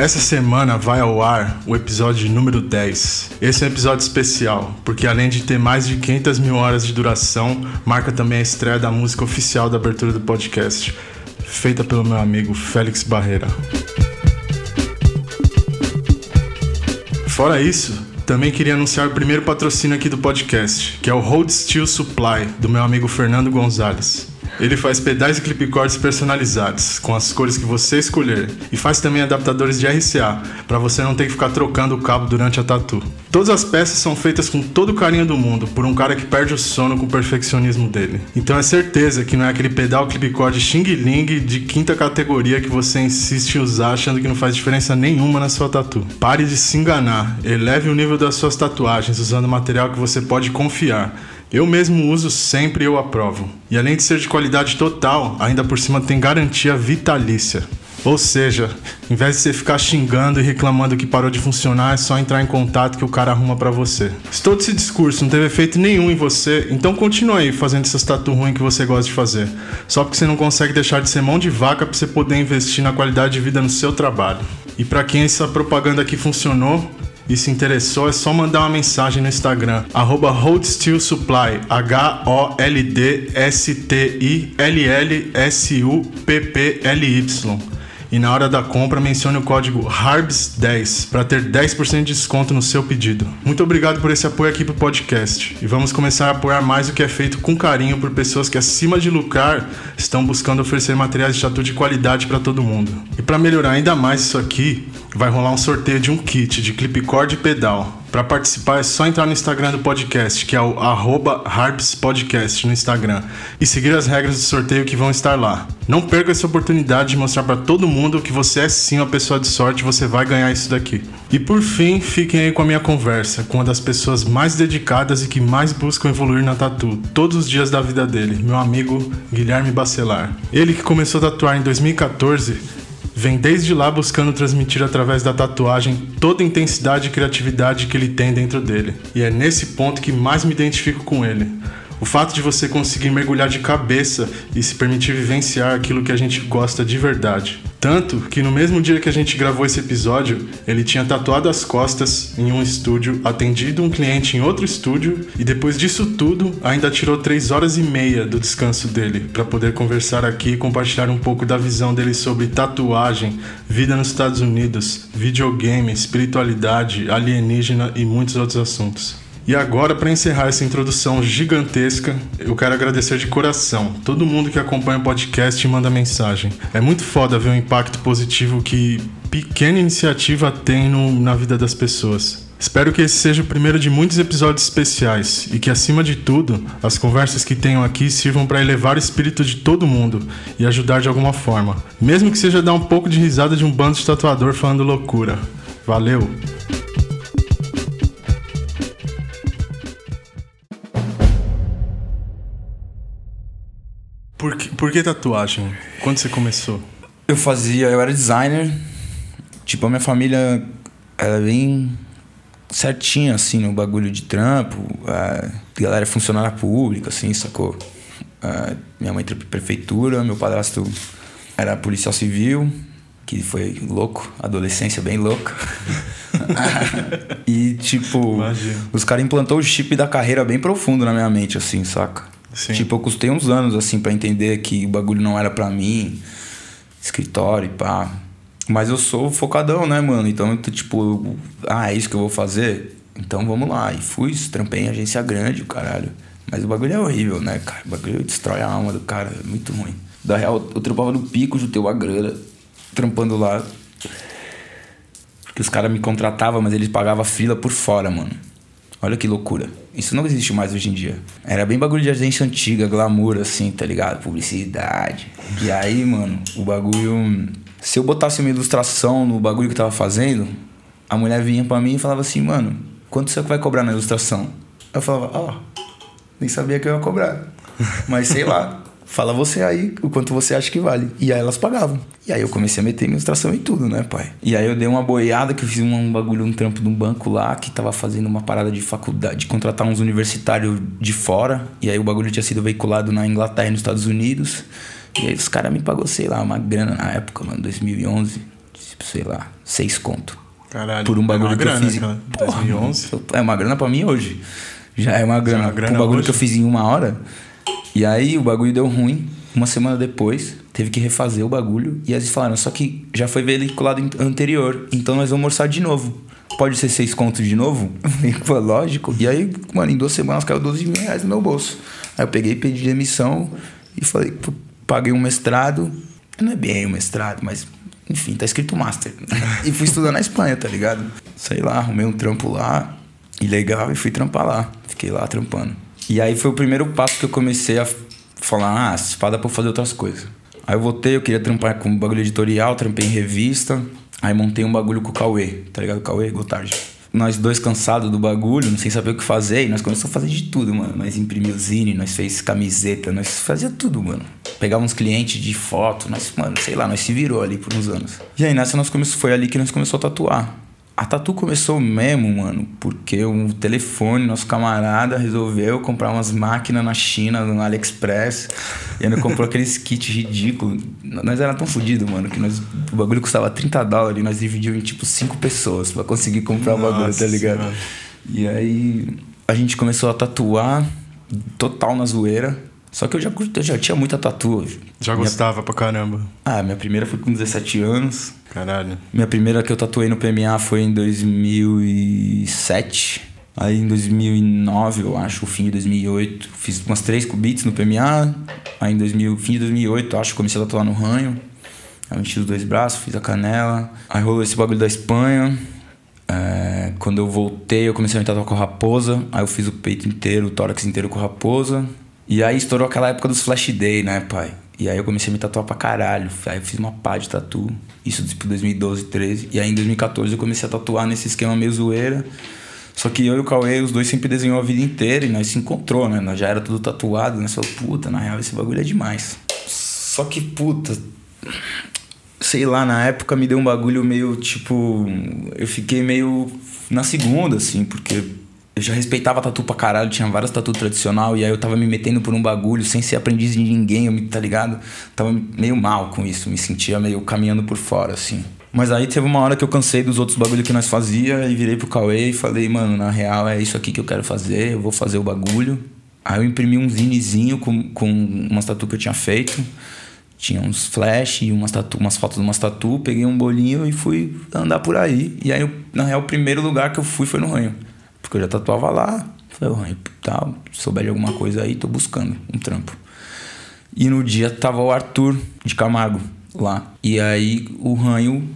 Essa semana vai ao ar o episódio número 10. Esse é um episódio especial, porque além de ter mais de 500 mil horas de duração, marca também a estreia da música oficial da abertura do podcast, feita pelo meu amigo Félix Barreira. Fora isso, também queria anunciar o primeiro patrocínio aqui do podcast, que é o Hold Steel Supply, do meu amigo Fernando Gonzalez. Ele faz pedais e clipcords personalizados, com as cores que você escolher, e faz também adaptadores de RCA, para você não ter que ficar trocando o cabo durante a tatu. Todas as peças são feitas com todo o carinho do mundo, por um cara que perde o sono com o perfeccionismo dele. Então é certeza que não é aquele pedal clipcord Xing Ling de quinta categoria que você insiste em usar achando que não faz diferença nenhuma na sua tatu. Pare de se enganar, eleve o nível das suas tatuagens usando material que você pode confiar. Eu mesmo uso sempre e eu aprovo. E além de ser de qualidade total, ainda por cima tem garantia vitalícia. Ou seja, em vez de você ficar xingando e reclamando que parou de funcionar, é só entrar em contato que o cara arruma para você. Se todo esse discurso não teve efeito nenhum em você, então continue aí fazendo essas tatu ruins que você gosta de fazer. Só porque você não consegue deixar de ser mão de vaca para você poder investir na qualidade de vida no seu trabalho. E para quem essa propaganda aqui funcionou, e se interessou, é só mandar uma mensagem no Instagram, arroba holdsteelsupply, H-O-L-D-S-T-I-L-L-S-U-P-P-L-Y. E na hora da compra, mencione o código HARBS10 para ter 10% de desconto no seu pedido. Muito obrigado por esse apoio aqui pro podcast. E vamos começar a apoiar mais o que é feito com carinho por pessoas que, acima de lucrar, estão buscando oferecer materiais de tatu de qualidade para todo mundo. E para melhorar ainda mais isso aqui, vai rolar um sorteio de um kit de clipcord e pedal. Para participar é só entrar no Instagram do podcast, que é o @harpspodcast no Instagram, e seguir as regras do sorteio que vão estar lá. Não perca essa oportunidade de mostrar para todo mundo que você é sim uma pessoa de sorte, você vai ganhar isso daqui. E por fim, fiquem aí com a minha conversa com uma das pessoas mais dedicadas e que mais buscam evoluir na tatu todos os dias da vida dele, meu amigo Guilherme Bacelar. Ele que começou a tatuar em 2014 vem desde lá buscando transmitir através da tatuagem toda a intensidade e criatividade que ele tem dentro dele. E é nesse ponto que mais me identifico com ele. O fato de você conseguir mergulhar de cabeça e se permitir vivenciar aquilo que a gente gosta de verdade. Tanto que no mesmo dia que a gente gravou esse episódio, ele tinha tatuado as costas em um estúdio, atendido um cliente em outro estúdio e depois disso tudo ainda tirou três horas e meia do descanso dele para poder conversar aqui e compartilhar um pouco da visão dele sobre tatuagem, vida nos Estados Unidos, videogame, espiritualidade, alienígena e muitos outros assuntos. E agora, para encerrar essa introdução gigantesca, eu quero agradecer de coração todo mundo que acompanha o podcast e manda mensagem. É muito foda ver o impacto positivo que pequena iniciativa tem no, na vida das pessoas. Espero que esse seja o primeiro de muitos episódios especiais e que, acima de tudo, as conversas que tenham aqui sirvam para elevar o espírito de todo mundo e ajudar de alguma forma, mesmo que seja dar um pouco de risada de um bando de tatuador falando loucura. Valeu! Por que, por que tatuagem? Quando você começou? Eu fazia, eu era designer. Tipo, a minha família era bem certinha, assim, no bagulho de trampo. A galera é funcionária pública, assim, sacou? A minha mãe trabalha prefeitura, meu padrasto era policial civil, que foi louco, adolescência bem louca. e, tipo, Imagina. os caras implantou o chip da carreira bem profundo na minha mente, assim, saca? Sim. Tipo, eu custei uns anos, assim, para entender que o bagulho não era para mim. Escritório e pá. Mas eu sou focadão, né, mano? Então, tipo, ah, é isso que eu vou fazer? Então vamos lá. E fui, trampei em agência grande, caralho. Mas o bagulho é horrível, né, cara? O bagulho destrói a alma do cara, é muito ruim. Da real, eu trampava no pico, jutei a grana, trampando lá. Porque os caras me contratavam, mas eles pagavam fila por fora, mano. Olha que loucura. Isso não existe mais hoje em dia. Era bem bagulho de agência antiga, glamour, assim, tá ligado? Publicidade. E aí, mano, o bagulho. Se eu botasse uma ilustração no bagulho que eu tava fazendo, a mulher vinha pra mim e falava assim, mano, quanto você vai cobrar na ilustração? Eu falava, ó, oh, nem sabia que eu ia cobrar. Mas sei lá. Fala você aí o quanto você acha que vale. E aí elas pagavam. E aí eu comecei a meter ilustração em tudo, né, pai? E aí eu dei uma boiada que eu fiz um bagulho, um trampo de um banco lá que tava fazendo uma parada de faculdade, de contratar uns universitários de fora. E aí o bagulho tinha sido veiculado na Inglaterra e nos Estados Unidos. E aí os caras me pagou, sei lá, uma grana na época, mano, 2011. tipo, sei lá, seis conto. Caralho. Por um bagulho é uma que grana, eu fiz. cara. Porra, 2011. É uma grana pra mim hoje. Já é uma grana. uma grana Por um bagulho hoje? que eu fiz em uma hora. E aí o bagulho deu ruim. Uma semana depois, teve que refazer o bagulho. E eles falaram, só que já foi veiculado anterior. Então nós vamos orçar de novo. Pode ser seis contos de novo? Lógico. E aí, mano, em duas semanas caiu 12 mil reais no meu bolso. Aí eu peguei, pedi demissão e falei, paguei um mestrado. Não é bem um mestrado, mas enfim, tá escrito master. e fui estudar na Espanha, tá ligado? Sei lá, arrumei um trampo lá, ilegal, e fui trampar lá. Fiquei lá trampando. E aí foi o primeiro passo que eu comecei a falar, ah, espada pra eu fazer outras coisas. Aí eu voltei, eu queria trampar com bagulho editorial, trampei em revista. Aí montei um bagulho com o Cauê, tá ligado? Cauê, Gotardi. Nós dois cansados do bagulho, não sem saber o que fazer, e nós começamos a fazer de tudo, mano. Nós imprimimos zine, nós fez camiseta, nós fazia tudo, mano. Pegava uns clientes de foto, nós, mano, sei lá, nós se virou ali por uns anos. E aí nessa nós começamos, foi ali que nós começamos a tatuar. A tatu começou mesmo, mano, porque um telefone, nosso camarada resolveu comprar umas máquinas na China, no AliExpress. E ainda comprou aqueles kits ridículos. Nós era tão fodido, mano, que nós, o bagulho custava 30 dólares e nós dividimos em tipo 5 pessoas pra conseguir comprar o bagulho, Nossa tá ligado? E aí a gente começou a tatuar total na zoeira. Só que eu já, eu já tinha muita tatu. Já Minha- gostava pra caramba. Ah, minha primeira foi com 17 anos. Caralho. Minha primeira que eu tatuei no PMA foi em 2007. Aí em 2009, eu acho, o fim de 2008, fiz umas três cubites no PMA. Aí em 2000, fim de 2008, eu acho, comecei a tatuar no ranho. Aí eu enchi os dois braços, fiz a canela. Aí rolou esse bagulho da Espanha. É, quando eu voltei, eu comecei a me tatuar com raposa. Aí eu fiz o peito inteiro, o tórax inteiro com raposa. E aí estourou aquela época dos Flash Day, né, pai? E aí eu comecei a me tatuar pra caralho. Aí eu fiz uma pá de tatu. Isso tipo 2012, 13. E aí em 2014 eu comecei a tatuar nesse esquema meio zoeira. Só que eu e o Cauê, os dois sempre desenhou a vida inteira e nós se encontrou, né? Nós já era tudo tatuado, nós falamos, puta, na real esse bagulho é demais. Só que, puta, sei lá, na época me deu um bagulho meio tipo. Eu fiquei meio na segunda, assim, porque eu já respeitava tatu pra caralho, tinha várias tatu tradicional, e aí eu tava me metendo por um bagulho sem ser aprendiz de ninguém, eu me, tá ligado? Tava meio mal com isso, me sentia meio caminhando por fora, assim. Mas aí teve uma hora que eu cansei dos outros bagulho que nós fazia e virei pro Cauê e falei, mano, na real é isso aqui que eu quero fazer, eu vou fazer o bagulho. Aí eu imprimi um zinezinho com, com umas tatu que eu tinha feito. Tinha uns flash e umas, tatu, umas fotos de umas tatu, peguei um bolinho e fui andar por aí. E aí, na real, o primeiro lugar que eu fui foi no ranho. Porque eu já tatuava lá. Falei, se souber de alguma coisa aí, tô buscando um trampo. E no dia tava o Arthur de Camargo lá. E aí o ranho,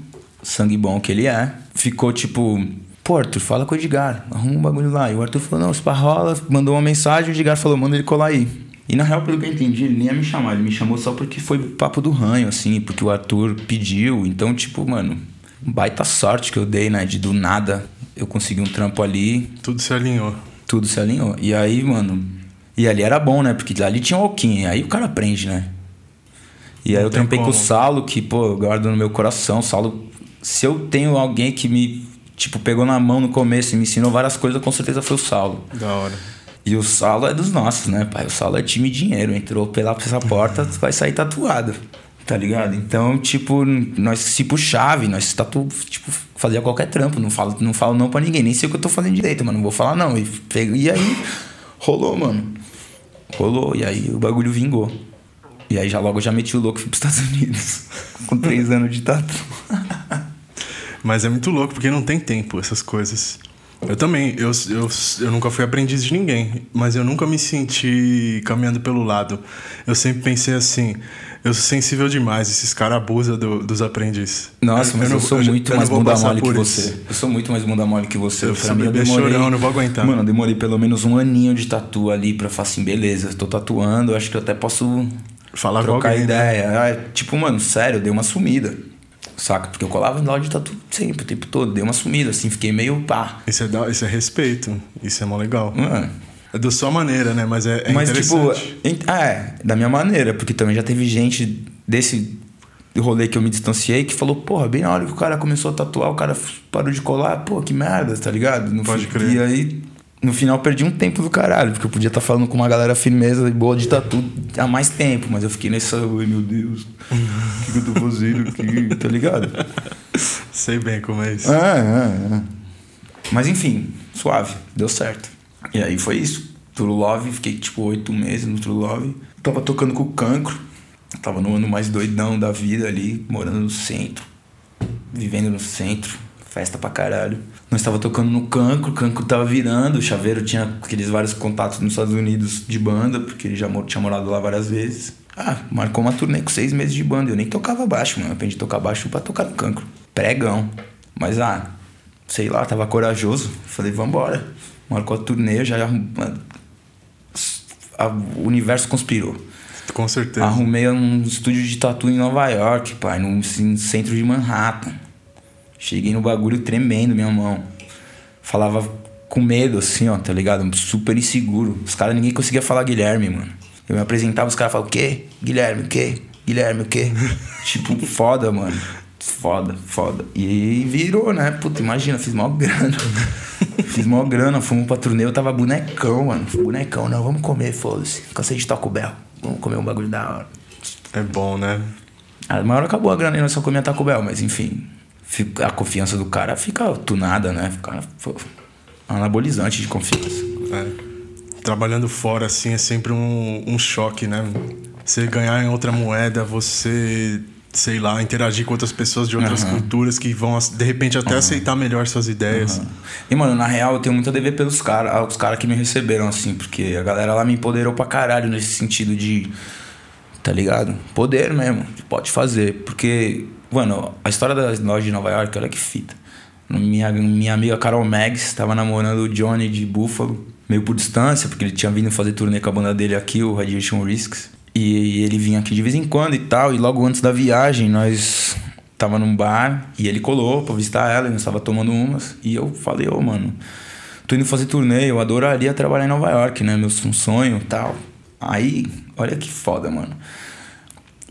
sangue bom que ele é, ficou tipo. Pô, Arthur, fala com o Edgar, arruma um bagulho lá. E o Arthur falou, não, se rola, mandou uma mensagem, o Edgar falou, manda ele colar aí. E na real, pelo que eu entendi, ele nem ia me chamar, ele me chamou só porque foi papo do ranho, assim, porque o Arthur pediu. Então, tipo, mano, baita sorte que eu dei, né? De do nada eu consegui um trampo ali, Tudo se alinhou. tudo se alinhou. E aí, mano. E ali era bom, né? Porque ali tinha um Alquim. Aí o cara aprende, né? E aí eu trampei com o. Saulo, que, pô, eu guardo no meu coração. Saulo, se eu tenho alguém que me, tipo, pegou na mão no começo e me ensinou várias coisas, com certeza foi o Saulo. Da hora. E o Saulo é dos nossos, né, pai? O Saulo é time dinheiro. Entrou pela essa porta, vai sair tatuado. Tá ligado? Então, tipo, nós tipo chave, nós tatu, tipo, fazia qualquer trampo. Não falo, não falo não pra ninguém, nem sei o que eu tô fazendo direito, mano. Não vou falar não. E, e aí, rolou, mano. Rolou. E aí o bagulho vingou. E aí já logo já meti o louco e fui pros Estados Unidos. Com três anos de tatu. Mas é muito louco, porque não tem tempo essas coisas. Eu também, eu, eu, eu nunca fui aprendiz de ninguém, mas eu nunca me senti caminhando pelo lado. Eu sempre pensei assim, eu sou sensível demais, esses caras abusam do- dos aprendizes. Nossa, mas eu, não- sou já- muito eu mais bunda mole que por você. isso. Eu sou muito mais bunda mole que você. Eu Pra sou mim, bebê chorão, não vou aguentar. Mano, eu demorei pelo menos um aninho de tatu ali pra falar assim, beleza, tô tatuando, acho que eu até posso Falar com trocar alguém, né? ideia. Ah, tipo, mano, sério, eu dei uma sumida. Saca? Porque eu colava em loja de tatu sempre, o tempo todo. Dei uma sumida, assim, fiquei meio pá. Isso é, isso é respeito, isso é mó legal. Mano, da sua maneira, né? Mas é, é Mas, tipo, interessante. ent- é, da minha maneira, porque também já teve gente desse rolê que eu me distanciei que falou, porra, bem na hora que o cara começou a tatuar, o cara parou de colar, pô, que merda, tá ligado? No Pode crer. E aí, no final, perdi um tempo do caralho, porque eu podia estar falando com uma galera firmeza e boa de tatu há mais tempo, mas eu fiquei nessa, ai meu Deus, o que, que eu tô fazendo aqui, tá ligado? Sei bem como é isso. É, é, é. Mas enfim, suave, deu certo. E aí foi isso. True Love, fiquei tipo oito meses no True Love. Tava tocando com o cancro. Tava no ano mais doidão da vida ali, morando no centro. Vivendo no centro. Festa pra caralho. Nós estava tocando no Cancro, o Cancro tava virando, o Chaveiro tinha aqueles vários contatos nos Estados Unidos de banda, porque ele já tinha morado lá várias vezes. Ah, marcou uma turnê com seis meses de banda. Eu nem tocava baixo, mano. Eu aprendi a tocar baixo pra tocar no Cancro. Pregão. Mas, ah, sei lá, tava corajoso. Falei, vambora. Marcou a turnê, já. Mano, o universo conspirou. Com certeza. Arrumei um estúdio de tatu em Nova York, pai, no centro de Manhattan. Cheguei no bagulho tremendo, minha mão. Falava com medo, assim, ó, tá ligado? Super inseguro. Os caras, ninguém conseguia falar Guilherme, mano. Eu me apresentava, os caras falavam, o quê? Guilherme, o quê? Guilherme, o quê? tipo, foda, mano. Foda, foda. E virou, né? Puta, imagina, fiz mó grana. fiz mó grana, fomos pra turnê, eu tava bonecão, mano. Bonecão, não, vamos comer, foda-se. Cansei de Taco Bell. Vamos comer um bagulho da hora. É bom, né? A maior acabou a grana e nós só comia Taco Bell, mas enfim. A confiança do cara fica tunada, né? Fica anabolizante de confiança. É. Trabalhando fora, assim, é sempre um, um choque, né? Você ganhar em outra moeda, você sei lá, interagir com outras pessoas de outras uhum. culturas que vão, de repente, até uhum. aceitar melhor suas ideias. Uhum. E, mano, na real, eu tenho muito a dever pelos caras, caras que me receberam, assim, porque a galera lá me empoderou pra caralho nesse sentido de. Tá ligado? Poder mesmo, pode fazer. Porque, mano, a história da loja de Nova York, olha que fita. Minha, minha amiga Carol Meggs estava namorando o Johnny de Buffalo, meio por distância, porque ele tinha vindo fazer turnê com a banda dele aqui, o Radiation Risks. E ele vinha aqui de vez em quando e tal. E logo antes da viagem, nós tava num bar e ele colou pra visitar ela. E nós tava tomando umas. E eu falei, ô, oh, mano, tô indo fazer turnê. Eu adoraria trabalhar em Nova York, né? Meu um sonho e tal. Aí, olha que foda, mano.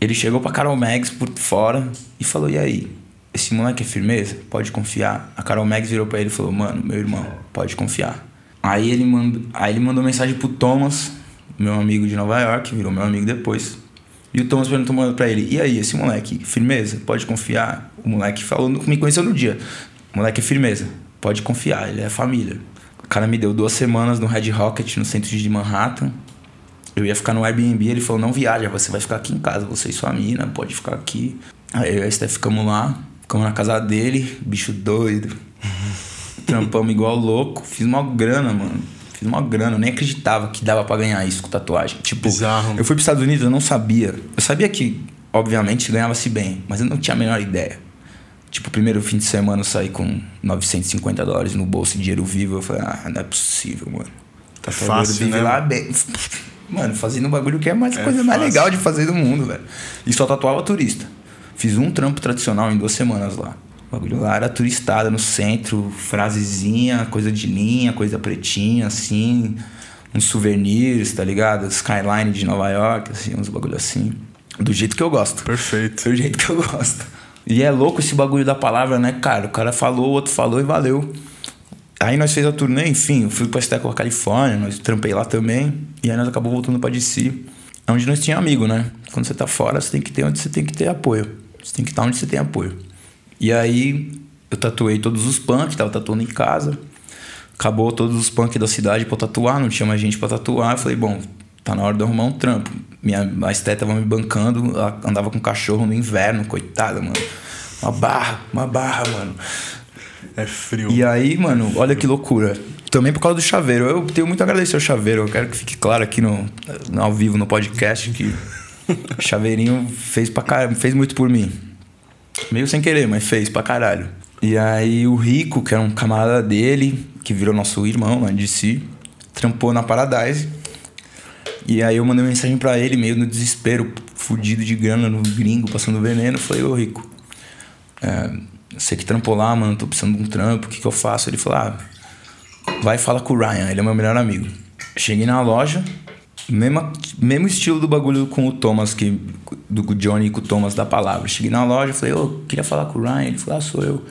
Ele chegou pra Carol Mags por fora e falou: E aí? Esse moleque é firmeza? Pode confiar. A Carol Mags virou pra ele e falou: Mano, meu irmão, pode confiar. Aí ele, mandou, aí ele mandou mensagem pro Thomas meu amigo de Nova York, virou meu amigo depois. E o Thomas perguntou pra ele: E aí, esse moleque, firmeza? Pode confiar? O moleque falou, me conheceu no dia. O moleque é firmeza, pode confiar, ele é família. O cara me deu duas semanas no Red Rocket, no centro de Manhattan. Eu ia ficar no Airbnb, ele falou: Não viaja, você vai ficar aqui em casa, você e sua mina, pode ficar aqui. Aí eu e a Steph ficamos lá, ficamos na casa dele, bicho doido. Trampamos igual louco, fiz uma grana, mano fiz uma grana, eu nem acreditava que dava para ganhar isso com tatuagem. Tipo, Bizarro. eu fui para Estados Unidos, eu não sabia. Eu sabia que, obviamente, ganhava-se bem, mas eu não tinha a menor ideia. Tipo, primeiro fim de semana eu saí com 950 dólares no bolso e dinheiro vivo. Eu falei, ah, não é possível, mano. Tá fácil, né? lá bem. Mano, fazendo um bagulho que é mais é coisa fácil. mais legal de fazer do mundo, velho. E só tatuava turista. Fiz um trampo tradicional em duas semanas lá. O bagulho lá era turistada no centro, frasezinha, coisa de linha, coisa pretinha, assim, uns souvenirs, tá ligado? Skyline de Nova York, assim, uns bagulho assim. Do jeito que eu gosto. Perfeito. Do jeito que eu gosto. E é louco esse bagulho da palavra, né, cara? O cara falou, o outro falou e valeu. Aí nós fez a turnê, enfim, eu fui pra Esteco, Califórnia, nós trampei lá também. E aí nós acabou voltando pra DC, onde nós tínhamos amigo, né? Quando você tá fora, você tem que ter onde você tem que ter apoio. Você tem que estar onde você tem apoio. E aí eu tatuei todos os punks, tava tatuando em casa. Acabou todos os punks da cidade pra tatuar, não tinha mais gente pra tatuar. Eu falei, bom, tá na hora de arrumar um trampo. Minha, a Esté tava me bancando, andava com cachorro no inverno, coitada, mano. Uma barra, uma barra, mano. É frio. E aí, mano, olha que loucura. Também por causa do chaveiro. Eu tenho muito a agradecer ao chaveiro. Eu quero que fique claro aqui no, no ao vivo no podcast que o chaveirinho fez, pra, fez muito por mim. Meio sem querer, mas fez pra caralho. E aí o Rico, que era um camarada dele, que virou nosso irmão lá de si, trampou na Paradise. E aí eu mandei mensagem para ele, meio no desespero, fudido de grana no gringo, passando veneno. Falei, ô Rico, é, você que trampou lá, mano, tô precisando de um trampo, o que, que eu faço? Ele falou, ah, vai falar com o Ryan, ele é meu melhor amigo. Cheguei na loja, mesmo, mesmo estilo do bagulho com o Thomas, que, do Johnny com o Thomas da palavra. Cheguei na loja, falei, ô, oh, queria falar com o Ryan. Ele falou, ah, sou eu. Eu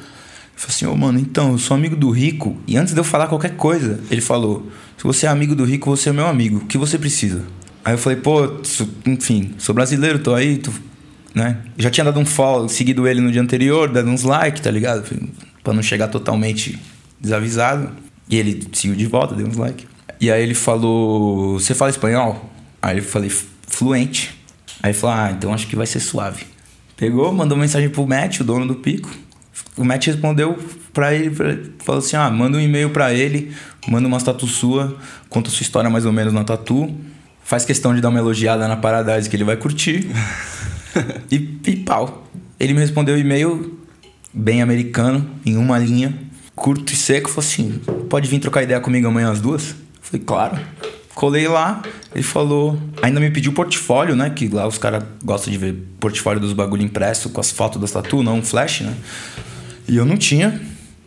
falei assim, ô, oh, mano, então, eu sou amigo do Rico. E antes de eu falar qualquer coisa, ele falou, se você é amigo do Rico, você é meu amigo. O que você precisa? Aí eu falei, pô, enfim, sou brasileiro, tô aí, tô né? Já tinha dado um follow, seguido ele no dia anterior, dando uns likes, tá ligado? Pra não chegar totalmente desavisado. E ele seguiu de volta, deu uns likes. E aí ele falou: Você fala espanhol? Aí eu falei: Fluente. Aí ele falou: Ah, então acho que vai ser suave. Pegou, mandou mensagem pro Matt, o dono do pico. O Matt respondeu pra ele, falou assim: Ah, manda um e-mail pra ele, manda uma tatu sua, conta sua história mais ou menos na tatu. Faz questão de dar uma elogiada na Paradise que ele vai curtir. e, e pau. Ele me respondeu o e-mail bem americano, em uma linha, curto e seco. Falou assim: Pode vir trocar ideia comigo amanhã às duas? Falei, claro. Colei lá, ele falou. Ainda me pediu portfólio, né? Que lá os caras gostam de ver portfólio dos bagulho impresso com as fotos das tatu, não um flash, né? E eu não tinha,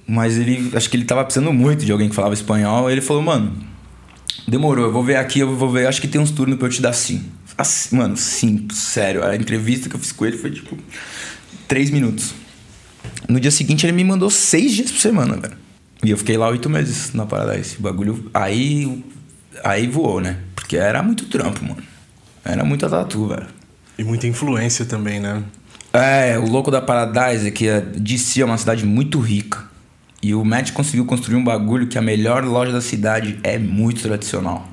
mas ele. Acho que ele tava precisando muito de alguém que falava espanhol. Ele falou, mano, demorou, eu vou ver aqui, eu vou ver. Acho que tem uns turnos pra eu te dar sim. Assim, mano, sim, sério. A entrevista que eu fiz com ele foi tipo. Três minutos. No dia seguinte ele me mandou seis dias por semana, velho. E eu fiquei lá oito meses na Paradise. O bagulho. Aí. Aí voou, né? Porque era muito trampo, mano. Era muita tatu, velho. E muita influência também, né? É, o louco da Paradise é que a DC é uma cidade muito rica. E o Matt conseguiu construir um bagulho que a melhor loja da cidade é muito tradicional.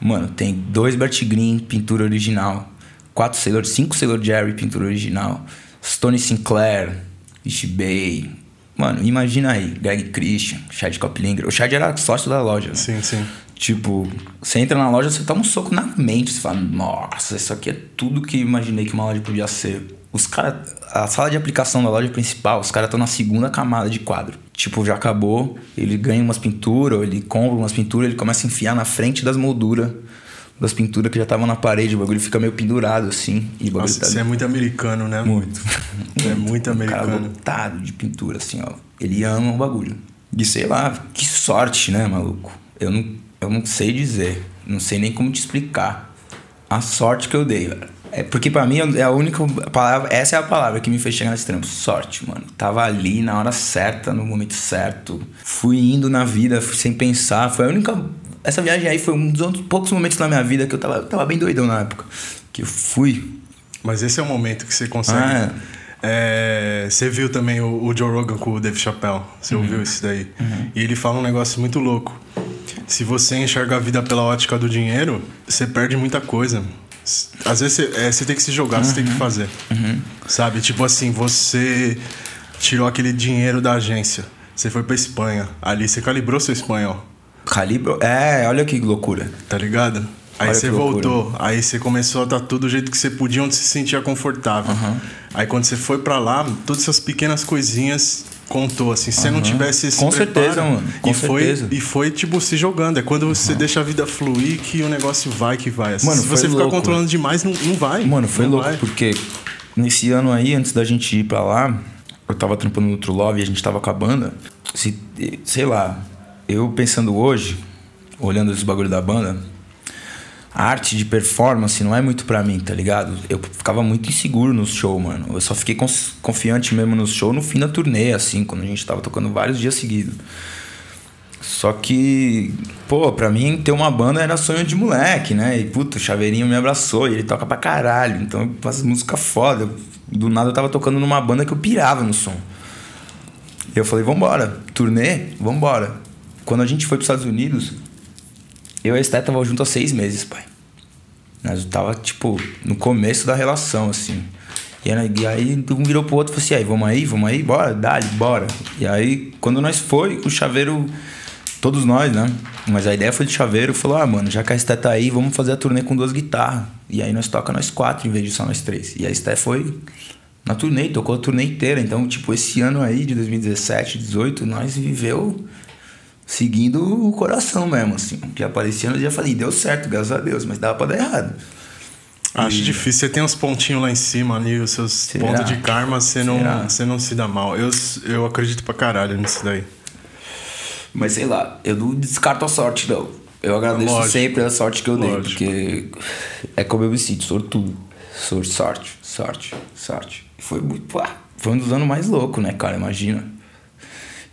Mano, tem dois Bert Green, pintura original. Quatro Sailor, cinco Sailor Jerry, pintura original. Stone Sinclair, Ishibei, Mano, imagina aí, Greg Christian, Chad Coplinger. O Chad era sócio da loja. Né? Sim, sim. Tipo, você entra na loja, você toma um soco na mente. Você fala, nossa, isso aqui é tudo que imaginei que uma loja podia ser. Os caras. A sala de aplicação da loja principal, os caras estão na segunda camada de quadro. Tipo, já acabou, ele ganha umas pinturas, ele compra umas pinturas, ele começa a enfiar na frente das molduras das pinturas que já estavam na parede, o bagulho fica meio pendurado assim. E Nossa, tá... é muito americano, né? Muito. é muito americano. Um cara lotado de pintura, assim, ó. Ele ama o bagulho. E sei lá, que sorte, né, maluco? Eu não, eu não sei dizer. Não sei nem como te explicar. A sorte que eu dei, velho. É porque para mim é a única palavra, essa é a palavra que me fez chegar nesse trampo. Sorte, mano. Tava ali na hora certa, no momento certo. Fui indo na vida sem pensar. Foi a única essa viagem aí foi um dos poucos momentos na minha vida que eu tava, tava bem doidão na época. Que eu fui. Mas esse é o momento que você consegue. Ah, é. É, você viu também o, o, Joe Rogan com o Dave Chappelle. Você uhum. ouviu isso daí? Uhum. E ele fala um negócio muito louco. Se você enxerga a vida pela ótica do dinheiro, você perde muita coisa. Às vezes você, é, você tem que se jogar, uhum. você tem que uhum. fazer. Uhum. Sabe? Tipo assim, você tirou aquele dinheiro da agência. Você foi pra Espanha. Ali você calibrou seu espanhol. Calibro. É, olha que loucura. Tá ligado? Aí olha você voltou, aí você começou a estar tudo do jeito que você podia, onde se sentia confortável. Uhum. Aí quando você foi para lá, todas essas pequenas coisinhas contou, assim. Se uhum. você não tivesse esse Com preparo, certeza, mano. Com e certeza. Foi, e foi, tipo, se jogando. É quando você uhum. deixa a vida fluir que o negócio vai que vai. Assim, mano, se você louco. ficar controlando demais, não, não vai. Mano, foi louco, vai. porque nesse ano aí, antes da gente ir para lá, eu tava trampando no True Love e a gente tava com a banda. Se, sei lá, eu pensando hoje, olhando esse bagulho da banda, a arte de performance não é muito pra mim, tá ligado? Eu ficava muito inseguro no show, mano. Eu só fiquei confiante mesmo no show no fim da turnê, assim, quando a gente tava tocando vários dias seguidos. Só que, pô, pra mim ter uma banda era sonho de moleque, né? E puta, o Chaveirinho me abraçou e ele toca pra caralho. Então eu faço música foda. Do nada eu tava tocando numa banda que eu pirava no som. E eu falei, vambora, turnê, vambora. Quando a gente foi pros Estados Unidos, eu e a Esté tava junto há seis meses, pai. Nós tava, tipo, no começo da relação, assim. E aí um virou pro outro e falou assim, aí, vamos aí, vamos aí, bora, dá bora. E aí, quando nós foi, o chaveiro, todos nós, né? Mas a ideia foi de chaveiro, falou, ah, mano, já que a Esté tá aí, vamos fazer a turnê com duas guitarras. E aí nós toca nós quatro em vez de só nós três. E a Esté foi na turnê, tocou a turnê inteira. Então, tipo, esse ano aí, de 2017, 2018, nós viveu seguindo o coração mesmo, assim. Que aparecia, eu já falei, deu certo, graças a Deus, mas dava pra dar errado. Acho e... difícil. Você tem uns pontinhos lá em cima ali, os seus Será? pontos de karma, você não, você não se dá mal. Eu, eu acredito pra caralho nisso daí. Mas sei lá, eu não descarto a sorte, não. Eu agradeço Lógico. sempre a sorte que eu dei, Lógico. porque é como eu me sinto, sortudo. Sor sorte, sorte, sorte. Foi muito. Foi um dos anos mais loucos, né, cara? Imagina.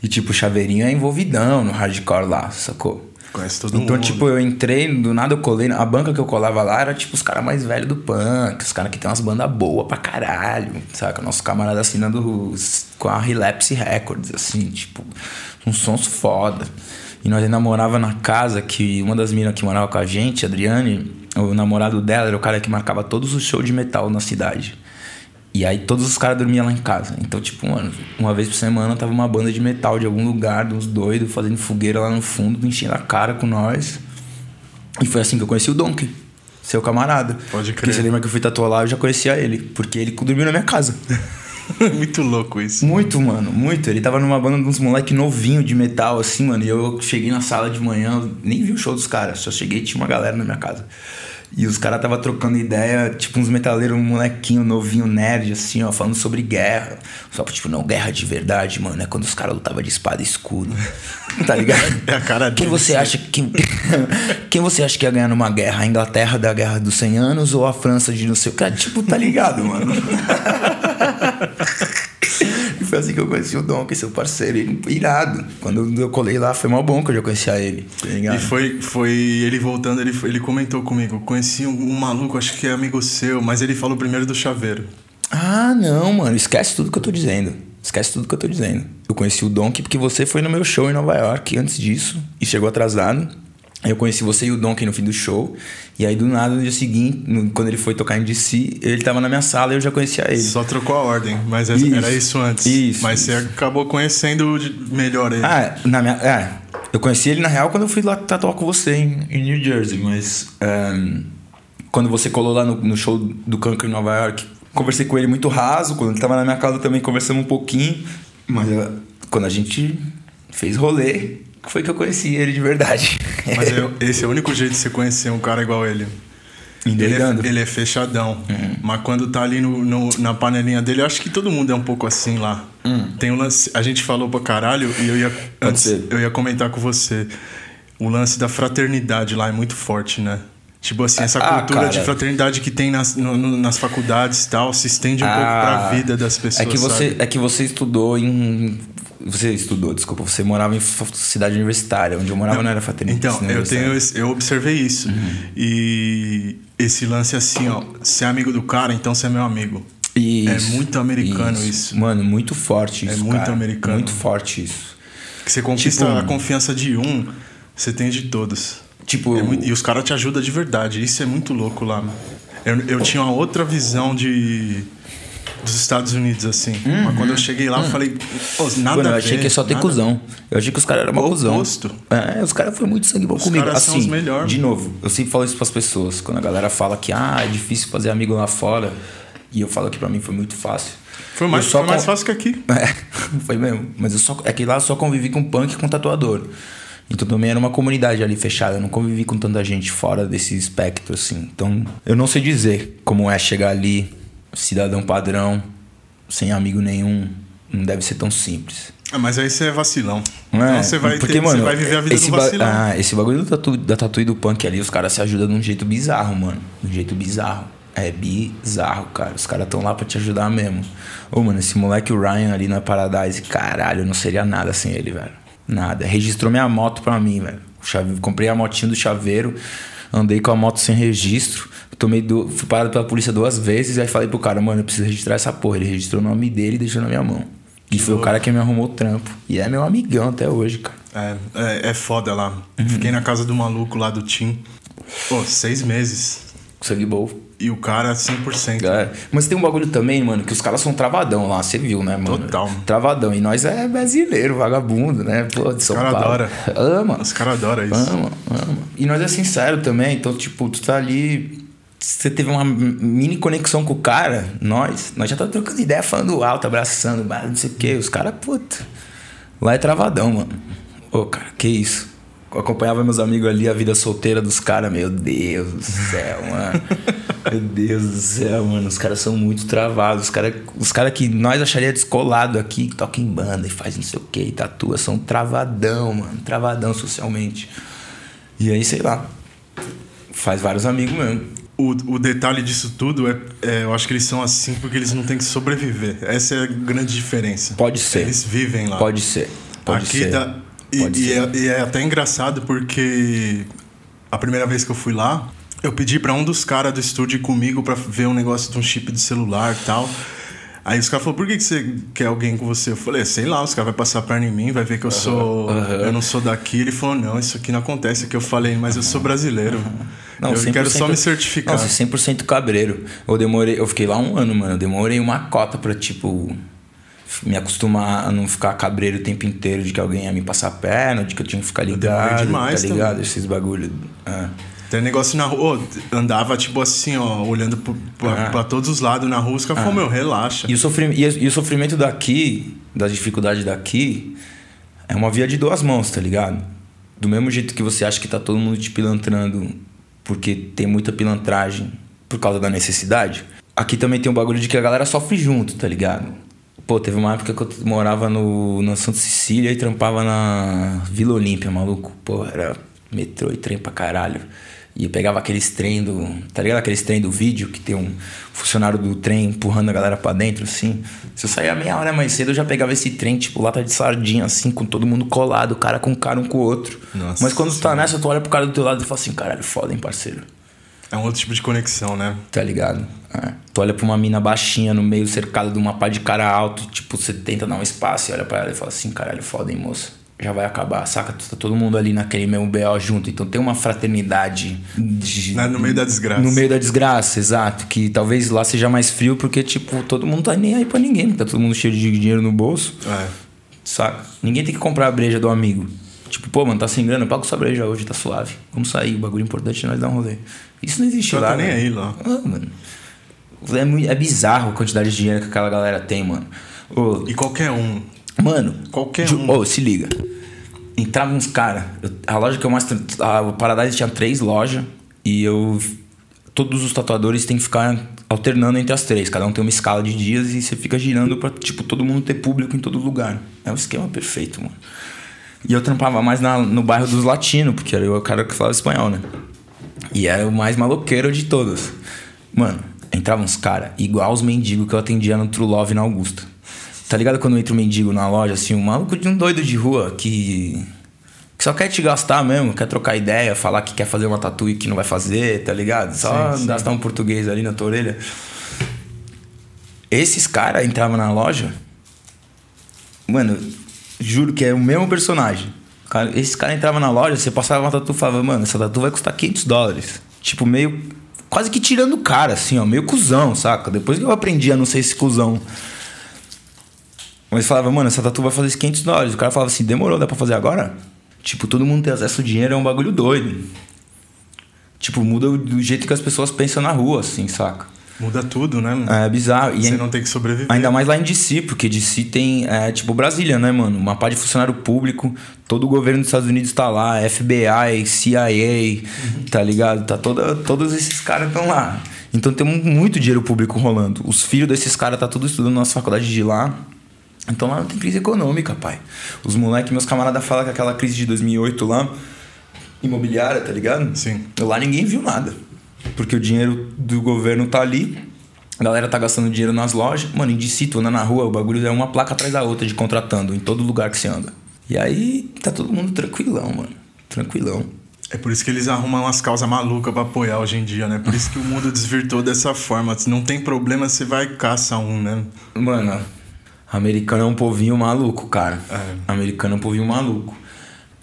E tipo, o Chaveirinho é envolvidão no hardcore lá, sacou? Conhece todo então, mundo. Então, tipo, eu entrei, do nada eu colei. A banca que eu colava lá era tipo os caras mais velhos do punk, os caras que tem umas bandas boas pra caralho, saca? Nosso camarada assinando com a Relapse Records, assim, tipo, uns sons foda. E nós ainda morava na casa que uma das minas que morava com a gente, a Adriane, o namorado dela era o cara que marcava todos os shows de metal na cidade. E aí todos os caras dormiam lá em casa. Então, tipo, mano, uma vez por semana tava uma banda de metal de algum lugar, uns doidos, fazendo fogueira lá no fundo, enchendo a cara com nós. E foi assim que eu conheci o Donkey, seu camarada. Pode crer. Porque você lembra que eu fui tatuar lá, eu já conhecia ele. Porque ele dormiu na minha casa. muito louco isso. Muito, mano, muito. Ele tava numa banda de uns moleque novinho de metal, assim, mano. E eu cheguei na sala de manhã, nem vi o show dos caras. Só cheguei e tinha uma galera na minha casa. E os caras tava trocando ideia, tipo uns metaleiros, um molequinho novinho, nerd, assim, ó, falando sobre guerra. Só tipo, não, guerra de verdade, mano, é quando os caras lutavam de espada e escudo. tá ligado? É a cara Quem você acha que. Quem você acha que ia ganhar numa guerra? A Inglaterra da Guerra dos 100 Anos ou a França de não sei o que? Tipo, tá ligado, mano? E foi assim que eu conheci o Dom, que é seu parceiro, ele, irado. Quando eu colei lá, foi mal bom que eu já conhecia ele. Tá e foi, foi ele voltando, ele, ele comentou comigo. Conheci um, um, maluco, acho que é amigo seu, mas ele falou primeiro do chaveiro. Ah, não, mano, esquece tudo que eu tô dizendo. Esquece tudo que eu tô dizendo. Eu conheci o Donkey porque você foi no meu show em Nova York antes disso e chegou atrasado. Eu conheci você e o Donkey no fim do show. E aí, do nada, no dia seguinte, no, quando ele foi tocar em DC, ele tava na minha sala e eu já conhecia ele. Só trocou a ordem, mas isso, era isso antes. Isso. Mas isso. você acabou conhecendo melhor ele. Ah, na minha. É. Eu conheci ele, na real, quando eu fui lá tatuar com você em, em New Jersey, mas. Um, quando você colou lá no, no show do Kanker em Nova York, conversei com ele muito raso. Quando ele tava na minha casa também conversamos um pouquinho. Mas quando a gente fez rolê, foi que eu conheci ele de verdade. Mas eu, esse é o único jeito de você conhecer um cara igual ele. Ele é, ele é, fechadão. Uhum. Mas quando tá ali no, no, na panelinha dele, eu acho que todo mundo é um pouco assim lá. Uhum. Tem um lance. A gente falou pra caralho e eu ia. antes, eu ia comentar com você. O lance da fraternidade lá é muito forte, né? Tipo assim, essa ah, cultura cara. de fraternidade que tem nas, no, nas faculdades e tal, se estende um ah, pouco pra vida das pessoas. É que você, sabe? é que você estudou em você estudou, desculpa, você morava em cidade universitária, onde eu morava não, não era fraternidade. Então, eu tenho eu observei isso. Uhum. E esse lance assim, ó, ser amigo do cara, então você é meu amigo. Isso, é muito americano isso. isso. Mano, muito forte é isso. É muito cara. americano. Muito forte isso. Que você conquista tipo, a confiança de um, você tem de todos. Tipo, é muito, e os caras te ajudam de verdade. Isso é muito louco lá, mano. Eu, eu tinha uma outra visão de dos Estados Unidos, assim. Uhum. Mas quando eu cheguei lá, eu falei, nada Mano, eu achei ver, que só ter nada. cuzão. Eu achei que os caras eram uma cuzão. Oposto. É, os caras foram muito sangue bom os comigo. Caras assim, são os melhores. de novo, eu sempre falo isso pras pessoas. Quando a galera fala que, ah, é difícil fazer amigo lá fora. E eu falo que pra mim foi muito fácil. Foi mais, foi mais fácil que aqui. É, foi mesmo. Mas eu só, é que lá eu só convivi com punk e com tatuador. Então também era uma comunidade ali fechada. Eu não convivi com tanta gente fora desse espectro, assim. Então eu não sei dizer como é chegar ali, cidadão padrão, sem amigo nenhum, não deve ser tão simples. Ah, mas aí você é vacilão. Não então é, você vai, porque, ter, mano, você vai viver a vida do vacilão. Ah, esse bagulho do tatu, da tatu e do punk ali, os caras se ajudam de um jeito bizarro, mano. De um jeito bizarro. É bizarro, cara. Os caras estão lá pra te ajudar mesmo. Ô, mano, esse moleque, o Ryan ali na Paradise, caralho, eu não seria nada sem ele, velho. Nada. Registrou minha moto pra mim, velho. Comprei a motinha do chaveiro, andei com a moto sem registro. Tomei do, fui parado pela polícia duas vezes, aí falei pro cara, mano, eu preciso registrar essa porra. Ele registrou o nome dele e deixou na minha mão. E foi o cara que me arrumou o trampo. E é meu amigão até hoje, cara. É, é, é foda lá. Uhum. Fiquei na casa do maluco lá do Tim. Pô, seis meses. Sangue bom. E o cara 100%. É. Mas tem um bagulho também, mano, que os caras são travadão lá, você viu, né, mano? Total. Travadão. E nós é brasileiro, vagabundo, né? Pô, de São Os caras adoram. Ama. Os caras adoram isso. Ama, ama. E nós é sincero também, então, tipo, tu tá ali você teve uma mini conexão com o cara, nós, nós já tá trocando ideia, falando alto, abraçando, não sei o que. Os caras, puta. Lá é travadão, mano. Ô, cara, que isso. Eu acompanhava meus amigos ali, a vida solteira dos caras, meu Deus do céu, mano. meu Deus do céu, mano. Os caras são muito travados. Os caras os cara que nós acharia descolado aqui, que toca em banda e faz não sei o que, e tatua, são travadão, mano. Travadão socialmente. E aí, sei lá. Faz vários amigos mesmo. O, o detalhe disso tudo é, é, eu acho que eles são assim porque eles não têm que sobreviver. Essa é a grande diferença. Pode ser. Eles vivem lá. Pode ser. Pode Aqui ser. Dá, E, e, é, e, é, até engraçado porque a primeira vez que eu fui lá, eu pedi para um dos caras do estúdio ir comigo para ver um negócio de um chip de celular e tal. Aí os caras falaram, por que, que você quer alguém com você? Eu falei, sei lá, os caras vão passar perna em mim, vai ver que eu sou. Uhum. Eu não sou daqui. Ele falou, não, isso aqui não acontece. É que eu falei, mas eu sou brasileiro. Não, eu quero só me certificar. Nossa, 100% cabreiro. Eu demorei, eu fiquei lá um ano, mano. Eu demorei uma cota pra, tipo, me acostumar a não ficar cabreiro o tempo inteiro de que alguém ia me passar a perna, de que eu tinha que ficar ligado. Demais tá ligado? Também. Esses bagulho. É. Tem negócio na rua, andava tipo assim, ó, olhando pra, ah. todos os lados na rua, os caras ah. meu, relaxa. E o, sofrimento, e, e o sofrimento daqui, das dificuldades daqui, é uma via de duas mãos, tá ligado? Do mesmo jeito que você acha que tá todo mundo te pilantrando porque tem muita pilantragem por causa da necessidade, aqui também tem um bagulho de que a galera sofre junto, tá ligado? Pô, teve uma época que eu morava no, na Santa Cecília e trampava na Vila Olímpia, maluco. Pô, era metrô e trem pra caralho. E eu pegava aqueles trem do. Tá ligado? Aqueles trem do vídeo que tem um funcionário do trem empurrando a galera pra dentro, assim. Se eu saía meia hora mais cedo, eu já pegava esse trem, tipo, lata de sardinha, assim, com todo mundo colado, cara com cara um com o outro. Nossa Mas quando tu tá nessa, tu olha pro cara do teu lado e fala assim, caralho, foda, hein, parceiro. É um outro tipo de conexão, né? Tá ligado? É. Tu olha pra uma mina baixinha no meio cercada de uma pá de cara alto, tipo, você tenta dar um espaço e olha pra ela e fala assim, caralho, foda, hein, moça já vai acabar, saca? Tá todo mundo ali naquele mesmo BO junto. Então tem uma fraternidade. De, no meio da desgraça. No meio da desgraça, exato. Que talvez lá seja mais frio porque, tipo, todo mundo tá nem aí pra ninguém. Tá todo mundo cheio de dinheiro no bolso. É. Saca? Ninguém tem que comprar a breja do amigo. Tipo, pô, mano, tá sem grana, paga sua breja hoje, tá suave. Vamos sair, o bagulho importante é nós dar um rolê. Isso não existe lá. Tá nem aí lá. Ah, mano. É, muito, é bizarro a quantidade de dinheiro que aquela galera tem, mano. Ô, e qualquer um Mano, qualquer um. Oh, se liga. Entrava uns caras. A loja que eu mais. A Paradise tinha três lojas. E eu. Todos os tatuadores têm que ficar alternando entre as três. Cada um tem uma escala de dias e você fica girando pra, tipo, todo mundo ter público em todo lugar. É um esquema perfeito, mano. E eu trampava mais na, no bairro dos latinos, porque era o cara que falava espanhol, né? E era o mais maloqueiro de todos. Mano, entravam uns caras igual os mendigos que eu atendia no True Love na Augusta. Tá ligado quando entra um mendigo na loja, assim, um maluco de um doido de rua que. que só quer te gastar mesmo, quer trocar ideia, falar que quer fazer uma tatu e que não vai fazer, tá ligado? Só sim, sim. gastar um português ali na tua orelha. Esses caras entravam na loja. Mano, juro que é o mesmo personagem. Cara, esses caras entravam na loja, você passava uma tatu e falava, mano, essa tatu vai custar 500 dólares. Tipo, meio. Quase que tirando o cara, assim, ó, meio cuzão, saca? Depois que eu aprendi a não ser esse cuzão. Mas falava, mano, essa tatu vai fazer 500 dólares. O cara falava assim, demorou, dá pra fazer agora? Tipo, todo mundo ter acesso ao dinheiro é um bagulho doido. Tipo, muda do jeito que as pessoas pensam na rua, assim, saca? Muda tudo, né? É bizarro. Você e não tem que sobreviver. Ainda mais lá em DC, porque DC tem, é, tipo, Brasília, né, mano? Uma parte de funcionário público, todo o governo dos Estados Unidos tá lá, FBI, CIA, uhum. tá ligado? Tá toda, todos esses caras estão lá. Então tem muito dinheiro público rolando. Os filhos desses caras tá tudo estudando na nossa faculdade de lá. Então lá não tem crise econômica, pai. Os moleques, meus camaradas falam que aquela crise de 2008 lá, imobiliária, tá ligado? Sim. Lá ninguém viu nada. Porque o dinheiro do governo tá ali, a galera tá gastando dinheiro nas lojas. Mano, em DC, tu anda na rua, o bagulho é uma placa atrás da outra de contratando, em todo lugar que você anda. E aí tá todo mundo tranquilão, mano. Tranquilão. É por isso que eles arrumam umas causas malucas pra apoiar hoje em dia, né? Por isso que o mundo desvirtou dessa forma. Se não tem problema, você vai caça um, né? Mano, Americano é um povinho maluco, cara. É. Americano é um povinho maluco.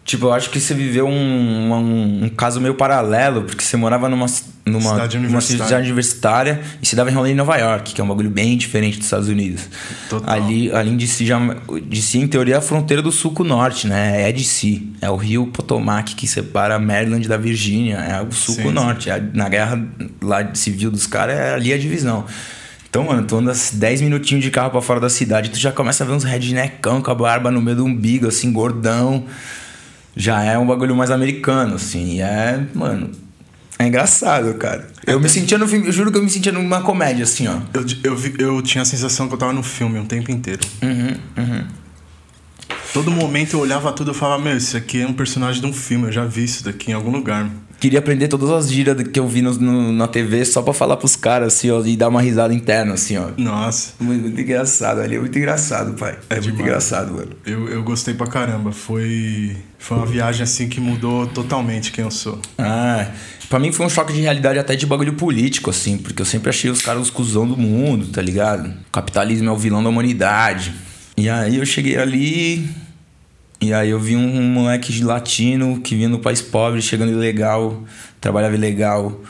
Tipo, eu acho que você viveu um, um, um, caso meio paralelo, porque você morava numa, numa cidade, universitária. cidade universitária e se dava em rolê em Nova York, que é um bagulho bem diferente dos Estados Unidos. Total. Ali, além de si, já, de si, em teoria, é a fronteira do sul com o norte, né? É de si. É o rio Potomac que separa Maryland da Virgínia. É o sul com o norte. É, na guerra lá civil dos caras, é ali a divisão. Então, mano, tu anda 10 minutinhos de carro para fora da cidade, tu já começa a ver uns redneckão com a barba no meio do umbigo, assim, gordão. Já é um bagulho mais americano, assim. E é, mano, é engraçado, cara. Eu me sentia no filme, eu juro que eu me sentia numa comédia, assim, ó. Eu, eu, eu tinha a sensação que eu tava no filme um tempo inteiro. Uhum, uhum. Todo momento eu olhava tudo e falava, meu, isso aqui é um personagem de um filme, eu já vi isso daqui em algum lugar. Queria aprender todas as gírias que eu vi no, no, na TV só pra falar pros caras, assim, ó, e dar uma risada interna, assim, ó. Nossa. Muito, muito engraçado ali, é muito engraçado, pai. É, é muito engraçado, mano. Eu, eu gostei pra caramba. Foi, foi uma viagem, assim, que mudou totalmente quem eu sou. Ah, pra mim foi um choque de realidade até de bagulho político, assim, porque eu sempre achei os caras os cuzão do mundo, tá ligado? O capitalismo é o vilão da humanidade. E aí eu cheguei ali, e aí eu vi um, moleque latino que vinha no país pobre, chegando ilegal, trabalhava ilegal,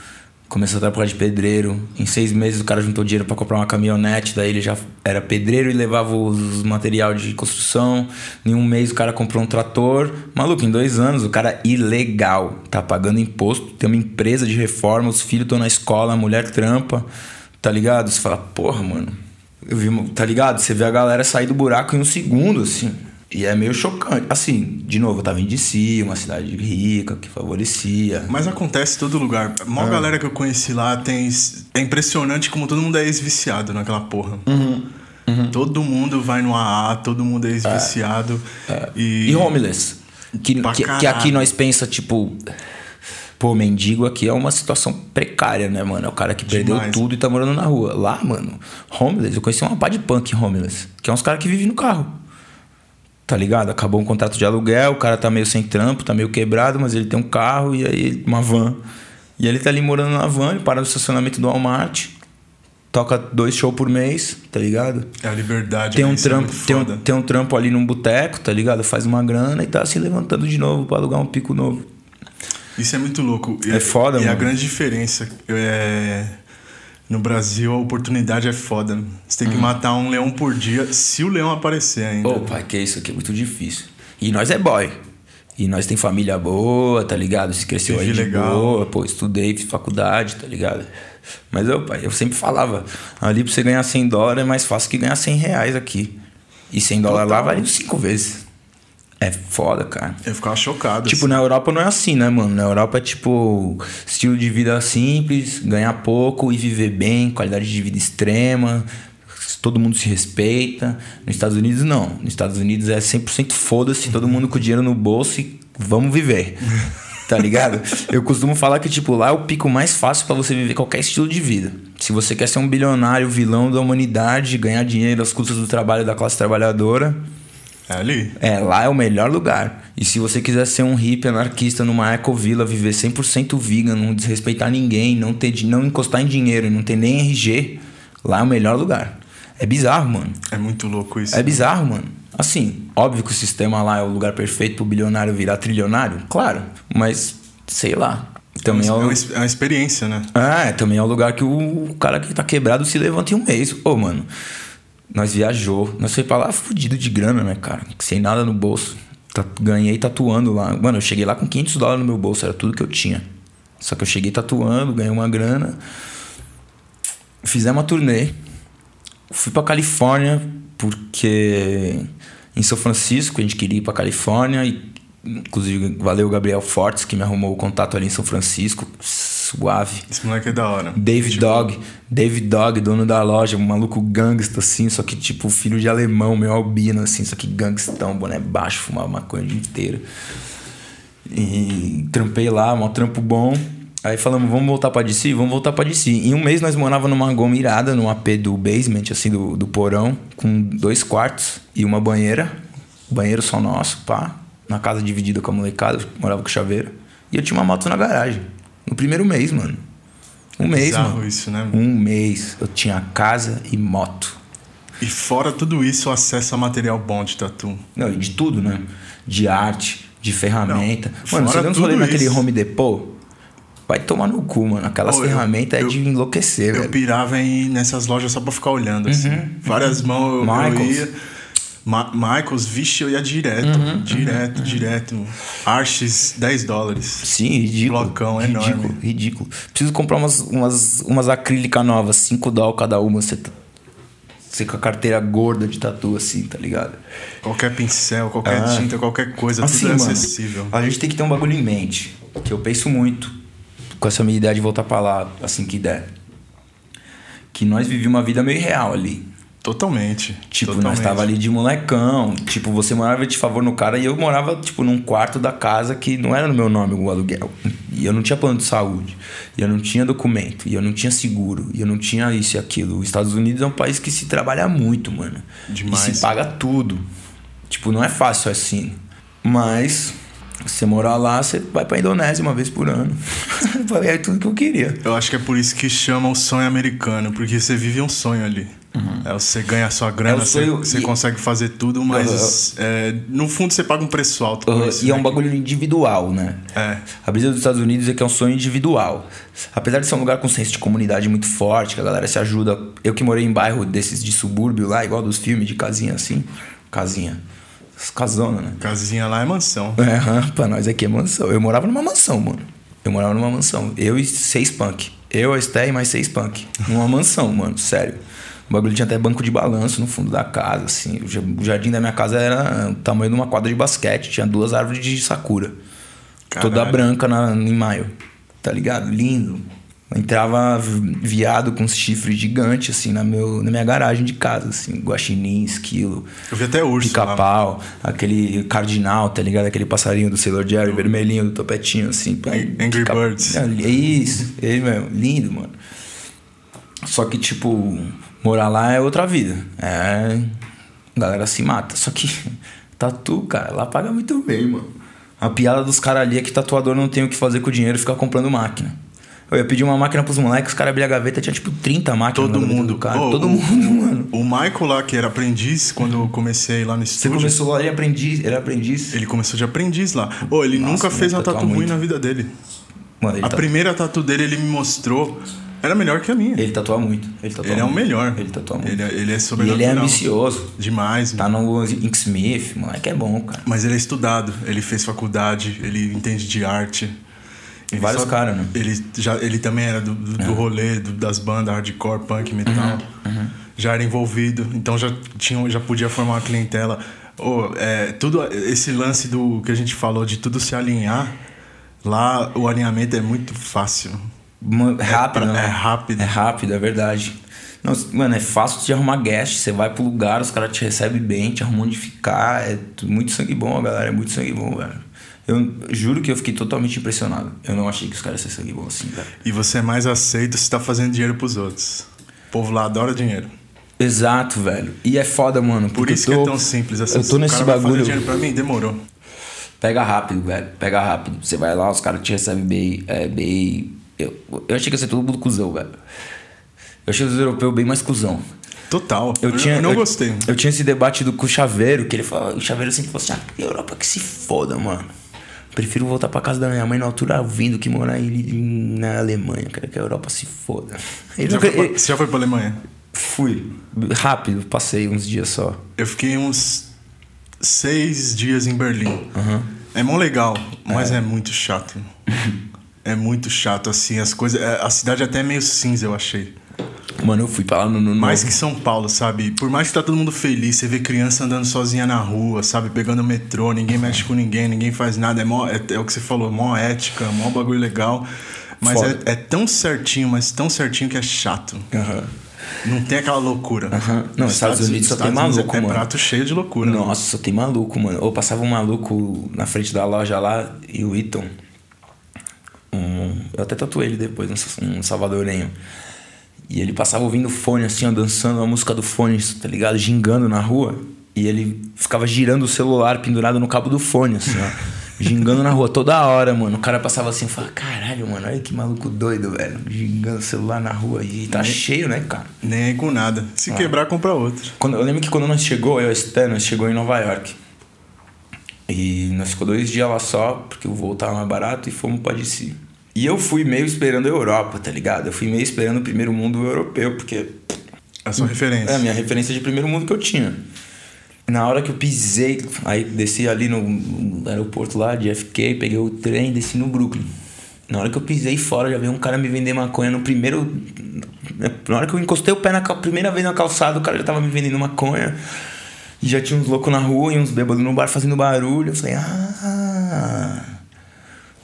começou a trabalhar de pedreiro. Em seis meses o cara juntou dinheiro para comprar uma caminhonete, daí ele já era pedreiro e levava os material de construção. Em um mês o cara comprou um trator. Maluco, em dois anos o cara ilegal, tá pagando imposto, tem uma empresa de reforma, os filhos estão na escola, a mulher trampa, tá ligado? Você fala, porra, mano. Eu vi, tá ligado? Você vê a galera sair do buraco em um segundo, assim. E é meio chocante. Assim, de novo, eu tava em DC, uma cidade rica, que favorecia. Mas acontece em todo lugar. A maior ah. galera que eu conheci lá tem. É impressionante como todo mundo é ex-viciado naquela porra. Uhum. Uhum. Todo mundo vai no AA, todo mundo é ex-viciado. É. É. E... e homeless. Que, que, que, aqui nós pensa, tipo. Pô, mendigo aqui é uma situação precária, né, mano? É o cara que Demais. perdeu tudo e tá morando na rua. Lá, mano, homeless, eu conheci uma pá de punk homeless, que é uns caras que vivem no carro tá ligado? Acabou um contrato de aluguel, o cara tá meio sem trampo, tá meio quebrado, mas ele tem um carro e aí uma van. E ele tá ali morando na van, ele para no estacionamento do Walmart, toca dois shows por mês, tá ligado? É a liberdade, tem um é trampo, é tem, um, tem um trampo ali num boteco, tá ligado? Faz uma grana e tá se levantando de novo para alugar um pico novo. Isso é muito louco. É, é foda, e mano. E a grande diferença é no Brasil a oportunidade é foda. Você tem que hum. matar um leão por dia se o leão aparecer ainda. Ô, pai, que isso aqui é muito difícil. E nós é boy. E nós tem família boa, tá ligado? Se cresceu aí de legal. boa, pô, estudei, fiz faculdade, tá ligado? Mas eu, pai, eu sempre falava, ali pra você ganhar 100 dólares é mais fácil que ganhar 100 reais aqui. E 100 dólares lá vale 5 vezes. É foda, cara. Eu ficava chocado. Tipo, assim. na Europa não é assim, né, mano? Na Europa é tipo estilo de vida simples, ganhar pouco e viver bem, qualidade de vida extrema, todo mundo se respeita. Nos Estados Unidos, não. Nos Estados Unidos é 100% foda-se, todo mundo com dinheiro no bolso e vamos viver. tá ligado? Eu costumo falar que, tipo, lá é o pico mais fácil para você viver qualquer estilo de vida. Se você quer ser um bilionário, vilão da humanidade, ganhar dinheiro às custas do trabalho da classe trabalhadora é ali. É, lá é o melhor lugar. E se você quiser ser um hippie anarquista numa ecovila, viver 100% vegan, não desrespeitar ninguém, não, ter, não encostar em dinheiro, não ter nem RG, lá é o melhor lugar. É bizarro, mano. É muito louco isso. É bizarro, mano. Assim, óbvio que o sistema lá é o lugar perfeito pro bilionário virar trilionário, claro. Mas, sei lá. Também é, uma, é, é uma experiência, né? É, também é o lugar que o cara que tá quebrado se levanta em um mês. Ô, mano. Nós viajou. Nós foi pra lá fudido de grana, né, cara? Sem nada no bolso. Ganhei tatuando lá. Mano, eu cheguei lá com 500 dólares no meu bolso. Era tudo que eu tinha. Só que eu cheguei tatuando, ganhei uma grana. Fizemos uma turnê. Fui pra Califórnia porque em São Francisco a gente queria ir pra Califórnia e inclusive valeu o Gabriel Fortes que me arrumou o contato ali em São Francisco suave. Esse moleque é da hora. David tipo... Dog. David Dog, dono da loja, um maluco gangsta, assim, só que tipo filho de alemão, meio albino, assim, só que gangstão, boné baixo, fumava maconha o dia inteiro. E trampei lá, um trampo bom. Aí falamos, vamos voltar pra DC? Vamos voltar pra DC. Em um mês nós morava numa goma irada, num AP do basement, assim, do, do porão, com dois quartos e uma banheira. Banheiro só nosso, pá. Na casa dividida com a molecada, morava com chaveiro. E eu tinha uma moto na garagem. No primeiro mês, mano. Um é mês, mano. isso, né? Um mês. Eu tinha casa e moto. E fora tudo isso, o acesso a material bom de tatu. Não, e de tudo, né? De arte, de ferramenta. Não, mano, você não falei naquele Home Depot? Vai tomar no cu, mano. Aquelas ferramentas é de enlouquecer, eu velho. Eu pirava em, nessas lojas só pra ficar olhando, assim. Uhum, Várias uhum. mãos eu, eu ia Ma Michaels, vixe, eu ia direto, uhum, direto, uhum, direto. Arches, 10 dólares. Sim, ridículo. Blocão ridículo, enorme. Ridículo. Preciso comprar umas, umas, umas acrílicas novas, 5 dólares cada uma. Você, tá, você com a carteira gorda de tatu, assim, tá ligado? Qualquer pincel, qualquer ah. tinta, qualquer coisa, assim, tudo é mano, acessível. A gente tem que ter um bagulho em mente, que eu penso muito com essa minha ideia de voltar pra lá, assim que der. Que nós vivíamos uma vida meio real ali Totalmente. Tipo, totalmente. nós tava ali de molecão. Tipo, você morava de favor no cara e eu morava, tipo, num quarto da casa que não era no meu nome o aluguel. E eu não tinha plano de saúde. E eu não tinha documento. E eu não tinha seguro. E eu não tinha isso e aquilo. Os Estados Unidos é um país que se trabalha muito, mano. Demais. E se paga tudo. Tipo, não é fácil assim. Mas você morar lá, você vai pra Indonésia uma vez por ano. é tudo que eu queria. Eu acho que é por isso que chama o sonho americano, porque você vive um sonho ali. Uhum. É, você ganha a sua grana, é você, você e... consegue fazer tudo, mas uhum. é, no fundo você paga um preço alto. Uhum. Isso, e é um bagulho individual, né? É. A brisa dos Estados Unidos é que é um sonho individual. Apesar de ser um lugar com senso de comunidade muito forte, que a galera se ajuda. Eu que morei em bairro desses de subúrbio lá, igual dos filmes de casinha assim. Casinha Casona, né? Casinha lá é mansão. É, pra nós aqui é mansão. Eu morava numa mansão, mano. Eu morava numa mansão. Eu e seis punk. Eu, a Esté e mais seis punk. Numa mansão, mano, sério. O bagulho tinha até banco de balanço no fundo da casa, assim. O jardim da minha casa era o tamanho de uma quadra de basquete. Tinha duas árvores de sakura. Caralho. Toda branca na, em maio. Tá ligado? Lindo. Entrava viado com chifres gigantes, assim, na, meu, na minha garagem de casa, assim, guaxinim, esquilo. Eu vi até urso. Pica-pau, aquele cardinal, tá ligado? Aquele passarinho do Sailor Jerry, vermelhinho do topetinho, assim. Angry pica... Birds. É, é isso, ele mesmo, lindo, mano. Só que, tipo, morar lá é outra vida. É. A galera se mata. Só que tatu, cara, lá paga muito bem, mano. A piada dos caras ali é que tatuador não tem o que fazer com o dinheiro e ficar comprando máquina. Eu ia pedir uma máquina pros moleques, os caras abriam a gaveta, tinha tipo 30 máquinas. Todo mundo. cara. Oh, Todo o, mundo, mano. O Michael lá, que era aprendiz, quando eu comecei lá no estúdio. Você começou lá, ele aprendiz, ele aprendiz? Ele começou de aprendiz lá. Oh, ele Nossa, nunca fez uma tatu ruim na vida dele. Mano, a tatu... primeira tatu dele, ele me mostrou. Era melhor que a minha. Ele tatua muito. Ele, tatua ele muito. é o melhor. Ele tatua muito. Ele, é, ele é E ele é ambicioso. Demais. Tá no Inksmith, moleque é bom, cara. Mas ele é estudado. Ele fez faculdade, ele entende de arte. Ele Vários caras, né? Ele, já, ele também era do, do, é. do rolê do, das bandas hardcore, punk, metal. Uhum, uhum. Já era envolvido, então já, tinha, já podia formar uma clientela. Oh, é, tudo esse lance do que a gente falou de tudo se alinhar, lá o alinhamento é muito fácil. Rápido, é, né? é rápido. É rápido, é verdade. Não, mano, é fácil de arrumar guest. Você vai pro lugar, os caras te recebem bem, te arrumam onde ficar. É muito sangue bom, a galera. É muito sangue bom, velho. Eu juro que eu fiquei totalmente impressionado. Eu não achei que os caras iam ser sangue bom assim, velho. E você é mais aceito se tá fazendo dinheiro pros outros. O povo lá adora dinheiro. Exato, velho. E é foda, mano. Por isso tô, que é tão simples assim. Eu tô nesse cara bagulho. Vai dinheiro pra mim, demorou. Pega rápido, velho. Pega rápido. Você vai lá, os caras te recebem bem. É, bem... Eu, eu achei que ia ser todo mundo cuzão, velho. Eu achei os europeus bem mais cuzão. Total. Eu, tinha, eu não eu, gostei. Eu tinha esse debate do, com o Chaveiro, que ele falou, o Chaveiro sempre falou assim: ah, Europa que se foda, mano. Prefiro voltar pra casa da minha mãe na altura vindo que morar em, na Alemanha. Quero que a Europa se foda. Ele já nunca, foi ele... Você já foi pra Alemanha? Fui. Rápido, passei uns dias só. Eu fiquei uns seis dias em Berlim. Uhum. É mó legal, mas é, é muito chato. é muito chato, assim, as coisas. É, a cidade é até é meio cinza, eu achei. Mano, eu fui pra lá no, no. Mais que São Paulo, sabe? Por mais que tá todo mundo feliz, você vê criança andando sozinha na rua, sabe? Pegando o metrô, ninguém mexe com ninguém, ninguém faz nada. É, mó, é, é o que você falou, mó ética, mó bagulho legal. Mas é, é, tão certinho, mas tão certinho que é chato. Uhum. Não tem aquela loucura. Uhum. Não, Estados, Estados Unidos só Estados tem maluco, é mano. É prato cheio de loucura. Nossa, mano. só tem maluco, mano. Ou passava um maluco na frente da loja lá e o Iton. Um, eu até tatuei ele depois, um salvadorenho. E ele passava ouvindo fone, assim, ó, dançando a música do fone, tá ligado? Gingando na rua. E ele ficava girando o celular pendurado no cabo do fone, assim, ó. gingando na rua toda hora, mano. O cara passava assim e falava, caralho, mano, olha que maluco doido, velho. Gingando o celular na rua. E tá nem, cheio, né, cara? Nem com nada. Se ah. quebrar, compra outro. Quando, eu lembro que quando nós chegou, eu e a nós chegou em Nova York. E nós ficou dois dias lá só, porque o voo tava mais barato, e fomos pra DC. E eu fui meio esperando a Europa, tá ligado? Eu fui meio esperando o primeiro mundo europeu, porque. A sua referência. É, a minha referência de primeiro mundo que eu tinha. Na hora que eu pisei, aí desci ali no, aeroporto lá de FK, peguei o trem e desci no Brooklyn. Na hora que eu pisei fora, já veio um cara me vender maconha no primeiro. Na hora que eu encostei o pé na primeira vez na calçada, o cara já tava me vendendo maconha. E já tinha uns loucos na rua e uns bêbados no bar fazendo barulho. Eu falei, ah.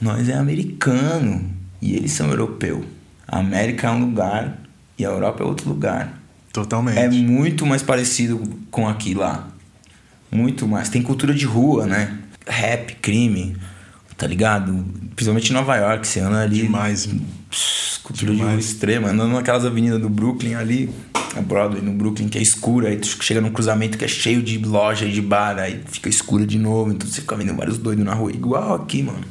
Nós é americano e eles são europeu. A América é um lugar e a Europa é outro lugar. Totalmente. É muito mais parecido com aqui lá. Muito mais. Tem cultura de rua, né? Rap, crime, tá ligado? Principalmente em Nova York, você anda ali. Demais. Pss, cultura Demais. de rua extrema. Andando naquelas avenidas do Brooklyn ali, a Broadway no Brooklyn, que é escura, aí tu chega num cruzamento que é cheio de loja e de bar, aí fica escura de novo, então você fica vendo vários doidos na rua. Igual aqui, mano.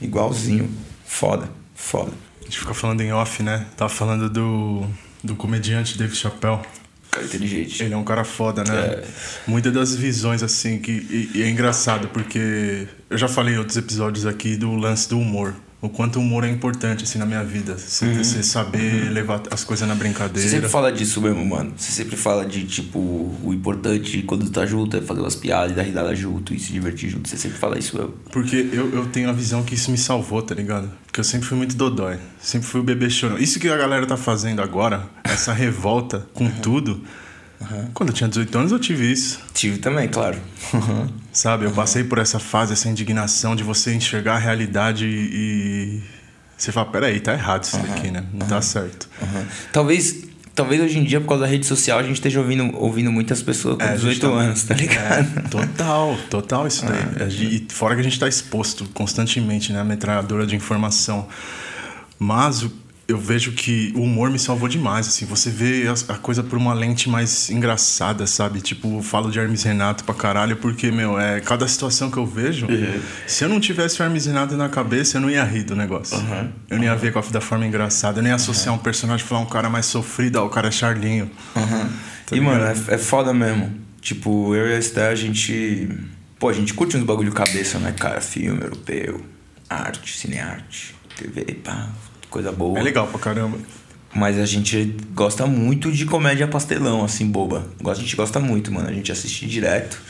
Igualzinho. Foda, foda. A gente fica falando em off, né? Tava falando do, do comediante David Chappelle. Cara inteligente. Ele é um cara foda, né? É. Muitas das visões, assim, que. E, e é engraçado, porque eu já falei em outros episódios aqui do lance do humor o quanto o humor é importante assim na minha vida. Você, uhum. você saber uhum. levar as coisas na brincadeira. Você sempre fala disso mesmo, mano. Você sempre fala de tipo o importante quando tá junto é fazer umas piadas dar risada junto e se divertir junto. Você sempre fala isso mesmo. Porque eu, eu tenho a visão que isso me salvou, tá ligado? Porque eu sempre fui muito dodói. Sempre fui o bebê chorão. Isso que a galera tá fazendo agora, essa revolta com uhum. tudo Uhum. Quando eu tinha 18 anos eu tive isso. Tive também, claro. Uhum. Sabe, eu passei por essa fase, essa indignação de você enxergar a realidade e. Você fala, peraí, tá errado isso daqui, né? Não tá certo. Talvez. Talvez hoje em dia, por causa da rede social, a gente esteja ouvindo, ouvindo muitas pessoas com é, 18 tá... anos, tá ligado? É, total, total isso daí. Ah, e fora que a gente tá exposto constantemente, né? Metralhadora de informação. Mas o eu vejo que o humor me salvou demais, assim. Você vê a, a, coisa por uma lente mais engraçada, sabe? Tipo, eu falo de Hermes Renato pra caralho, porque, meu, é cada situação que eu vejo, uhum. se eu não tivesse o Hermes Renato na cabeça, eu não ia rir do negócio. Uhum. Eu não ia ver da forma engraçada. Eu nem ia associar uhum. um personagem e falar um cara mais sofrido, ó, o cara é Charlinho. Tá e, mano, é, é foda mesmo. Tipo, eu e a Esther, a gente. Pô, a gente curte uns bagulho cabeça, né, cara? Filme europeu, arte, cinearte, TV, pá coisa boa. É legal pra caramba. Mas a gente gosta muito de comédia pastelão, assim, boba. A gente gosta muito, mano. A gente assiste direto.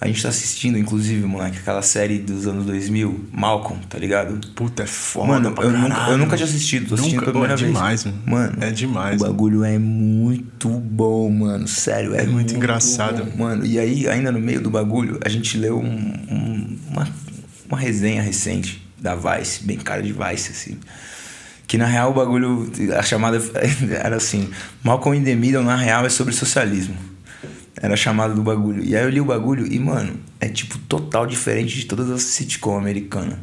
A gente tá assistindo, inclusive, moleque, aquela série dos anos 2000, Malcolm, tá ligado? Puta, é foda. Mano, eu nunca, eu nunca tinha assistido, tô assistindo nunca, pela primeira é demais, vez. Mano. É demais. O bagulho é muito bom, mano. Sério, é, é muito, muito engraçado. Bom, mano, e aí, ainda no meio do bagulho, a gente leu um, um, uma, uma resenha recente da Vice, bem cara de Vice, assim que na real o bagulho, a chamada era assim: Malcolm in the Middle na real é sobre socialismo. Era a chamada do bagulho. E aí eu li o bagulho e, mano, é tipo total diferente de todas as sitcom americanas.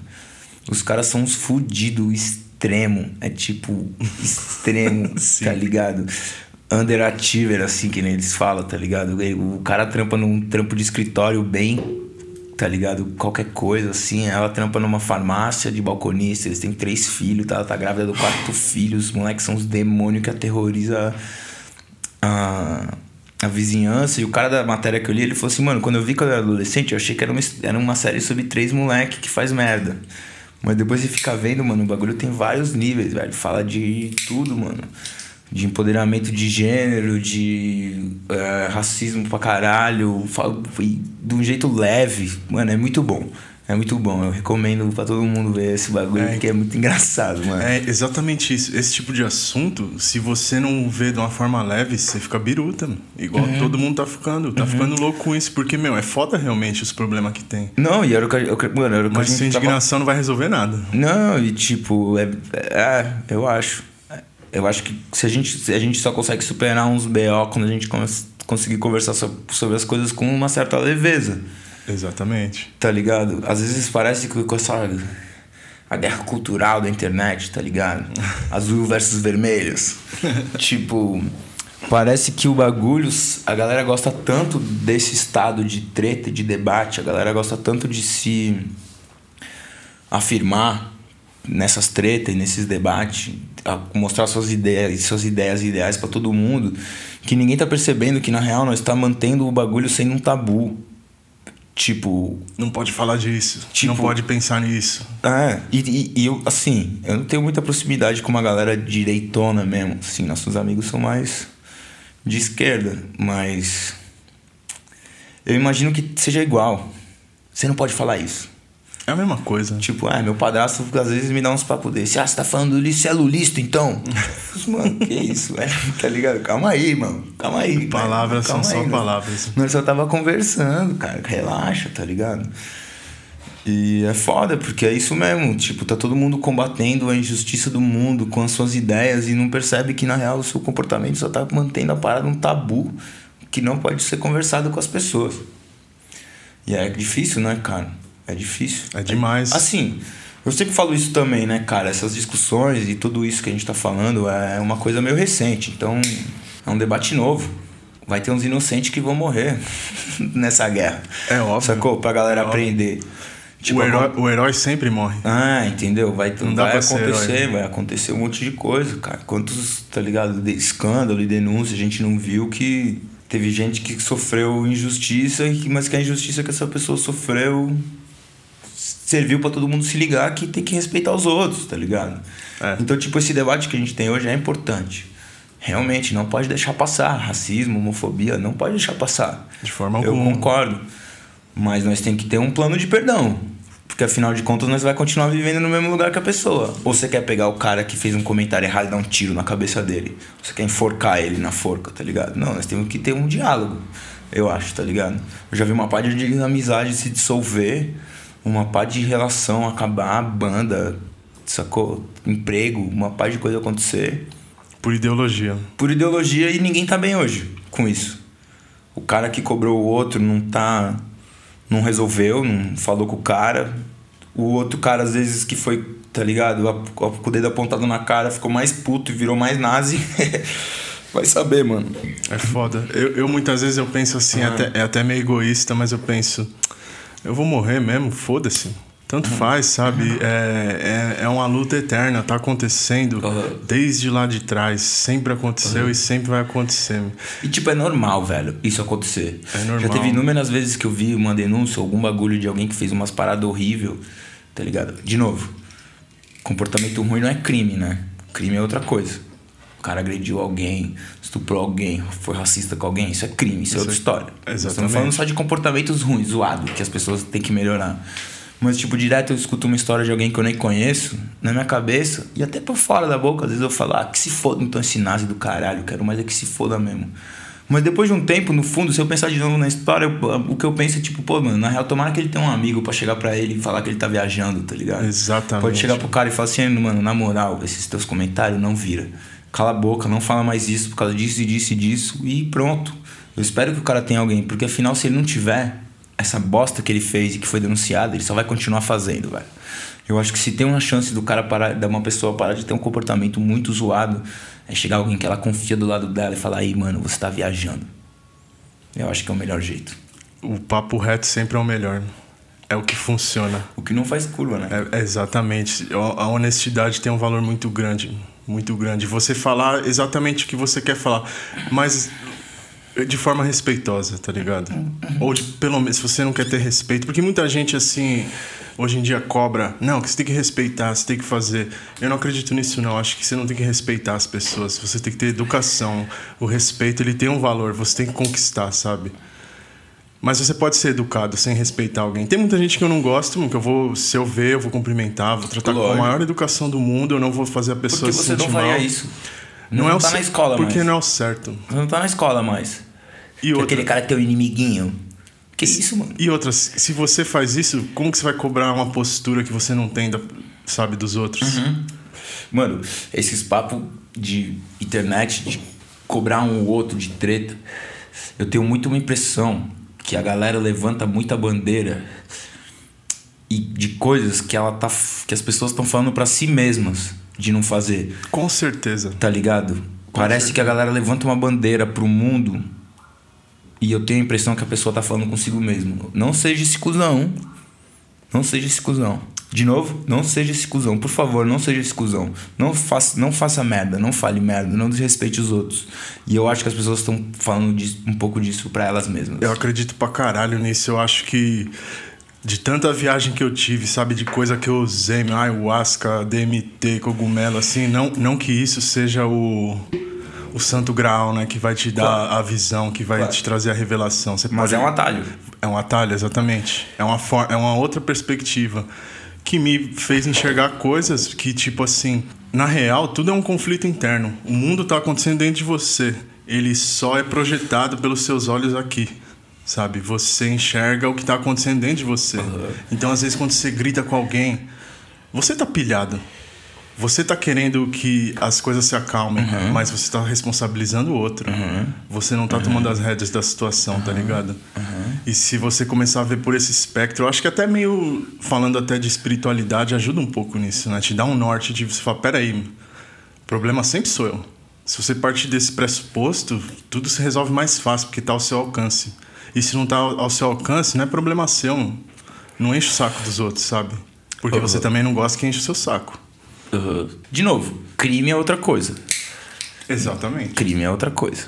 Os caras são uns fudidos extremo. É tipo extremo, tá ligado? Underachiever, assim, que nem eles falam, tá ligado? O cara trampa num trampo de escritório bem tá ligado? Qualquer coisa, assim. Ela trampa numa farmácia de balconista, eles têm três filhos, tá? Ela tá grávida do quarto filho. Os moleques são os demônios que aterroriza a, a vizinhança. E o cara da matéria que eu li, ele falou assim, mano, quando eu vi que eu era adolescente, eu achei que era uma, era uma série sobre três moleques que faz merda. Mas depois você fica vendo, mano, o bagulho tem vários níveis, velho. Fala de tudo, mano de empoderamento de gênero, de é, racismo pra caralho, de um jeito leve. Mano, é muito bom. É muito bom. Eu recomendo pra todo mundo ver esse bagulho, é, porque é muito engraçado, mano. É exatamente isso. Esse tipo de assunto, se você não vê de uma forma leve, você fica biruta, mano. Igual uhum. todo mundo tá ficando. Tá uhum. ficando louco com isso, porque, meu, é foda realmente os problemas que tem. Não, e era o que, eu, mano, era o que Mas a indignação tava... não vai resolver nada. Não, e tipo, é, é eu acho. Eu acho que se a gente, a gente só consegue superar uns BO quando a gente conseguir conversar sobre as coisas com uma certa leveza. Exatamente. Tá ligado? Às vezes parece que com essa a guerra cultural da internet, tá ligado? Azul versus vermelhos. tipo, parece que o bagulho, a galera gosta tanto desse estado de treta, de debate, a galera gosta tanto de se afirmar nessas tretas e nesses debates, mostrar suas ideias, suas ideias ideais para todo mundo, que ninguém tá percebendo que na real nós está mantendo o bagulho sendo um tabu. Tipo. Não pode falar disso. Tipo, não pode pensar nisso. É, e, e, e, eu, assim, eu não tenho muita proximidade com uma galera direitona mesmo. Assim, nossos amigos são mais de esquerda, mas. Eu imagino que seja igual. Você não pode falar isso. É a mesma coisa. Tipo, ah, meu padrasto às vezes me dá uns papos desse. Ah, você tá falando de é lulista então? mano, que isso, velho? Tá ligado? Calma aí, mano. Calma aí. Palavras são só aí, palavras. Nós só tava conversando, cara. Relaxa, tá ligado? E é foda, porque é isso mesmo. Tipo, tá todo mundo combatendo a injustiça do mundo com as suas ideias e não percebe que na real o seu comportamento só tá mantendo a parada um tabu que não pode ser conversado com as pessoas. E é difícil, né, cara? É difícil. É demais. Assim, eu sempre falo isso também, né, cara? Essas discussões e tudo isso que a gente tá falando é uma coisa meio recente. Então, é um debate novo. Vai ter uns inocentes que vão morrer nessa guerra. É óbvio. Sacou? Pra galera é aprender. Tipo, o, herói, o herói sempre morre. Ah, entendeu? Vai, não vai acontecer, vai acontecer um monte de coisa, cara. Quantos, tá ligado? De escândalo e denúncia a gente não viu que teve gente que sofreu injustiça, mas que a injustiça que essa pessoa sofreu serviu para todo mundo se ligar que tem que respeitar os outros, tá ligado? É. Então, tipo, esse debate que a gente tem hoje é importante. Realmente, não pode deixar passar. Racismo, homofobia, não pode deixar passar. De forma alguma. Eu concordo. Mas nós temos que ter um plano de perdão. Porque afinal de contas nós vai continuar vivendo no mesmo lugar que a pessoa. Ou você quer pegar o cara que fez um comentário errado e dar um tiro na cabeça dele. Você quer enforcar ele na forca, tá ligado? Não, nós temos que ter um diálogo, eu acho, tá ligado? Eu já vi uma parte de amizade se dissolver, uma parte de relação acabar, banda, sacou? Emprego, uma parte de coisa acontecer. Por ideologia. Por ideologia e ninguém tá bem hoje com isso. O cara que cobrou o outro não tá não resolveu, não falou com o cara. O outro cara, às vezes, que foi, tá ligado? Com o dedo apontado na cara, ficou mais puto e virou mais nazi. Vai saber, mano. É foda. Eu, eu muitas vezes eu penso assim, ah. até, é até meio egoísta, mas eu penso, eu vou morrer mesmo, foda-se. Tanto faz, sabe? É, é, é uma luta eterna, tá acontecendo uhum. desde lá de trás. Sempre aconteceu uhum. e sempre vai acontecer. E tipo, é normal, velho, isso acontecer. É normal. Já teve inúmeras vezes que eu vi uma denúncia, algum bagulho de alguém que fez umas paradas horríveis, tá ligado? De novo, comportamento ruim não é crime, né? Crime é outra coisa. O cara agrediu alguém, estuprou alguém, foi racista com alguém, isso é crime, isso, é isso é outra história. Exatamente. Estamos falando só de comportamentos ruins, zoado, que as pessoas têm que melhorar. Mas, tipo, direto eu escuto uma história de alguém que eu nem conheço na minha cabeça e até por fora da boca, às vezes eu falo, ah, que se foda então esse nazi do caralho, quero mais é que se foda mesmo. Mas depois de um tempo, no fundo, se eu pensar de novo na história, o que eu penso é tipo, pô, mano, na real, tomara que ele tenha um amigo para chegar para ele e falar que ele tá viajando, tá ligado? Exatamente. Pode chegar pro cara e falar assim, mano, na moral, esses teus comentários não vira. Cala a boca, não fala mais isso por causa disso e disso e disso e pronto. Eu espero que o cara tenha alguém, porque afinal, se ele não tiver, essa bosta que ele fez e que foi denunciado, ele só vai continuar fazendo, velho. Eu acho que se tem uma chance do cara parar, de uma pessoa parar de ter um comportamento muito zoado, é chegar alguém que ela confia do lado dela e falar: aí, mano, você tá viajando. Eu acho que é o melhor jeito. O papo reto sempre é o melhor. É o que funciona. O que não faz curva, né? É, exatamente. A honestidade tem um valor muito grande. Muito grande. Você falar exatamente o que você quer falar. Mas de forma respeitosa, tá ligado? Ou de, pelo menos, se você não quer ter respeito. Porque muita gente, assim, hoje em dia cobra. Não, que você tem que respeitar, você tem que fazer. Eu não acredito nisso, não. Acho que você não tem que respeitar as pessoas. Você tem que ter educação. O respeito, ele tem um valor. Você tem que conquistar, sabe? Mas você pode ser educado sem respeitar alguém. Tem muita gente que eu não gosto, que eu vou, se eu ver, eu vou cumprimentar, vou tratar Lógico. com a maior educação do mundo, eu não vou fazer a pessoa Porque se sentir mal. você não faria isso? Não, não é tá o na escola porque mais. não é o certo. Você não tá na escola mais. E outra... Aquele cara é teu inimiguinho. Que isso, mano? E outras, se você faz isso, como que você vai cobrar uma postura que você não tem, da, sabe, dos outros? Uhum. Mano, esses papos de internet, de cobrar um ou outro de treta, eu tenho muito uma impressão que a galera levanta muita bandeira e de coisas que ela tá que as pessoas estão falando para si mesmas de não fazer. Com certeza. Tá ligado? Com Parece certeza. que a galera levanta uma bandeira pro mundo e eu tenho a impressão que a pessoa tá falando consigo mesmo. Não seja esse cuzão. Não seja esse cuzão. De novo, não seja esse cuzão. Por favor, não seja esse cuzão. Não faça, não faça merda, não fale merda, não desrespeite os outros. E eu acho que as pessoas estão falando um pouco disso para elas mesmas. Eu acredito pra caralho nisso. Eu acho que de tanta viagem que eu tive, sabe, de coisa que eu usei, ayahuasca, DMT, cogumelo, assim, não, não que isso seja o, o santo grau, né, que vai te dar claro. a visão, que vai claro. te trazer a revelação. Você Mas pode... é um atalho. É um atalho, exatamente. É uma, for... é uma outra perspectiva que me fez enxergar coisas que, tipo assim, na real, tudo é um conflito interno. O mundo tá acontecendo dentro de você. Ele só é projetado pelos seus olhos aqui sabe? Você enxerga o que tá acontecendo dentro de você. Uhum. Então, às vezes, quando você grita com alguém, você tá pilhado. Você tá querendo que as coisas se acalmem, uhum. mas você tá responsabilizando o outro. Uhum. Você não tá uhum. tomando as rédeas da situação, tá ligado? E se você começar a ver por esse espectro, eu acho que até meio falando até de espiritualidade ajuda um pouco nisso, né? Te dá um norte de você falar, peraí, o problema sempre sou eu. Se você partir desse pressuposto, tudo se resolve mais fácil, porque tá ao seu alcance. E se não tá ao seu alcance, não é problema seu. Não enche o saco dos outros, sabe? Porque você também não gosta que enche o seu saco. Uhum. De novo, crime é outra coisa. Exatamente. Crime é outra coisa.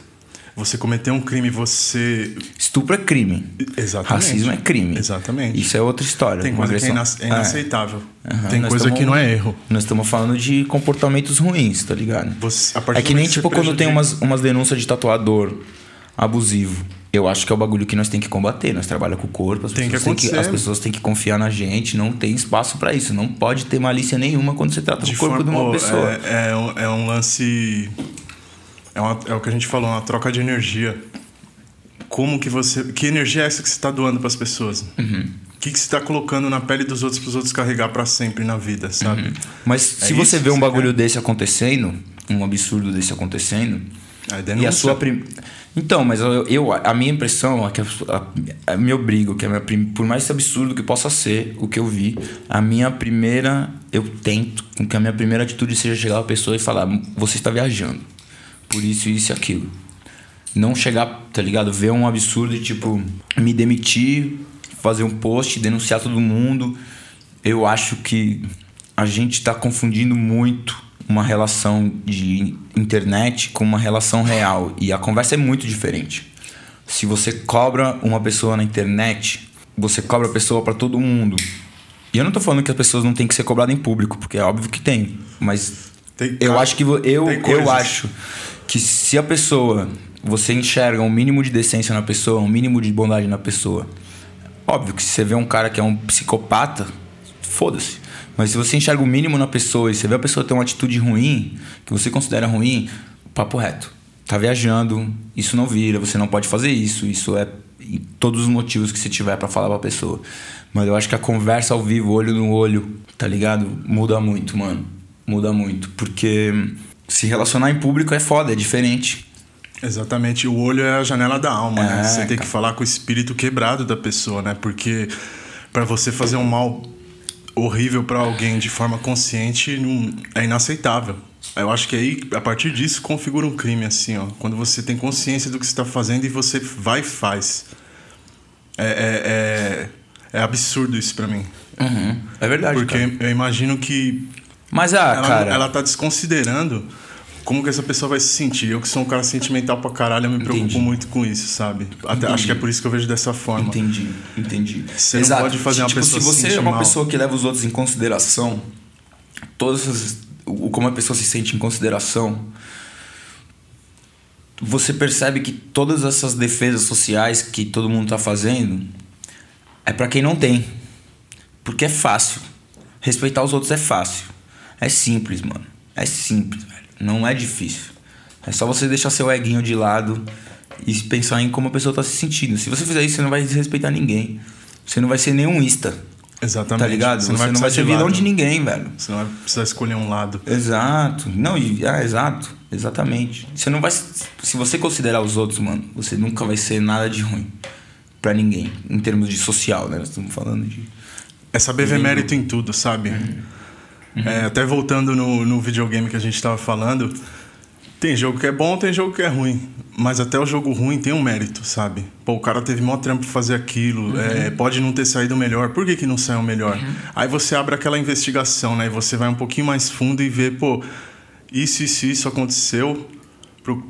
Você cometeu um crime, você. Estupro é crime. Exatamente. Racismo é crime. Exatamente. Isso é outra história. Tem coisa que é, é inaceitável. Uhum. Tem coisa que não é erro. Nós estamos falando de comportamentos ruins, tá ligado? Você, é que nem tipo quando tem umas, umas denúncias de tatuador abusivo. Eu acho que é o bagulho que nós tem que combater. Nós trabalhamos com o corpo, as, tem pessoas, que têm que, as pessoas têm que confiar na gente, não tem espaço para isso. Não pode ter malícia nenhuma quando você trata do corpo forma, de uma pessoa. É, é, um, é um lance. É, uma, é o que a gente falou, uma troca de energia. Como que você. Que energia é essa que você está doando para as pessoas? Uhum. O que, que você está colocando na pele dos outros para os outros carregar para sempre na vida, sabe? Uhum. Mas é se você vê um bagulho desse acontecendo, um absurdo desse acontecendo, e a sua prim... Então, mas eu, eu, a minha impressão é que a, a, me obrigo, que a minha por mais absurdo que possa ser o que eu vi, a minha primeira, eu tento que a minha primeira atitude seja chegar a pessoa e falar: você está viajando, por isso, isso e aquilo. Não chegar, tá ligado? Ver um absurdo e tipo, me demitir, fazer um post, denunciar todo mundo. Eu acho que a gente está confundindo muito uma relação de internet com uma relação real. E a conversa é muito diferente. Se você cobra uma pessoa na internet, você cobra a pessoa para todo mundo. E eu não tô falando que as pessoas não têm que ser cobradas em público, porque é óbvio que tem. Mas tem, eu acho que eu, eu acho que se a pessoa você enxerga um mínimo de decência na pessoa, um mínimo de bondade na pessoa. Óbvio que se você vê um cara que é um psicopata, foda-se. Mas se você enxerga o mínimo na pessoa e você vê a pessoa ter uma atitude ruim, que você considera ruim, papo reto. Tá viajando, isso não vira, você não pode fazer isso, isso é todos os motivos que você tiver para falar pra pessoa. Mas eu acho que a conversa ao vivo, olho no olho, tá ligado? Muda muito, mano. Muda muito. Porque se relacionar em público é foda, é diferente. Exatamente. O olho é a janela da alma, né? é, né? Você cara. tem que falar com o espírito quebrado da pessoa, né? Porque para você fazer um mal horrível para alguém de forma consciente não, é inaceitável. Eu acho que aí, a partir disso, configura um crime, assim, ó. Quando você tem consciência do que você está fazendo e você vai e faz. É, é, é, é absurdo isso para mim. Uhum. É verdade. Porque cara. eu imagino que. Mas, ah, ela, cara. Ela tá desconsiderando como que essa pessoa vai se sentir. Eu que sou um cara sentimental pra caralho, eu me preocupo entendi. muito com isso, sabe? Até, acho que é por isso que eu vejo dessa forma. Entendi, entendi. Você Exato. não pode fazer uma tipo, pessoa se você se é uma mal. pessoa que leva os outros em consideração, todas as, o, como a pessoa se sente em consideração, você percebe que todas essas defesas sociais que todo mundo tá fazendo é para quem não tem. Porque é fácil. Respeitar os outros é fácil. É simples, mano. É simples. Não é difícil. É só você deixar seu eguinho de lado e pensar em como a pessoa está se sentindo. Se você fizer isso, você não vai desrespeitar ninguém. Você não vai ser nenhum ista. Exatamente. Tá ligado? Você não vai, você não vai ser vilão de ninguém, velho. Você não vai precisar escolher um lado. Exato. Não, e, ah, exato. Exatamente. Você não vai. Se você considerar os outros, mano, você nunca vai ser nada de ruim para ninguém. Em termos de social, né? Nós estamos falando de. É saber ver mérito em tudo, sabe? Uhum. Uhum. É, até voltando no, no videogame que a gente estava falando, tem jogo que é bom, tem jogo que é ruim. Mas até o jogo ruim tem um mérito, sabe? Pô, o cara teve maior trampo pra fazer aquilo. Uhum. É, pode não ter saído melhor. Por que, que não saiu melhor? Uhum. Aí você abre aquela investigação, né? E você vai um pouquinho mais fundo e vê, pô, isso, isso, isso aconteceu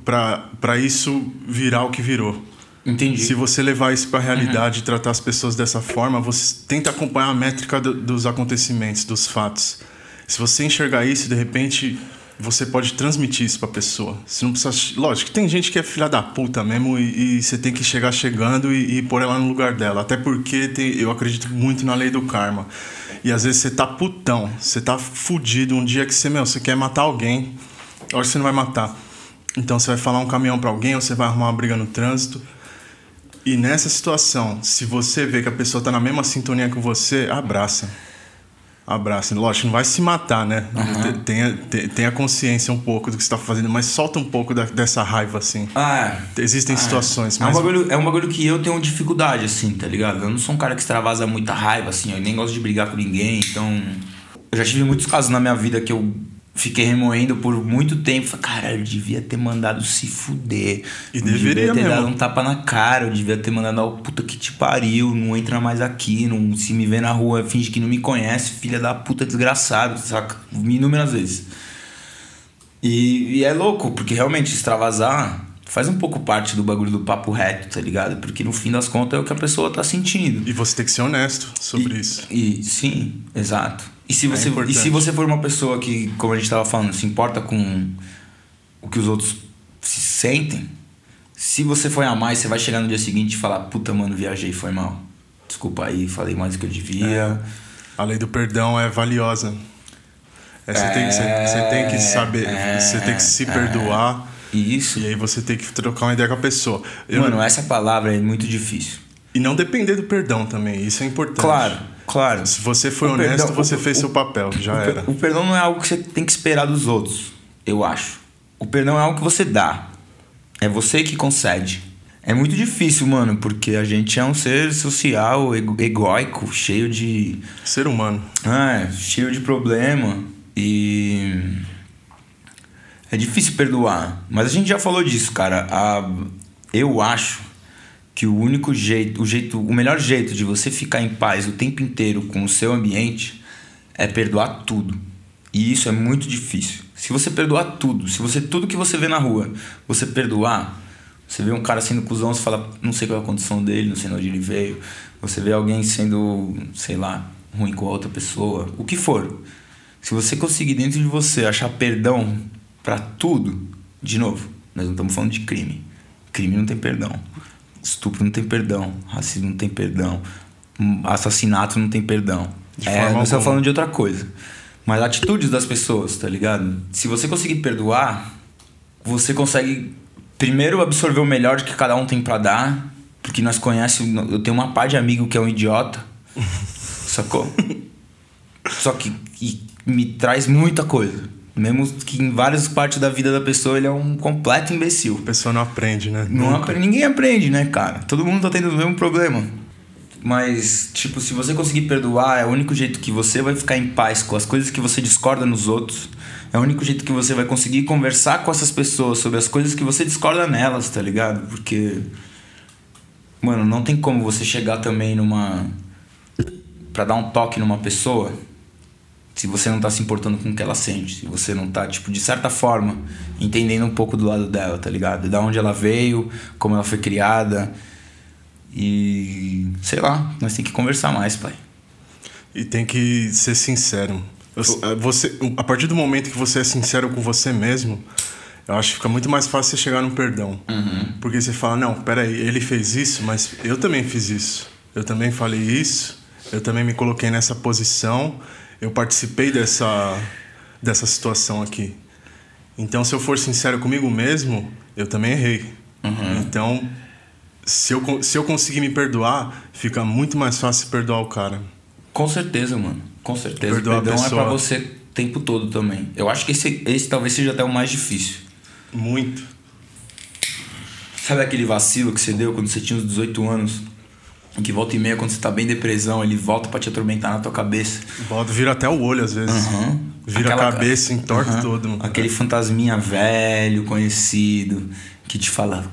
para isso virar o que virou. Entendi. Se você levar isso para a realidade uhum. e tratar as pessoas dessa forma, você tenta acompanhar a métrica do, dos acontecimentos, dos fatos. Se você enxergar isso, de repente você pode transmitir isso pra pessoa. Você não precisa. Lógico que tem gente que é filha da puta mesmo e, e você tem que chegar chegando e, e pôr ela no lugar dela. Até porque tem, eu acredito muito na lei do karma. E às vezes você tá putão, você tá fudido um dia que você, meu, você quer matar alguém, hoje você não vai matar. Então você vai falar um caminhão para alguém ou você vai arrumar uma briga no trânsito. E nessa situação, se você vê que a pessoa tá na mesma sintonia que você, abraça. Abraça. Lógico, não vai se matar, né? Uhum. Tenha, tenha consciência um pouco do que você tá fazendo, mas solta um pouco da, dessa raiva, assim. Ah, é. Existem ah, situações. É. Mas... É, um bagulho, é um bagulho que eu tenho dificuldade, assim, tá ligado? Eu não sou um cara que extravasa muita raiva, assim, eu nem gosto de brigar com ninguém, então. Eu já tive muitos casos na minha vida que eu fiquei remoendo por muito tempo. Falei, caralho, eu devia ter mandado se fuder. E deveria devia ter mesmo. dado um tapa na cara. Eu devia ter mandado, oh, puta que te pariu, não entra mais aqui. Não, se me vê na rua, finge que não me conhece, filha da puta desgraçado, saca? Inúmeras vezes. E, e é louco, porque realmente extravasar faz um pouco parte do bagulho do papo reto, tá ligado? Porque no fim das contas é o que a pessoa tá sentindo. E você tem que ser honesto sobre e, isso. E sim, exato. E se, é você, é e se você for uma pessoa que, como a gente estava falando, se importa com o que os outros se sentem, se você for amar e você vai chegar no dia seguinte e falar, puta, mano, viajei, foi mal. Desculpa aí, falei mais do que eu devia. É. A lei do perdão é valiosa. É, você, é, tem, você, você, tem, que saber, é, você tem que se é. perdoar. Isso. E aí você tem que trocar uma ideia com a pessoa. Eu Mano, essa palavra é muito difícil. E não depender do perdão também, isso é importante. Claro. Claro. Se você foi o honesto, perdão, você o, fez o, seu papel, já o, era. O perdão não é algo que você tem que esperar dos outros, eu acho. O perdão é algo que você dá. É você que concede. É muito difícil, mano, porque a gente é um ser social, egóico, cheio de. Ser humano. É, cheio de problema. E. É difícil perdoar. Mas a gente já falou disso, cara. A... Eu acho que o único jeito, o jeito, o melhor jeito de você ficar em paz o tempo inteiro com o seu ambiente é perdoar tudo. E isso é muito difícil. Se você perdoar tudo, se você tudo que você vê na rua, você perdoar, você vê um cara sendo cuzão, você fala, não sei qual é a condição dele, não sei de onde ele veio. Você vê alguém sendo, sei lá, ruim com a outra pessoa, o que for. Se você conseguir dentro de você achar perdão para tudo, de novo, nós não estamos falando de crime. Crime não tem perdão. Estupro não tem perdão, racismo não tem perdão, assassinato não tem perdão. De é, nós estamos falando de outra coisa. Mas atitudes das pessoas, tá ligado? Se você conseguir perdoar, você consegue primeiro absorver o melhor que cada um tem para dar, porque nós conhecemos, eu tenho uma par de amigo que é um idiota, sacou? Só que me traz muita coisa. Mesmo que em várias partes da vida da pessoa ele é um completo imbecil. A pessoa não aprende, né? Não aprende, ninguém aprende, né, cara? Todo mundo tá tendo o mesmo problema. Mas, tipo, se você conseguir perdoar, é o único jeito que você vai ficar em paz com as coisas que você discorda nos outros. É o único jeito que você vai conseguir conversar com essas pessoas sobre as coisas que você discorda nelas, tá ligado? Porque. Mano, não tem como você chegar também numa. pra dar um toque numa pessoa se você não tá se importando com o que ela sente, se você não tá, tipo, de certa forma, entendendo um pouco do lado dela, tá ligado? Da onde ela veio, como ela foi criada. E sei lá, nós tem que conversar mais, pai. E tem que ser sincero. Você, a partir do momento que você é sincero com você mesmo, eu acho que fica muito mais fácil você chegar no perdão. Uhum. Porque você fala, não, peraí, ele fez isso, mas eu também fiz isso. Eu também falei isso, eu também me coloquei nessa posição eu participei dessa, dessa situação aqui. Então, se eu for sincero comigo mesmo, eu também errei. Uhum. Então, se eu, se eu conseguir me perdoar, fica muito mais fácil perdoar o cara. Com certeza, mano. Com certeza. Perdoar Perdão é pra você o tempo todo também. Eu acho que esse, esse talvez seja até o mais difícil. Muito. Sabe aquele vacilo que você deu quando você tinha uns 18 anos? Que volta e meia, quando você tá bem depressão, ele volta para te atormentar na tua cabeça. Volta, vira até o olho às vezes. Uhum. Vira Aquela, a cabeça, entorta uhum. todo. Mano. Aquele fantasminha velho, conhecido, que te fala.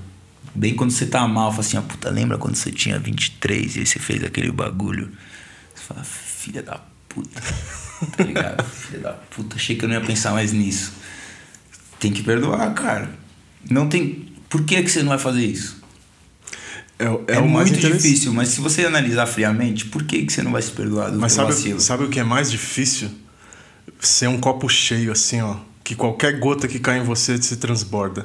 Bem quando você tá mal, fala assim: ah, puta, lembra quando você tinha 23 e aí você fez aquele bagulho? Você fala, filha da puta. tá ligado? filha da puta, achei que eu não ia pensar mais nisso. Tem que perdoar, cara. Não tem. Por que, que você não vai fazer isso? É, é, é muito difícil, mas se você analisar friamente, por que, que você não vai se perdoar do mas sabe, vacilo? sabe o que é mais difícil? Ser um copo cheio, assim, ó. Que qualquer gota que cai em você se transborda.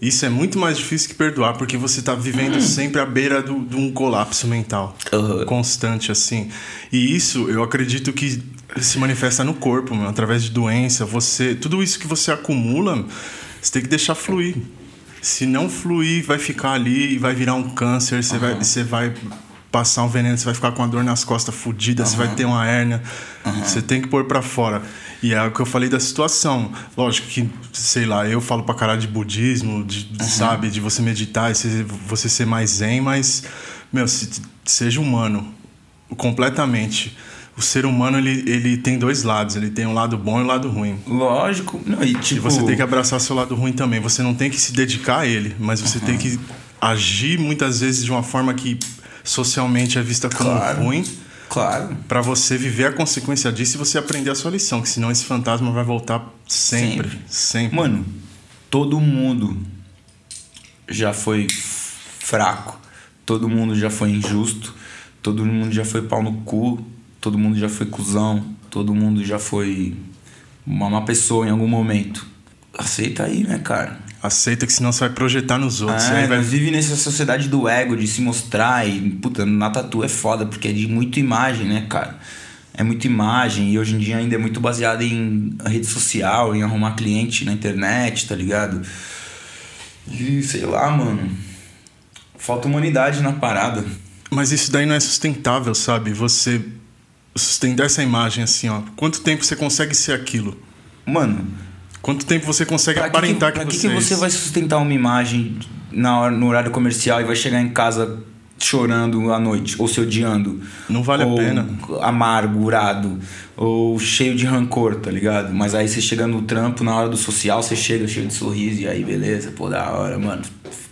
Isso é muito mais difícil que perdoar, porque você está vivendo hum. sempre à beira do, de um colapso mental. Uhum. Constante, assim. E isso, eu acredito que se manifesta no corpo, meu, através de doença. Você, tudo isso que você acumula, você tem que deixar fluir. Se não fluir, vai ficar ali e vai virar um câncer, você, uhum. vai, você vai passar um veneno, você vai ficar com a dor nas costas fodida, uhum. você vai ter uma hérnia. Uhum. Você tem que pôr para fora. E é o que eu falei da situação. Lógico que, sei lá, eu falo pra caralho de budismo, de, uhum. sabe, de você meditar, você ser mais zen, mas, meu, se, seja humano completamente. O ser humano ele, ele tem dois lados, ele tem um lado bom e um lado ruim. Lógico, não, e, tipo... e você tem que abraçar seu lado ruim também. Você não tem que se dedicar a ele, mas você uhum. tem que agir muitas vezes de uma forma que socialmente é vista como claro. ruim. Claro. Para você viver a consequência disso e você aprender a sua lição, que senão esse fantasma vai voltar sempre, sempre. sempre. Mano, todo mundo já foi fraco, todo mundo já foi injusto, todo mundo já foi pau no cu, todo mundo já foi cuzão, todo mundo já foi uma má pessoa em algum momento. Aceita aí, né, cara? Aceita que senão você vai projetar nos outros. É, vai... vive nessa sociedade do ego, de se mostrar. E, puta, na tatu é foda, porque é de muita imagem, né, cara? É muita imagem e hoje em dia ainda é muito baseado em rede social, em arrumar cliente na internet, tá ligado? E sei lá, mano. Falta humanidade na parada. Mas isso daí não é sustentável, sabe? Você sustentar essa imagem assim, ó. Quanto tempo você consegue ser aquilo? Mano, Quanto tempo você consegue pra aparentar que, que, que, você que você é vai sustentar uma imagem na hora, no horário comercial e vai chegar em casa chorando à noite, ou se odiando. Não vale a pena. Amargurado, ou cheio de rancor, tá ligado? Mas aí você chega no trampo, na hora do social, você chega cheio de sorriso, e aí beleza, pô, da hora, mano.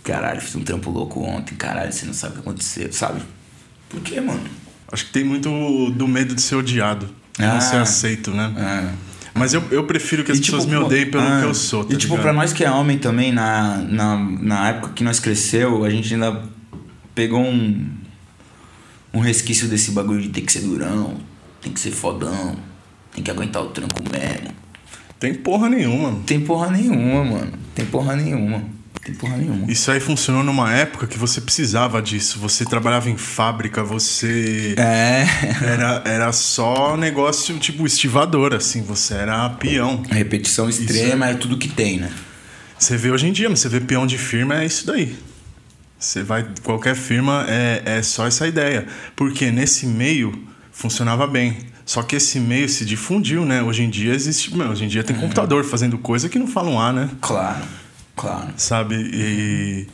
Caralho, fiz um trampo louco ontem, caralho, você não sabe o que aconteceu, sabe? Por quê, mano? Acho que tem muito do medo de ser odiado, de ah, não ser aceito, né? Ah. Mas eu, eu prefiro que as e, pessoas tipo, me odeiem pelo ah, que eu sou. Tá e tipo, ligado? pra nós que é homem também, na, na, na época que nós cresceu, a gente ainda pegou um, um resquício desse bagulho de ter que ser durão, tem que ser fodão, tem que aguentar o tranco mesmo. Tem porra nenhuma. Tem porra nenhuma, mano. Tem porra nenhuma. Tem porra nenhuma. Isso aí funcionou numa época que você precisava disso. Você trabalhava em fábrica, você. É. Era, era só negócio tipo estivador, assim. Você era peão. A repetição extrema é... é tudo que tem, né? Você vê hoje em dia, mas você vê peão de firma, é isso daí. Você vai. Qualquer firma é, é só essa ideia. Porque nesse meio funcionava bem. Só que esse meio se difundiu, né? Hoje em dia existe. Hoje em dia tem uhum. computador fazendo coisa que não falam A, né? Claro. Claro. Sabe? E,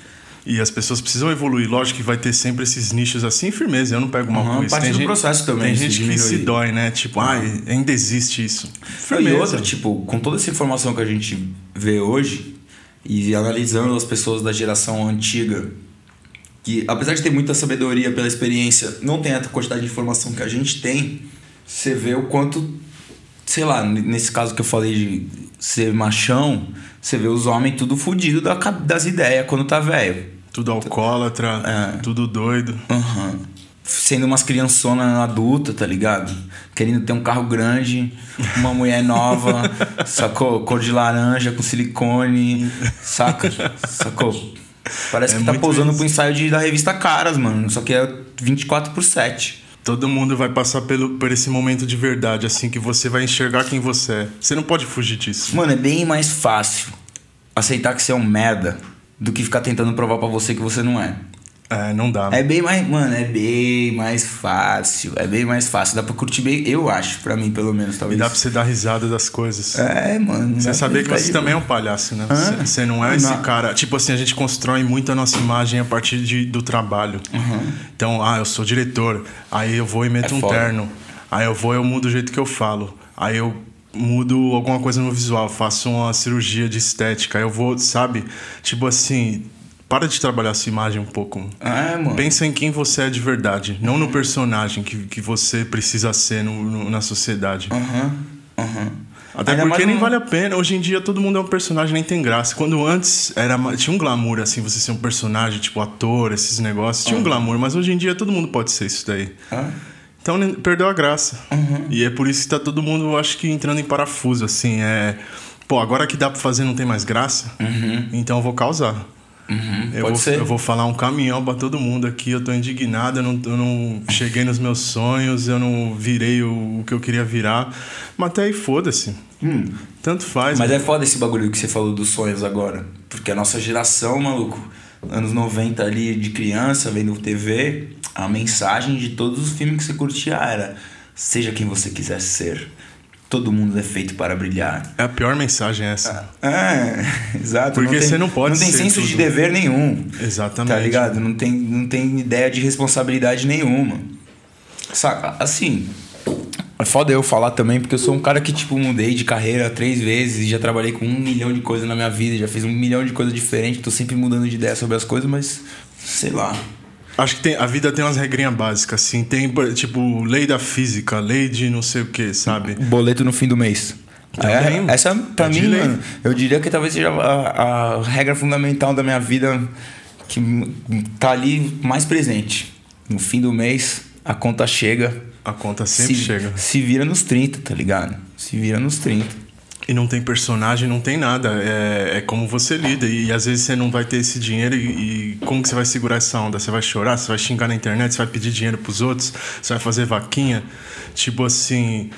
e as pessoas precisam evoluir. Lógico que vai ter sempre esses nichos assim, firmeza. Eu não pego mal uhum, com isso. Parte tem do gente, processo também. Tem gente que se dói, né? Tipo, ah, ainda existe isso. Firmeza. E outra, tipo, com toda essa informação que a gente vê hoje e analisando as pessoas da geração antiga, que apesar de ter muita sabedoria pela experiência, não tem a quantidade de informação que a gente tem, você vê o quanto, sei lá, nesse caso que eu falei de ser machão, você vê os homens tudo fudido das ideias quando tá velho. Tudo alcoólatra, é. tudo doido. Uhum. Sendo umas criançonas adultas, tá ligado? Querendo ter um carro grande, uma mulher nova, sacou? Cor de laranja com silicone, saca? Sacou? Parece é que tá pousando isso. pro ensaio de, da revista Caras, mano. Só que é 24 por 7. Todo mundo vai passar pelo, por esse momento de verdade, assim, que você vai enxergar quem você é. Você não pode fugir disso. Mano, é bem mais fácil aceitar que você é um merda do que ficar tentando provar para você que você não é. É, não dá. É bem mais, mano, é bem mais fácil. É bem mais fácil. Dá pra curtir bem, eu acho, pra mim, pelo menos, talvez. E dá pra você dar risada das coisas. É, mano. Você saber que você também é um palhaço, né? Você, você não é esse não. cara. Tipo assim, a gente constrói muito a nossa imagem a partir de, do trabalho. Uhum. Então, ah, eu sou diretor. Aí eu vou e meto é um foda. terno. Aí eu vou e eu mudo o jeito que eu falo. Aí eu mudo alguma coisa no visual, faço uma cirurgia de estética. Aí eu vou, sabe? Tipo assim, para de trabalhar a sua imagem um pouco. É, mano. Pensa em quem você é de verdade, não no personagem que, que você precisa ser no, no na sociedade. Aham, uhum, uhum. Até Ainda porque nem um... vale a pena. Hoje em dia todo mundo é um personagem, nem tem graça. Quando antes era tinha um glamour, assim, você ser um personagem, tipo ator, esses negócios. Tinha uhum. um glamour, mas hoje em dia todo mundo pode ser isso daí. Então perdeu a graça. Uhum. E é por isso que tá todo mundo, acho que, entrando em parafuso, assim. É. Pô, agora que dá pra fazer não tem mais graça, uhum. então eu vou causar. Uhum, eu, vou, eu vou falar um caminhão para todo mundo aqui. Eu tô indignado, eu não, eu não cheguei nos meus sonhos, eu não virei o, o que eu queria virar. Mas até aí, foda-se. Hum. Tanto faz. Mas mano. é foda esse bagulho que você falou dos sonhos agora. Porque a nossa geração, maluco, anos 90 ali de criança, vendo TV, a mensagem de todos os filmes que você curtia era: seja quem você quiser ser. Todo mundo é feito para brilhar. É a pior mensagem essa. É, exato. Porque não tem, você não pode Não tem senso tudo. de dever nenhum. Exatamente. Tá ligado? Não tem, não tem ideia de responsabilidade nenhuma. Saca? Assim, é foda eu falar também, porque eu sou um cara que, tipo, mudei de carreira três vezes e já trabalhei com um milhão de coisas na minha vida, já fiz um milhão de coisas diferentes, tô sempre mudando de ideia sobre as coisas, mas sei lá. Acho que tem, a vida tem umas regrinhas básicas, assim. Tem, tipo, lei da física, lei de não sei o que, sabe? Boleto no fim do mês. É, essa, pra é mim, mano, eu diria que talvez seja a, a regra fundamental da minha vida que tá ali mais presente. No fim do mês, a conta chega a conta sempre se, chega. Se vira nos 30, tá ligado? Se vira nos 30. E não tem personagem, não tem nada. É, é como você lida. E, e, às vezes você não vai ter esse dinheiro. E, e, como que você vai segurar essa onda? Você vai chorar? Você vai xingar na internet? Você vai pedir dinheiro pros outros? Você vai fazer vaquinha? Tipo assim.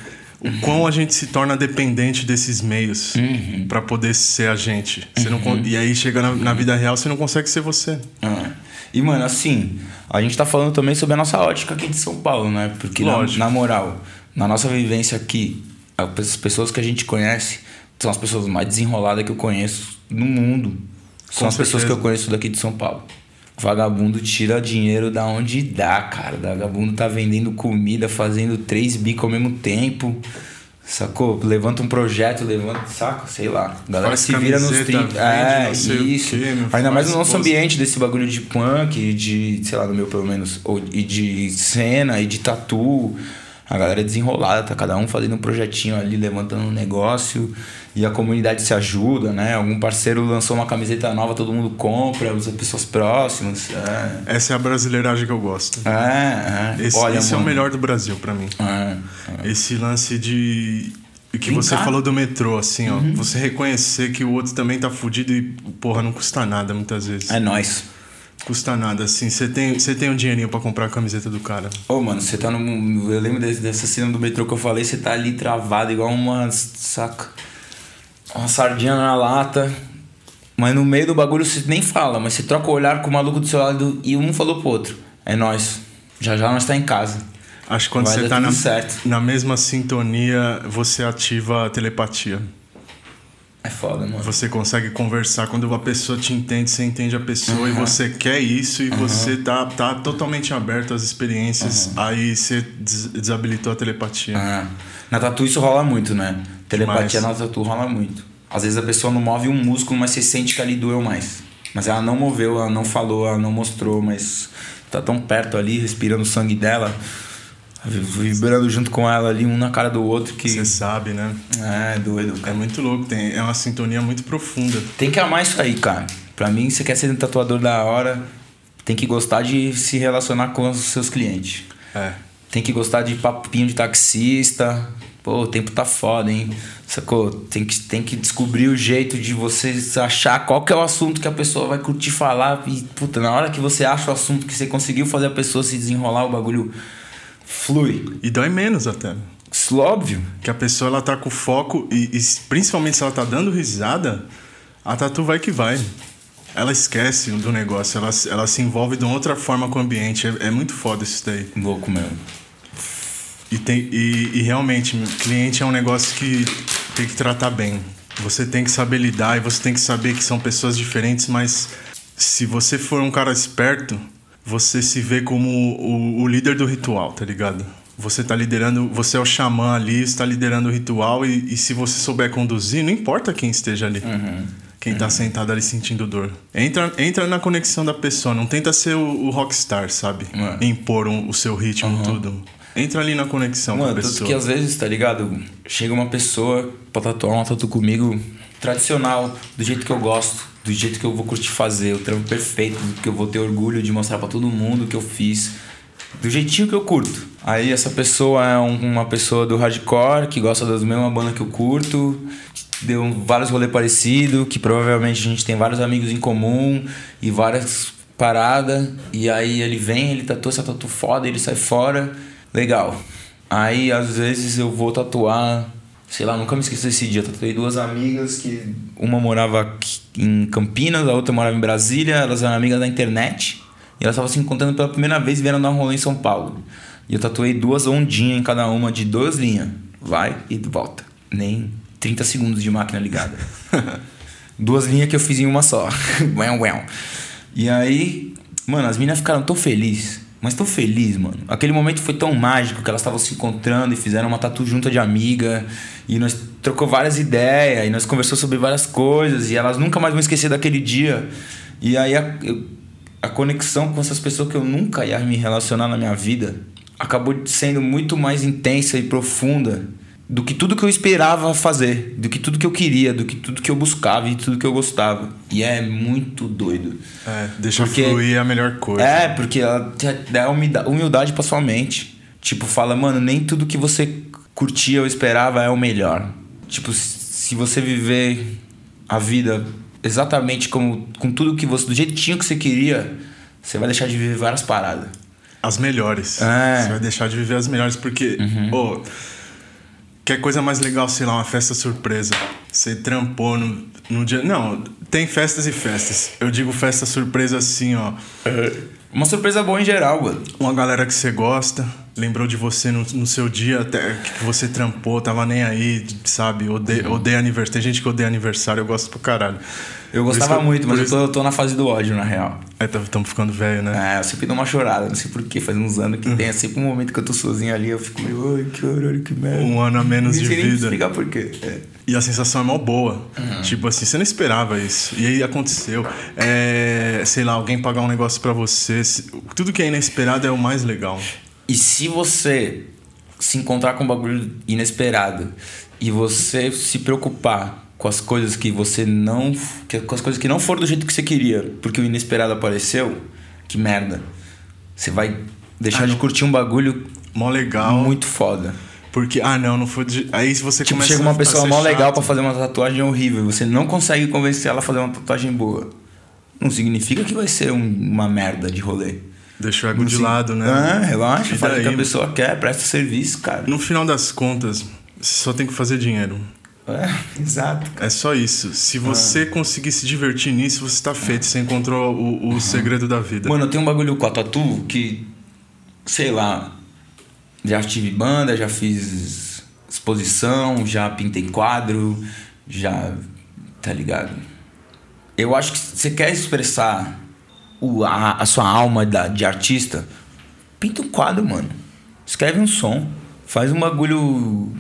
O quão a gente se torna dependente desses meios uhum. para poder ser a gente. Você uhum. não, e aí chega na, na, vida real, você não consegue ser você. Uhum. E, mano, assim, a gente tá falando também sobre a nossa ótica aqui de São Paulo, né? Porque, na, na, moral, na nossa vivência aqui, as pessoas que a gente conhece são as pessoas mais desenroladas que eu conheço no mundo. São Com as certeza. pessoas que eu conheço daqui de São Paulo. Vagabundo tira dinheiro da onde dá, cara. Vagabundo tá vendendo comida, fazendo três bicos ao mesmo tempo. Sacou? Levanta um projeto, levanta, saca? Sei lá. A galera faz se vira nos 30. É, isso. Ainda mais no nosso ambiente desse bagulho de punk, de, sei lá, no meu pelo menos, ou, e de cena, e de tatu. A galera é desenrolada, tá cada um fazendo um projetinho ali, levantando um negócio e a comunidade se ajuda, né? Algum parceiro lançou uma camiseta nova, todo mundo compra, usa pessoas próximas. É. Essa é a brasileiragem que eu gosto. É, é. Esse, Olha, esse é o melhor do Brasil para mim. É, é. Esse lance de que você falou do metrô, assim, ó. Uhum. Você reconhecer que o outro também tá fudido e, porra, não custa nada muitas vezes. É nós. Custa nada, assim. Você tem, você tem um dinheirinho para comprar a camiseta do cara. Ô, oh, mano, você tá no. Eu lembro dessa cena do metrô que eu falei, você tá ali travado igual uma. Saca? Uma sardinha na lata. Mas no meio do bagulho você nem fala, mas você troca o olhar com o maluco do seu lado e um falou pro outro. É nós. Já já nós tá em casa. Acho que quando Vai você tá na, na mesma sintonia, você ativa a telepatia. É foda, mano. Você consegue conversar quando a pessoa te entende, você entende a pessoa uhum. e você quer isso e uhum. você tá, tá totalmente aberto às experiências, uhum. aí você des desabilitou a telepatia. Na tatu isso rola muito, né? Telepatia Demais. na tatu rola muito. Às vezes a pessoa não move um músculo, mas você sente que ali doeu mais. Mas ela não moveu, ela não falou, ela não mostrou, mas tá tão perto ali, respirando o sangue dela vibrando junto com ela ali, um na cara do outro que. Você sabe, né? É, doido. Cara. É muito louco, tem, é uma sintonia muito profunda. Tem que amar isso aí, cara. Pra mim, você quer ser um tatuador da hora, tem que gostar de se relacionar com os seus clientes. É. Tem que gostar de papinho de taxista. Pô, o tempo tá foda, hein? Sacou? Tem que, tem que descobrir o jeito de você achar qual que é o assunto que a pessoa vai curtir falar. E, puta, na hora que você acha o assunto que você conseguiu fazer a pessoa se desenrolar, o bagulho flui. E dói menos até. Óbvio. Que a pessoa ela tá com foco e, e, principalmente se ela tá dando risada, a tatu vai que vai. Ela esquece do negócio, ela, ela se envolve de uma outra forma com o ambiente. É, é muito foda isso daí. Louco mesmo. E, tem, e, e realmente, cliente é um negócio que tem que tratar bem. Você tem que saber lidar e você tem que saber que são pessoas diferentes, mas se você for um cara esperto, você se vê como o, o, líder do ritual, tá ligado? Você tá liderando, você é o xamã ali, está liderando o ritual e, e, se você souber conduzir, não importa quem esteja ali. Uhum. Quem tá uhum. sentado ali sentindo dor. Entra, entra na conexão da pessoa, não tenta ser o, o rockstar, sabe? Uhum. Impor um, o seu ritmo, uhum. tudo. Entra ali na conexão Mano, com a pessoa. Tanto que às vezes, tá ligado? Chega uma pessoa pra tatuar uma tatu comigo tradicional, do jeito que eu gosto do jeito que eu vou curtir fazer, o trampo perfeito, que eu vou ter orgulho de mostrar para todo mundo que eu fiz, do jeitinho que eu curto. Aí essa pessoa é um, uma pessoa do hardcore, que gosta das mesmas bandas que eu curto, que deu vários rolês parecidos, que provavelmente a gente tem vários amigos em comum e várias paradas, e aí ele vem, ele tatua essa tatu foda, ele sai fora, legal. Aí às vezes eu vou tatuar Sei lá, nunca me esqueço desse dia. Eu tatuei duas amigas que uma morava em Campinas, a outra morava em Brasília. Elas eram amigas da internet. E elas estavam se encontrando pela primeira vez e vieram dar um rolê em São Paulo. E eu tatuei duas ondinhas em cada uma de duas linhas. Vai e volta. Nem 30 segundos de máquina ligada. duas linhas que eu fiz em uma só. e aí, mano, as meninas ficaram tão felizes mas tô feliz, mano. Aquele momento foi tão mágico que elas estavam se encontrando e fizeram uma tatu junta de amiga. E nós trocou várias ideias e nós conversou sobre várias coisas. E elas nunca mais vão esquecer daquele dia. E aí a, a conexão com essas pessoas que eu nunca ia me relacionar na minha vida acabou sendo muito mais intensa e profunda do que tudo que eu esperava fazer, do que tudo que eu queria, do que tudo que eu buscava e tudo que eu gostava. E é muito doido. É, deixa porque, fluir é a melhor coisa. É, porque ela dá humildade pra sua mente. Tipo, fala, mano, nem tudo que você curtia ou esperava é o melhor. Tipo, se você viver a vida exatamente como com tudo que você do jeitinho que você queria, você vai deixar de viver várias paradas. As melhores. É. Você vai deixar de viver as melhores porque, uhum. oh, que coisa mais legal, sei lá, uma festa surpresa. Você trampou no, no dia. Não, tem festas e festas. Eu digo festa surpresa assim, ó. Uma surpresa boa em geral, mano. Uma galera que você gosta, lembrou de você no, no seu dia, até que você trampou, tava nem aí, sabe? Odeia, uhum. odeia aniversário. Tem gente que odeia aniversário, eu gosto pro caralho. Eu gostava que, muito, mas eu tô, eu tô, na fase do ódio, na real. É, estamos tá, ficando velho, né? É, eu sempre dou uma chorada, não sei porquê, faz uns anos que tem, é sempre um momento que eu tô sozinho ali, eu fico meio, ai, que caralho, que merda. Um ano a menos de vida. Não explicar porquê. É. E a sensação é mó boa. Uhum. Tipo assim, você não esperava isso. E aí aconteceu. É, sei lá, alguém pagar um negócio para você. Tudo que é inesperado é o mais legal. E se você se encontrar com um bagulho inesperado e você se preocupar com as coisas que você não. com as coisas que não foram do jeito que você queria, porque o inesperado apareceu, que merda. Você vai deixar ah, de curtir um bagulho mó legal. Muito foda. Porque, ah, não, não foi. De... Aí se você tipo, chega uma pessoa mó legal para fazer uma tatuagem horrível, você não consegue convencer ela a fazer uma tatuagem boa. Não significa que vai ser um, uma merda de rolê. Deixa o ego de lado, né? Ah, relaxa, faz o que a pessoa quer, presta serviço, cara. No final das contas, você só tem que fazer dinheiro. É, exato. É só isso. Se você ah. conseguir se divertir nisso, você está feito. Você encontrou o, o uhum. segredo da vida. Mano, eu tenho um bagulho com a tatu que, sei lá, já tive banda, já fiz exposição, já pintei quadro, já. Tá ligado? Eu acho que você quer expressar o, a, a sua alma da, de artista, pinta um quadro, mano. Escreve um som. Faz um bagulho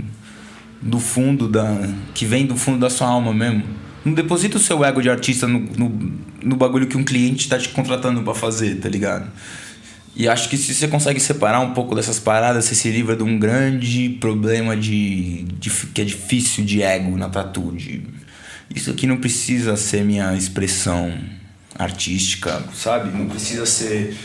do fundo da. que vem do fundo da sua alma mesmo. Não deposita o seu ego de artista no, no, no bagulho que um cliente está te contratando para fazer, tá ligado? E acho que se você consegue separar um pouco dessas paradas, você se livra de um grande problema de, de que é difícil de ego na tatu. De, isso aqui não precisa ser minha expressão artística, sabe? Não precisa ser.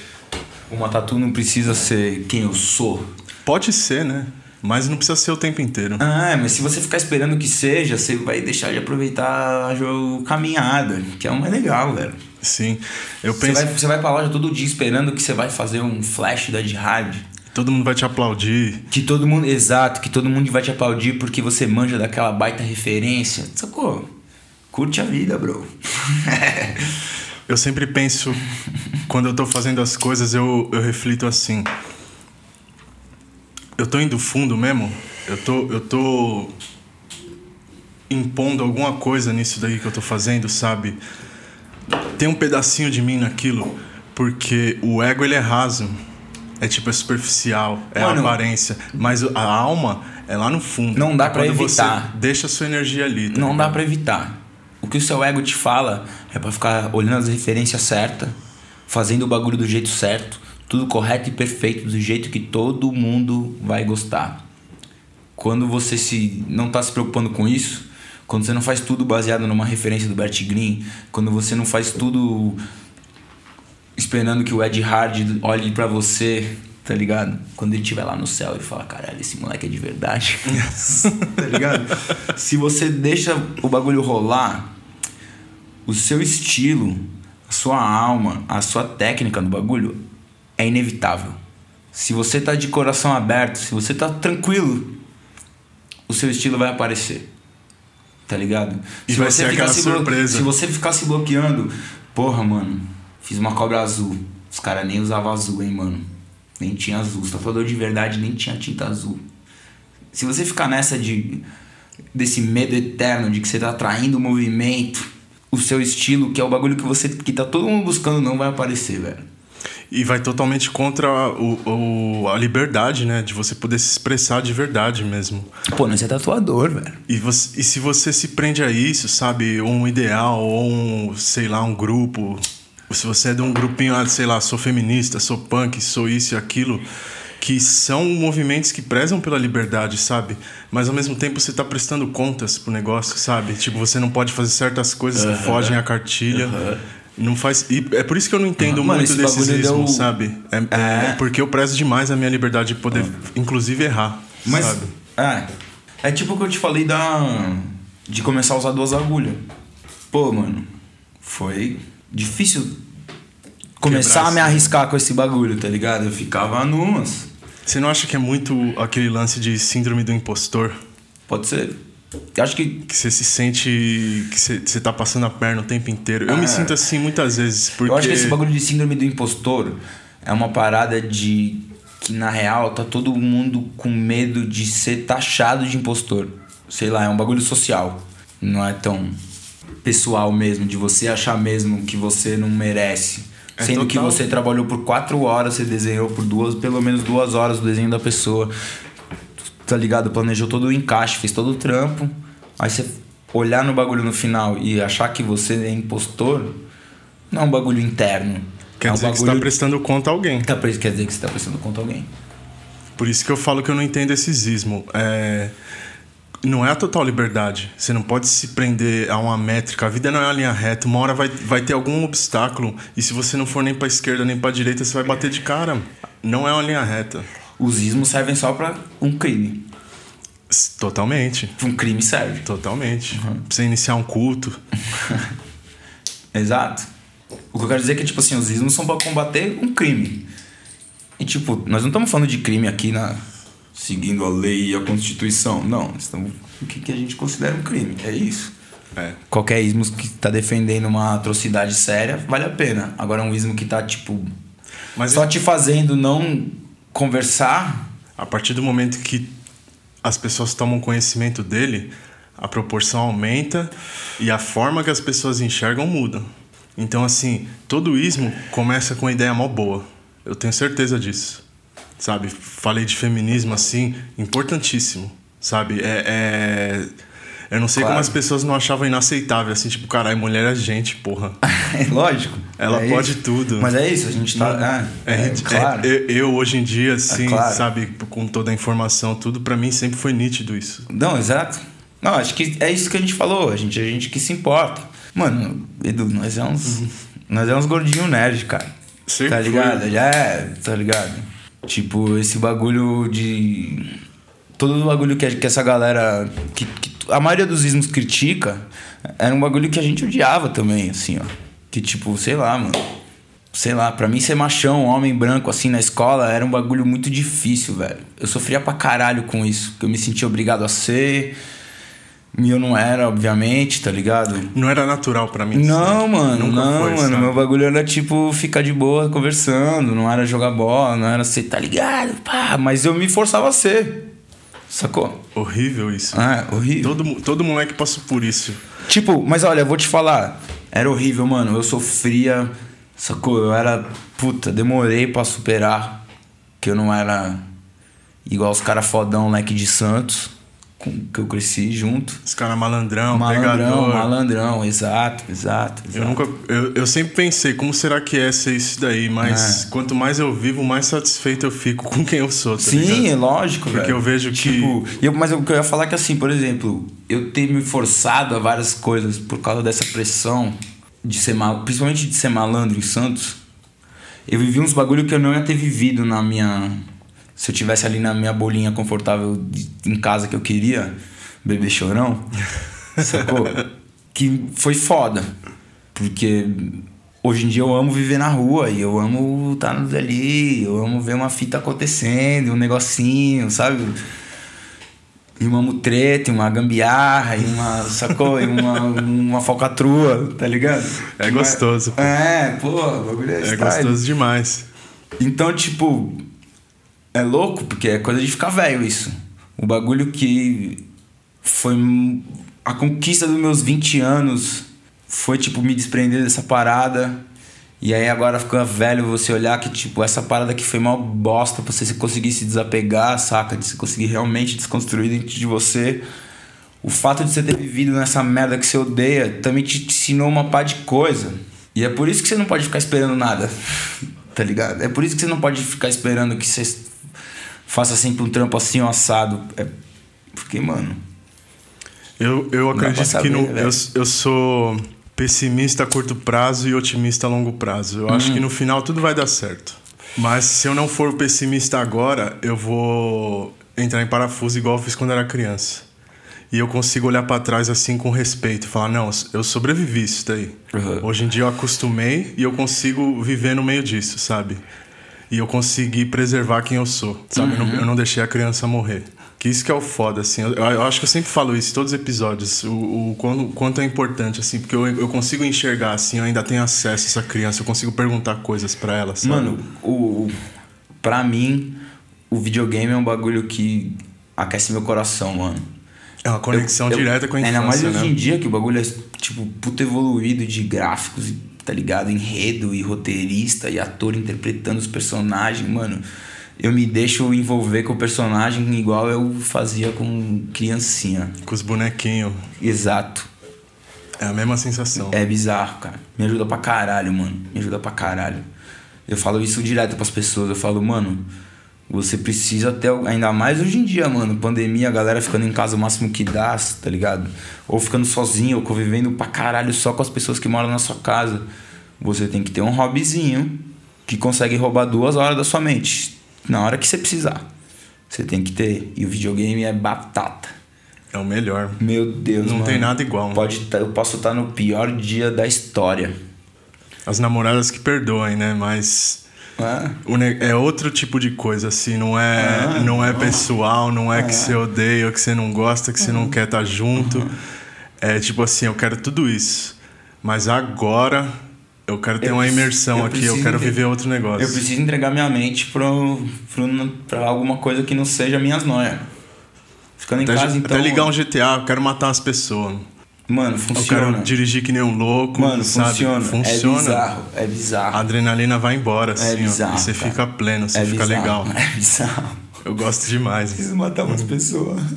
Uma tatu não precisa ser quem eu sou. Pode ser, né? Mas não precisa ser o tempo inteiro. Ah, mas se você ficar esperando que seja, você vai deixar de aproveitar a caminhada, que é o mais legal, velho. Sim. Eu penso. Você vai, você vai pra loja todo dia esperando que você vai fazer um flash da jihad. Todo mundo vai te aplaudir. Que todo mundo. Exato, que todo mundo vai te aplaudir porque você manja daquela baita referência. Sacou? Curte a vida, bro. eu sempre penso, quando eu tô fazendo as coisas, eu, eu reflito assim eu tô indo fundo mesmo? Eu tô, eu tô impondo alguma coisa nisso daí que eu tô fazendo, sabe? Tem um pedacinho de mim naquilo, porque o ego ele é raso. É tipo, é superficial, é Mano, a aparência. Mas a alma é lá no fundo. Não dá para evitar. Você deixa a sua energia ali. Tá não ligado? dá para evitar. O que o seu ego te fala é para ficar olhando as referências certas, fazendo o bagulho do jeito certo, tudo correto e perfeito do jeito que todo mundo vai gostar. Quando você se não está se preocupando com isso, quando você não faz tudo baseado numa referência do Bert Green, quando você não faz tudo esperando que o Ed Hard olhe para você, tá ligado? Quando ele estiver lá no céu e fala, caralho, esse moleque é de verdade. tá ligado? Se você deixa o bagulho rolar, o seu estilo, a sua alma, a sua técnica no bagulho é inevitável. Se você tá de coração aberto, se você tá tranquilo, o seu estilo vai aparecer. Tá ligado? E se vai ser aquela surpresa. Se você ficar se bloqueando, porra, mano, fiz uma cobra azul. Os caras nem usavam azul, hein, mano. Nem tinha azul. Os tatuador de verdade nem tinha tinta azul. Se você ficar nessa de desse medo eterno de que você tá atraindo o movimento, o seu estilo, que é o bagulho que você que tá todo mundo buscando, não vai aparecer, velho. E vai totalmente contra o, o, a liberdade, né? De você poder se expressar de verdade mesmo. Pô, não é tatuador, velho. E, você, e se você se prende a isso, sabe? Um ideal, ou um, sei lá, um grupo. Se você é de um grupinho, ah, sei lá, sou feminista, sou punk, sou isso e aquilo que são movimentos que prezam pela liberdade, sabe? Mas ao mesmo tempo você está prestando contas pro negócio, sabe? Tipo, você não pode fazer certas coisas que fogem à cartilha. Não faz. E é por isso que eu não entendo uhum. muito desse ismo, deu... sabe? É, é. é, porque eu prezo demais a minha liberdade de poder, inclusive, errar. Mas. Sabe? É. É tipo o que eu te falei da. De começar a usar duas agulhas. Pô, mano. Foi difícil começar a me arriscar com esse bagulho, tá ligado? Eu ficava numas. Você não acha que é muito aquele lance de síndrome do impostor? Pode ser. Eu acho que. Que você se sente. que você, você tá passando a perna o tempo inteiro. Eu me é. sinto assim muitas vezes. Porque... Eu acho que esse bagulho de síndrome do impostor é uma parada de. que na real tá todo mundo com medo de ser taxado de impostor. Sei lá, é um bagulho social. Não é tão pessoal mesmo, de você achar mesmo que você não merece. É Sendo total. que você trabalhou por quatro horas, você desenhou por duas, pelo menos duas horas o desenho da pessoa. Tá ligado? Planejou todo o encaixe, fez todo o trampo. Aí você olhar no bagulho no final e achar que você é impostor, não é um bagulho interno. Quer é um dizer bagulho... que você tá prestando conta a alguém. Tá, quer dizer que você tá prestando conta a alguém. Por isso que eu falo que eu não entendo esse ismo. É não é a total liberdade. Você não pode se prender a uma métrica. A vida não é uma linha reta. Uma hora vai, vai ter algum obstáculo. E se você não for nem para esquerda nem para direita, você vai bater de cara. Não é uma linha reta. Os ismos servem só para um crime. Totalmente. Um crime serve. Totalmente. Uhum. Pra você iniciar um culto. Exato. O que eu quero dizer é que, tipo assim, os ismos são para combater um crime. E, tipo, nós não estamos falando de crime aqui na, seguindo a lei e a Constituição. Não, estamos o que, que a gente considera um crime. É isso. É. Qualquer ismo que está defendendo uma atrocidade séria, vale a pena. Agora, um ismo que está, tipo, Mas só te fazendo não conversar. A partir do momento que as pessoas tomam conhecimento dele, a proporção aumenta e a forma que as pessoas enxergam muda. Então, assim, todo ismo começa com uma ideia mó boa. Eu tenho certeza disso sabe? Falei de feminismo assim, importantíssimo, sabe? É, é... Eu não sei claro. como as pessoas não achavam inaceitável, assim, tipo, caralho, mulher é gente, porra. é lógico. Ela é pode isso. tudo. Mas é isso, a gente tá. É, é, é, é claro. Eu, eu, hoje em dia, assim, claro. sabe, com toda a informação, tudo, para mim sempre foi nítido isso. Não, exato. Não, acho que é isso que a gente falou, a gente, a gente que se importa. Mano, Edu, nós é uns. Uhum. Nós é uns gordinhos nerd, cara. Sim, tá ligado? Foi. Já é, tá ligado? Tipo, esse bagulho de. Todo o bagulho que, que essa galera. Que, que a maioria dos ismos critica era um bagulho que a gente odiava também, assim, ó. Que tipo, sei lá, mano. Sei lá, pra mim ser machão, homem branco, assim, na escola, era um bagulho muito difícil, velho. Eu sofria pra caralho com isso. Eu me sentia obrigado a ser. E eu não era, obviamente, tá ligado? Não era natural para mim. Não, mano, Nunca não, foi, mano. Sabe? Meu bagulho era tipo ficar de boa conversando, não era jogar bola, não era ser, tá ligado? Pá, mas eu me forçava a ser. Sacou? Horrível isso. Ah, horrível. Todo, todo moleque passou por isso. Tipo, mas olha, eu vou te falar. Era horrível, mano. Eu sofria. Sacou? Eu era. Puta, demorei para superar. Que eu não era igual os caras fodão, leque de Santos que eu cresci junto. Esse cara malandrão, malandrão, pegador. malandrão, exato, exato, exato. Eu nunca, eu, eu sempre pensei como será que é ser isso daí, mas é. quanto mais eu vivo, mais satisfeito eu fico com quem eu sou. Tá Sim, ligado? é lógico, porque velho. eu vejo tipo, que, eu, mas o que eu ia falar é que assim, por exemplo, eu ter me forçado a várias coisas por causa dessa pressão de ser mal, principalmente de ser malandro em Santos. Eu vivi uns bagulho que eu não ia ter vivido na minha se eu tivesse ali na minha bolinha confortável de, em casa que eu queria, beber chorão, sacou? Que foi foda. Porque hoje em dia eu amo viver na rua e eu amo estar tá ali, eu amo ver uma fita acontecendo, um negocinho, sabe? e uma mutreta, e uma gambiarra, e uma, sacou? E uma, uma falcatrua, tá ligado? É gostoso. Pô. É, pô, o bagulho é, é gostoso demais. Então, tipo, é louco, porque é coisa de ficar velho isso. O bagulho que foi a conquista dos meus 20 anos foi, tipo, me desprender dessa parada e aí agora fica velho você olhar que, tipo, essa parada que foi mal bosta pra você conseguir se desapegar, saca? De você conseguir realmente desconstruir dentro de você. O fato de você ter vivido nessa merda que você odeia também te ensinou uma pá de coisa. E é por isso que você não pode ficar esperando nada. tá ligado? É por isso que você não pode ficar esperando que você faça sempre um trampo assim, um assado. É porque, mano. Eu, eu acredito que no, eu, eu sou pessimista a curto prazo e otimista a longo prazo. Eu acho que no final tudo vai dar certo. Mas se eu não for pessimista agora, eu vou entrar em parafuso igual eu fiz quando era criança. E eu consigo olhar para trás assim com respeito, falar não, eu sobrevivi isso daí. Uhum. Hoje em dia eu acostumei e eu consigo viver no meio disso, sabe? E eu consegui preservar quem eu sou, sabe? Uhum. Eu, não, eu não deixei a criança morrer. Que isso que é o foda, assim. Eu, eu, acho que eu sempre falo isso em todos os episódios. O, o, quanto, quanto é importante, assim. Porque eu, eu consigo enxergar, assim. Eu ainda tenho acesso a essa criança. Eu consigo perguntar coisas para ela, sabe? Mano, o, pra mim, o videogame é um bagulho que aquece meu coração, mano. É uma conexão eu, direta com a infância, Ainda mais hoje né? em dia, que o bagulho é, tipo, puto evoluído de gráficos, tá ligado? Enredo e roteirista e ator interpretando os personagens, mano eu me deixo envolver com o personagem igual eu fazia com criancinha. Com os bonequinhos. Exato. É a mesma sensação. É bizarro, cara. Me ajuda pra caralho, mano. Me ajuda pra caralho. Eu falo isso direto pras pessoas. Eu falo, mano, você precisa ter. Ainda mais hoje em dia, mano. Pandemia, a galera ficando em casa o máximo que dá, tá ligado? Ou ficando sozinho, ou convivendo pra caralho só com as pessoas que moram na sua casa. Você tem que ter um hobbyzinho que consegue roubar duas horas da sua mente na hora que você precisar. Você tem que ter. E o videogame é batata. É o melhor. Meu Deus, Não mano. tem nada igual. Pode tá, eu posso estar no pior dia da história. As namoradas que perdoem, né? Mas é, é outro tipo de coisa, assim. Não é, não é pessoal, não é, que você odeia, que você não gosta, que você não quer estar tá junto. Uhum. É tipo assim, eu quero tudo isso. Mas agora eu quero ter eu uma imersão eu aqui, eu quero viver outro negócio. Eu preciso entregar minha mente pra, pra alguma coisa que não seja minhas noias. Ficando até, em casa, então. Até ligar um GTA, eu quero matar as pessoas. Mano, funciona. Eu quero dirigir que nem um louco. Mano, sabe? funciona. Funciona. É bizarro, é bizarro. A adrenalina vai embora, é assim. É bizarro, ó, você cara. fica pleno, você é fica bizarro, legal. É bizarro. Eu gosto demais. Preciso matar umas pessoas.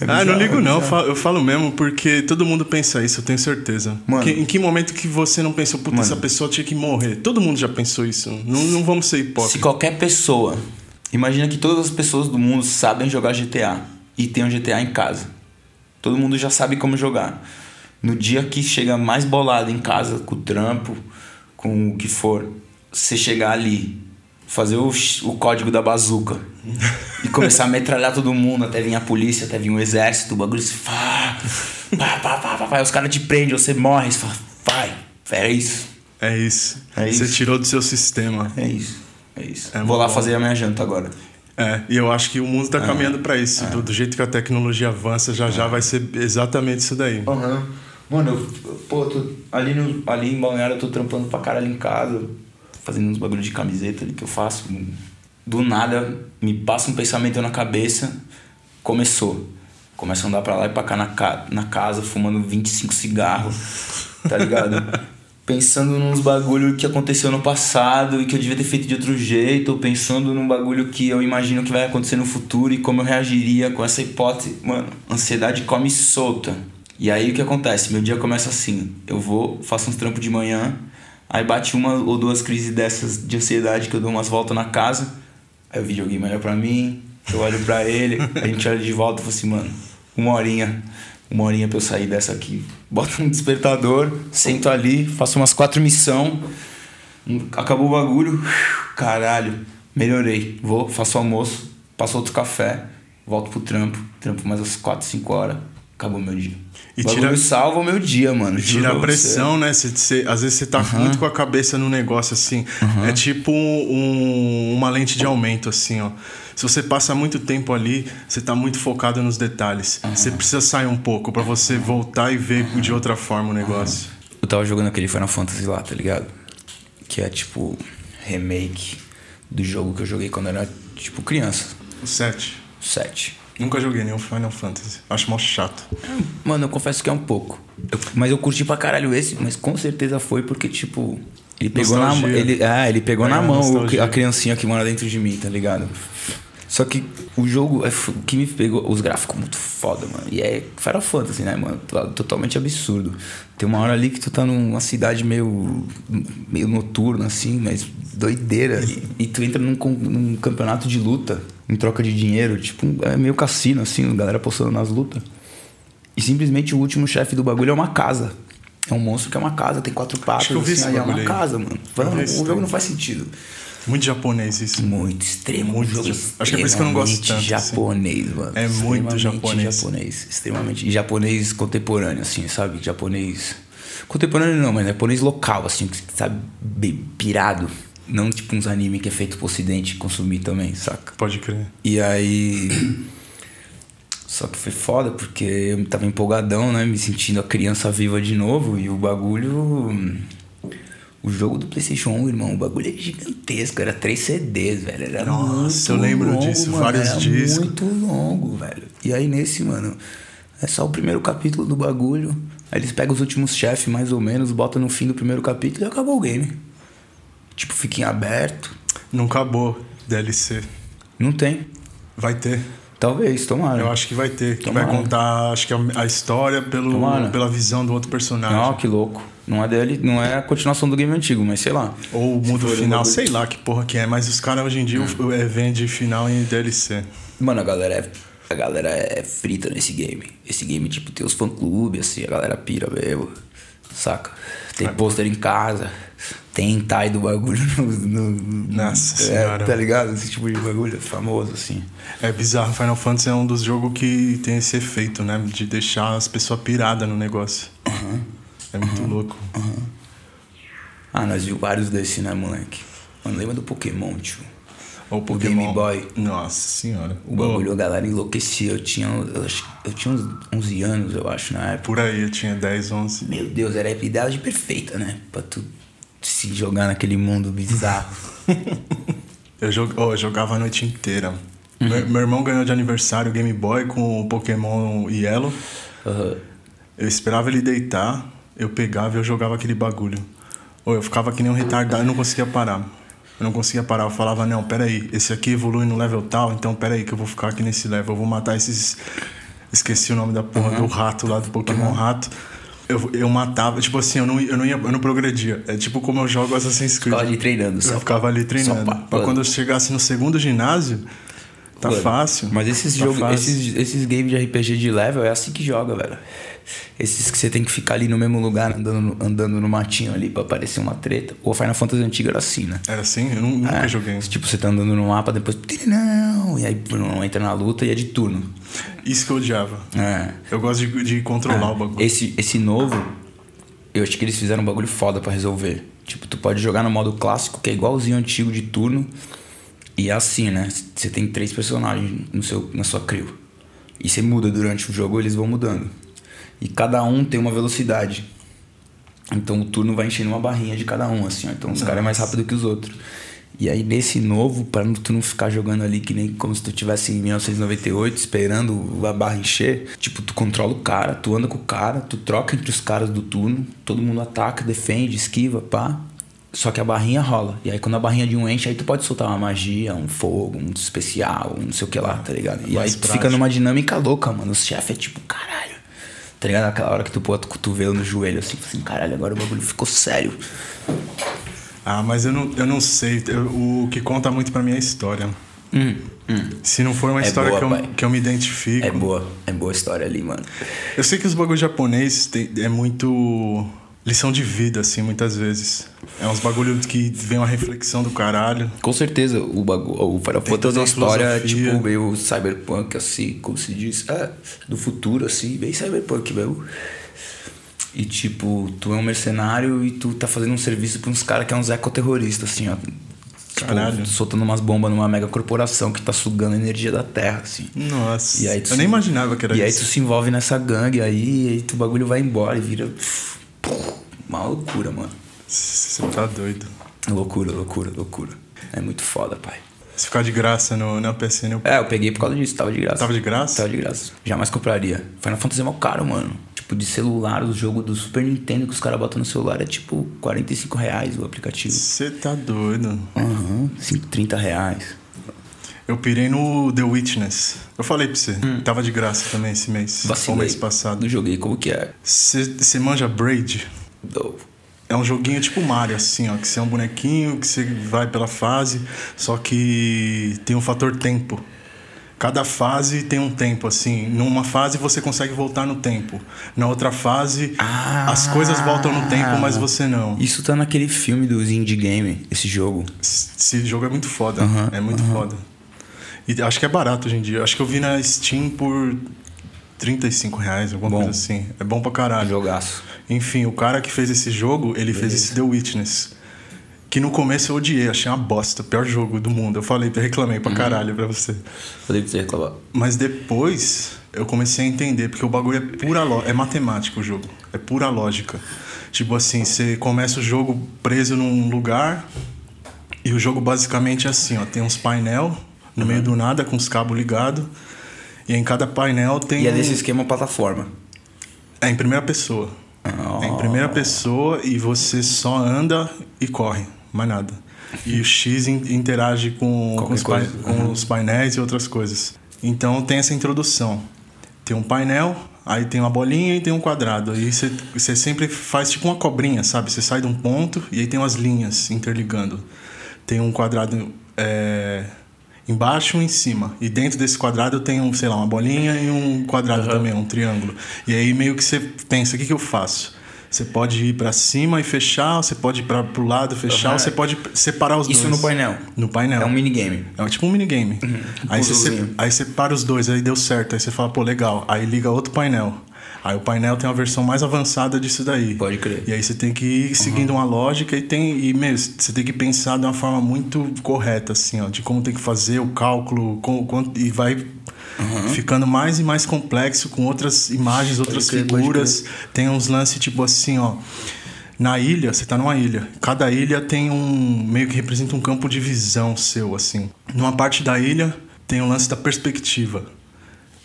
É bizarro, ah, não ligo não, eu falo, eu falo, mesmo porque todo mundo pensa isso, eu tenho certeza. Mano, que, em que momento que você não pensou, puta, mano, essa pessoa tinha que morrer? Todo mundo já pensou isso. Não, não vamos ser hipócritas. Se qualquer pessoa. Imagina que todas as pessoas do mundo sabem jogar GTA e tem um GTA em casa. Todo mundo já sabe como jogar. No dia que chega mais bolado em casa, com o trampo, com o que for, você chegar ali fazer o, o código da bazuca e começar a metralhar todo mundo até vir a polícia, até vir o exército, o bagulho se pá, pá, pá, pá, pá, pá, os caras te prendem, você morre, você fala, vai, é isso. É isso. É você isso. tirou do seu sistema. É isso. É isso. É Vou lá bom. fazer a minha janta agora. É, e eu acho que o mundo está caminhando para isso. Do, do, jeito que a tecnologia avança, já já vai ser exatamente isso daí. Uhum. Mano, eu, pô, tô, ali, no, ali em Balneário eu tô trampando pra caralho em casa fazendo uns bagulho de camiseta ali que eu faço. Do nada, me passa um pensamento na cabeça, começou. Começa a andar pra lá e pra cá na, ca na casa, fumando 25 cigarros, tá ligado? pensando nos bagulho que aconteceu no passado e que eu devia ter feito de outro jeito, ou pensando num bagulho que eu imagino que vai acontecer no futuro e como eu reagiria com essa hipótese. Mano, ansiedade come solta. E aí o que acontece? Meu dia começa assim: eu vou, faço uns trampos de manhã, Aí bate uma ou duas crises dessas de ansiedade que eu dou umas voltas na casa. Aí o videogame olha pra mim, eu olho pra ele, a gente olha de volta e fala assim, mano, uma horinha, uma horinha pra eu sair dessa aqui. Bota um despertador, sento ali, faço umas quatro missão, acabou o bagulho, caralho, melhorei. Vou, faço almoço, passo outro café, volto pro trampo, trampo mais umas quatro, cinco horas. acabou meu dia. E tira, salva o meu dia, mano. E tira a pressão, né? Cê, cê, às vezes você tá uhum. muito com a cabeça no negócio, assim. Uhum. É tipo um, uma lente de aumento, assim, ó. Se você passa muito tempo ali, você tá muito focado nos detalhes. Você precisa sair um pouco para você voltar e ver de outra forma o negócio. Eu tava jogando aquele Final Fantasy lá, tá ligado? Que é tipo remake do jogo que eu joguei quando era, tipo, criança. O 7. 7. Nunca joguei nenhum Final Fantasy. Acho mal chato. Mano, eu confesso que é um pouco. Eu, mas eu curti pra caralho esse, mas com certeza foi porque, tipo. Ele pegou nostalgia. na ele, ah, ele pegou é, na mão nostalgia. a criancinha que mora dentro de mim, tá ligado? Só que o jogo, é que me pegou, os gráficos muito foda, mano. E é Final Fantasy, né, mano? Totalmente absurdo. Tem uma hora ali que tu tá numa cidade meio, meio noturna, assim, mas doideira. E, e tu entra num, num campeonato de luta em troca de dinheiro. Tipo, é meio cassino, assim, a galera postando nas lutas. E simplesmente o último chefe do bagulho é uma casa. É um monstro que é uma casa, tem quatro patas, assim, é uma aí. casa, mano. o jogo não faz sentido. Muito japonês isso. Muito, extremo. Muito jogo Acho que é por isso que eu não gosto tanto. Assim. japonês, assim. mano. É muito japonês. japonês. Extremamente. E japonês contemporâneo, assim, sabe? Japonês. Contemporâneo não, mas japonês local, assim, sabe, pirado. Não tipo uns anime que é feito pro ocidente consumir também, saca? Pode crer. E aí. Só que foi foda, porque eu tava empolgadão, né? Me sentindo a criança viva de novo e o bagulho. O jogo do PlayStation 1, irmão, o bagulho é gigantesco. Era três CDs, velho. Era Nossa, eu lembro longo, disso, mano. vários era discos. muito longo, velho. E aí nesse, mano, é só o primeiro capítulo do bagulho. Aí eles pegam os últimos chefes, mais ou menos, botam no fim do primeiro capítulo e acabou o game. Tipo, fica em aberto. Não acabou DLC. Não tem. Vai ter. Talvez, tomara. Eu acho que vai ter. Que vai contar, acho que a história pelo, pela visão do outro personagem. Não, que louco. Não é dele, não é a continuação do game antigo, mas sei lá. Ou o mundo final, sei lá que porra que é, mas os caras hoje em dia hum. é, vendem final em DLC. Mano, a galera é. A galera é frita nesse game. Esse game, tipo, tem os fã-clubes, assim, a galera pira mesmo. Saca? Tem é. pôster em casa tem Tai do bagulho no. no Nossa é, senhora. Tá ligado? Esse tipo de bagulho é famoso, assim. É bizarro. Final Fantasy é um dos jogos que tem esse efeito, né? De deixar as pessoas piradas no negócio. Uhum. É muito uhum. louco. Uhum. Ah, nós vimos vários desses, né, moleque? Mano, lembra do Pokémon, tio? O Pokémon. Game Boy. Nossa senhora. O bagulho, a galera enlouquecia. Eu tinha, eu, eu tinha uns 11 anos, eu acho, na época. Por aí, eu tinha 10, 11. Meu Deus, era a idade perfeita, né? Pra tu se jogar naquele mundo bizarro. eu, jog, oh, eu jogava a noite inteira. Uhum. Meu, meu, irmão ganhou de aniversário o Game Boy com o Pokémon Yellow. Uhum. Eu esperava ele deitar, eu pegava e eu jogava aquele bagulho. Ou eu ficava que nem um retardado e não conseguia parar. Eu não conseguia parar. Eu falava, não, peraí, esse aqui evolui no level tal, então peraí que eu vou ficar aqui nesse level. Eu vou matar esses. Esqueci o nome da porra uhum. do rato lá, do Pokémon uhum. Rato eu, eu matava, tipo assim, eu não, eu não ia, eu não progredia. É tipo como eu jogo Assassin's Creed. Ficava ali treinando, só. Eu ficava ali treinando. Pra, pra quando eu chegasse no segundo ginásio, tá Mano, fácil. Mas esses tá jogos, esses, esses games de RPG de level é assim que joga, velho. Esses que você tem que ficar ali no mesmo lugar, andando, andando no matinho ali pra aparecer uma treta. O Final Fantasy antigo era assim, né? Era assim? Eu nunca é, joguei. Tipo, você tá andando no mapa, depois. Não! E aí não entra na luta e é de turno. Isso que eu odiava. É. Eu gosto de, de controlar é. o bagulho. Esse, esse novo, eu acho que eles fizeram um bagulho foda para resolver. Tipo, tu pode jogar no modo clássico, que é igualzinho antigo de turno. E é assim, né? Você tem três personagens no seu, na sua crew. E você muda durante o jogo, eles vão mudando. E cada um tem uma velocidade. Então o turno vai enchendo uma barrinha de cada um, assim, ó. Então os caras é mais rápido que os outros. E aí nesse novo, para tu não ficar jogando ali que nem como se tu tivesse em 1998 esperando a barra encher, tipo, tu controla o cara, tu anda com o cara, tu troca entre os caras do turno, todo mundo ataca, defende, esquiva, pá. Só que a barrinha rola. E aí quando a barrinha de um enche, aí tu pode soltar uma magia, um fogo, um especial, um não sei o que lá, tá ligado? E Mais aí tu prático. fica numa dinâmica louca, mano. O chefe é tipo, caralho. Tá ligado? Aquela hora que tu bota o cotovelo no joelho, assim, assim, caralho, agora o bagulho ficou sério. Ah, mas eu não, eu não sei. Eu, o que conta muito para mim é a história. Hum, hum. Se não for uma é história boa, que, eu, que eu me identifico. É boa, é boa história ali, mano. Eu sei que os bagulhos japoneses é muito lição de vida, assim, muitas vezes. É uns bagulho que vem uma reflexão do caralho. Com certeza, o bagulho. O Final Fantasy é história, tipo, meio cyberpunk, assim, como se diz. É, do futuro, assim, bem cyberpunk mesmo. E tipo, tu é um mercenário e tu tá fazendo um serviço pra uns caras que é uns ecoterroristas, assim, ó. Tipo, Caralho. soltando umas bombas numa mega corporação que tá sugando a energia da terra, assim. Nossa. eu se... nem imaginava que era e isso. E aí tu se envolve nessa gangue aí, e aí tu, bagulho vai embora e vira. Uma loucura, mano. Você tá doido. Loucura, loucura, loucura. É muito foda, pai. Se ficar de graça no, na PSN. Eu... É, eu peguei por causa disso, tava de graça. Tava de graça? Tava de graça. Jamais compraria. Final Fantasy é mal caro, mano. Tipo, de celular, o jogo do Super Nintendo que os caras botam no celular é tipo 45 reais o aplicativo. Você tá doido. Aham, uhum, 30 reais. Eu pirei no The Witness. Eu falei pra você. Hum. Tava de graça também esse mês. Vacilei. O mês passado. Não joguei, como que é? Você manja Braid? Do. É um joguinho tipo Mario, assim, ó. Que você é um bonequinho, que você vai pela fase, só que tem um fator tempo. Cada fase tem um tempo, assim. Numa fase você consegue voltar no tempo. Na outra fase, ah, as coisas voltam no tempo, mas você não. Isso tá naquele filme dos Indie Game, esse jogo. Esse jogo é muito foda. é muito foda. E acho que é barato hoje em dia. Acho que eu vi na Steam por 35 reais, alguma bom. coisa assim. É bom pra caralho. Jogaço. Enfim, o cara que fez esse jogo, ele Beleza. fez esse The Witness. Que no começo eu odiei, achei uma bosta, pior jogo do mundo. Eu falei, reclamei pra uhum. caralho pra você. Falei pra você reclamar. Mas depois eu comecei a entender, porque o bagulho é pura lógica, é matemático o jogo. É pura lógica. Tipo assim, você começa o jogo preso num lugar e o jogo basicamente é assim, ó, tem uns painel no uhum. meio do nada com os cabos ligados. E em cada painel tem. E é nesse esquema plataforma. É em primeira pessoa. Oh. É em primeira pessoa e você só anda e corre mais nada. E o X interage com, com, os, coisa. com uhum. os painéis e outras coisas. Então tem essa introdução. Tem um painel, aí tem uma bolinha e tem um quadrado. Você, você sempre faz tipo uma cobrinha, sabe? Você sai de um ponto e aí tem umas linhas interligando. Tem um quadrado é, embaixo e em cima. E dentro desse quadrado tem um, sei lá, uma bolinha e um quadrado uhum. também, um triângulo. E aí meio que você pensa, o que, que eu faço? Você pode ir para cima e fechar, você pode ir para o lado e fechar, uhum. você pode separar os Isso dois. Isso no painel? No painel. É um minigame. É tipo um minigame. Uhum. Aí, você, aí você para os dois, aí deu certo. Aí você fala, pô, legal. Aí liga outro painel. Aí o painel tem uma versão mais avançada disso daí. Pode crer. E aí você tem que ir seguindo uhum. uma lógica e tem e mesmo você tem que pensar de uma forma muito correta assim, ó, de como tem que fazer o cálculo, com, com, e vai Uhum. ficando mais e mais complexo com outras imagens, outras crer, figuras. Tem uns lances tipo assim, ó. Na ilha, você tá numa ilha. Cada ilha tem um. meio que representa um campo de visão seu, assim. Numa parte da ilha tem o lance da perspectiva.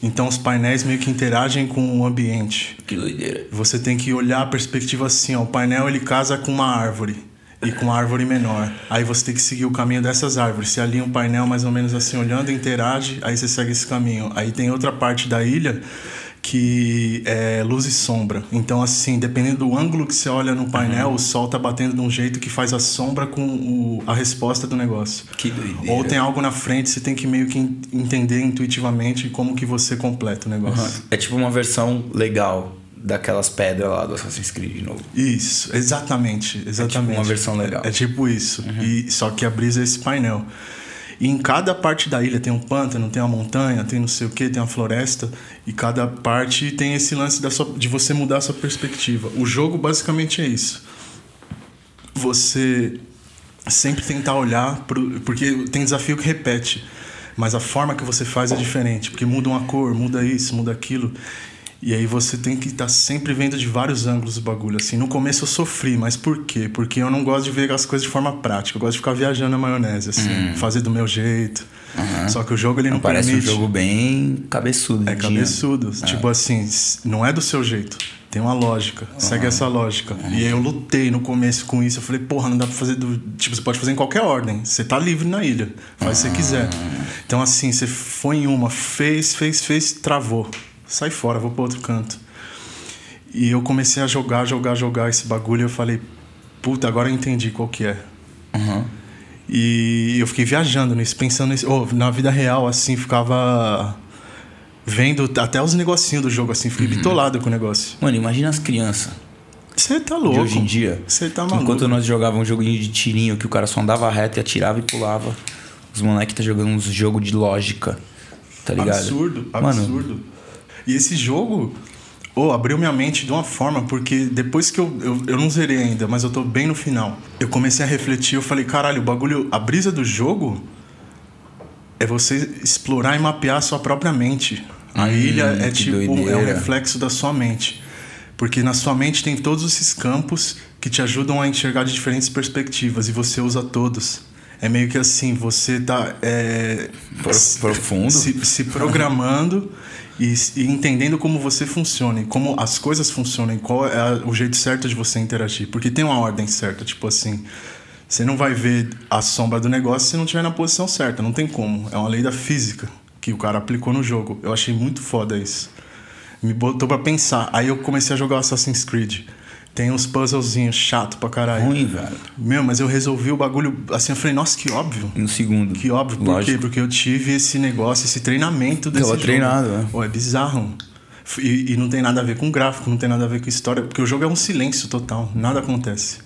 Então os painéis meio que interagem com o ambiente. Que doideira. Você tem que olhar a perspectiva assim, ó. O painel ele casa com uma árvore e com uma árvore menor. Aí você tem que seguir o caminho dessas árvores. Você alinha um painel mais ou menos assim, olhando, interage, aí você segue esse caminho. Aí tem outra parte da ilha que é luz e sombra. Então, assim, dependendo do ângulo que você olha no painel, uhum. o sol tá batendo de um jeito que faz a sombra com o, a resposta do negócio. Que doideira. Ou tem algo na frente, você tem que meio que entender intuitivamente como que você completa o negócio. Uhum. É tipo uma versão legal daquelas pedras lá do Assassin's Creed de novo. Isso, exatamente, exatamente. É tipo uma versão legal. É, é tipo isso. Uhum. E só que a brisa é esse painel. E em cada parte da ilha tem um pântano, tem uma montanha, tem não sei o que, tem uma floresta. E cada parte tem esse lance da sua, de você mudar a sua perspectiva. O jogo basicamente é isso. Você sempre tentar olhar, pro, porque tem desafio que repete. Mas a forma que você faz é diferente, porque muda uma cor, muda isso, muda aquilo. E aí você tem que estar tá sempre vendo de vários ângulos o bagulho. Assim, no começo eu sofri, mas por quê? Porque eu não gosto de ver as coisas de forma prática. Eu gosto de ficar viajando na maionese, assim, hum. fazer do meu jeito. Uhum. Só que o jogo ele não, não parece permite. um jogo bem cabeçudo. É cabeçudo. É. Tipo assim, não é do seu jeito. Tem uma lógica. Uhum. Segue essa lógica. Uhum. E aí eu lutei no começo com isso. Eu falei, porra, não dá pra fazer do. Tipo, você pode fazer em qualquer ordem. Você tá livre na ilha. Faz se você quiser. Então, assim, você foi em uma, fez, fez, fez, travou sai fora, vou para outro canto. E eu comecei a jogar, jogar, jogar esse bagulho e eu falei, puta, agora eu entendi qual que é. Uhum. E eu fiquei viajando nisso, pensando nisso. Oh, na vida real, assim, ficava vendo até os negocinhos do jogo, assim, fiquei uhum. bitolado com o negócio. Mano, imagina as crianças Você tá louco. De hoje em dia. Você tá maluco. Enquanto nós jogávamos um joguinho de tirinho que o cara só andava reto e atirava e pulava. Os moleques tá jogando uns jogo de lógica. Tá ligado? Absurdo, absurdo. Mano, e esse jogo, oh, abriu minha mente de uma forma, porque depois que eu, eu, eu não zerei ainda, mas eu tô bem no final. Eu comecei a refletir, eu falei, caralho, o bagulho, a brisa do jogo é você explorar e mapear a sua própria mente. A hum, ilha é tipo doideira. é um reflexo da sua mente. Porque na sua mente tem todos esses campos que te ajudam a enxergar de diferentes perspectivas e você usa todos. É meio que assim, você tá é, profundo se, se programando e, e, entendendo como você funciona como as coisas funcionam qual é o jeito certo de você interagir. Porque tem uma ordem certa, tipo assim, você não vai ver a sombra do negócio se não estiver na posição certa, não tem como. É uma lei da física que o cara aplicou no jogo. Eu achei muito foda isso. Me botou pra pensar. Aí eu comecei a jogar Assassin's Creed. Tem uns puzzlezinhos chato pra caralho. Ruim, velho. Meu, mas eu resolvi o bagulho assim, eu falei, nossa, que óbvio. Em um segundo. Que óbvio. Por Lógico. quê? Porque eu tive esse negócio, esse treinamento desse Tava jogo. treinado, né? Pô, é bizarro. E, e, não tem nada a ver com gráfico, não tem nada a ver com história, porque o jogo é um silêncio total, nada acontece.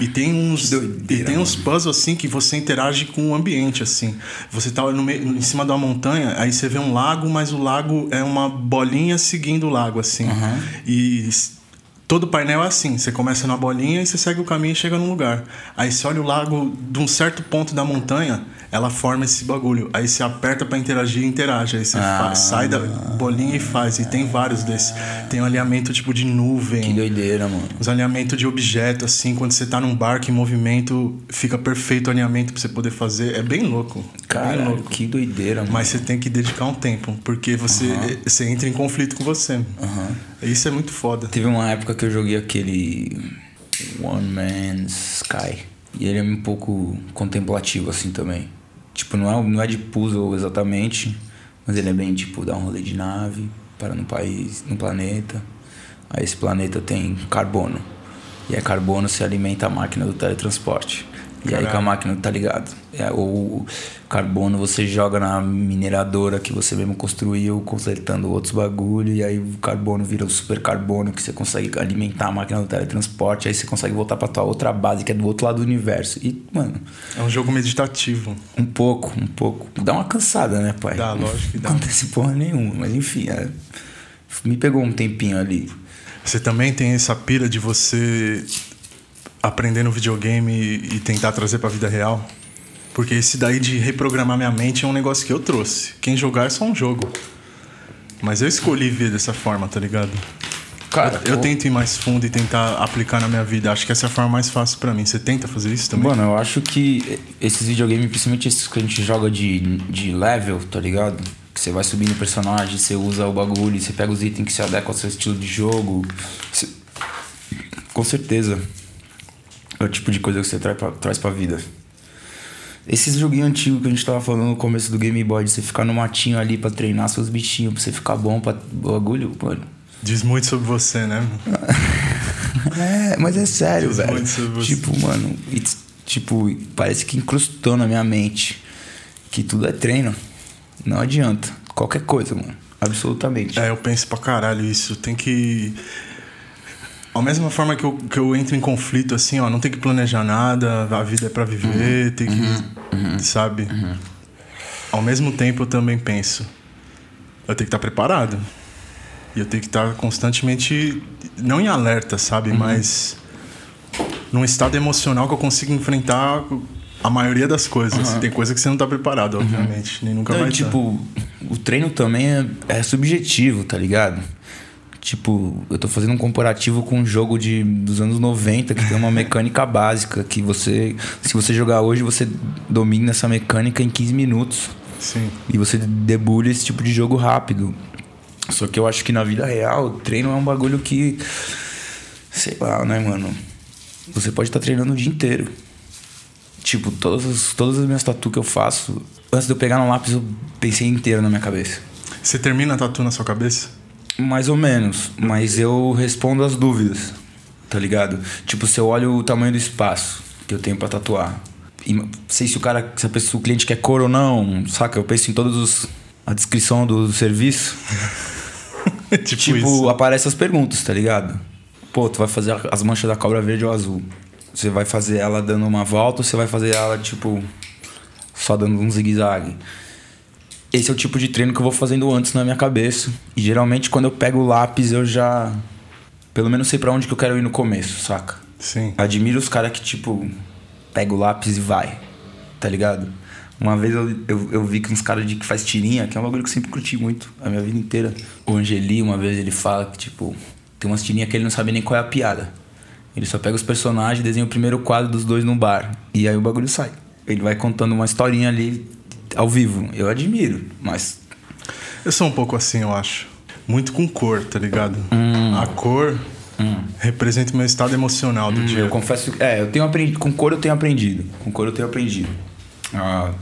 E tem uns Doideira, e tem uns puzzles assim que você interage com o ambiente assim. Você tá no meio, em cima de uma montanha, aí você vê um lago, mas o lago é uma bolinha seguindo o lago assim. Uhum. E Todo painel é assim, você começa na bolinha e você segue o caminho e chega num lugar. Aí você olha o lago de um certo ponto da montanha, ela forma esse bagulho. Aí você aperta para interagir e interage. Aí você ah, sai da bolinha e faz. E tem vários desses. Tem um alinhamento tipo de nuvem. Que doideira, mano. Os alinhamentos de objeto, assim, quando você tá num barco em movimento, fica perfeito o alinhamento pra você poder fazer. É bem louco. Cara, é que doideira, mano. Mas você tem que dedicar um tempo, porque você, você entra em conflito com você. Uhum. Isso é muito foda. Teve uma época que eu joguei aquele One Man's Sky. E ele é um pouco contemplativo, assim, também. Tipo, não é, não é de puzzle exatamente, mas ele é bem tipo, dar um rolê de nave, para no país, no planeta. Aí esse planeta tem carbono. E aí carbono se alimenta a máquina do teletransporte. E Caralho. aí com a máquina tá ligado. É, ou carbono você joga na mineradora que você mesmo construiu, consertando outros bagulho, e aí o carbono vira o super carbono que você consegue alimentar a máquina do teletransporte, aí você consegue voltar pra tua outra base, que é do outro lado do universo. E, mano. É um jogo meditativo. Um pouco, um pouco. Dá uma cansada, né, pai? Dá, lógico que dá. Não acontece porra nenhuma, mas enfim, é, me pegou um tempinho ali. Você também tem essa pira de você aprender no videogame e tentar trazer para a vida real? Porque esse daí de reprogramar minha mente é um negócio que eu trouxe. Quem jogar é só um jogo. Mas eu escolhi ver dessa forma, tá ligado? Cara, eu, eu tento ir mais fundo e tentar aplicar na minha vida. Acho que essa é a forma mais fácil para mim. Você tenta fazer isso também? Mano, eu acho que esses videogames, principalmente esses que a gente joga de, de level, tá ligado? Que você vai subindo o personagem, você usa o bagulho, você pega os itens que se adequam ao seu estilo de jogo. Você... Com certeza é o tipo de coisa que você traz pra, traz pra vida. Esses joguinhos antigos que a gente tava falando no começo do Game Boy, de você ficar no matinho ali pra treinar seus bichinhos, pra você ficar bom pra bagulho, mano. Diz muito sobre você, né? é, mas é sério, Diz velho. Muito sobre você. Tipo, mano, tipo, parece que incrustou na minha mente que tudo é treino. Não adianta. Qualquer coisa, mano. Absolutamente. É, eu penso pra caralho isso. Tem que a mesma forma que eu, que eu entro em conflito, assim, ó, não tem que planejar nada, a vida é para viver, uhum, tem que. Uhum, uhum, sabe? Uhum. Ao mesmo tempo, eu também penso, eu tenho que estar preparado. E eu tenho que estar constantemente, não em alerta, sabe? Uhum. Mas num estado emocional que eu consiga enfrentar a maioria das coisas. Tem coisa que você não tá preparado, obviamente. Nem nunca não, vai Tipo, o treino também é, é subjetivo, tá ligado? Tipo, eu tô fazendo um comparativo com um jogo de, dos anos 90 que tem uma mecânica básica que você, se você jogar hoje, você domina essa mecânica em 15 minutos. Sim. E você debulha esse tipo de jogo rápido. Só que eu acho que na vida real, treino é um bagulho que sei lá, né, mano? Você pode estar tá treinando o dia inteiro. Tipo, todas as, todas as minhas tatu que eu faço, antes de eu pegar no lápis, eu pensei inteiro na minha cabeça. Você termina a tatu na sua cabeça? Mais ou menos, mas eu respondo as dúvidas, tá ligado? Tipo, se eu olho o tamanho do espaço que eu tenho para tatuar, e sei se o cara, se pessoa, o cliente quer cor ou não, saca? Eu penso em todos os a descrição do, do serviço. tipo, tipo aparece as perguntas, tá ligado? pô, tu vai fazer as manchas da cobra verde ou azul. Você vai fazer ela dando uma volta ou você vai fazer ela, tipo, só dando um zigue-zague? Esse é o tipo de treino que eu vou fazendo antes na minha cabeça. E geralmente quando eu pego o lápis eu já. Pelo menos sei para onde que eu quero ir no começo, saca? Sim. Admiro os caras que, tipo, pega o lápis e vai. Tá ligado? Uma vez eu, eu, eu vi que uns caras de que faz tirinha, que é um bagulho que eu sempre curti muito a minha vida inteira. O Angeli, uma vez ele fala que, tipo, tem umas tirinhas que ele não sabe nem qual é a piada. Ele só pega os personagens, desenha o primeiro quadro dos dois num bar. E aí o bagulho sai. Ele vai contando uma historinha ali ao vivo. Eu admiro, mas. Eu sou um pouco assim, eu acho. Muito com cor, tá ligado? Hum. A cor hum. representa o meu estado emocional do hum, dia. Eu confesso que. É, eu tenho aprendido. Com cor eu tenho aprendido. Com cor eu tenho aprendido. Ah,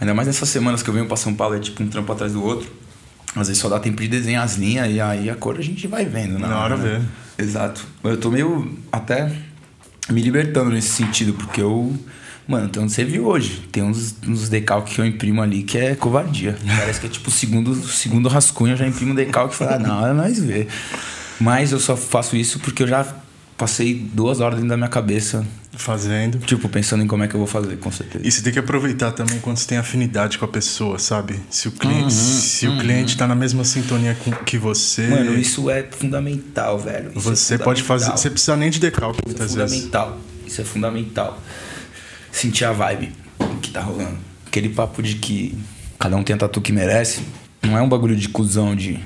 ainda mais nessas semanas que eu venho pra São Paulo, é tipo um trampo atrás do outro. Às vezes só dá tempo de desenhar as linhas e aí a cor a gente vai vendo, né? Na hora né? ver. Exato. Eu tô meio até me libertando nesse sentido, porque eu. Mano, então você viu hoje. Tem uns, uns decalques que eu imprimo ali que é covardia. Parece que é tipo o segundo, segundo rascunho, eu já imprimo um decalque e falo, ah, não, é nós ver. Mas eu só faço isso porque eu já passei duas horas dentro da minha cabeça. Fazendo. Tipo, pensando em como é que eu vou fazer, com certeza. E você tem que aproveitar também quando você tem afinidade com a pessoa, sabe? Se o cliente, uhum, se uhum. o cliente tá na mesma sintonia com, que você. Mano, isso é fundamental, velho. Isso você é pode fazer. Você precisa nem de decalque muitas isso é fundamental. vezes. Isso é fundamental. Sentir a vibe que tá rolando. Aquele papo de que cada um tem a tatu que merece. Não é um bagulho de cuzão de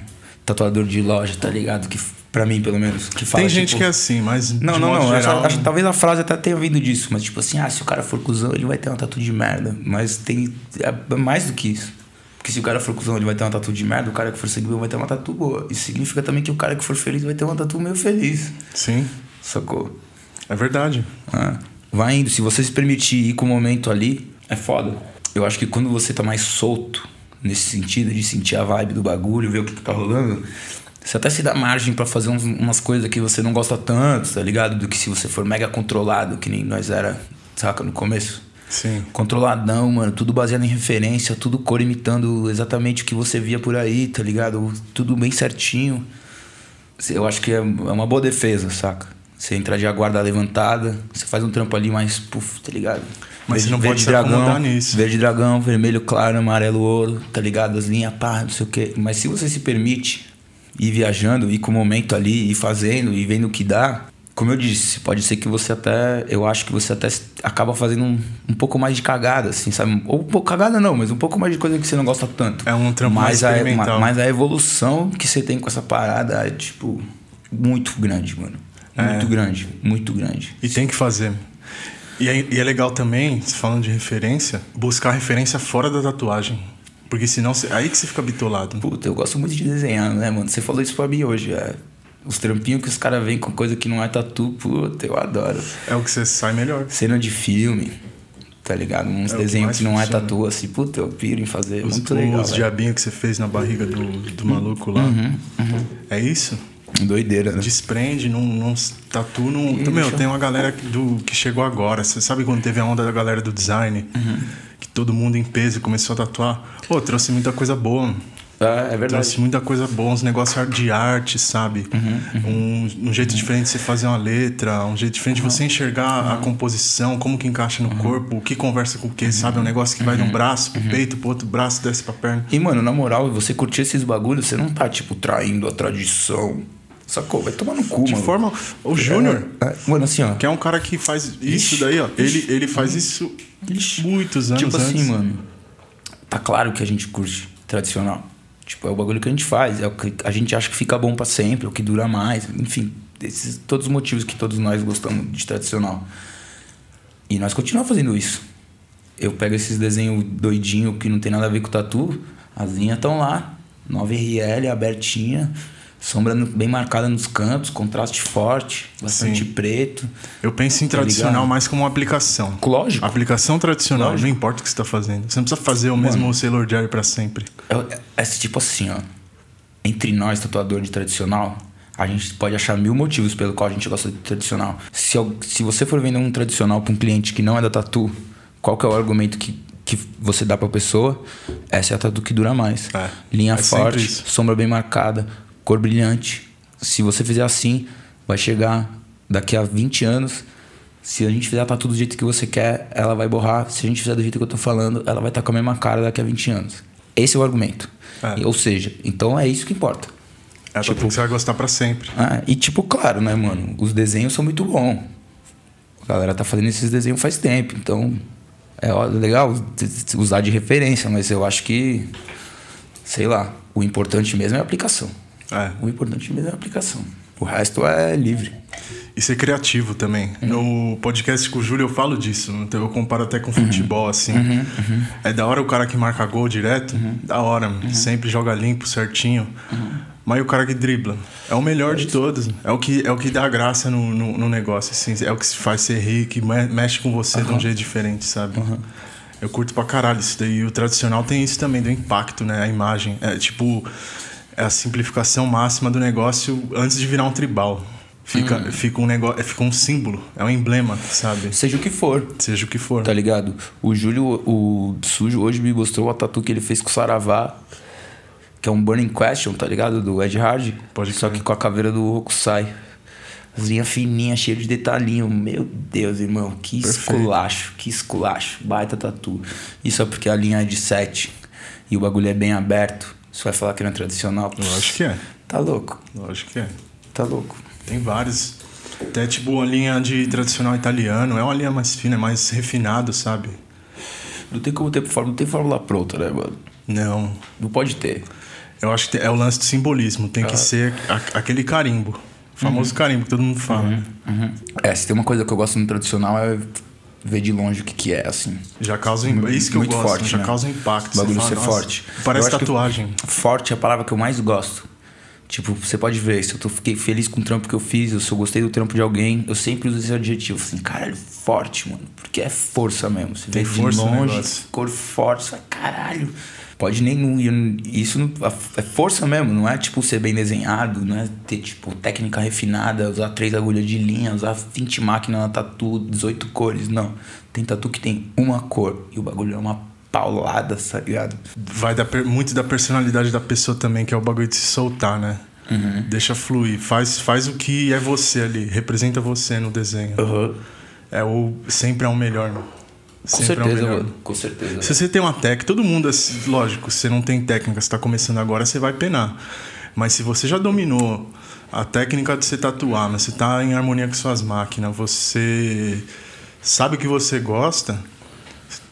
tatuador de loja, tá ligado? Que Pra mim, pelo menos. Que fala, Tem gente tipo, que é assim, mas. Não, não, não. Geral... Acho, talvez a frase até tenha vindo disso, mas tipo assim, ah, se o cara for cuzão, ele vai ter uma tatu de merda. Mas tem. É mais do que isso. Porque se o cara for cuzão, ele vai ter uma tatu de merda, o cara que for seguidor vai ter uma tatu boa. Isso significa também que o cara que for feliz vai ter uma tatu meio feliz. Sim. Sacou? É verdade. Ah, vai indo. Se você se permitir ir com o momento ali, é foda. Eu acho que quando você tá mais solto, nesse sentido, de sentir a vibe do bagulho, ver o que tá rolando você até se dá margem para fazer uns, umas coisas que você não gosta tanto, tá ligado? Do que se você for mega controlado, que nem nós era, saca, no começo. Sim. Controladão, mano. Tudo baseado em referência, tudo cor imitando exatamente o que você via por aí, tá ligado? Tudo bem certinho. Eu acho que é, é uma boa defesa, saca? Você entra de guarda levantada, você faz um trampo ali mais puff, tá ligado? Mas verde, você não pode dragão, nisso. Verde dragão, vermelho claro, amarelo ouro, tá ligado? As linhas, pá, não sei o quê. Mas se você se permite ir viajando, ir com o momento ali, ir fazendo, e vendo o que dá. Como eu disse, pode ser que você até. Eu acho que você até acaba fazendo um, um pouco mais de cagada, assim, sabe? Ou um pouco cagada não, mas um pouco mais de coisa que você não gosta tanto. É um trampo mas mais experimental. A, mas a evolução que você tem com essa parada é, tipo, muito grande, mano. Muito é. grande, muito grande. E tem que fazer. E é, e é legal também, falando de referência, buscar referência fora da tatuagem. Porque senão, aí que você fica bitolado. Puta, eu gosto muito de desenhar, né, mano? Você falou isso pra mim hoje, é. Os trampinhos que os caras vêm com coisa que não é tatu, puta, eu adoro. É o que você sai melhor. Cena de filme, tá ligado? Uns é desenhos que, que não é tatu, assim, puta, eu piro em fazer. Os, muito legal. Os diabinhos que você fez na barriga do, do maluco lá. Uhum, uhum. É isso? Doideira, né? Desprende, não, não tatu, não. Então, meu, tem uma galera do, que chegou agora. Você sabe quando teve a onda da galera do design? Uhum todo mundo em peso começou a tatuar. Pô, trouxe muita coisa boa. Ah, é verdade. Trouxe muita coisa boa, uns negócios de arte, sabe? Uhum, uhum. Um, um, jeito uhum. diferente de você fazer uma letra, um jeito diferente de você enxergar a uhum. composição, como que encaixa no uhum. corpo, o que conversa com o que, sabe? Um negócio que vai de um braço pro peito, pro outro braço, desce pra perna. E, mano, na moral, você curtir esses bagulhos, você não tá, tipo, traindo a tradição. Sacou? Vai tomar no cu, de mano. forma. O Júnior. É, é, mano, assim, ó. Que é um cara que faz isso daí, ó. Ele, ele faz isso Ixi. muitos anos. Tipo assim, antes. mano. Tá claro que a gente curte tradicional. Tipo, é o bagulho que a gente faz. É o que a gente acha que fica bom para sempre, é o que dura mais. Enfim, esses, todos os motivos que todos nós gostamos de tradicional. E nós continuamos fazendo isso. Eu pego esses desenhos doidinho que não tem nada a ver com o tatu, as linhas estão lá. 9RL, abertinha sombra bem marcada nos cantos, contraste forte, bastante Sim. preto. Eu penso em tá tradicional mais como uma aplicação. Lógico. Aplicação tradicional, Lógico. não importa o que você está fazendo. Você não precisa fazer o Mano, mesmo Sailor Jerry para sempre. É, é, tipo assim, ó. Entre nós, tatuador de tradicional, a gente pode achar mil motivos pelo qual a gente gosta de tradicional. Se, se você for vender um tradicional para um cliente que não é da tatu, qual que é o argumento que, que você dá para a pessoa? Essa é a tatu que dura mais. É, Linha é forte, sombra bem marcada, cor brilhante. Se você fizer assim, vai chegar daqui a 20 anos. Se a gente fizer tá tudo do jeito que você quer, ela vai borrar. Se a gente fizer do jeito que eu tô falando, ela vai estar tá com a mesma cara daqui a 20 anos. Esse é o argumento. É. Ou seja, então é isso que importa. É, tipo, que você vai gostar para sempre. Ah, e tipo, claro, né, mano? Os desenhos são muito bons. A galera tá fazendo esses desenhos faz tempo, então é legal usar de referência, mas eu acho que, sei lá, o importante mesmo é a aplicação. É. O importante mesmo é a aplicação. O resto é livre. E ser criativo também. Uhum. No podcast com o Júlio eu falo disso. Então eu comparo até com futebol, uhum. assim. Uhum. uhum. É da hora o cara que marca gol direto. Uhum. Da hora. Uhum. Sempre joga limpo, certinho. Mas o cara que dribla. É o melhor é de todos. É o que, é o que dá graça no, no, no, negócio, assim. É o que faz ser rico, mexe com você de um jeito diferente, sabe? Eu curto pra caralho isso daí. E o tradicional tem isso também, do impacto, né? A imagem. É tipo, a simplificação máxima do negócio antes de virar um tribal. Fica, hum. fica um negócio, fica um símbolo, é um emblema, sabe? Seja o que for. Seja o que for. Tá ligado? O Júlio, o Sujo, hoje me mostrou a tatu que ele fez com o Saravá, que é um Burning Question, tá ligado? Do Ed Hard. Pode Só que com a caveira do Hokusai. As linhas fininhas, cheias de detalhinho. Meu Deus, irmão. Que Perfeito. esculacho, que esculacho. Baita tatu. Isso é porque a linha é de 7 e o bagulho é bem aberto. Você vai falar que não é tradicional? Lógico que é. Tá louco. Lógico que é. Tá louco. Tem vários. Até tipo uma linha de tradicional italiano. É uma linha mais fina, mais refinado, sabe? Não tem como ter fórmula, não tem fórmula pronta, né, mano? Não. Não pode ter. Eu acho que é o lance do simbolismo. Tem ah. que ser a, aquele carimbo. O famoso uhum. carimbo que todo mundo fala. Uhum. Uhum. É, se tem uma coisa que eu gosto no tradicional é ver de longe o que, que é, assim. Já causa um, Isso que eu gosto, forte, já né? causa impacto. O bagulho fala, ser forte. Parece tatuagem. Forte é a palavra que eu mais gosto. Tipo, você pode ver, se eu tô, fiquei feliz com o trampo que eu fiz, eu se eu gostei do trampo de alguém, eu sempre uso esse adjetivo, assim, caralho, forte, mano. Porque é força mesmo. Você Tem vê força de longe, cor forte, você fala, caralho. Pode nem. Isso é força mesmo, não é tipo ser bem desenhado, não é ter tipo técnica refinada, usar três agulhas de linha, usar 20 máquinas na tatu, 18 cores. Não. Tem tatu que tem uma cor e o bagulho é uma paulada, tá ligado? Vai dar muito da personalidade da pessoa também, que é o bagulho de se soltar, né? Uhum. Deixa fluir. Faz, faz o que é você ali. Representa você no desenho. Uhum. É o, sempre é o melhor, Com sempre certeza, é com certeza. Se você tem uma técnica, todo mundo, lógico, se você não tem técnica, você tá começando agora, você vai penar. Mas se você já dominou a técnica de você tatuar, mas você tá em harmonia com suas máquinas, você sabe o que você gosta,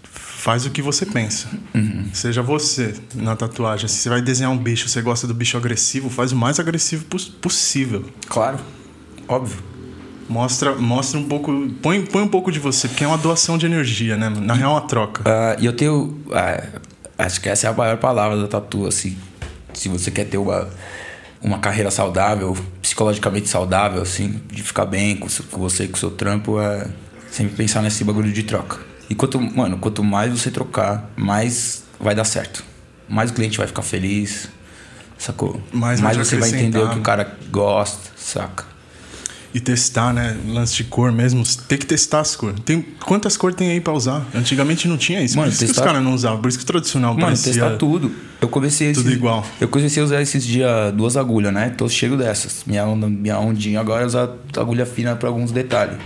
faz o que você pensa. Uhum. Seja você na tatuagem. Se você vai desenhar um bicho, você gosta do bicho agressivo, faz o mais agressivo possível. Claro, óbvio. Mostra, mostra um pouco. Põe, põe um pouco de você, porque é uma doação de energia, né? Na real, é uma troca. Uh, e eu tenho. Uh, acho que essa é a maior palavra da tatu, assim. Se você quer ter uma, uma carreira saudável, psicologicamente saudável, assim, de ficar bem com, com você, com o seu trampo, é sempre pensar nesse bagulho de troca. E quanto, mano, quanto mais você trocar, mais vai dar certo. Mais o cliente vai ficar feliz, sacou? Mais, mais você vai entender o que o cara gosta, saca? E testar, né? Lance de cor mesmo. Tem que testar as cores. Tem, quantas cores tem aí pra usar? Antigamente não tinha isso. Mano, por isso testar... que os caras não usavam. Por isso que o tradicional Mano, parecia... testar tudo. Eu comecei... Tudo esses... igual. Eu comecei a usar esses dias duas agulhas, né? Tô cheio dessas. Minha, minha ondinha agora é usar agulha fina pra alguns detalhes.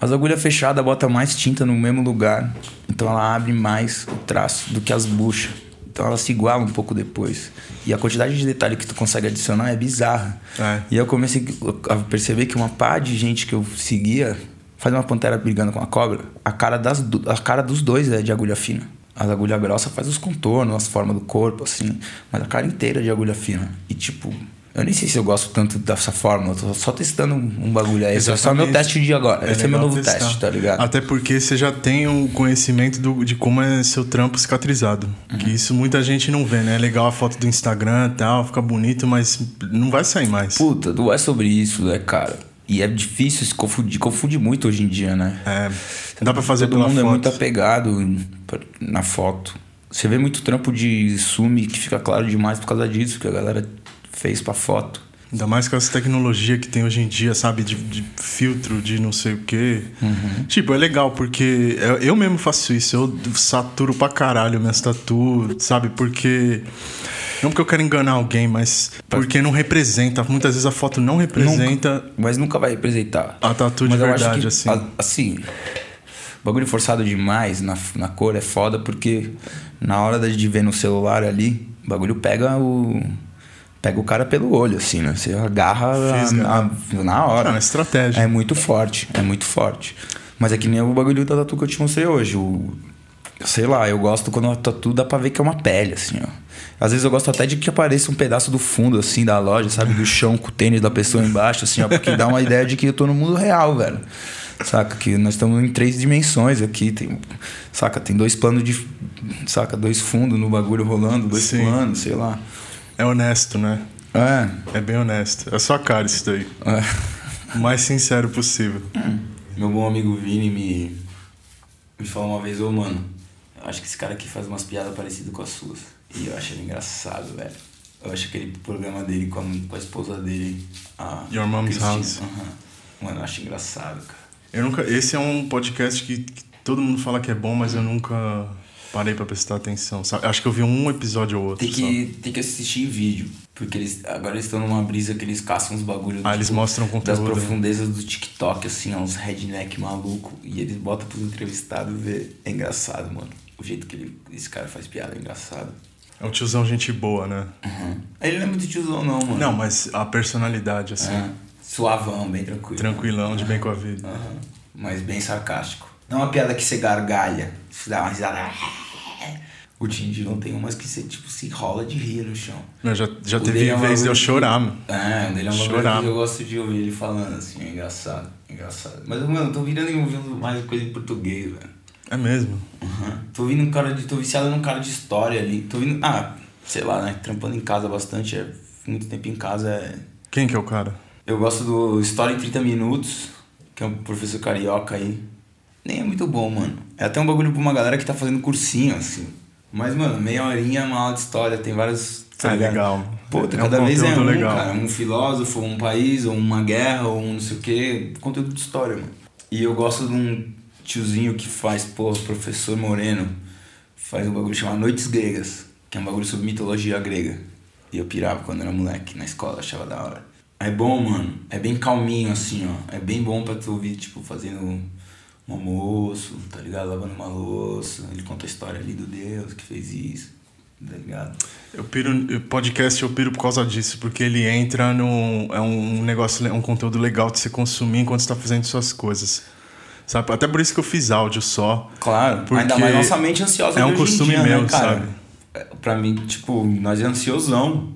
As agulhas fechadas bota mais tinta no mesmo lugar, então ela abre mais o traço do que as buchas. Então ela se iguala um pouco depois. E a quantidade de detalhe que tu consegue adicionar é bizarra. É. E eu comecei a perceber que uma pá de gente que eu seguia faz uma pantera brigando com a cobra, a cara, das, a cara dos dois é de agulha fina. As agulha grossa faz os contornos, as formas do corpo, assim, mas a cara inteira é de agulha fina. E tipo, eu nem sei se eu gosto tanto dessa forma, eu tô só testando um bagulho aí. Esse é só meu teste de agora. É Esse é meu novo testar. teste, tá ligado? Até porque você já tem o conhecimento do, de como é seu trampo cicatrizado. Uhum. Que isso muita gente não vê, né? É legal a foto do Instagram e tal, fica bonito, mas não vai sair mais. Puta, não é sobre isso, né, cara? E é difícil se confundir, confunde muito hoje em dia, né? É. Dá pra fazer Todo mundo foto. é muito apegado na foto. Você vê muito trampo de sume que fica claro demais por causa disso, que a galera fez para foto. Ainda mais com essa tecnologia que tem hoje em dia, sabe? De, de filtro, de não sei o quê. Uhum. Tipo, é legal, porque eu, eu, mesmo faço isso. Eu saturo pra caralho minhas tatu, sabe? Porque Não porque eu quero enganar alguém, mas porque não representa. Muitas vezes a foto não representa. Nunca, mas nunca vai representar. A tatu de verdade, que, assim. assim. Bagulho forçado demais na, na cor é foda porque na hora de ver no celular ali, o bagulho pega o. Pega o cara pelo olho, assim, né? Você agarra na, na hora. É estratégia. É muito forte, é muito forte. Mas é que nem o bagulho da tatu que eu te mostrei hoje. O, sei lá, eu gosto quando a tatu dá pra ver que é uma pele, assim, ó. Às vezes eu gosto até de que apareça um pedaço do fundo, assim, da loja, sabe? Do chão com o tênis da pessoa embaixo, assim, ó. Porque dá uma ideia de que eu tô no mundo real, velho. Saca? Que nós estamos em três dimensões aqui. Tem, saca? Tem dois planos de. Saca? Dois fundos no bagulho rolando, dois Sim. planos, sei lá. É honesto, né? É. É bem honesto. É só cara isso daí. É. O mais sincero possível. Hum. Meu bom amigo Vini me, me falou uma vez, ô oh, mano, eu acho que esse cara aqui faz umas piadas parecidas com as suas. E eu acho ele engraçado, velho. Eu acho aquele programa dele com a, com a esposa dele, a Your Mom's House. Uhum. Mano, eu acho engraçado, cara. Eu nunca, esse é um podcast que, que todo mundo fala que é bom, mas eu nunca parei para prestar atenção. Sabe? Acho que eu vi um episódio ou outro. Tem que, tem que assistir em vídeo. Porque eles agora eles estão numa brisa que eles caçam uns bagulhos. Ah, tipo, eles mostram conteúdo. Das né? profundezas do TikTok, assim, uns redneck maluco. E eles botam pros entrevistados ver. É engraçado, mano. O jeito que ele, esse cara faz piada é engraçado. É um tiozão gente boa, né? Uhum. Ele não é muito tiozão, não, mano. Não, mas a personalidade, assim. É. Suavão, bem tranquilo. Tranquilão, de bem com a vida. Uhum. Mas bem sarcástico. Não é uma piada que você gargalha, você dá uma risada. O Tindy não tem umas que você tipo, se rola de rir no chão. Não, já, já teve é vez de eu chorar, mano. É, dele é uma chorar. que eu gosto de ouvir ele falando assim, é engraçado, engraçado. Mas, mano, tô virando e ouvindo mais coisa em português, velho. É mesmo? Uhum. Tô ouvindo um cara de. tô viciado num cara de história ali. Tô ouvindo. Ah, sei lá, né? Trampando em casa bastante, é, muito tempo em casa é. Quem que é o cara? Eu gosto do História em 30 Minutos, que é um professor carioca aí. Nem é muito bom, mano. É até um bagulho pra uma galera que tá fazendo cursinho, assim. Mas, mano, meia horinha é uma aula de história, tem vários. Tá é legal. Pô, é cada um vez é um, legal. cara. Um filósofo, um país, ou uma guerra, ou um não sei o quê. Conteúdo de história, mano. E eu gosto de um tiozinho que faz, pô, professor Moreno, faz um bagulho chamado Noites Gregas, que é um bagulho sobre mitologia grega. E eu pirava quando era moleque na escola, achava da hora. É bom, mano. É bem calminho, assim, ó. É bem bom pra tu ouvir, tipo, fazendo um almoço, tá ligado? Lavando uma louça. Ele conta a história ali do Deus que fez isso, tá ligado? Eu piro, podcast eu piro por causa disso, porque ele entra no. É um negócio, é um conteúdo legal de você consumir enquanto você tá fazendo suas coisas. Sabe? Até por isso que eu fiz áudio só. Claro, porque ainda mais nossa mente ansiosa É um costume dia, né, meu, né, sabe? É, pra mim, tipo, nós é ansiosão.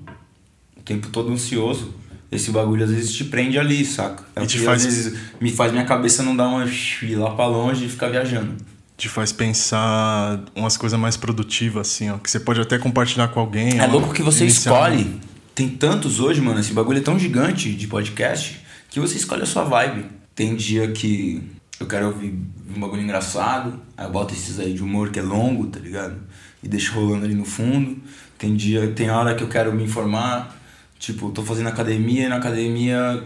O tempo todo ansioso esse bagulho às vezes te prende ali, saca? É e te faz... às vezes me faz minha cabeça não dar uma ir lá pra longe e ficar viajando. Te faz pensar umas coisas mais produtivas, assim, ó. Que você pode até compartilhar com alguém. É louco que você escolhe. Tem tantos hoje, mano. Esse bagulho é tão gigante de podcast que você escolhe a sua vibe. Tem dia que eu quero ouvir um bagulho engraçado, aí eu boto esses aí de humor que é longo, tá ligado? E deixo rolando ali no fundo. Tem dia, tem hora que eu quero me informar, Tipo, tô fazendo academia e na academia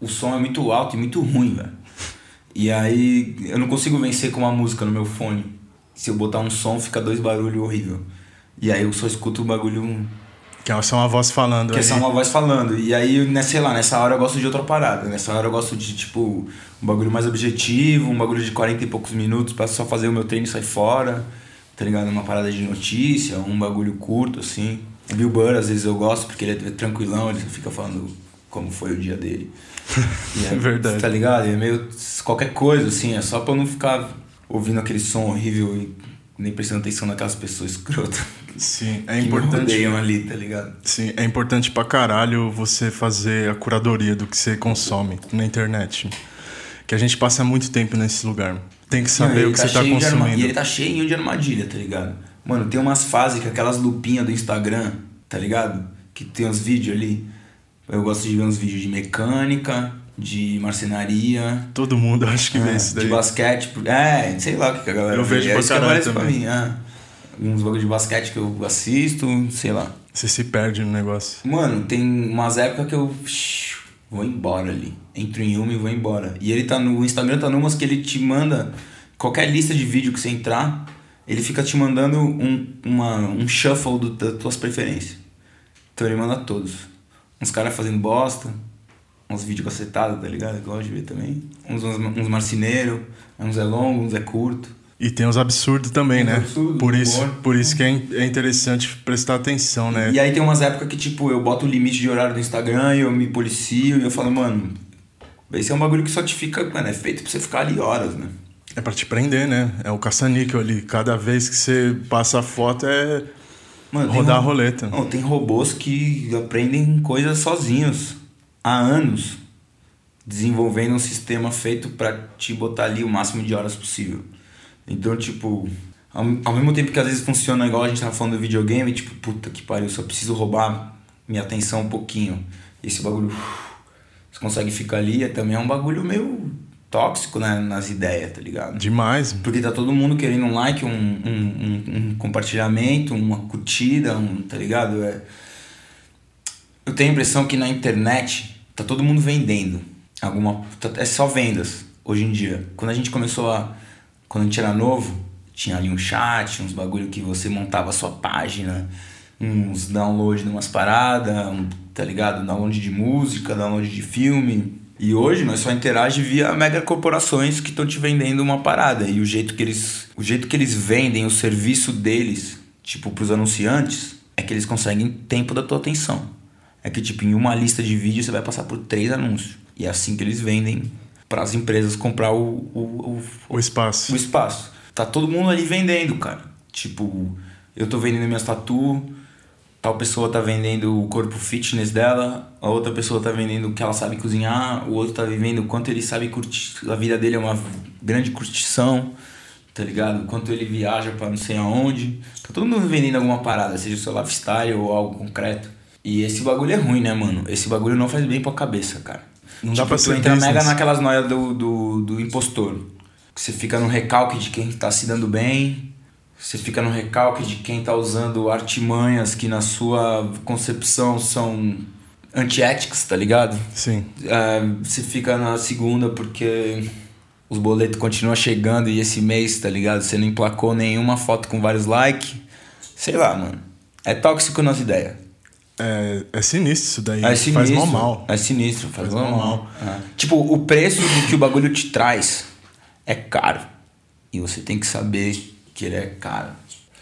o som é muito alto e muito ruim, velho. E aí eu não consigo vencer com uma música no meu fone. Se eu botar um som, fica dois barulhos horrível. E aí eu só escuto o bagulho. Que é só uma voz falando. Que é só uma voz falando. E aí, né, sei lá, nessa hora eu gosto de outra parada. Nessa hora eu gosto de, tipo, um bagulho mais objetivo, um bagulho de 40 e poucos minutos pra só fazer o meu treino e sair fora. Tá ligado? Uma parada de notícia, um bagulho curto, assim. Bill Burr, às vezes eu gosto, porque ele é tranquilão, ele fica falando como foi o dia dele. é, é verdade. Tá ligado? É meio qualquer coisa, assim, é só pra eu não ficar ouvindo aquele som horrível e nem prestando atenção naquelas pessoas escrotas. Sim, é importante. Que me ali, tá ligado? Sim, é importante pra caralho você fazer a curadoria do que você consome na internet. Que a gente passa muito tempo nesse lugar. Tem que saber não, o que tá você tá consumindo. E ele tá cheio de armadilha, tá ligado? Mano, tem umas fases que aquelas lupinhas do Instagram, tá ligado? Que tem uns vídeos ali. Eu gosto de ver uns vídeos de mecânica, de marcenaria. Todo mundo acho que é, vê isso daí. De basquete. É, sei lá o que a galera Eu vejo vê. pra é caralho também. Pra mim, é. Uns bagulhos de basquete que eu assisto, sei lá. Você se perde no negócio. Mano, tem umas épocas que eu vou embora ali. Entro em uma e vou embora. E ele tá no o Instagram, tá numas que ele te manda qualquer lista de vídeo que você entrar, ele fica te mandando um, uma, um shuffle do, das tuas preferências. Então ele manda todos. Uns caras fazendo bosta, uns vídeos cacetados, tá ligado? Eu gosto de ver também. Uns, uns, uns marceneiros, uns é longo, uns é curto. E tem os absurdos também, né? Absurdo, por isso, por isso que é, é interessante prestar atenção, né? E aí tem umas épocas que, tipo, eu boto o limite de horário do Instagram e eu me policio e eu falo, mano, esse é um bagulho que só te fica, mano, é feito pra você ficar ali horas, né? É pra te prender, né? É o caça-níquel ali. Cada vez que você passa a foto é Mano, rodar a roleta. Não, tem robôs que aprendem coisas sozinhos há anos, desenvolvendo um sistema feito para te botar ali o máximo de horas possível. Então, tipo, ao, ao mesmo tempo que às vezes funciona igual a gente tava falando do videogame, tipo, puta que pariu, só preciso roubar minha atenção um pouquinho. Esse bagulho, você consegue ficar ali, é também é um bagulho meio tóxico né, nas ideias, tá ligado? Demais. Porque tá todo mundo querendo um like, um, um, um, um compartilhamento, uma curtida, um, tá ligado? É... Eu tenho a impressão que na internet tá todo mundo vendendo. Alguma, tá, é só vendas hoje em dia. Quando a gente começou a. Quando a gente era novo, tinha ali um chat, uns bagulho que você montava a sua página, uns download de umas paradas, um, tá ligado? Download de música, download de filme e hoje nós só interage via mega corporações que estão te vendendo uma parada. E o jeito que eles, o jeito que eles vendem o serviço deles, tipo pros anunciantes, é que eles conseguem tempo da tua atenção. É que tipo em uma lista de vídeos você vai passar por três anúncios. E é assim que eles vendem para as empresas comprar o, o, o, o espaço. O espaço. Tá todo mundo ali vendendo, cara. Tipo, eu tô vendendo minhas tatu, tal pessoa tá vendendo o corpo fitness dela, a outra pessoa tá vendendo que ela sabe cozinhar, o outro tá vivendo o quanto ele sabe curtir, a vida dele é uma grande curtição, tá ligado? Quanto ele viaja para não sei aonde. Tá todo mundo vendendo alguma parada, seja o seu lifestyle ou algo concreto. E esse bagulho é ruim, né, mano? Esse bagulho não faz bem pra cabeça, cara. Não tipo, dá pra ser entra mega naquelas noias do, do, do impostor. Que você fica no recalque de quem tá se dando bem, você fica no recalque de quem está usando artimanhas que na sua concepção são antiéticas, tá ligado? Sim. É, você fica na segunda porque os boletos continuam chegando e esse mês, tá ligado? Você não emplacou nenhuma foto com vários likes. Sei lá, mano. É tóxico nas ideias. É, é sinistro isso daí. É sinistro, faz mal mal. É sinistro, faz, faz mal mal. É. Tipo, o preço do que o bagulho te traz é caro. E você tem que saber que ele é caro.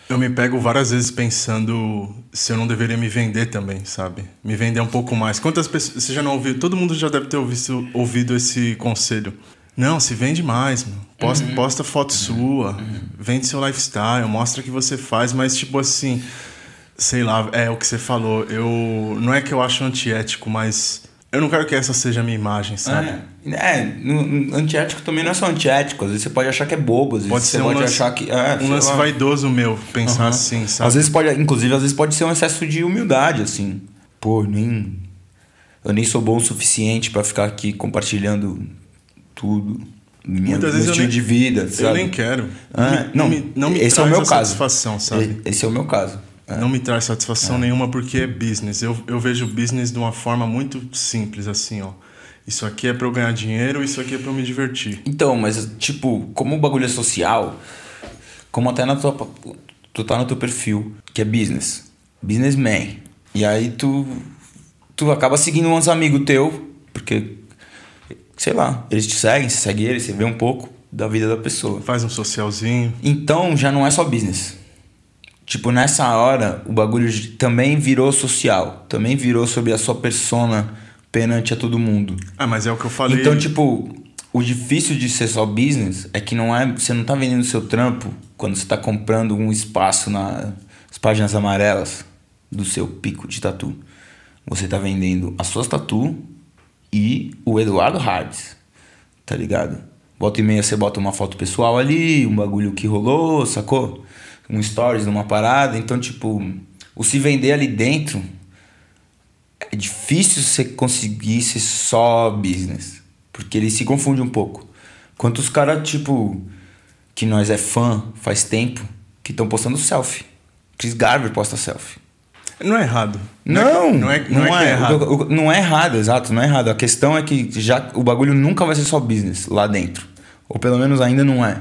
Eu me pego várias vezes pensando se eu não deveria me vender também, sabe? Me vender um pouco mais. Quantas pessoas. Você já não ouviu? Todo mundo já deve ter ouvido, ouvido esse conselho. Não, se vende mais, mano. Posta, uhum. posta foto uhum. sua, uhum. vende seu lifestyle, mostra o que você faz, mas tipo assim. Sei lá, é o que você falou. Eu. Não é que eu acho antiético, mas eu não quero que essa seja a minha imagem, sabe? É, é no, antiético também não é só antiético. Às vezes você pode achar que é bobo, às vezes pode você um pode lance, achar que. É, um lance lá. vaidoso meu, pensar uhum. assim, sabe? Às vezes pode, inclusive, às vezes pode ser um excesso de humildade, assim. Pô, nem. Eu nem sou bom o suficiente para ficar aqui compartilhando tudo. Minha, Muitas vezes estilo nem, de vida, sabe? Eu nem quero. Ah, não, não, me, não me esse é o meu caso. satisfação, sabe? Esse é o meu caso. É. Não me traz satisfação é. nenhuma porque é business. Eu, eu vejo business de uma forma muito simples, assim, ó. Isso aqui é para eu ganhar dinheiro, isso aqui é para eu me divertir. Então, mas tipo, como o bagulho é social, como até na tua tu tá no teu perfil, que é business, businessman. E aí tu tu acaba seguindo uns amigos teu, porque sei lá, eles te seguem, você segue eles, você vê um pouco da vida da pessoa. Faz um socialzinho. Então já não é só business. Tipo, nessa hora, o bagulho também virou social. Também virou sobre a sua persona perante a todo mundo. Ah, mas é o que eu falei. Então, tipo, o difícil de ser só business é que não é, você não tá vendendo seu trampo quando você tá comprando um espaço nas páginas amarelas do seu pico de tatu. Você tá vendendo as suas tatu e o Eduardo Hardes. Tá ligado? Volta e meia você bota uma foto pessoal ali, um bagulho que rolou, sacou? um stories numa parada. Então, tipo, o se vender ali dentro é difícil você conseguir ser só business. Porque ele se confunde um pouco. Quantos caras, tipo, que nós é fã faz tempo, que estão postando selfie. Chris Garver posta selfie. Não é errado. Não, não é, não, não, é, é, é errado. Não é errado, exato, não é errado. A questão é que já o bagulho nunca vai ser só business lá dentro. Ou pelo menos ainda não é.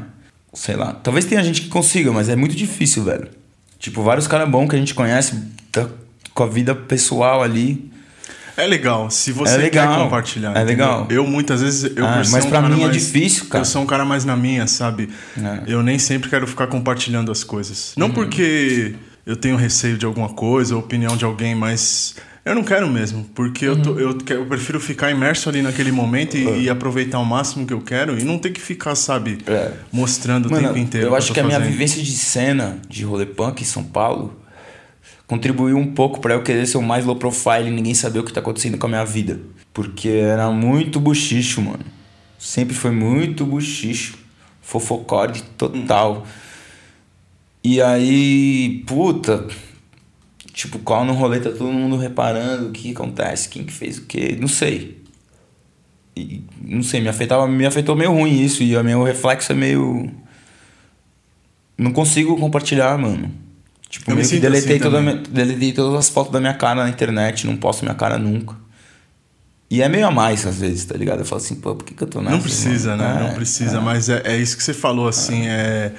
Sei lá. Talvez tenha gente que consiga, mas é muito difícil, velho. Tipo, vários caras bons que a gente conhece tá com a vida pessoal ali. É legal, se você é legal. quer compartilhar. É entendeu? legal. Eu muitas vezes. Eu ah, mas um pra mim é difícil, cara. Eu sou um cara mais na minha, sabe? É. Eu nem sempre quero ficar compartilhando as coisas. Não uhum. porque eu tenho receio de alguma coisa, ou opinião de alguém, mas eu não quero mesmo, porque uhum. eu, tô, eu, eu, prefiro ficar imerso ali naquele momento e, uhum. e, aproveitar o máximo que eu quero e não ter que ficar, sabe, é. mostrando Mano, o tempo inteiro. Eu acho que, a minha vivência de cena de rolê punk em São Paulo contribuiu um pouco para eu querer ser o mais low profile e ninguém saber o que tá acontecendo com a minha vida. Porque era muito buchicho, mano. Sempre foi muito buchicho. Fofocore total. E aí, puta, Tipo, qual no rolê tá todo mundo reparando o que acontece, quem que fez o quê, não sei. E, não sei, me afetava, me afetou meio ruim isso e o meu reflexo é meio não consigo compartilhar, mano. Tipo, eu meio que deletei, assim toda, deletei todas as fotos da minha cara na internet, não posto minha cara nunca. E é meio a mais às vezes, tá ligado? Eu falo assim, pô, por que, que eu tô nessa? Não precisa, mano? né? É, não precisa, é. mas é, é isso que você falou, assim, é. é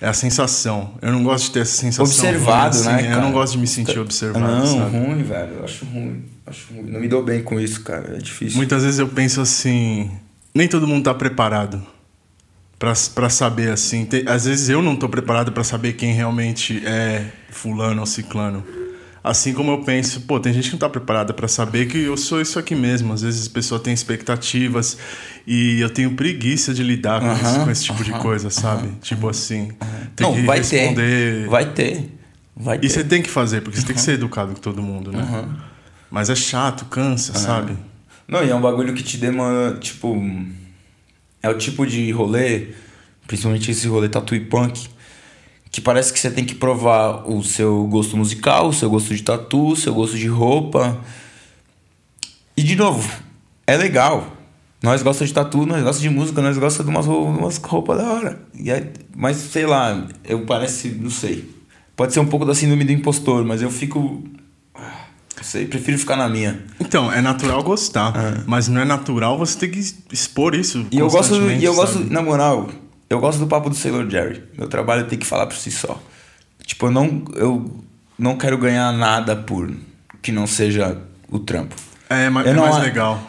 é a sensação. Eu não gosto de ter essa sensação. Observado, ruim, assim. né? Cara? Eu não gosto de me sentir observado. Não, sabe? ruim, velho. Eu acho ruim. Acho ruim. Não me dou bem com isso, cara. É difícil. Muitas vezes eu penso assim. Nem todo mundo tá preparado para saber assim. Tem, às vezes eu não tô preparado para saber quem realmente é fulano ou ciclano. Assim como eu penso, pô, tem gente que não tá preparada para saber que eu sou isso aqui mesmo. Às vezes a pessoa tem expectativas e eu tenho preguiça de lidar com, esse, com esse, tipo de coisa, sabe? Tipo assim, tem não, que vai responder. Ter. Vai ter. Vai ter. E você tem que fazer, porque você tem que ser educado com todo mundo, né? Mas é chato, cansa, sabe? Não, e é um bagulho que te demanda, tipo. É o tipo de rolê, principalmente esse rolê tatu e punk que parece que você tem que provar o seu gosto musical, o seu gosto de tatu, o seu gosto de roupa. E de novo, é legal. Nós gostamos de tatu, nós gostamos de música, nós gostamos de umas umas roupas da hora. E é, mas sei lá, eu parece, não sei. Pode ser um pouco da síndrome do impostor, mas eu fico. Sei, prefiro ficar na minha. Então, é natural gostar, ah. mas não é natural você ter que expor isso. E eu gosto, e eu gosto, na moral, eu gosto do papo do Sailor Jerry. Meu trabalho tem que falar por si só. Tipo, eu não, eu não quero ganhar nada por que não seja o trampo. É, é mais, é mais legal.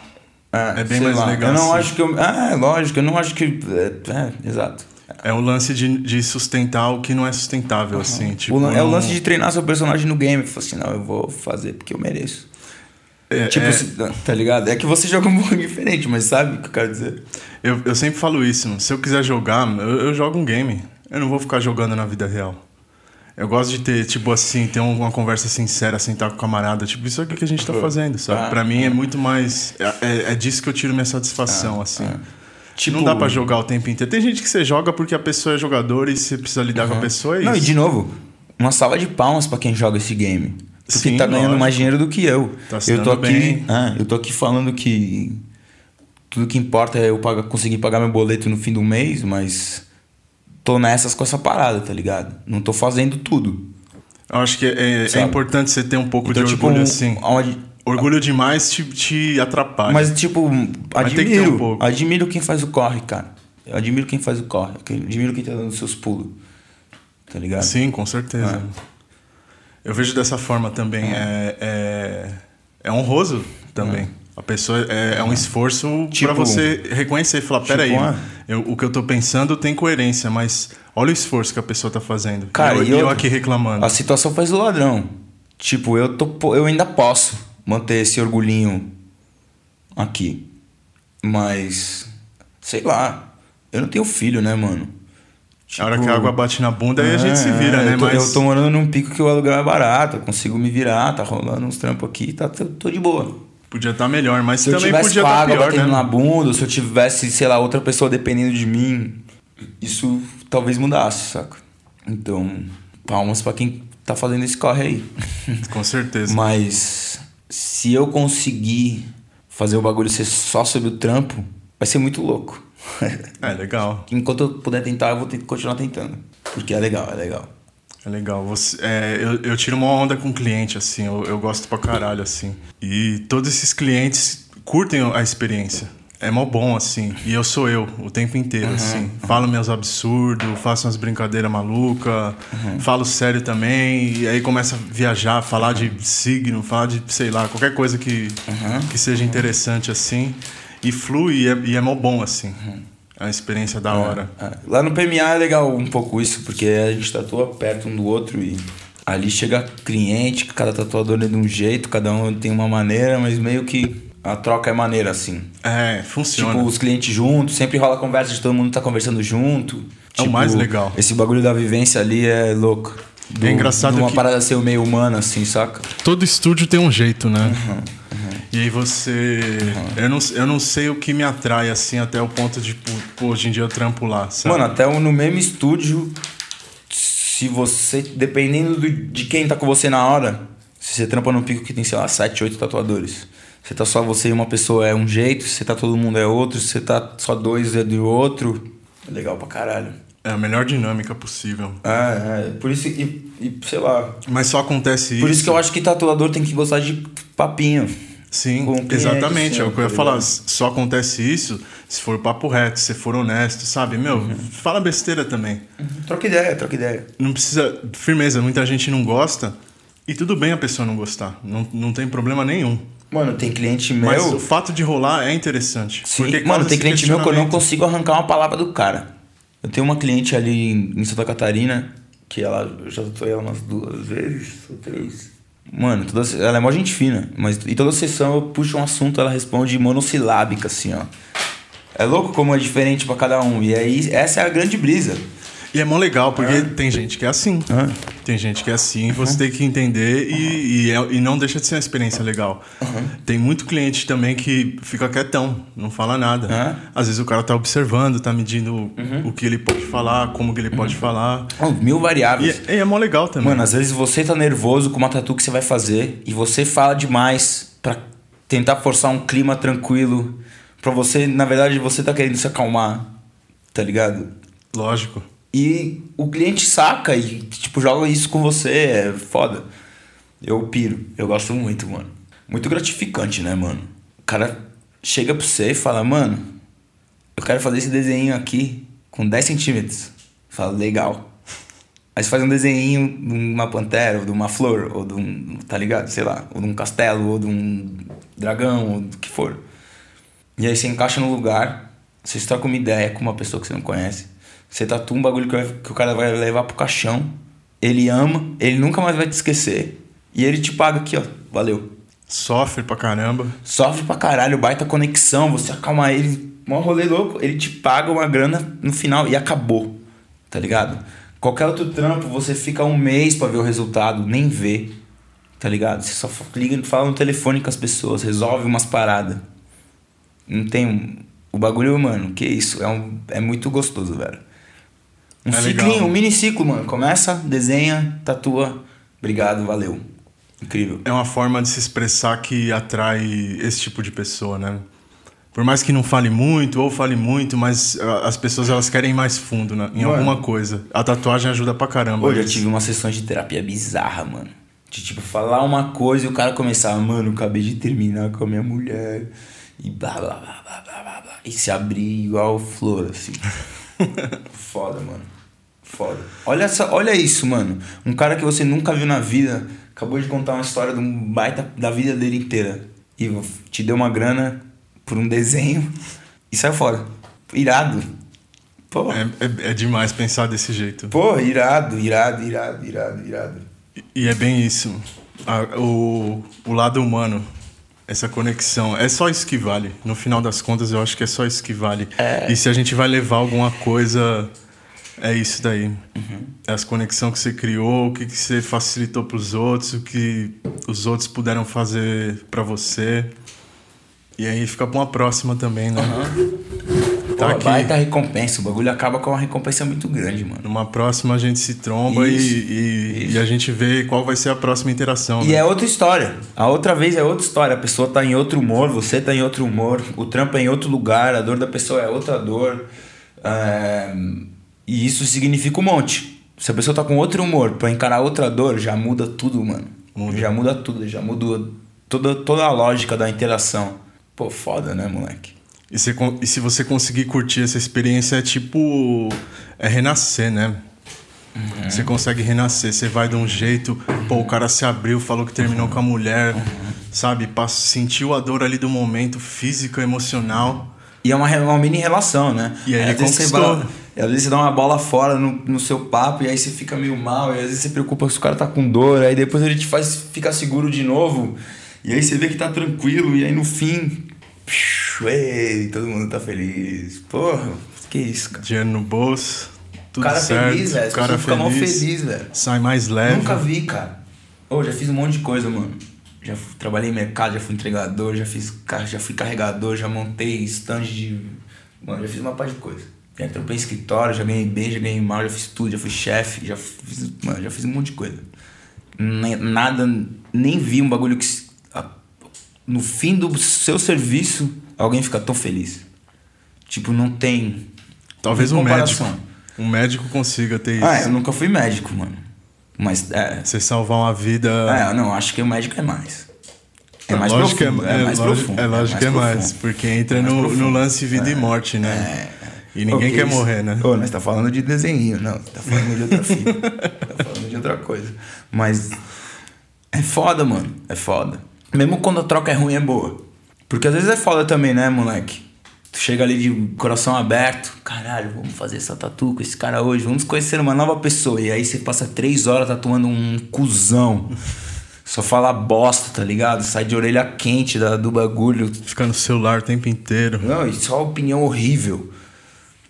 É, é bem mais lá. legal. Eu não assim. acho que eu. É, lógico, eu não acho que. É, é exato. É o lance de, de sustentar o que não é sustentável, uhum. assim. Tipo, o, é o lance de treinar seu personagem no game. Assim, não, eu vou fazer porque eu mereço. É, tipo, é... tá ligado? É que você joga um pouco diferente, mas sabe o que eu quero dizer? Eu, eu sempre falo isso. Se eu quiser jogar, eu, eu jogo um game. Eu não vou ficar jogando na vida real. Eu gosto de ter, tipo assim, ter uma conversa sincera, sentar com o camarada. Tipo, isso aqui que a gente tá fazendo, sabe? Ah, pra mim é muito mais. É, é, é disso que eu tiro minha satisfação, ah, assim. Ah. Tipo, não dá para jogar o tempo inteiro. Tem gente que você joga porque a pessoa é jogador e você precisa lidar uhum. com a pessoa. É não, e de novo, uma sala de palmas para quem joga esse game. Porque Sim, tá ganhando lógico. mais dinheiro do que eu. Tá eu tô aqui, ah, eu tô aqui falando que tudo que importa é eu pagar, conseguir pagar meu boleto no fim do mês, mas tô nessas com essa parada, tá ligado? Não tô fazendo tudo. Eu acho que é, é importante você ter um pouco então, de tipo, orgulho assim. Onde, orgulho demais te, te atrapalha. Mas, tipo, admiro. Um admiro quem faz o corre, cara. Eu admiro quem faz o corre. Eu admiro quem tá dando seus pulos. Tá ligado? Sim, com certeza. É. Eu vejo dessa forma também. É, é, é honroso também. É. A pessoa é, é um esforço tipo, para você reconhecer e falar: tipo, peraí, eu, o que eu tô pensando tem coerência, mas olha o esforço que a pessoa tá fazendo. Cara, e eu, eu, aqui reclamando. A situação faz o ladrão. Tipo, eu, tô, eu ainda posso manter esse orgulhinho aqui. Mas, sei lá, eu não tenho filho, né, mano? Tipo, a hora que a água bate na bunda, aí a gente se vira, né? Eu tô, Mas... eu tô morando num pico que o aluguel é barato, eu consigo me virar, tá rolando uns trampos aqui, tá, tô, tô de boa. Podia estar tá melhor, mas se também podia estar tá pior, batendo né? na bunda, se eu tivesse, sei lá, outra pessoa dependendo de mim, isso talvez mudasse, saca? Então, palmas para quem tá fazendo esse corre aí. Com certeza. mas se eu conseguir fazer o bagulho ser só sobre o trampo, vai ser muito louco. É legal. Enquanto eu puder tentar, eu vou continuar tentando. Porque é legal, é legal. É legal. Você, é, eu, eu tiro uma onda com cliente, assim. Eu, eu gosto pra caralho, assim. E todos esses clientes curtem a experiência. É mó bom, assim. E eu sou eu o tempo inteiro, uhum, assim. Uhum. Falo meus absurdos, faço umas brincadeiras malucas, uhum. falo sério também. E aí começa a viajar, falar de signo, falar de, sei lá, qualquer coisa que, que seja interessante, assim. E flui e é, e é mó bom, assim. É uma experiência da hora. Lá no PMA é legal um pouco isso, porque a gente tatua perto um do outro e ali chega cliente, cada tatuador é de um jeito, cada um tem uma maneira, mas meio que a troca é maneira, assim. É, funciona. Tipo, os clientes juntos, sempre rola conversa de todo mundo tá conversando junto. É tipo, o mais legal. Esse bagulho da vivência ali é louco. Do, é engraçado uma que... parada ser meio humana, assim, saca? Todo estúdio tem um jeito, né? Uhum, uhum. E aí você... Uhum. Eu, não, eu não sei o que me atrai, assim, até o ponto de, pô, hoje em dia eu trampo lá, sabe? Mano, até no mesmo estúdio, se você... Dependendo de quem tá com você na hora, se você trampa no pico que tem, sei lá, 7, 8 tatuadores você tá só você e uma pessoa é um jeito, se tá todo mundo é outro, você tá só dois é do outro. É legal pra caralho. É a melhor dinâmica possível. É, é. Por isso, e, e sei lá. Mas só acontece isso. Por isso que eu acho que tatuador tem que gostar de papinho. Sim, exatamente. Assim, é o que eu ia falar. Só acontece isso se for papo reto, se for honesto, sabe? Meu, uhum. fala besteira também. Uhum. Troca ideia, troca ideia. Não precisa. Firmeza, muita gente não gosta. E tudo bem a pessoa não gostar. Não, não tem problema nenhum. Mano, tem cliente meu. Mas o fato de rolar é interessante. Sim, porque mano, tem cliente meu que eu não consigo arrancar uma palavra do cara. Eu tenho uma cliente ali em Santa Catarina, que ela. Eu já tatuei ela umas duas vezes, ou três. Mano, toda, ela é mó gente fina, mas e toda sessão eu puxo um assunto, ela responde monossilábica, assim, ó. É louco como é diferente para cada um. E aí, essa é a grande brisa. E é mó legal, porque é. tem gente que é assim. É. Tem gente que é assim, você uhum. tem que entender e, e, é, e, não deixa de ser uma experiência legal. Uhum. Tem muito cliente também que fica quietão, não fala nada. É. Às vezes o cara tá observando, tá medindo uhum. o que ele pode falar, como que ele pode uhum. falar. Oh, mil variáveis. E, e é mó legal também. Mano, às vezes você tá nervoso com uma tatu que você vai fazer e você fala demais para tentar forçar um clima tranquilo. Pra você, na verdade, você tá querendo se acalmar, tá ligado? Lógico. E o cliente saca e, tipo, joga isso com você, é foda. Eu piro, eu gosto muito, mano. Muito gratificante, né, mano? O cara chega pra você e fala, mano, eu quero fazer esse desenho aqui com 10 centímetros. Fala, legal. Aí você faz um desenho de uma pantera, ou de uma flor, ou de um, tá ligado? Sei lá, ou de um castelo, ou de um dragão, ou do que for. E aí você encaixa no lugar, você troca uma ideia com uma pessoa que você não conhece. Você tatua um bagulho que, que o cara vai levar pro caixão. Ele ama, ele nunca mais vai te esquecer. E ele te paga aqui, ó. Valeu. Sofre pra caramba. Sofre pra caralho, baita conexão. Você acalma ele, mó rolê louco. Ele te paga uma grana no final e acabou. Tá ligado? Qualquer outro trampo, você fica um mês para ver o resultado, nem vê. Tá ligado? Você só liga, fala no telefone com as pessoas, resolve umas paradas. Não tem. O bagulho, mano, que isso? É, um, é muito gostoso, velho. Um é ciclinho, legal. um mini ciclo, mano. Começa, desenha, tatua. Obrigado, valeu. Incrível. É uma forma de se expressar que atrai esse tipo de pessoa, né? Por mais que não fale muito ou fale muito, mas as pessoas elas querem mais fundo né? em mano, alguma coisa. A tatuagem ajuda pra caramba. Hoje eu tive uma sessão de terapia bizarra, mano. De tipo, falar uma coisa e o cara começar, mano, acabei de terminar com a minha mulher. E blá blá blá blá blá blá. E se abrir igual flor, assim. Foda, mano. Foda. Olha, essa, olha isso, mano. Um cara que você nunca viu na vida acabou de contar uma história de um baita da vida dele inteira. E te deu uma grana por um desenho e saiu fora. Irado. Pô. É, é, é demais pensar desse jeito. Pô, irado, irado, irado, irado, irado. E, e é bem isso. A, o, o lado humano essa conexão. É só isso que vale. No final das contas, eu acho que é só isso que vale. É. E se a gente vai levar alguma coisa, é isso daí. Uhum. É as conexões que você criou, o que, que você facilitou para os outros, o que os outros puderam fazer para você. E aí fica para uma próxima também, né? Uhum. Tá Pô, aqui. baita recompensa. O bagulho acaba com uma recompensa muito grande, mano. Numa próxima a gente se tromba e, e, e, a gente vê qual vai ser a próxima interação. E né? é outra história. A outra vez é outra história. A pessoa tá em outro humor, você tá em outro humor, o trampo é em outro lugar, a dor da pessoa é outra dor. É... E isso significa um monte. Se a pessoa tá com outro humor para encarar outra dor, já muda tudo, mano. Muda. Já muda tudo, já muda toda, toda a lógica da interação. Pô, foda, né, moleque? E, se, e se você conseguir curtir essa experiência, é tipo. É renascer, né? Uhum. Você consegue renascer, você vai de um jeito, pô, o cara se abriu, falou que terminou uhum. com a mulher, uhum. sabe? Sentiu a dor ali do momento, físico, emocional. E é uma, uma mini relação, né? E aí ele conquistou. Você, às vezes você dá uma bola fora no, no seu papo e aí você fica meio mal, e às vezes você preocupa se o cara tá com dor, aí depois ele te faz ficar seguro de novo, e aí você vê que tá tranquilo, e aí no fim. Ei, todo mundo tá feliz. Porra, que isso, cara. Dinheiro no bolso tudo cara certo, feliz, velho. cara fica feliz, mal feliz, velho. Sai mais leve. Nunca vi, cara. Ô, já fiz um monte de coisa, mano. Já fui, trabalhei em mercado, já fui entregador, já fiz já fui carregador, já montei stand de. Mano, já fiz uma parte de coisa. Já trampei em escritório, já ganhei bem, já ganhei mal, já fiz tudo, já fui chefe, já fiz. Mano, já fiz um monte de coisa. Nada, nem vi um bagulho que. No fim do seu serviço, alguém fica tão feliz. Tipo, não tem. Talvez um médico. Um médico consiga ter isso. Ah, eu nunca fui médico, mano. Mas é. Você salvar uma vida. É, não, acho que o médico é mais. É mais lógico profundo. É, é, mais lógico, profundo. É lógico que é mais. Porque entra é no, no lance vida é, e morte, né? É. E ninguém quer isso? morrer, né? Ô, nós tá falando de desenho, não. Tá falando de outra fita. tá falando de outra coisa. Mas. É foda, mano. É foda. Mesmo quando a troca é ruim, é boa. Porque às vezes é foda também, né, moleque? Tu chega ali de coração aberto, caralho, vamos fazer essa tatu com esse cara hoje, vamos conhecer uma nova pessoa. E aí você passa três horas tatuando um cuzão. Só fala bosta, tá ligado? Sai de orelha quente da, do bagulho. Fica no celular o tempo inteiro. Não, e só opinião horrível.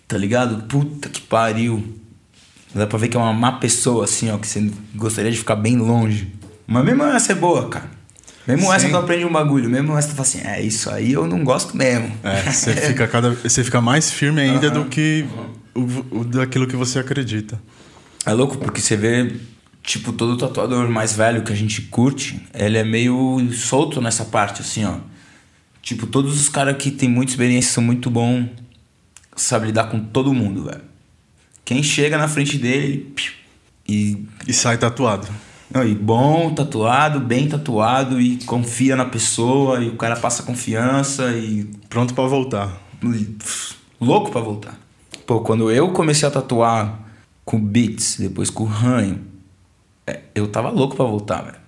Tá ligado? Puta que pariu. Dá pra ver que é uma má pessoa, assim, ó, que você gostaria de ficar bem longe. Mas mesmo essa é boa, cara. Mesmo Sim. essa tu aprende um bagulho, mesmo essa tu fala assim, é isso aí eu não gosto mesmo. É, você fica, cada, você fica mais firme ainda do que o, o, daquilo que você acredita. É louco, porque você vê, tipo, todo tatuador mais velho que a gente curte, ele é meio solto nessa parte, assim, ó. Tipo, todos os caras que tem muita experiência são muito bons, sabe lidar com todo mundo, velho. Quem chega na frente dele, e... E sai tatuado. Não, e bom, tatuado, bem tatuado e confia na pessoa e o cara passa confiança e. Pronto para voltar. Louco para voltar. Pô, quando eu comecei a tatuar com beats, depois com ranho, é, eu tava louco para voltar, velho.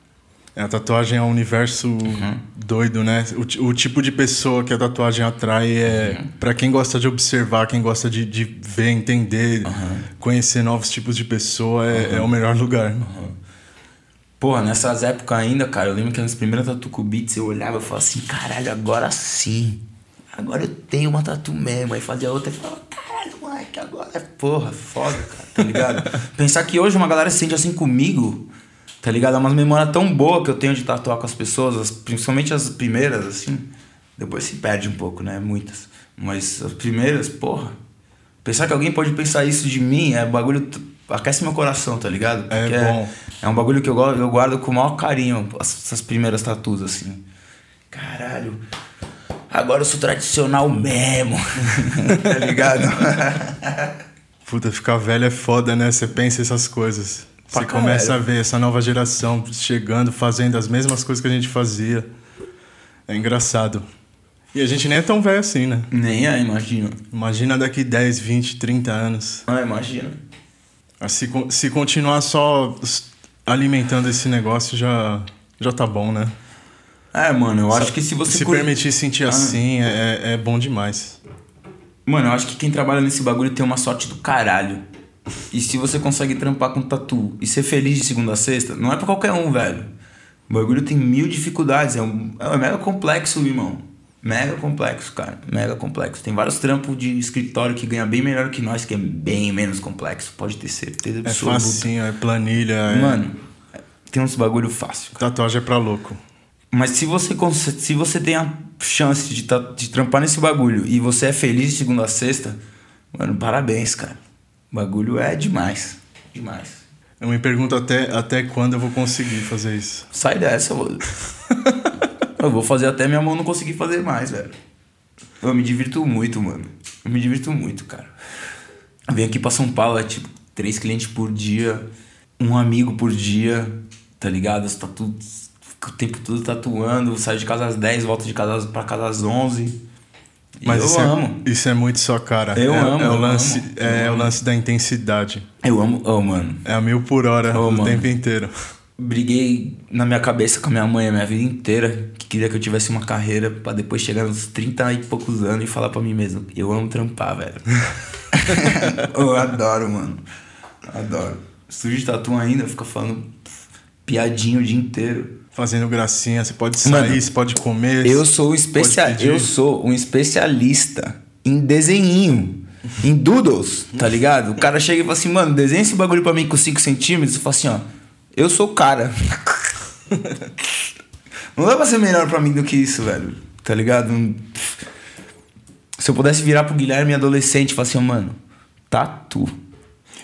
É, a tatuagem é um universo uhum. doido, né? O, o, tipo de pessoa que a tatuagem atrai é uhum. para quem gosta de observar, quem gosta de, de ver, entender, uhum. conhecer novos tipos de pessoa, é, é o melhor lugar. Uhum. Porra, nessas épocas ainda, cara, eu lembro que nas primeiras Tatu Beats eu olhava e falava assim, caralho, agora sim. Agora eu tenho uma tatu mesmo. Aí fazia outra e falava, caralho, moleque, agora é porra, foda, cara, tá ligado? Pensar que hoje uma galera se sente assim comigo, tá ligado? É uma memória tão boa que eu tenho de tatuar com as pessoas, principalmente as primeiras, assim. Depois se perde um pouco, né? Muitas. Mas as primeiras, porra. Pensar que alguém pode pensar isso de mim é bagulho aquece meu coração, tá ligado? É é bom. É, é um bagulho que eu, eu guardo com o maior carinho, essas primeiras tatuas, assim. Caralho, agora eu sou tradicional mesmo, tá ligado? Puta, ficar velho é foda, né? Você pensa essas coisas. Você começa a ver essa nova geração chegando, fazendo as mesmas coisas que a gente fazia. É engraçado. E a gente nem é tão velho assim, né? Nem é, imagina. Imagina daqui 10, 20, 30 anos. Ah, imagina. Se, se continuar só alimentando esse negócio, já, já tá bom, né? É, mano, eu acho que se você. Se permitir sentir ah. assim, é, é bom demais. Mano, eu acho que quem trabalha nesse bagulho tem uma sorte do caralho. E se você consegue trampar com tatu e ser feliz de segunda a sexta, não é pra qualquer um, velho. O bagulho tem mil dificuldades, é, um, é mega complexo, irmão. Mega complexo, cara. Mega complexo. Tem vários trampos de escritório que ganha bem melhor que nós, que é bem menos complexo. Pode ter certeza é absoluta. É facinho, é planilha. É- Mano, é... tem uns bagulho fácil. Cara. Tatuagem é pra louco. Mas se você, se você tem a chance de, de trampar nesse bagulho e você é feliz de segunda a sexta, mano, parabéns, cara. O bagulho é demais. Demais. Eu me pergunto até, até quando eu vou conseguir fazer isso. Sai dessa, mano. Eu vou fazer até minha mão não conseguir fazer mais, velho. Eu me divirto muito, mano. Eu me divirto muito, cara. Eu venho aqui pra São Paulo, é tipo três clientes por dia, um amigo por dia, tá ligado? Tá tudo, o tempo todo tatuando, saio de casa às 10, volto de casa pra casa às 11. Mas eu isso é amo. É, isso é muito sua cara. Eu é, amo. É o lance, amo, é o lance da intensidade. Eu amo, oh, mano. É a mil por hora oh, o mano. tempo inteiro. Briguei na minha cabeça com a minha mãe a minha vida inteira, que queria que eu tivesse uma carreira para depois chegar nos 30 e poucos anos e falar para mim mesmo, eu amo trampar, velho. eu adoro, mano. Adoro. Estúdio de tatu ainda, fica falando piadinho o dia inteiro. Fazendo gracinha, você pode sair, Mano, você pode comer. Eu sou, especia eu sou um especialista em desenhinho. Em doodles, tá ligado? O cara chega e fala assim, mano, desenha esse bagulho pra mim com 5 centímetros. Eu falo assim, ó, eu sou cara. Não dá pra ser melhor pra mim do que isso, velho. Tá ligado? Se eu pudesse virar pro Guilherme adolescente e falar assim, mano, tatu. Tá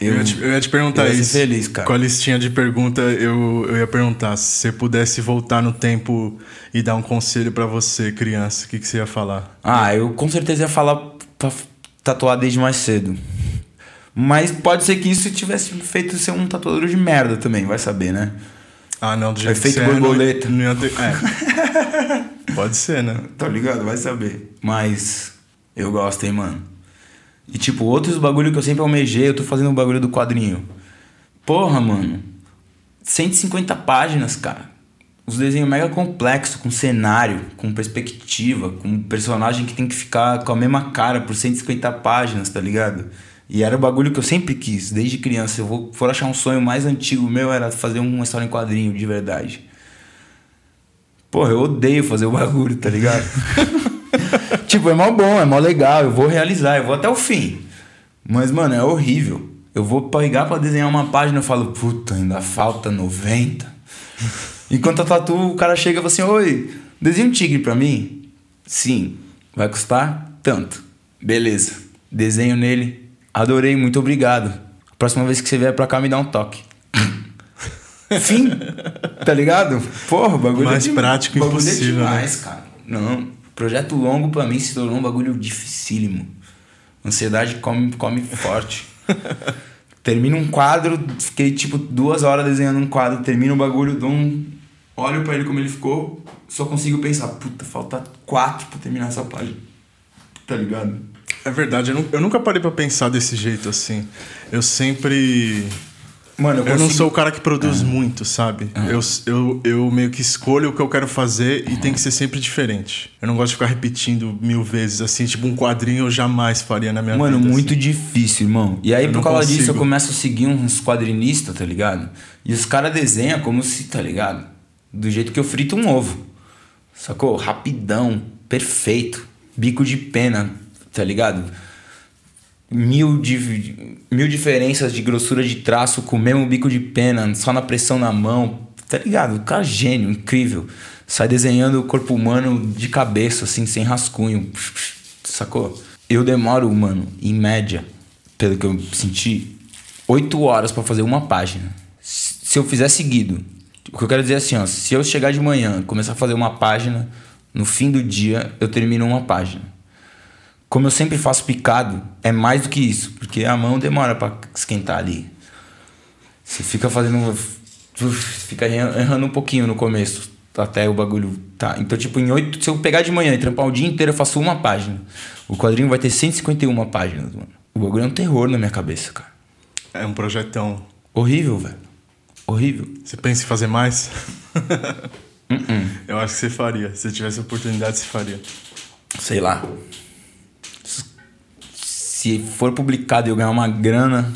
eu, eu, ia, te, eu ia te perguntar eu ia isso. feliz, cara. Com a listinha de pergunta, eu, eu ia perguntar: se você pudesse voltar no tempo e dar um conselho para você, criança, o que, que você ia falar? Ah, eu com certeza ia falar pra tatuar desde mais cedo. Mas pode ser que isso tivesse feito ser um tatuador de merda também, vai saber, né? Ah, não, do jeito Efeito que borboleta. É, não, não ter... é. pode ser, né? Tá ligado? Vai saber. Mas eu gosto, hein, mano. E tipo, outros bagulho que eu sempre almejei, eu tô fazendo um bagulho do quadrinho. Porra, mano. 150 páginas, cara. Os desenhos mega complexos, com cenário, com perspectiva, com personagem que tem que ficar com a mesma cara por 150 páginas, tá ligado? E era o bagulho que eu sempre quis, desde criança. Eu vou for achar um sonho mais antigo meu era fazer uma história em quadrinho, de verdade. Porra, eu odeio fazer o bagulho, tá ligado? tipo, é mó bom, é mó legal, eu vou realizar, eu vou até o fim. Mas, mano, é horrível. Eu vou pegar pra desenhar uma página e falo, puta, ainda falta 90. Enquanto a tatu, o cara chega e fala assim, oi, desenha um tigre pra mim? Sim. Vai custar tanto. Beleza. Desenho nele. Adorei, muito obrigado. Próxima vez que você vier pra cá, me dá um toque. Fim. Tá ligado? Porra, bagulho Mais é de, prático bagulho impossível. É demais, né? cara. Não. Projeto longo para mim se tornou um bagulho dificílimo. Ansiedade come, come forte. termino um quadro, fiquei tipo duas horas desenhando um quadro, termino o bagulho, dou um. Olho pra ele como ele ficou, só consigo pensar, puta, falta quatro pra terminar essa página. Tá ligado? É verdade, eu, eu nunca parei para pensar desse jeito assim. Eu sempre Mano, eu, eu não sou o cara que produz ah. muito, sabe? Ah. Eu, eu, eu meio que escolho o que eu quero fazer e tem que ser sempre diferente. Eu não gosto de ficar repetindo mil vezes, assim, tipo um quadrinho eu jamais faria na minha Mano, vida. Mano, muito assim. difícil, irmão. E aí, eu por causa consigo. disso, eu começo a seguir uns quadrinistas, tá ligado? E os caras desenham como se, tá ligado? Do jeito que eu frito um ovo. Sacou? Rapidão, perfeito. Bico de pena, tá ligado? mil, mil diferenças de grossura de traço com o mesmo bico de pena, só na pressão na mão. Tá ligado? O cara é gênio, incrível. Sai desenhando o corpo humano de cabeça, assim, sem rascunho. Sacou? Eu demoro, mano, em média, pelo que eu senti, oito horas para fazer uma página. Se eu fizer seguido. O que eu quero dizer é assim, ó, se eu chegar de manhã começar a fazer uma página, no fim do dia eu termino uma página. Como eu sempre faço picado, é mais do que isso, porque a mão demora para esquentar ali. Você fica fazendo. Fica errando um pouquinho no começo, até o bagulho. Tá. Então, tipo, em oito. Se eu pegar de manhã e trampar o dia inteiro, eu faço uma página. O quadrinho vai ter 151 páginas, mano. O bagulho é um terror na minha cabeça, cara. É um projetão. Horrível, velho. Horrível. Você pensa em fazer mais? uh -uh. Eu acho que você faria. Se tivesse oportunidade, você faria. Sei lá se for publicado e eu ganhar uma grana.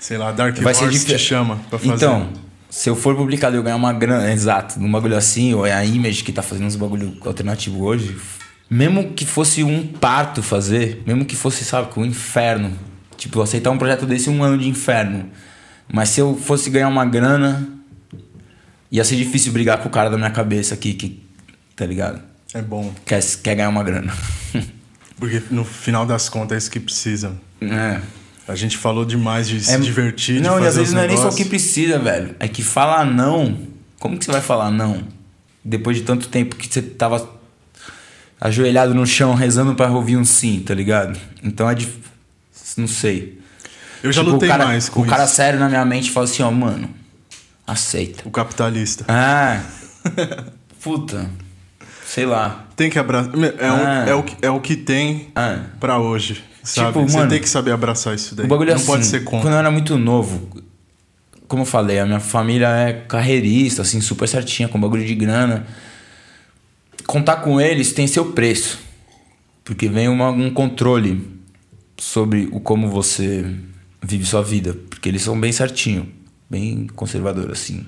Sei lá, Dark vai Horse ser te chama pra fazer. Então, se eu for publicado e eu ganhar uma grana, exato, num bagulho assim, ou é a Image que tá fazendo uns bagulho alternativo hoje, mesmo que fosse um parto fazer, mesmo que fosse, sabe, um inferno. Tipo, aceitar um projeto desse um ano de inferno. Mas se eu fosse ganhar uma grana, ia ser difícil brigar com o cara da minha cabeça aqui, que, tá ligado? É bom. Quer, quer ganhar uma grana. Porque no final das contas é isso que precisa. É. A gente falou demais de é, se divertir, não, de e às vezes não é nem só o que precisa, velho. É que falar não. Como que você vai falar não? Depois de tanto tempo que você tava ajoelhado no chão rezando para ouvir um sim, tá ligado? Então é de. Não sei. Eu já tipo, lutei cara, mais com O isso. cara sério na minha mente fala assim, ó, mano, aceita. O capitalista. Ah. Puta sei lá. Tem que abraçar. É, ah. é, o, é o que tem ah. para hoje. Sabe? Tipo, Você mano, tem que saber abraçar isso daí. O bagulho é Não assim, pode ser contra. Quando eu era muito novo, como eu falei, a minha família é carreirista, assim, super certinha, com bagulho de grana. Contar com eles tem seu preço. Porque vem uma, um controle sobre o como você vive sua vida. Porque eles são bem certinho, bem conservador, assim.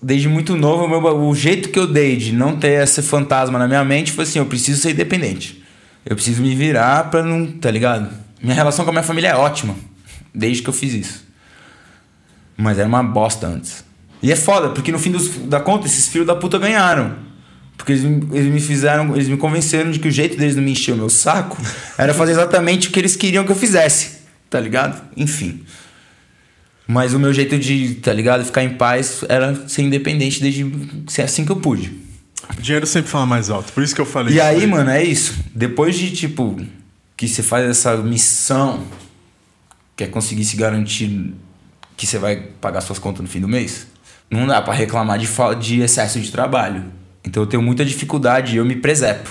Desde muito novo, o, meu, o jeito que eu dei de não ter esse fantasma na minha mente foi assim: eu preciso ser independente. Eu preciso me virar pra não. Tá ligado? Minha relação com a minha família é ótima. Desde que eu fiz isso. Mas era uma bosta antes. E é foda, porque no fim dos, da conta, esses filhos da puta ganharam. Porque eles, eles me fizeram, eles me convenceram de que o jeito deles não me encher o meu saco era fazer exatamente o que eles queriam que eu fizesse. Tá ligado? Enfim. Mas o meu jeito de, tá ligado? Ficar em paz era ser independente desde ser assim que eu pude. O dinheiro sempre fala mais alto, por isso que eu falei. E aí, aí, mano, é isso. Depois de, tipo, que você faz essa missão, que é conseguir se garantir que você vai pagar suas contas no fim do mês, não dá para reclamar de, de excesso de trabalho. Então eu tenho muita dificuldade e eu me presepo.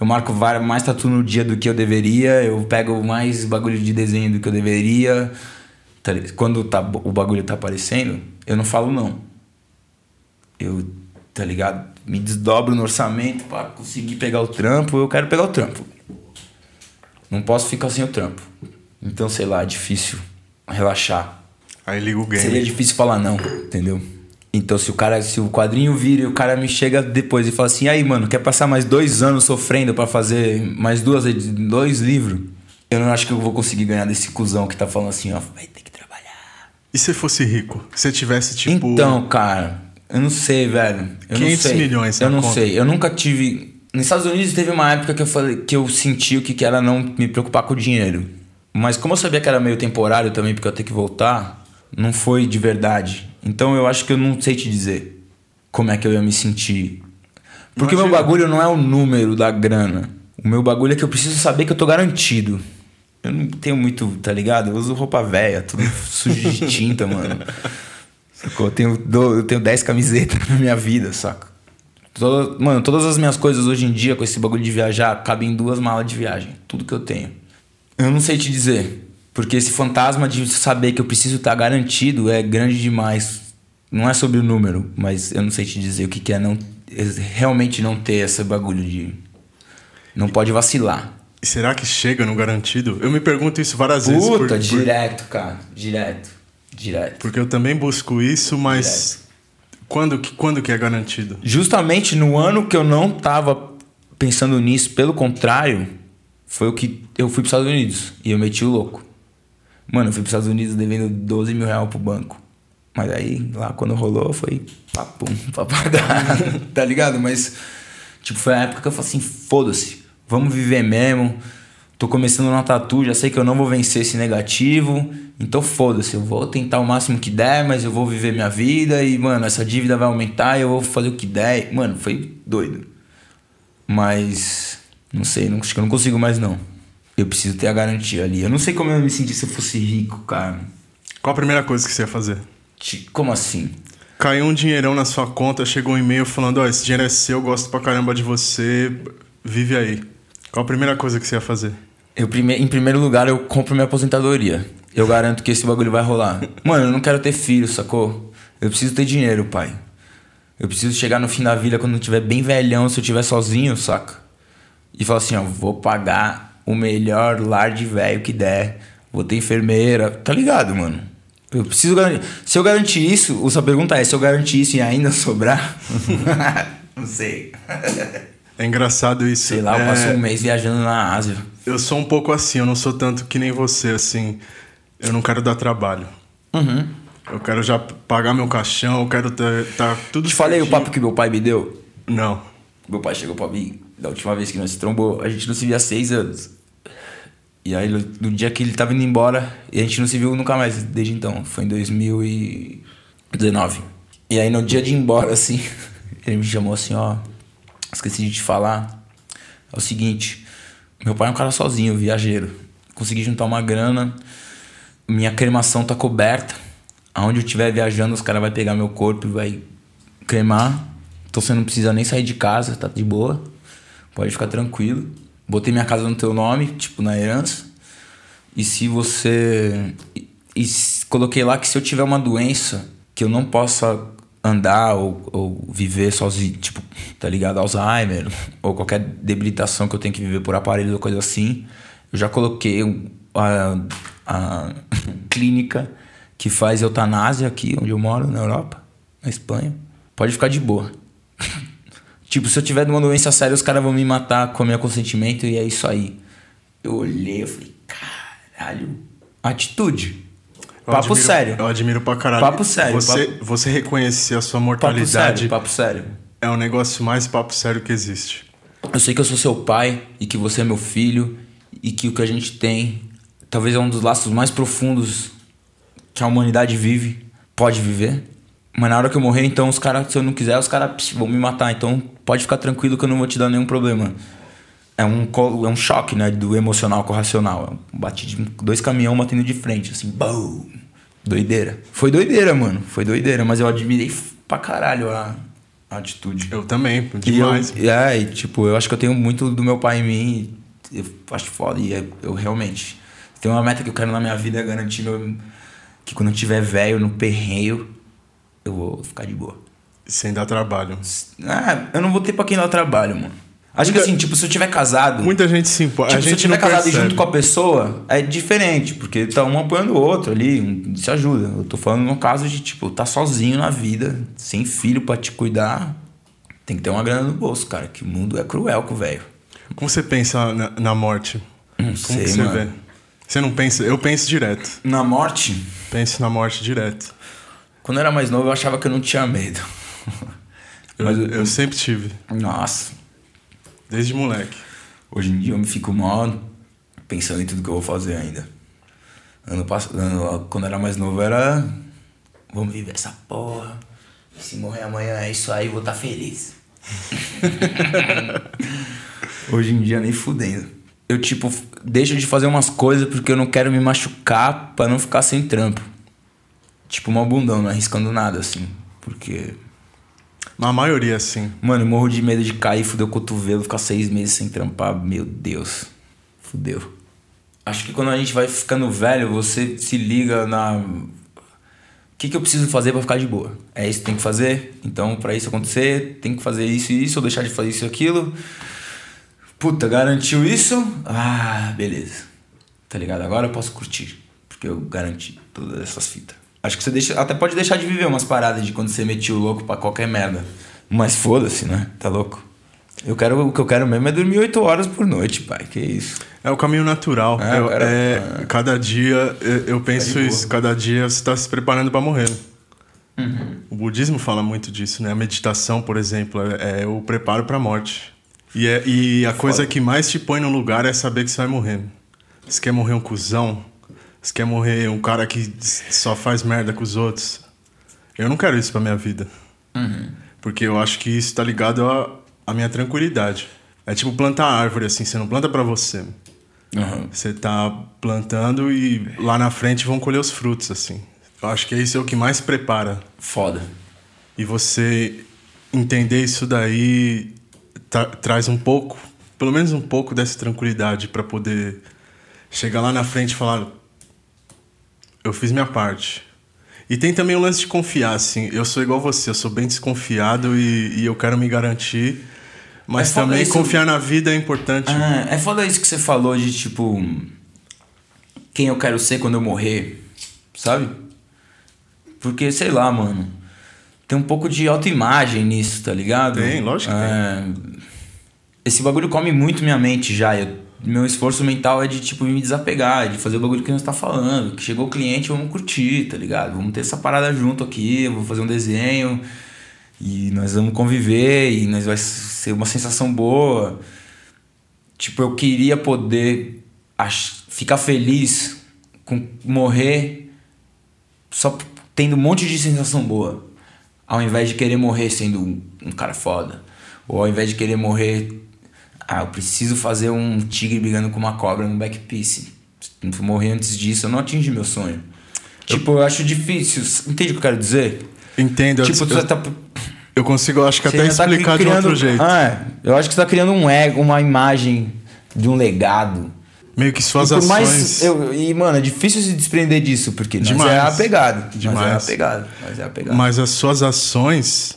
Eu marco mais tatu no dia do que eu deveria, eu pego mais bagulho de desenho do que eu deveria. Tá quando tá, o bagulho tá aparecendo, eu não falo não. Eu, tá ligado? Me desdobro no orçamento para conseguir pegar o trampo, eu quero pegar o trampo. Não posso ficar sem o trampo. Então, sei lá, é difícil relaxar. Aí liga o game. Seria difícil falar não, entendeu? Então, se o cara, se o quadrinho vira e o cara me chega depois e fala assim, aí, mano, quer passar mais dois anos sofrendo para fazer mais duas, dois livros? Eu não acho que eu vou conseguir ganhar desse cuzão que tá falando assim, ó, vai ter que. E se fosse rico? Se tivesse, tipo. Então, cara, eu não sei, velho. Eu 500 não sei. milhões, Eu não conta. sei. Eu nunca tive. Nos Estados Unidos teve uma época que eu falei que eu senti o que era não me preocupar com o dinheiro. Mas como eu sabia que era meio temporário também, porque eu ia ter que voltar, não foi de verdade. Então eu acho que eu não sei te dizer como é que eu ia me sentir. Porque o meu bagulho não é o número da grana. O meu bagulho é que eu preciso saber que eu tô garantido. Eu não tenho muito, tá ligado? Eu uso roupa velha, tudo sujo de tinta, mano. Sacou? Eu tenho, eu tenho 10 camisetas na minha vida, saca? Toda, mano, todas as minhas coisas hoje em dia, com esse bagulho de viajar, cabem em duas malas de viagem. Tudo que eu tenho. Eu não sei te dizer. Porque esse fantasma de saber que eu preciso estar garantido é grande demais. Não é sobre o número, mas eu não sei te dizer o que, que é não realmente não ter esse bagulho de. Não pode vacilar. E será que chega no garantido? Eu me pergunto isso várias Puta, vezes. Puta, direto, por... cara. Direto. Direto. Porque eu também busco isso, mas. Quando que, quando que é garantido? Justamente no ano que eu não tava pensando nisso, pelo contrário, foi o que eu fui para os Estados Unidos e eu meti o louco. Mano, eu fui pros Estados Unidos devendo 12 mil reais pro banco. Mas aí, lá quando rolou, foi papum pra pagar. tá ligado? Mas, tipo, foi a época que eu falei assim: foda-se, vamos viver mesmo. Tô começando na tatu, já sei que eu não vou vencer esse negativo. Então foda-se, eu vou tentar o máximo que der, mas eu vou viver minha vida e, mano, essa dívida vai aumentar e eu vou fazer o que der. Mano, foi doido. Mas, não sei, não, acho que eu não consigo mais não. Eu preciso ter a garantia ali. Eu não sei como eu me senti se eu fosse rico, cara. Qual a primeira coisa que você ia fazer? Como assim? Caiu um dinheirão na sua conta, chegou um e-mail falando: Ó, oh, esse dinheiro é seu, gosto pra caramba de você, vive aí. Qual a primeira coisa que você ia fazer? Eu. Em primeiro lugar, eu compro minha aposentadoria. Eu garanto que esse bagulho vai rolar. Mano, eu não quero ter filho, sacou? Eu preciso ter dinheiro, pai. Eu preciso chegar no fim da vida quando eu tiver bem velhão, se eu tiver sozinho, saca? E falar assim, ó, vou pagar o melhor lar de velho que der. Vou ter enfermeira. Tá ligado, mano? Eu preciso garantir. Se eu garantir isso, a pergunta é: se eu garantir isso e ainda sobrar? Não sei. É engraçado isso. Sei lá, eu é... passo um mês viajando na Ásia. Eu sou um pouco assim, eu não sou tanto que nem você, assim. Eu não quero dar trabalho. Uhum. Eu quero já pagar meu caixão, eu quero estar tá tudo Te falei o papo que meu pai me deu? Não. Meu pai chegou pra mim, da última vez que nós se trombou, a gente não se via há seis anos. E aí, no dia que ele tava indo embora, e a gente não se viu nunca mais desde então. Foi em 2019. E aí, no dia de ir embora, assim, ele me chamou assim: ó, esqueci de te falar. É o seguinte: meu pai é um cara sozinho, viajeiro. Consegui juntar uma grana, minha cremação tá coberta. Aonde eu estiver viajando, os caras vão pegar meu corpo e vai cremar. Então você não precisa nem sair de casa, tá de boa. Pode ficar tranquilo. Botei minha casa no teu nome, tipo, na herança. E se você. E, coloquei lá que se eu tiver uma doença que eu não possa andar ou, ou viver sozinho, tipo, tá ligado? Alzheimer, ou qualquer debilitação que eu tenho que viver por aparelho ou coisa assim, eu já coloquei a, a clínica que faz eutanásia aqui onde eu moro, na Europa, na Espanha. Pode ficar de boa. tipo, se eu tiver uma doença séria, os caras vão me matar com meu consentimento e é isso aí. Eu olhei, eu falei, caralho, atitude. Papo admiro, sério. Eu admiro pra caralho. Papo sério. Você, papo... você reconhecer a sua mortalidade. Papo sério, papo sério. É o negócio mais papo sério que existe. Eu sei que eu sou seu pai e que você é meu filho e que o que a gente tem talvez é um dos laços mais profundos que a humanidade vive, pode viver. Mas na hora que eu morrer, então os caras, se eu não quiser, os caras vão me matar. Então pode ficar tranquilo que eu não vou te dar nenhum problema. É um, é um choque, né? Do emocional com o racional. É um bati de dois caminhões batendo de frente, assim, boom. Doideira. Foi doideira, mano. Foi doideira, mas eu admirei pra caralho a, a atitude. Eu também, demais. E eu, é, e, tipo, eu acho que eu tenho muito do meu pai em mim. Eu acho foda. E é, eu realmente. Tem uma meta que eu quero na minha vida é garantir meu, que quando eu tiver velho no perreio, eu vou ficar de boa. Sem dar trabalho. Ah, eu não vou ter pra quem dar trabalho, mano. Acho Muita, que assim, tipo, se eu tiver casado. Muita gente se importa. Tipo, se eu tiver casado percebe. junto com a pessoa, é diferente, porque tá um apoiando o outro ali, um se ajuda. Eu tô falando no caso de, tipo, tá sozinho na vida, sem filho para te cuidar. Tem que ter uma grana no bolso, cara, que o mundo é cruel com o velho. Como você pensa na, na morte? Não Como sei, você mano. vê? Você não pensa? Eu penso direto. Na morte? Penso na morte direto. Quando eu era mais novo, eu achava que eu não tinha medo. Mas eu, eu sempre tive. Nossa. Desde moleque. Hoje em dia eu me fico mal pensando em tudo que eu vou fazer ainda. Ano passado, quando eu era mais novo, era. Vamos viver essa porra. Se morrer amanhã é isso aí, vou estar tá feliz. Hoje em dia nem fudendo eu, tipo, deixo de fazer umas coisas porque eu não quero me machucar para não ficar sem trampo. Tipo, uma bundão, não arriscando nada, assim. Porque. Na maioria, sim. Mano, eu morro de medo de cair, fuder o cotovelo, ficar seis meses sem trampar. Meu Deus. Fudeu. Acho que quando a gente vai ficando velho, você se liga na. O que, que eu preciso fazer para ficar de boa? É isso que tem que fazer? Então, para isso acontecer, tem que fazer isso e isso, ou deixar de fazer isso e aquilo. Puta, garantiu isso? Ah, beleza. Tá ligado? Agora eu posso curtir. Porque eu garanti todas essas fitas. Acho que você deixa, até pode deixar de viver umas paradas de quando você metia o louco pra qualquer merda. Mas foda-se, né? Tá louco? Eu quero, o que eu quero mesmo é dormir 8 horas por noite, pai. Que isso. É o caminho natural. É, eu, é, cada dia, eu penso isso. Cada dia você tá se preparando para morrer. Uhum. O budismo fala muito disso, né? A meditação, por exemplo, é, é o preparo para a morte. E, é, e a Foda. coisa que mais te põe no lugar é saber que você vai morrer. Você quer morrer um cuzão? Você quer morrer um cara que só faz merda com os outros? Eu não quero isso pra minha vida. Uhum. Porque eu acho que isso tá ligado à minha tranquilidade. É tipo plantar árvore, assim. Você não planta para você. Uhum. Você tá plantando e lá na frente vão colher os frutos, assim. Eu acho que isso é o que mais prepara. Foda. E você entender isso daí tra traz um pouco, pelo menos um pouco dessa tranquilidade para poder chegar lá na frente e falar: eu fiz minha parte. E tem também o lance de confiar, assim. Eu sou igual você, eu sou bem desconfiado e, e eu quero me garantir. Mas é também isso... confiar na vida é importante. Ah, é foda isso que você falou de tipo. Quem eu quero ser quando eu morrer, sabe? Porque, sei lá, mano tem um pouco de autoimagem nisso, tá ligado? Tem, lógico que é... tem. Esse bagulho come muito minha mente já. Eu, meu esforço mental é de, tipo, me desapegar, de fazer o bagulho que nós tá falando. Que chegou o cliente, vamos curtir, tá ligado? Vamos ter essa parada junto aqui, eu vou fazer um desenho e nós vamos conviver e nós vai ser uma sensação boa. Tipo, eu queria poder ficar feliz com morrer só tendo um monte de sensação boa ao invés de querer morrer sendo um, um cara foda, ou ao invés de querer morrer, ah, eu preciso fazer um tigre brigando com uma cobra no backpiece. Se morrer antes disso, eu não atingi meu sonho. Eu... Tipo, eu acho difícil. Entende o que eu quero dizer? Entendo. Tipo, eu, tá... Eu consigo, acho que você até tá explicar tá criando, de outro jeito. Ah, é. eu acho que você tá criando um ego, uma imagem de um legado. Meio que suas ações. Mais, eu, e, mano, é difícil se desprender disso, porque Demais. nós é apegado. Demais. Nós é apegado. Nós é apegado. Mas as suas ações,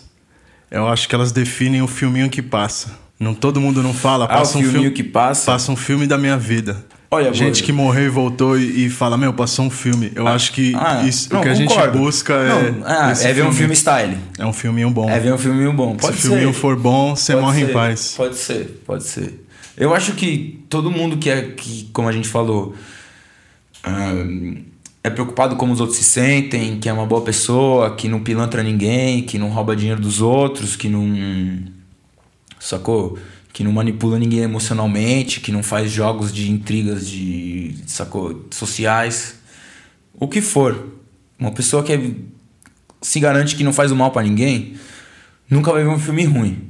eu acho que elas definem o filminho que passa. Não todo mundo não fala, ah, passa um filme que passa. Passa um filme da minha vida. Olha, gente vou... que morreu e voltou e, e, fala, meu, passou um filme. Eu ah, acho que ah, isso, não, o que a gente busca é. Não, ah, é ver filme. um filme style. É um filminho bom. É ver um filminho bom. Pode Se o filminho for bom, você pode morre ser. em paz. Pode ser, pode ser. Eu acho que todo mundo que é, que, como a gente falou, é preocupado como os outros se sentem, que é uma boa pessoa, que não pilantra ninguém, que não rouba dinheiro dos outros, que não. Sacou? que não manipula ninguém emocionalmente, que não faz jogos de intrigas de sacou, sociais, o que for. Uma pessoa que é, se garante que não faz o mal para ninguém, nunca vai ver um filme ruim.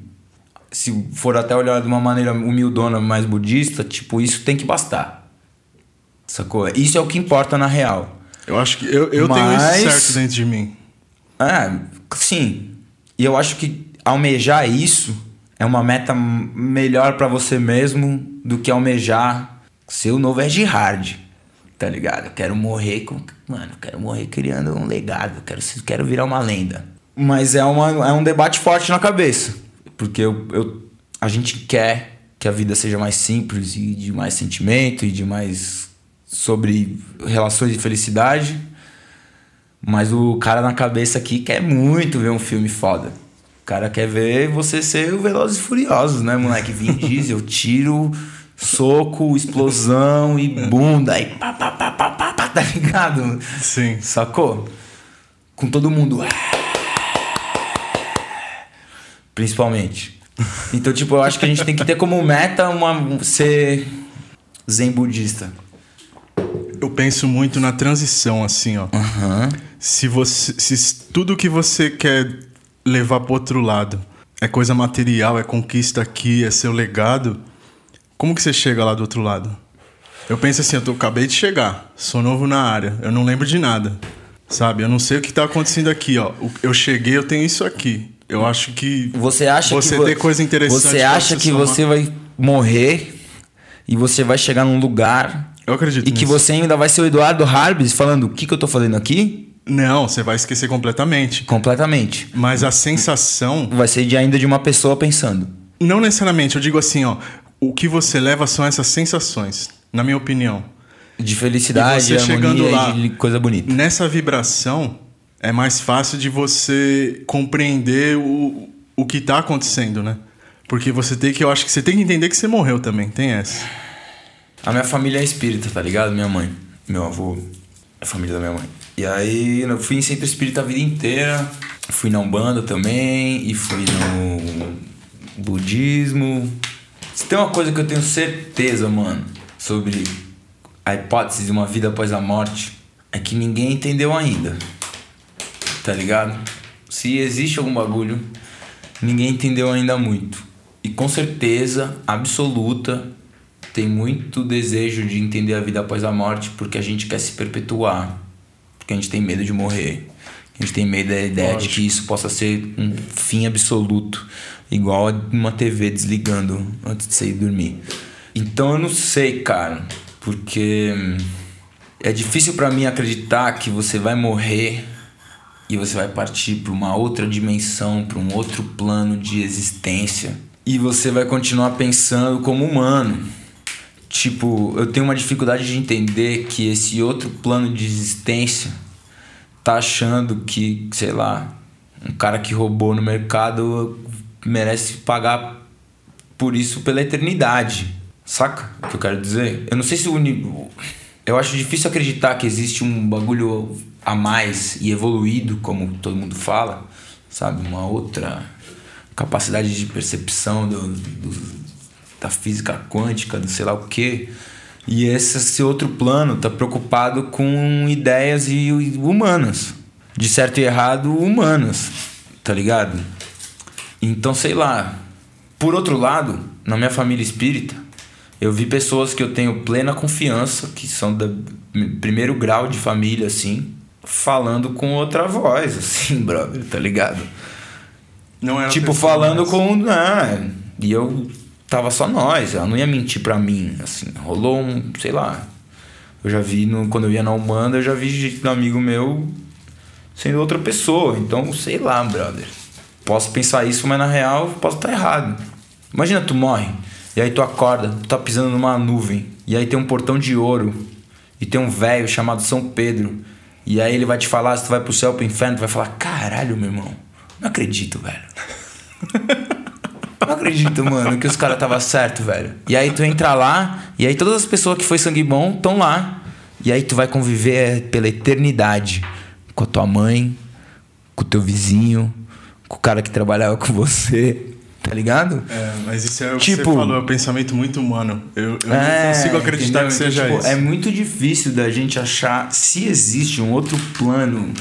Se for até olhar de uma maneira humildona, mais budista, tipo, isso tem que bastar. Sacou? Isso é o que importa na real. Eu acho que eu, eu Mas, tenho isso certo dentro de mim. É, sim. E eu acho que almejar isso é uma meta melhor para você mesmo do que almejar ser o novo Ed Hard. Tá ligado? Eu quero morrer com. Mano, eu quero morrer criando um legado. Eu quero, quero virar uma lenda. Mas é, uma, é um debate forte na cabeça. Porque eu, eu, a gente quer que a vida seja mais simples e de mais sentimento e de mais. sobre relações de felicidade. Mas o cara na cabeça aqui quer muito ver um filme foda cara quer ver você ser o Velozes e Furiosos, né, moleque? Vin Diesel, tiro, soco, explosão e bunda. Aí pá, pá, pá, pá, pá, pá, tá ligado? Sim. Sacou? Com todo mundo. Principalmente. Então, tipo, eu acho que a gente tem que ter como meta uma, ser zen budista. Eu penso muito na transição, assim, ó. Uhum. Se você. Se tudo que você quer levar para outro lado. É coisa material, é conquista aqui, é seu legado. Como que você chega lá do outro lado? Eu penso assim, eu tô, acabei de chegar, sou novo na área, eu não lembro de nada. Sabe? Eu não sei o que está acontecendo aqui, ó. Eu cheguei, eu tenho isso aqui. Eu acho que você acha você que ter coisa interessante. Você acha que somar. você vai morrer e você vai chegar num lugar eu acredito e nisso. que você ainda vai ser o Eduardo Harbes falando o que, que eu tô fazendo aqui? Não, você vai esquecer completamente. Completamente. Mas a sensação. Vai ser de ainda de uma pessoa pensando. Não necessariamente, eu digo assim, ó. O que você leva são essas sensações, na minha opinião. De felicidade, e você chegando lá, de coisa bonita. Nessa vibração, é mais fácil de você compreender o, o que está acontecendo, né? Porque você tem que, eu acho que você tem que entender que você morreu também, tem essa. A minha família é espírita, tá ligado? Minha mãe, meu avô, a família da minha mãe. E aí eu fui em centro espírita a vida inteira. Fui na Umbanda também e fui no budismo. Se tem uma coisa que eu tenho certeza, mano, sobre a hipótese de uma vida após a morte, é que ninguém entendeu ainda. Tá ligado? Se existe algum bagulho, ninguém entendeu ainda muito. E com certeza absoluta tem muito desejo de entender a vida após a morte porque a gente quer se perpetuar porque a gente tem medo de morrer. A gente tem medo da ideia Lógico. de que isso possa ser um fim absoluto, igual uma TV desligando antes de você ir dormir. Então eu não sei, cara, porque é difícil para mim acreditar que você vai morrer e você vai partir para uma outra dimensão, para um outro plano de existência e você vai continuar pensando como humano. Tipo, eu tenho uma dificuldade de entender que esse outro plano de existência tá achando que, sei lá, um cara que roubou no mercado merece pagar por isso pela eternidade. Saca o que eu quero dizer? Eu não sei se o. Eu acho difícil acreditar que existe um bagulho a mais e evoluído, como todo mundo fala, sabe? Uma outra capacidade de percepção do, do da física quântica, do sei lá o quê. E esse, esse outro plano tá preocupado com ideias e, humanas. De certo e errado, humanas. Tá ligado? Então, sei lá. Por outro lado, na minha família espírita, eu vi pessoas que eu tenho plena confiança, que são do primeiro grau de família, assim, falando com outra voz, assim, brother, tá ligado? Não era Tipo, falando com. Né, e eu tava só nós, ela não ia mentir pra mim, assim. Rolou um, sei lá. Eu já vi, no, quando eu ia na Humanda, eu já vi um amigo meu sendo outra pessoa. Então, sei lá, brother. Posso pensar isso, mas na real posso estar errado. Imagina tu morre, e aí tu acorda, tu tá pisando numa nuvem, e aí tem um portão de ouro, e tem um velho chamado São Pedro, e aí ele vai te falar se tu vai pro céu pro inferno, tu vai falar: caralho, meu irmão, não acredito, velho. Não acredito, mano, que os caras tava certo, velho. E aí tu entra lá, e aí todas as pessoas que foi sangue bom estão lá. E aí tu vai conviver pela eternidade com a tua mãe, com o teu vizinho, com o cara que trabalhava com você, tá ligado? É, mas isso é o tipo, que você falou, é um pensamento muito humano. Eu, eu é, não consigo acreditar entendeu? que seja então, tipo, isso. É muito difícil da gente achar se existe um outro plano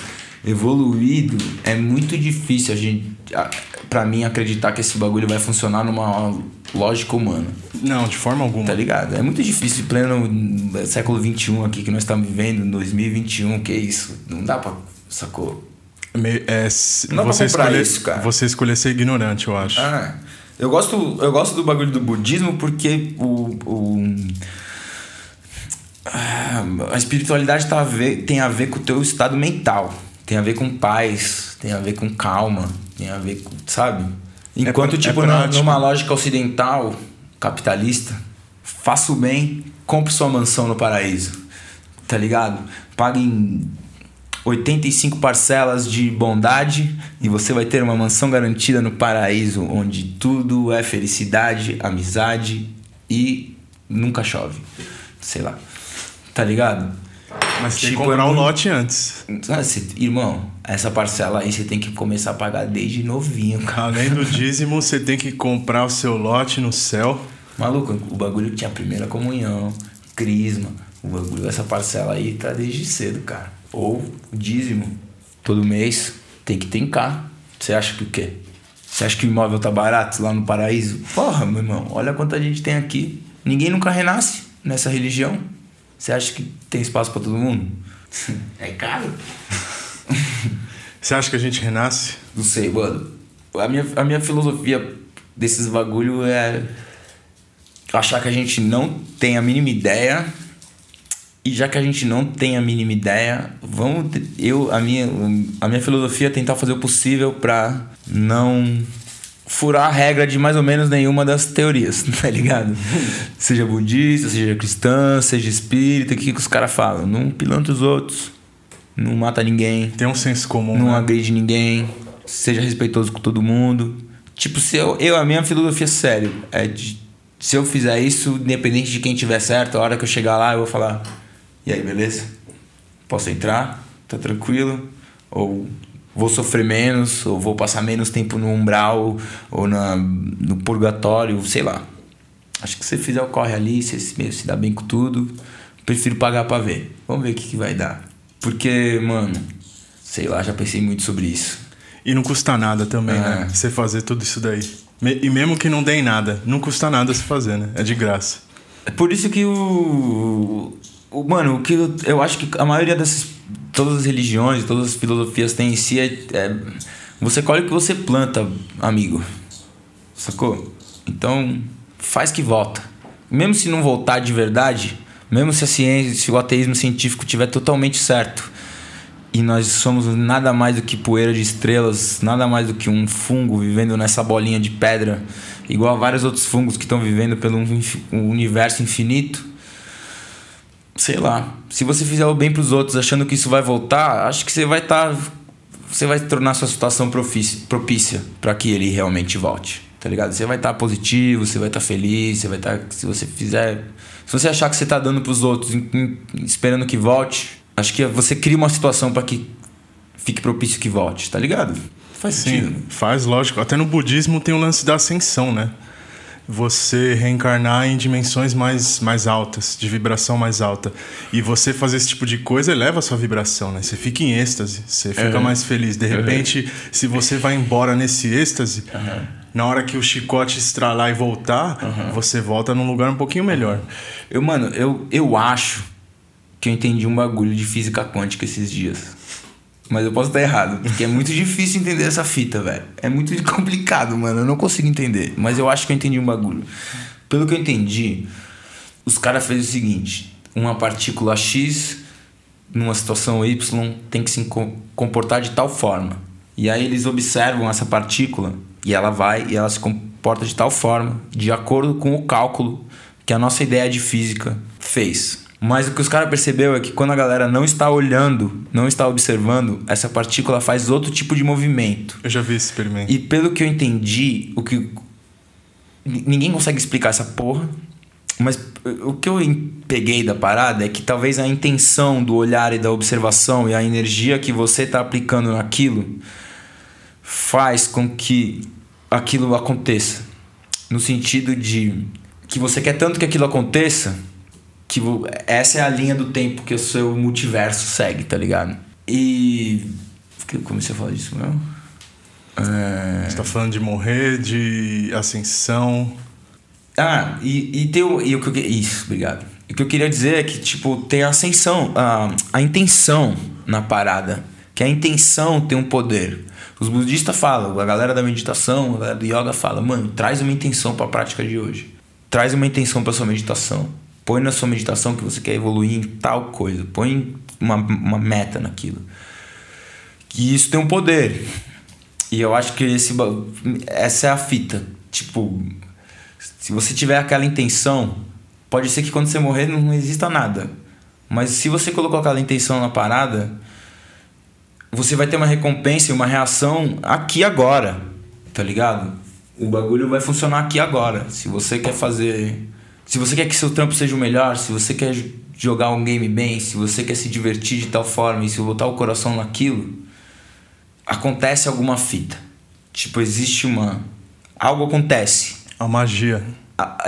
evoluído, é muito difícil a gente para mim acreditar que esse bagulho vai funcionar numa lógica humana. Não, de forma alguma. Tá ligado? É muito difícil, pleno século XXI aqui que nós estamos vivendo, 2021, que é isso? Não dá pra. Sacou? Me, é, não você escolher, isso, cara. Você escolher ser ignorante, eu acho. Ah, eu gosto, eu gosto do bagulho do budismo porque o, o a espiritualidade tá a ver, tem a ver com o teu estado mental, tem a ver com paz, tem a ver com calma, tem a ver com, sabe? É Enquanto, é, tipo, é numa lógica ocidental, capitalista, faça o bem, compre sua mansão no paraíso. Tá ligado? Pague em 85 parcelas de bondade e você vai ter uma mansão garantida no paraíso, onde tudo é felicidade, amizade e nunca chove. Sei lá. Tá ligado? Mas tipo, tem que comprar um lote antes. Ah, irmão, essa parcela aí você tem que começar a pagar desde novinho, cara. Além do dízimo, você tem que comprar o seu lote no céu. Maluco, o bagulho tinha a primeira comunhão, crisma. O bagulho, essa parcela aí tá desde cedo, cara. Ou o dízimo, todo mês, tem que tencar. Você acha que o quê? Você acha que o imóvel tá barato lá no paraíso? Porra, meu irmão, olha quanta gente tem aqui. Ninguém nunca renasce nessa religião. Você acha que tem espaço para todo mundo? É caro. Você acha que a gente renasce? Não sei, mano. A minha, a minha filosofia desses bagulho é achar que a gente não tem a mínima ideia. E já que a gente não tem a mínima ideia, vamos eu a minha a minha filosofia é tentar fazer o possível para não furar a regra de mais ou menos nenhuma das teorias, tá ligado? seja budista, seja cristã, seja espírita, o que, que os caras falam? Não pilantra os outros, não mata ninguém. Tem um senso comum. Não né? agride ninguém, seja respeitoso com todo mundo. Tipo, se eu, eu a minha filosofia sério é de se eu fizer isso, independente de quem tiver certo, a hora que eu chegar lá eu vou falar: "E aí, beleza? Posso entrar? Tá tranquilo?" Ou vou sofrer menos, ou vou passar menos tempo no umbral, ou na, no purgatório, sei lá. Acho que se você fizer o corre ali, você se, se dá bem com tudo, prefiro pagar para ver. Vamos ver o que, que vai dar. Porque, mano, sei lá, já pensei muito sobre isso. E não custa nada também, né? é. né? Você fazer tudo isso daí. E mesmo que não dê em nada, não custa nada se fazer, né? É de graça. É por isso que o. o mano, o que eu, eu acho que a maioria dessas todas as religiões, todas as filosofias têm em si é, é, você colhe o que você planta, amigo. Sacou? Então, faz que volta. Mesmo se não voltar de verdade, mesmo se a ciência, se o ateísmo científico tiver totalmente certo, e nós somos nada mais do que poeira de estrelas, nada mais do que um fungo vivendo nessa bolinha de pedra, igual a vários outros fungos que estão vivendo pelo universo infinito sei lá, se você fizer o bem para os outros achando que isso vai voltar, acho que você vai estar tá, você vai tornar sua situação propícia para que ele realmente volte. Tá ligado? Você vai estar tá positivo, você vai estar tá feliz, você vai estar tá, se você fizer, se você achar que você está dando para os outros esperando que volte, acho que você cria uma situação para que fique propício que volte, tá ligado? Faz Sim, sentido. Faz, lógico. Até no budismo tem o lance da ascensão, né? Você reencarnar em dimensões mais, mais altas, de vibração mais alta. E você fazer esse tipo de coisa eleva a sua vibração, né? Você fica em êxtase, você fica uhum. mais feliz. De repente, uhum. se você vai embora nesse êxtase, uhum. na hora que o chicote estralar e voltar, você volta num lugar um pouquinho melhor. Eu, mano, eu, eu acho que eu entendi um bagulho de física quântica esses dias. Mas eu posso estar errado, porque é muito difícil entender essa fita, velho. É muito complicado, mano. Eu não consigo entender. Mas eu acho que eu entendi um bagulho. Pelo que eu entendi, os caras fez o seguinte: uma partícula X numa situação Y tem que se comportar de tal forma. E aí eles observam essa partícula e ela vai e ela se comporta de tal forma, de acordo com o cálculo que a nossa ideia de física fez. Mas o que os caras percebeu é que quando a galera não está olhando, não está observando, essa partícula faz outro tipo de movimento. Eu já vi esse experimento. E pelo que eu entendi, o que ninguém consegue explicar essa porra, mas o que eu peguei da parada é que talvez a intenção do olhar e da observação e a energia que você está aplicando naquilo faz com que aquilo aconteça. No sentido de que você quer tanto que aquilo aconteça que essa é a linha do tempo que o seu multiverso segue, tá ligado? E. Eu comecei a falar disso mesmo? É... Você tá falando de morrer, de ascensão. Ah, e, e tem o. E o que eu, isso, obrigado. E o que eu queria dizer é que, tipo, tem a ascensão, a, a intenção na parada. Que a intenção tem um poder. Os budistas falam, a galera da meditação, a galera do yoga fala, mano, traz uma intenção para a prática de hoje. Traz uma intenção para sua meditação Põe na sua meditação que você quer evoluir em tal coisa. Põe uma, uma meta naquilo. Que isso tem um poder. E eu acho que esse, essa é a fita. Tipo, se você tiver aquela intenção, pode ser que quando você morrer não exista nada. Mas se você colocou aquela intenção na parada, você vai ter uma recompensa e uma reação aqui agora. Tá ligado? O bagulho vai funcionar aqui agora. Se você quer fazer se você quer que seu trampo seja o melhor, se você quer jogar um game bem, se você quer se divertir de tal forma e se botar o coração naquilo, acontece alguma fita. Tipo, existe uma. Algo acontece. A magia.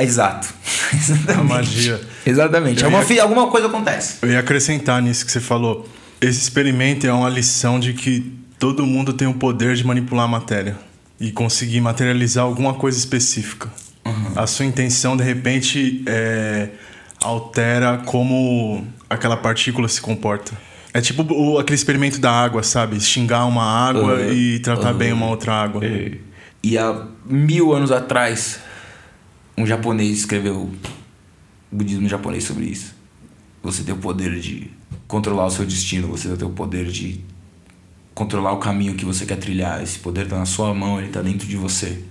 exato. Exatamente. A magia. Exatamente. Alguma, ia... alguma coisa acontece. Eu ia acrescentar nisso que você falou. Esse experimento é uma lição de que todo mundo tem o poder de manipular a matéria e conseguir materializar alguma coisa específica. Uhum. A sua intenção, de repente, é, altera como aquela partícula se comporta. É tipo o, aquele experimento da água, sabe? Xingar uma água uhum. e tratar uhum. bem uma outra água. E, e há mil anos atrás, um japonês escreveu o budismo japonês sobre isso. Você tem o poder de controlar o seu destino, você tem o poder de controlar o caminho que você quer trilhar. Esse poder está na sua mão, ele está dentro de você.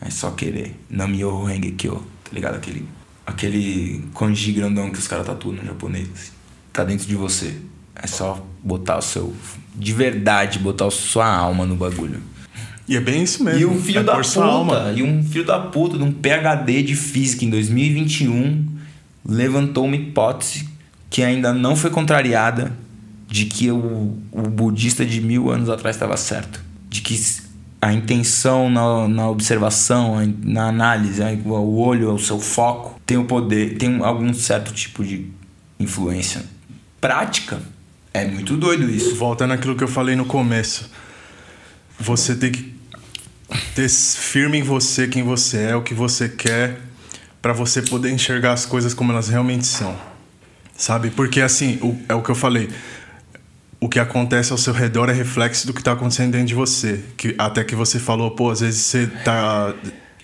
É só querer. Namyo Rengekyo, tá ligado? Aquele, aquele kanji grandão que os caras tatuam no japonês. Assim. Tá dentro de você. É só botar o seu. De verdade, botar a sua alma no bagulho. E é bem isso mesmo. E um filho é da puta, alma. e um filho da puta de um PhD de física em 2021 levantou uma hipótese que ainda não foi contrariada de que o, o budista de mil anos atrás estava certo. De que a intenção na, na observação, na análise, o olho, o seu foco, tem o poder, tem algum certo tipo de influência. Prática. É muito doido isso. Voltando àquilo que eu falei no começo. Você tem que ter firme em você quem você é, o que você quer, para você poder enxergar as coisas como elas realmente são. Sabe? Porque assim, o, é o que eu falei o que acontece ao seu redor é reflexo do que está acontecendo dentro de você. Que, até que você falou, pô, às vezes você tá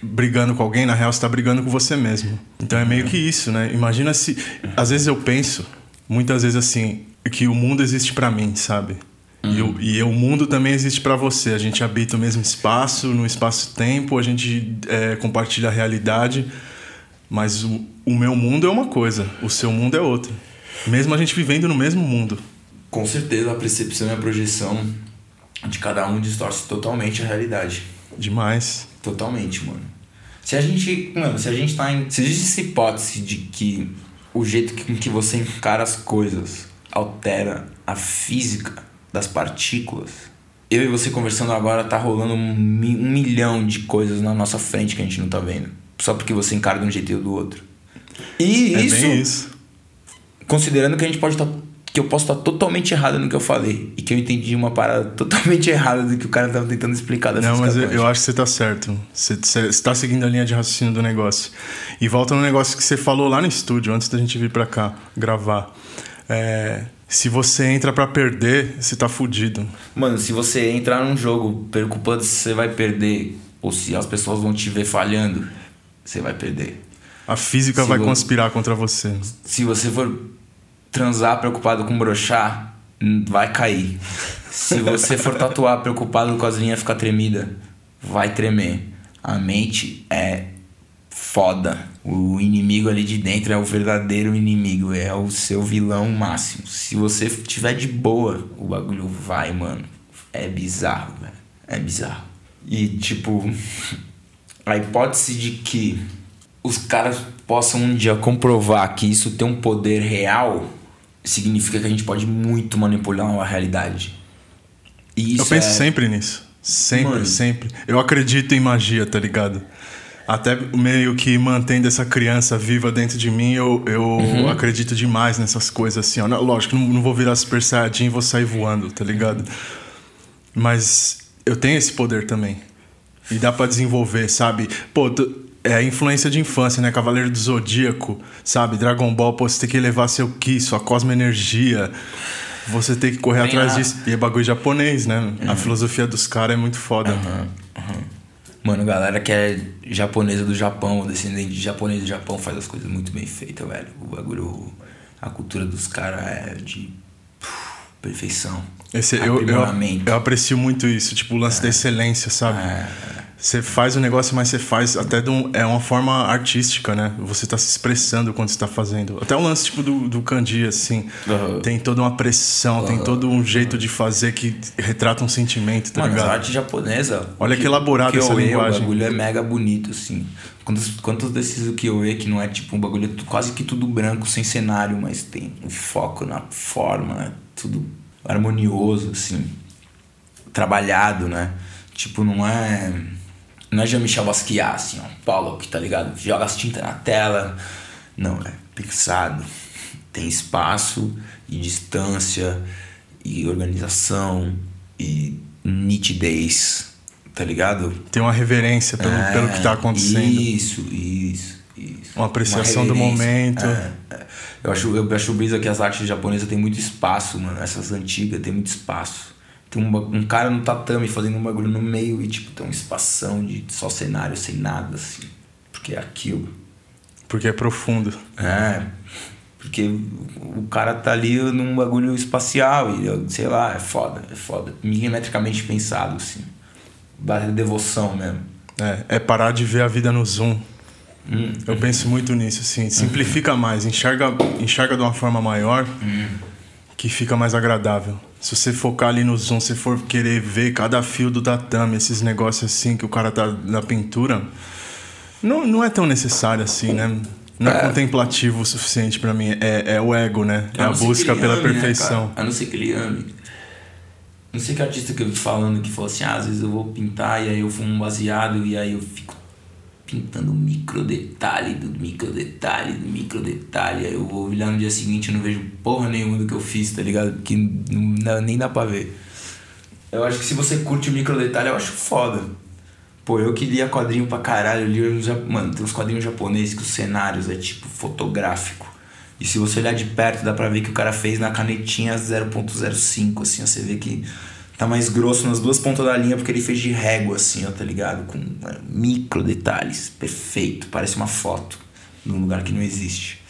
brigando com alguém, na real você tá brigando com você mesmo. Então é meio que isso, né? Imagina se. Às vezes eu penso, muitas vezes assim, que o mundo existe para mim, sabe? E, e, o mundo também existe para você. A gente habita o mesmo espaço, no espaço-tempo, a gente é, compartilha a realidade, mas o, o meu mundo é uma coisa, o seu mundo é outra. Mesmo a gente vivendo no mesmo mundo com certeza a percepção e a projeção de cada um distorce totalmente a realidade. Demais. Totalmente, mano. Se a gente. Mano, se a gente tá em. Se existe essa hipótese de que o jeito com que você encara as coisas altera a física das partículas. Eu e você conversando agora tá rolando um, um milhão de coisas na nossa frente que a gente não tá vendo. Só porque você encara de um jeito ou do outro. E é isso, isso. Considerando que a gente pode estar tá que eu posso estar totalmente errado no que eu falei e que eu entendi uma parada totalmente errada do que o cara estava tentando explicar dessa Não, mas eu, eu, acho que você está certo. Você está seguindo a linha de raciocínio do negócio. E volta no negócio que você falou lá no estúdio, antes da gente vir para cá gravar. É, Se você entra para perder, você tá fudido. Mano, se você entrar num jogo preocupado se você vai perder ou se as pessoas vão te ver falhando, você vai perder. A física se vai conspirar contra você. Se você for transar preocupado com brochar, vai cair. Se você for tatuar preocupado com as linhas ficar tremida, vai tremer. A mente é foda. O inimigo ali de dentro é o verdadeiro inimigo, é o seu vilão máximo. Se você tiver de boa, o bagulho vai, mano. É bizarro, velho. É bizarro. E tipo, a hipótese de que os caras possam um dia comprovar que isso tem um poder real significa que a gente pode muito manipular a realidade. Eu penso é... sempre nisso. Sempre, Mano. sempre. Eu acredito em magia, tá ligado? Até meio que mantendo essa criança viva dentro de mim, eu, eu uhum. acredito demais nessas coisas assim. Ó. Lógico, não, não vou virar Super Saiyajin e vou sair voando, tá ligado? Mas eu tenho esse poder também. E dá para desenvolver, sabe? Pô, tu, é a influência de infância, né? Cavaleiro do Zodíaco, sabe? Dragon Ball, pô, você tem que elevar seu Ki, sua Cosmo Energia. Você tem que correr Bem atrás lá. disso. E é bagulho japonês, né? Uhum. A filosofia dos caras é muito foda. Uhum. Uhum. Mano, galera que é japonesa do Japão, descendente de japonês do Japão, faz as coisas muito bem feitas, velho. O bagulho. A cultura dos caras é de. perfeição. Esse, eu, eu, eu, aprecio muito isso, tipo, o lance é. da excelência, sabe? É. Você faz o negócio, mas você faz até de um, é uma forma artística, né? Você tá se expressando quando você tá fazendo. Até o lance tipo do, do kanji, assim. Uhum. Tem toda uma pressão, uhum. tem todo um jeito de fazer que retrata um sentimento, tá Mano, ligado? a arte japonesa. Olha que, que elaborado que essa linguagem. O bagulho é mega bonito, assim. Quantos, quantos desses Ukiyo-e que não é tipo um bagulho quase que tudo branco, sem cenário, mas tem um foco na forma, tudo harmonioso, assim. Trabalhado, né? Tipo, não é não é Jean-Michel Basquiat, assim, ó, Pollock, tá ligado? Joga as tintas na tela. Não, é pixado. Tem espaço e distância e organização e nitidez, tá ligado? Tem uma reverência pelo, é, pelo que tá acontecendo. Isso, isso, isso. Uma apreciação uma do momento. É, é. Eu acho, eu acho brisa que as artes japonesas têm muito espaço, mano. Essas antigas têm muito espaço. Tem um, um cara no tatame fazendo um bagulho no meio e, tipo, tem uma espação de só cenário sem nada, assim. Porque é aquilo. Porque é profundo. É. Porque o cara tá ali num bagulho espacial e, sei lá, é foda, é foda. Milimetricamente pensado, assim. Base de devoção mesmo. É, é parar de ver a vida no zoom. Hum. Eu penso muito nisso, assim. Simplifica mais, enxerga, enxerga de uma forma maior hum. que fica mais agradável. Se você focar ali no zoom, se for querer ver cada fio do tatame, esses negócios assim que o cara tá na pintura, não, não é tão necessário assim, né? Não é, é contemplativo o suficiente para mim. É, é o ego, né? É a, a busca pela ame, né, perfeição. Né, a não ser que ele ame. Não sei que artista que eu vi falando que falou assim: ah, às vezes eu vou pintar e aí eu fumo um baseado e aí eu fico pintando micro detalhe do micro detalhe do micro detalhe. Aí eu vou olhar no dia seguinte e não vejo porra nenhuma do que eu fiz, tá ligado? Que não, nem dá pra ver. Eu acho que se você curte o micro detalhe, eu acho foda. Pô, eu que lia quadrinho pra caralho, li uns, mano, tem uns quadrinhos japoneses que os cenários é tipo fotográfico. E se você olhar de perto, dá pra ver que o cara fez na canetinha 0.05, assim, você vê que tá mais grosso nas duas pontas da linha porque ele fez de régua assim, ó, tá ligado? Com é, micro detalhes, perfeito, parece uma foto num lugar que não existe.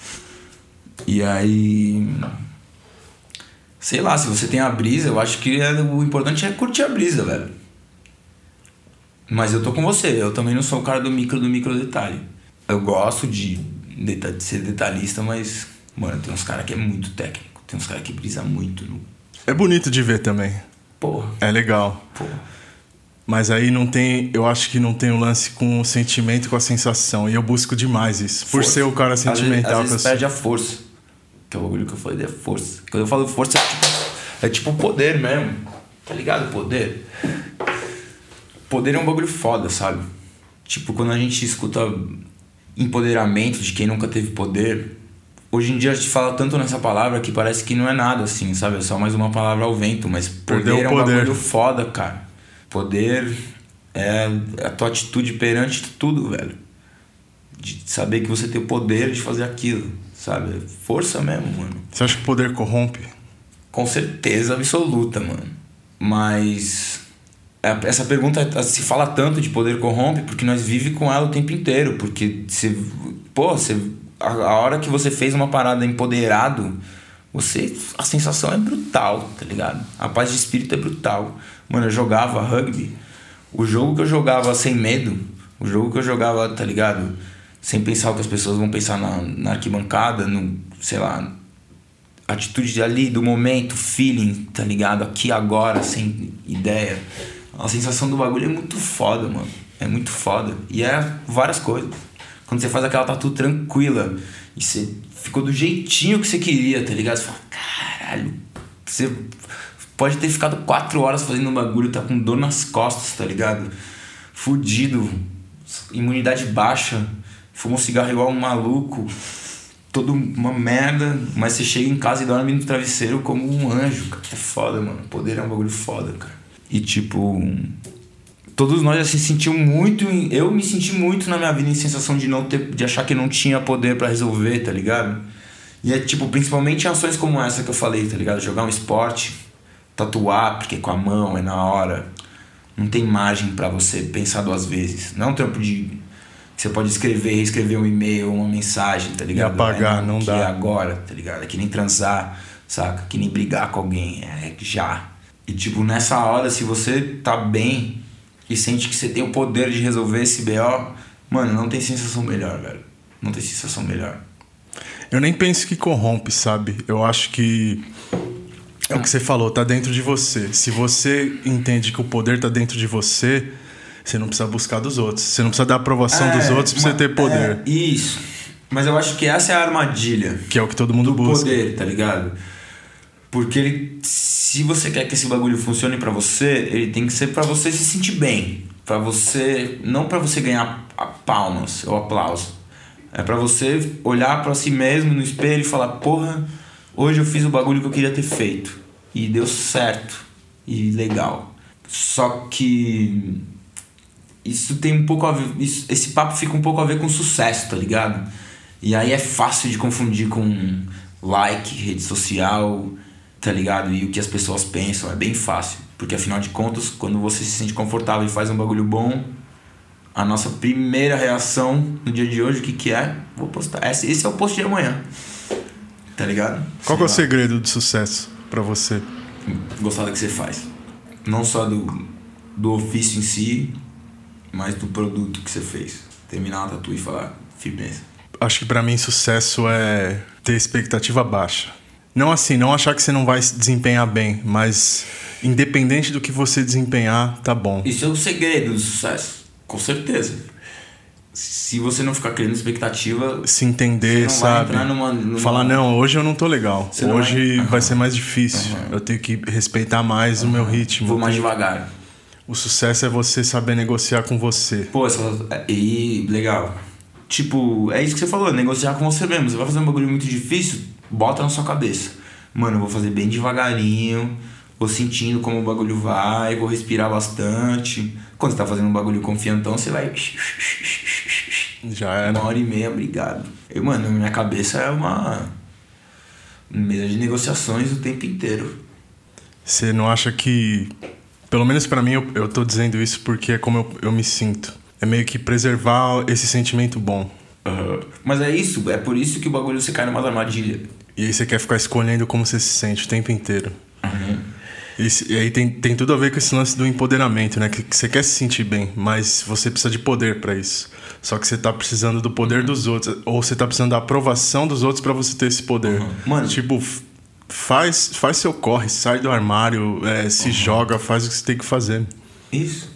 E aí sei lá, se você tem a brisa, eu acho que é, o importante é curtir a brisa, velho. Mas eu tô com você, eu também não sou o cara do micro do micro detalhe. Eu gosto de, de ser detalhista, mas mano, tem uns caras que é muito técnico, tem uns caras que brisa muito no É bonito de ver também. É legal. Mas aí não tem, eu acho que não tem o um lance com o sentimento, com a sensação. E eu busco demais isso. Por ser o cara sentimental. Às vezes, às vezes perde a força. Que é o bagulho que eu falei, é força. Quando eu falo força, é tipo, é tipo poder mesmo. Tá ligado? Poder. Poder é um bagulho foda, sabe? Tipo, quando a gente escuta empoderamento de quem nunca teve poder, Hoje em dia a gente fala tanto nessa palavra que parece que não é nada assim, sabe? É só mais uma palavra ao vento, mas poder é um poder. bagulho foda, cara. Poder é a tua atitude perante tudo, velho. De saber que você tem o poder de fazer aquilo, sabe? Força mesmo, mano. Você acha que poder corrompe? Com certeza absoluta, mano. Mas é, essa pergunta se fala tanto de poder corrompe porque nós vive com ela o tempo inteiro. Porque se. Pô, você, a, a hora que você fez uma parada empoderado, você. A sensação é brutal, tá ligado? A paz de espírito é brutal. Mano, eu jogava rugby. O jogo que eu jogava sem medo, o jogo que eu jogava, tá ligado? Sem pensar o que as pessoas vão pensar na, na arquibancada, no, sei lá, atitude ali do momento, feeling, tá ligado? Aqui agora, sem ideia. A sensação do bagulho é muito foda, mano. É muito foda. E é várias coisas. Quando você faz aquela tatu tranquila e você ficou do jeitinho que você queria, tá ligado? Você fala, caralho. Você pode ter ficado quatro horas fazendo um bagulho, tá com dor nas costas, tá ligado? Fudido, imunidade baixa, fuma um cigarro igual um maluco, todo uma merda, mas você chega em casa e dorme no travesseiro como um anjo, cara. É foda, mano. Poder é um bagulho foda, cara. E tipo. Todos nós já se sentiu muito. Eu me senti muito na minha vida em sensação de não ter. de achar que não tinha poder para resolver, tá ligado? E é tipo, principalmente em ações como essa que eu falei, tá ligado? Jogar um esporte, tatuar, porque com a mão é na hora. Não tem margem para você pensar duas vezes. Não é um trampo de. Você pode escrever, reescrever um e-mail, uma mensagem, tá ligado? E apagar, é, não que dá. É agora, tá ligado? É que nem transar, saca? Que nem brigar com alguém. É já. E tipo, nessa hora, se você tá bem e sente que você tem o poder de resolver esse BO, mano, não tem sensação melhor, velho. Não tem sensação melhor. Eu nem penso que corrompe, sabe? Eu acho que é o que você falou, tá dentro de você. Se você entende que o poder tá dentro de você, você não precisa buscar dos outros. Você não precisa dar aprovação é, dos outros pra você ter poder. É, isso. Mas eu acho que essa é a armadilha. Que é o que todo mundo do busca. poder, tá ligado? Porque ele, se você quer que esse bagulho funcione para você, ele tem que ser para você se sentir bem, para você não para você ganhar palmas ou aplauso. É para você olhar para si mesmo no espelho e falar: "Porra, hoje eu fiz o bagulho que eu queria ter feito e deu certo e legal". Só que isso tem um pouco a ver, isso, esse papo fica um pouco a ver com sucesso, tá ligado? E aí é fácil de confundir com like, rede social, tá ligado? E o que as pessoas pensam, é bem fácil. Porque afinal de contas, quando você se sente confortável e faz um bagulho bom, a nossa primeira reação no dia de hoje, o que, que é? Vou postar. Esse, esse é o post de amanhã. Tá ligado? Qual é o segredo do sucesso para você? Gostar do que você faz. Não só do, do ofício em si, mas do produto que você fez. Terminar uma tatu e falar firmeza. Acho que para mim sucesso é ter expectativa baixa. Não assim, não achar que você não vai se desempenhar bem, mas independente do que você desempenhar, tá bom. Isso é o segredo do sucesso, com certeza. Se você não ficar criando expectativa, se entender, sabe? Numa, numa... Falar não, hoje eu não tô legal. Você hoje vai... vai ser mais difícil. Uhum. Eu tenho que respeitar mais uhum. o meu ritmo. Vou mais devagar. O sucesso é você saber negociar com você. Pô, essa... e legal. Tipo, é isso que você falou, negociar com você mesmo. Você vai fazer um bagulho muito difícil, bota na sua cabeça. Mano, eu vou fazer bem devagarinho, vou sentindo como o bagulho vai, vou respirar bastante. Quando você tá fazendo um bagulho confiantão, você vai. Já era. Uma hora e meia, obrigado. E, mano, minha cabeça é uma mesa de negociações o tempo inteiro. Você não acha que. Pelo menos para mim, eu, eu tô dizendo isso porque é como eu, eu me sinto. É meio que preservar esse sentimento bom. Uhum. Mas é isso, é por isso que o bagulho você cai numa armadilha. E aí você quer ficar escolhendo como você se sente o tempo inteiro. Uhum. E, e, aí tem, tem tudo a ver com esse lance do empoderamento, né? Que, que você quer se sentir bem, mas você precisa de poder para isso. Só que você tá precisando do poder uhum. dos outros, ou você tá precisando da aprovação dos outros para você ter esse poder. Uhum. Mano, tipo, faz, faz seu corre, sai do armário, é, se uhum. joga, faz o que você tem que fazer. Isso.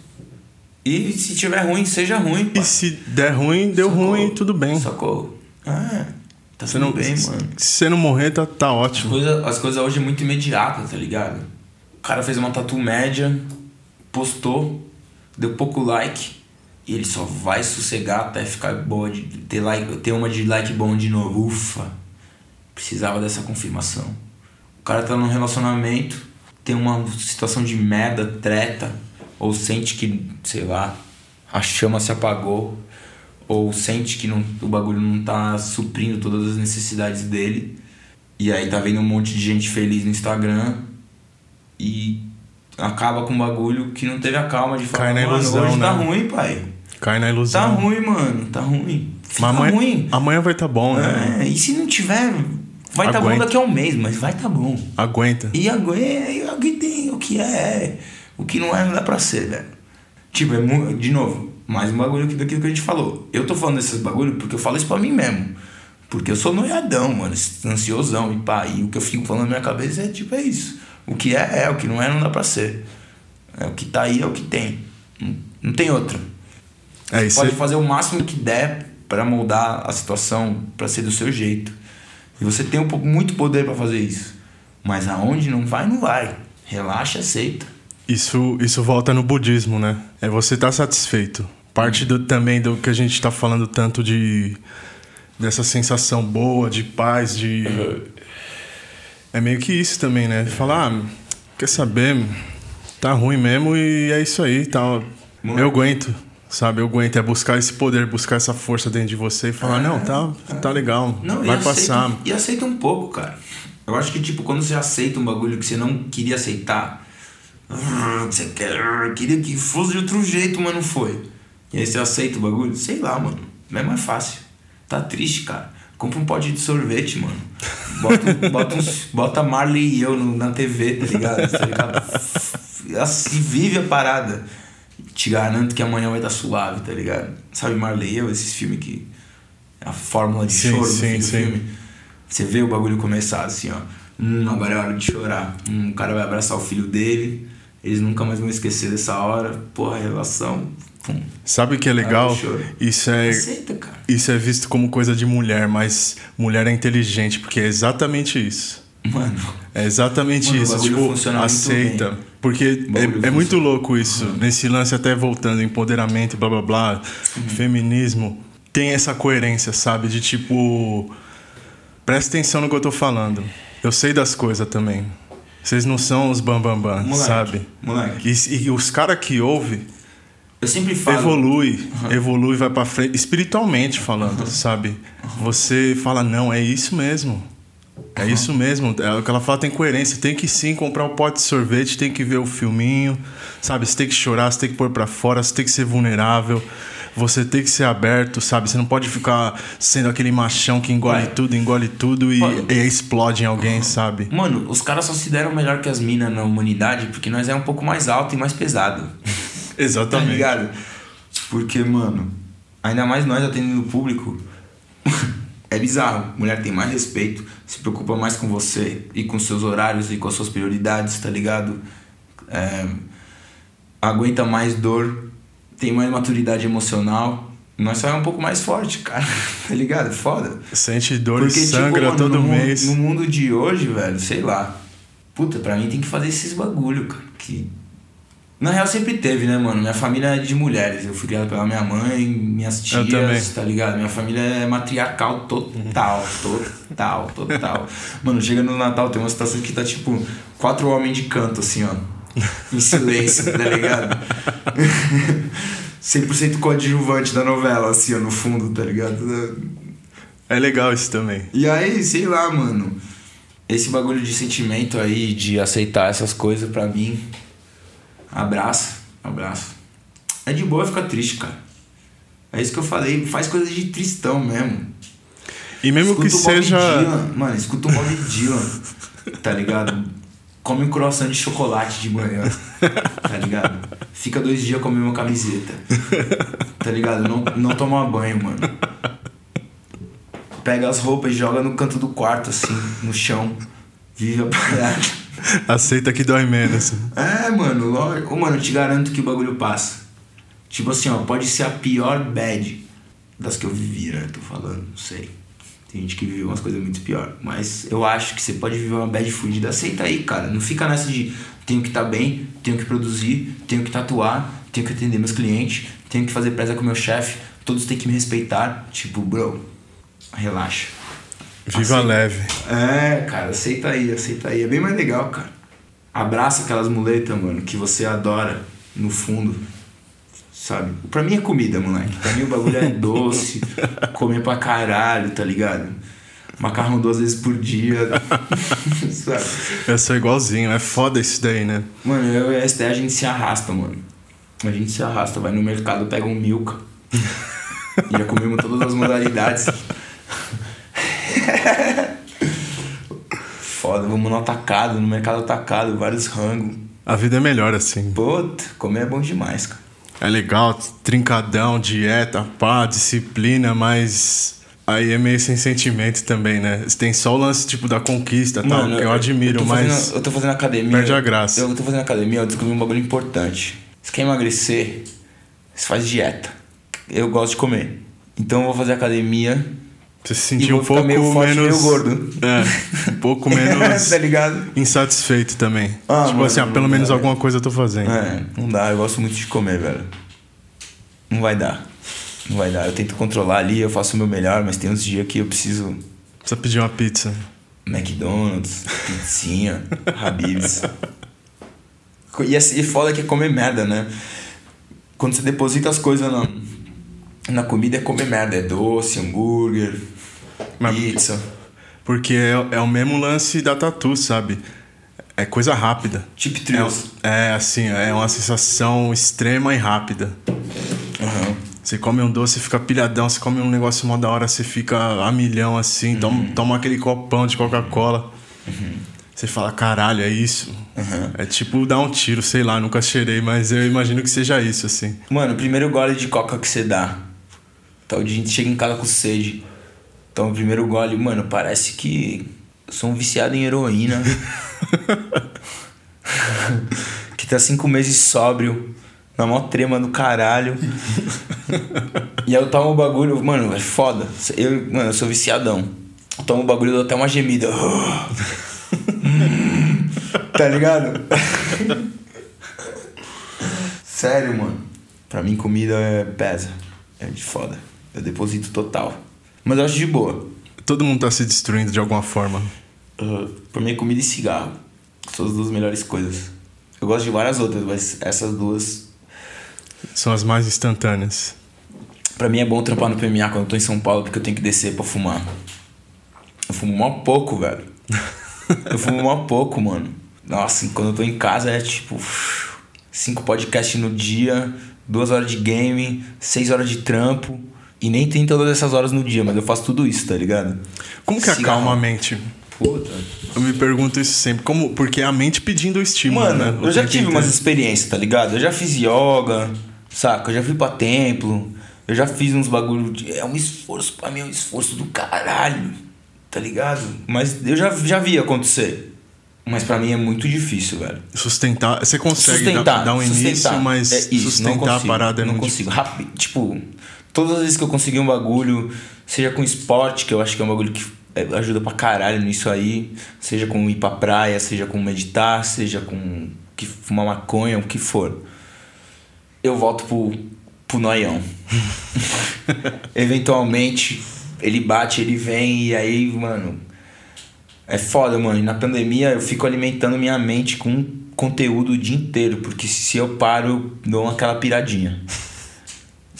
E se tiver ruim, seja ruim. Pá. E se der ruim, deu Sacou. ruim, tudo bem. Sacou? Ah, tá não, bem, mano. Se você não morrer, tá, tá ótimo. As coisas, as coisas hoje é muito imediatas, tá ligado? O cara fez uma tatu média, postou, deu pouco like, e ele só vai sossegar até ficar boa de ter, like, ter uma de like bom de novo. Ufa! Precisava dessa confirmação. O cara tá num relacionamento, tem uma situação de merda, treta ou sente que, sei lá, a chama se apagou, ou sente que não, o bagulho não tá suprindo todas as necessidades dele. E aí tá vendo um monte de gente feliz no Instagram e acaba com um bagulho que não teve a calma de falar, Cai na ilusão, hoje tá né? ruim, pai. Cai na ilusão. Tá ruim, mano, tá ruim. Fica Mas amanhã, ruim. amanhã vai tá bom, né? É, e se não tiver, vai tá bom daqui a um mês, mas vai tá bom. Aguenta. E aguenta, tem o que é, o que não é, não dá pra ser, velho. Tipo, é de novo, mais um bagulho aqui daquilo que a gente falou. Eu tô falando desses bagulho porque eu falo isso pra mim mesmo. Porque eu sou noiadão, mano, ansiosão e pá. E o que eu fico falando na minha cabeça é tipo, é isso. O que é, é, o que não é, não dá pra ser. É, o que tá aí é o que tem. Não, não tem outra. É isso. Pode fazer o máximo que der pra moldar a situação pra ser do seu jeito. E você tem um, muito poder pra fazer isso. Mas aonde não vai, não vai. Relaxa, aceita. Isso, isso volta no budismo, né? É você estar satisfeito. Parte do, também do que a gente está falando tanto de dessa sensação boa, de paz, de é meio que isso também, né? Falar, ah, quer saber, tá ruim mesmo e é isso aí, tá. Eu aguento, sabe? Eu aguento é buscar esse poder, buscar essa força dentro de você e falar, não, tá, tá legal, Não, e vai aceita- passar. E aceita um pouco, cara. Eu acho que, tipo, quando você aceita um bagulho que você não queria aceitar, ah, você quer, queria que fosse de outro jeito, mas não foi. E aí você aceita o bagulho, sei lá, mano. É mais fácil. Tá triste, cara. Compra um pote de sorvete, mano. Bota, bota, uns, bota Marley e eu no- na TV, tá ligado? Tá ligado? Assim, vive a parada. Te garanto que amanhã vai estar suave, tá ligado? Sabe Marley e eu, esses filmes que. é A fórmula de Sim, choro sim, do sim. filme. Você vê o bagulho começar assim, ó. Hum, agora é hora de chorar. Hum, o cara vai abraçar o filho dele. Eles nunca mais vão esquecer dessa hora. Porra, a relação. Pum. Sabe o que é legal? Ah. Isso é Aceita. Isso é visto como coisa de mulher, mas mulher é inteligente, porque é exatamente isso. Mano. É exatamente Mano, isso. Tipo, aceita. Porque é, é muito louco isso. Nesse lance, até voltando, empoderamento, blá blá blá, Uhum. feminismo. Tem essa coerência, sabe? De tipo. Presta atenção no que eu tô falando. Eu sei das coisas também. Vocês não são os bambambam, bam, bam, Moleque, sabe? moleque. E, e os caras que ouvem Eu sempre falo. evolui, evolui, vai pra frente, espiritualmente falando, sabe? Você fala, não, é isso mesmo. É isso mesmo. É o que ela fala tem coerência. Tem que sim comprar um pote de sorvete, tem que ver o filminho, sabe? Você tem que chorar, você tem que pôr pra fora, você tem que ser vulnerável. Você tem que ser aberto, sabe? Você não pode ficar sendo aquele machão que engole Vai. tudo, engole tudo e, e explode em alguém, sabe? Mano, os caras só se deram melhor que as minas na humanidade porque nós é um pouco mais alto e mais pesado. Tá Exatamente. ligado? Porque, mano, ainda mais nós atendendo o público, é bizarro. Mulher tem mais respeito, se preocupa mais com você e com seus horários e com as suas prioridades, tá ligado? É, aguenta mais dor, tem mais maturidade emocional. Nós só é um pouco mais forte, cara. Tá ligado? Foda. Sente dor e Porque, sangra tipo, mano, todo no mundo- mês. no mundo de hoje, velho, sei lá. Puta, pra mim tem que fazer esses bagulho, cara. Que. Na real sempre teve, né, mano? Minha família é de mulheres. Eu fui criado pela minha mãe, minhas tias, tá ligado? Minha família é matriarcal total, total, total. Mano, chega no Natal, tem uma situação que tá tipo quatro homens de canto, assim, ó. Em silêncio, tá ligado? 100% coadjuvante da novela, assim, ó, no fundo, tá ligado? É legal isso também. E aí, sei lá, mano. Esse bagulho de sentimento aí, de aceitar essas coisas pra mim. Abraça, abraça. É de boa ficar triste, cara. É isso que eu falei, faz coisa de tristão mesmo. E mesmo que Escuta Bob seja. Dylan, mano, escuta o Bob Dylan, tá ligado? Come um croissant de chocolate de manhã, tá ligado? Fica dois dias comendo uma camiseta, tá ligado? Não, não toma banho, mano. Pega as roupas e joga no canto do quarto, assim, no chão. Vive a parada. Aceita que dói menos. É, mano, lógico. Mano, eu te garanto que o bagulho passa. Tipo assim, ó, pode ser a pior bad das que eu vivi, né? Tô falando, não sei. Tem gente que vive umas coisas muito pior. Mas eu acho que você pode viver uma bad fudida. Aceita aí, cara. Não fica nessa de tenho que estar bem, tenho que produzir, tenho que tatuar, tenho que atender meus clientes, tenho que fazer presa com meu chefe, todos têm que me respeitar. Tipo, bro, relaxa. Viva Aceita. leve. É, cara, aceita aí, aceita aí. É bem mais legal, cara. Abraça aquelas muletas, mano, que você adora no fundo. Sabe? Pra mim é comida, moleque. Pra mim o bagulho é doce, comer pra caralho, tá ligado? Macarrão duas vezes por dia. eu sou igualzinho, é foda isso daí, né? Mano, eu e a ST a gente se arrasta, mano. A gente se arrasta, vai no mercado, pega um milka. e já comemos todas as modalidades. Foda, vamos no atacado, no mercado atacado, vários rangos. A vida é melhor assim. Puta, comer é bom demais, cara. É legal, trincadão, dieta, pá, disciplina, mas aí é meio sem sentimento também, né? Tem só o lance tipo da conquista, tal, que eu admiro, eu mas fazendo, eu tô fazendo academia. Perde a graça. Eu tô fazendo academia, eu descobri um bagulho importante. Você quer emagrecer? Você faz dieta. Eu gosto de comer. Então eu vou fazer academia você se sentiu um pouco meio forte, menos. Meio gordo. É, um pouco menos. tá ligado? Insatisfeito também. Ah, tipo mano, assim, ah, pelo menos dá, alguma coisa eu tô fazendo. É, não dá, eu gosto muito de comer, velho. Não vai dar. Não vai dar. Eu tento controlar ali, eu faço o meu melhor, mas tem uns dias que eu preciso. Precisa pedir uma pizza. McDonald's, pizzinha, Habib's. E, assim, e foda que é comer merda, né? Quando você deposita as coisas na na comida é comer merda, é doce, hambúrguer, Mas, pizza. Porque é, é o mesmo lance da tatu, sabe? É coisa rápida. Tipo trios. É, é, assim, é uma sensação extrema e rápida. Uhum. Você come um doce, fica pilhadão. Você come um negócio mó da hora, você fica a milhão assim. Uhum. Toma, toma aquele copão de Coca-Cola. Uhum. Você fala, caralho, é isso. É tipo dar um tiro, sei lá, nunca cheirei, mas eu imagino que seja isso, assim. Mano, o primeiro gole de coca que você dá Tal dia a gente chega em casa com sede. Então o primeiro gole, mano, parece que eu sou um viciado em heroína. que tá cinco meses sóbrio. Na mó trema do caralho. e aí eu tomo o bagulho, mano, é foda. Eu, mano, eu sou viciadão. Eu tomo o bagulho dou até uma gemida. tá ligado? Sério, mano. Pra mim comida é pesa. É de foda. Eu deposito total. Mas eu acho de boa. Todo mundo tá se destruindo de alguma forma. Uh, por mim, comida e cigarro. São as duas melhores coisas. Eu gosto de várias outras, mas essas duas. São as mais instantâneas. Pra mim é bom trampar no PMA quando eu tô em São Paulo, porque eu tenho que descer pra fumar. Eu fumo mó pouco, velho. eu fumo mó pouco, mano. Nossa, quando eu tô em casa é tipo. Cinco podcasts no dia, duas horas de game, seis horas de trampo. E nem tem todas essas horas no dia, mas eu faço tudo isso, tá ligado? Como que Cigarro. acalma a mente? Puta. Eu me pergunto isso sempre. Como, porque é a mente pedindo o estímulo, Mano, né? Eu já tive umas experiências, tá ligado? Eu já fiz yoga, saca? Eu já fui pra templo. Eu já fiz uns bagulho. De, é um esforço, pra mim é um esforço do caralho, tá ligado? Mas eu já, já vi acontecer. Mas para mim é muito difícil, velho. Sustentar. Você consegue sustentar, dar, dar um sustentar. início, mas é isso, sustentar consigo, a parada é não muito consigo. Rápido, tipo, todas as vezes que eu consegui um bagulho, seja com esporte, que eu acho que é um bagulho que é, ajuda pra caralho nisso aí, seja com ir pra praia, seja com meditar, seja com que fumar maconha, o que for. Eu volto pro, pro noião. Eventualmente, ele bate, ele vem, e aí, mano. É foda, mano. E na pandemia eu fico alimentando minha mente com conteúdo o dia inteiro, porque se eu paro, dou aquela piradinha.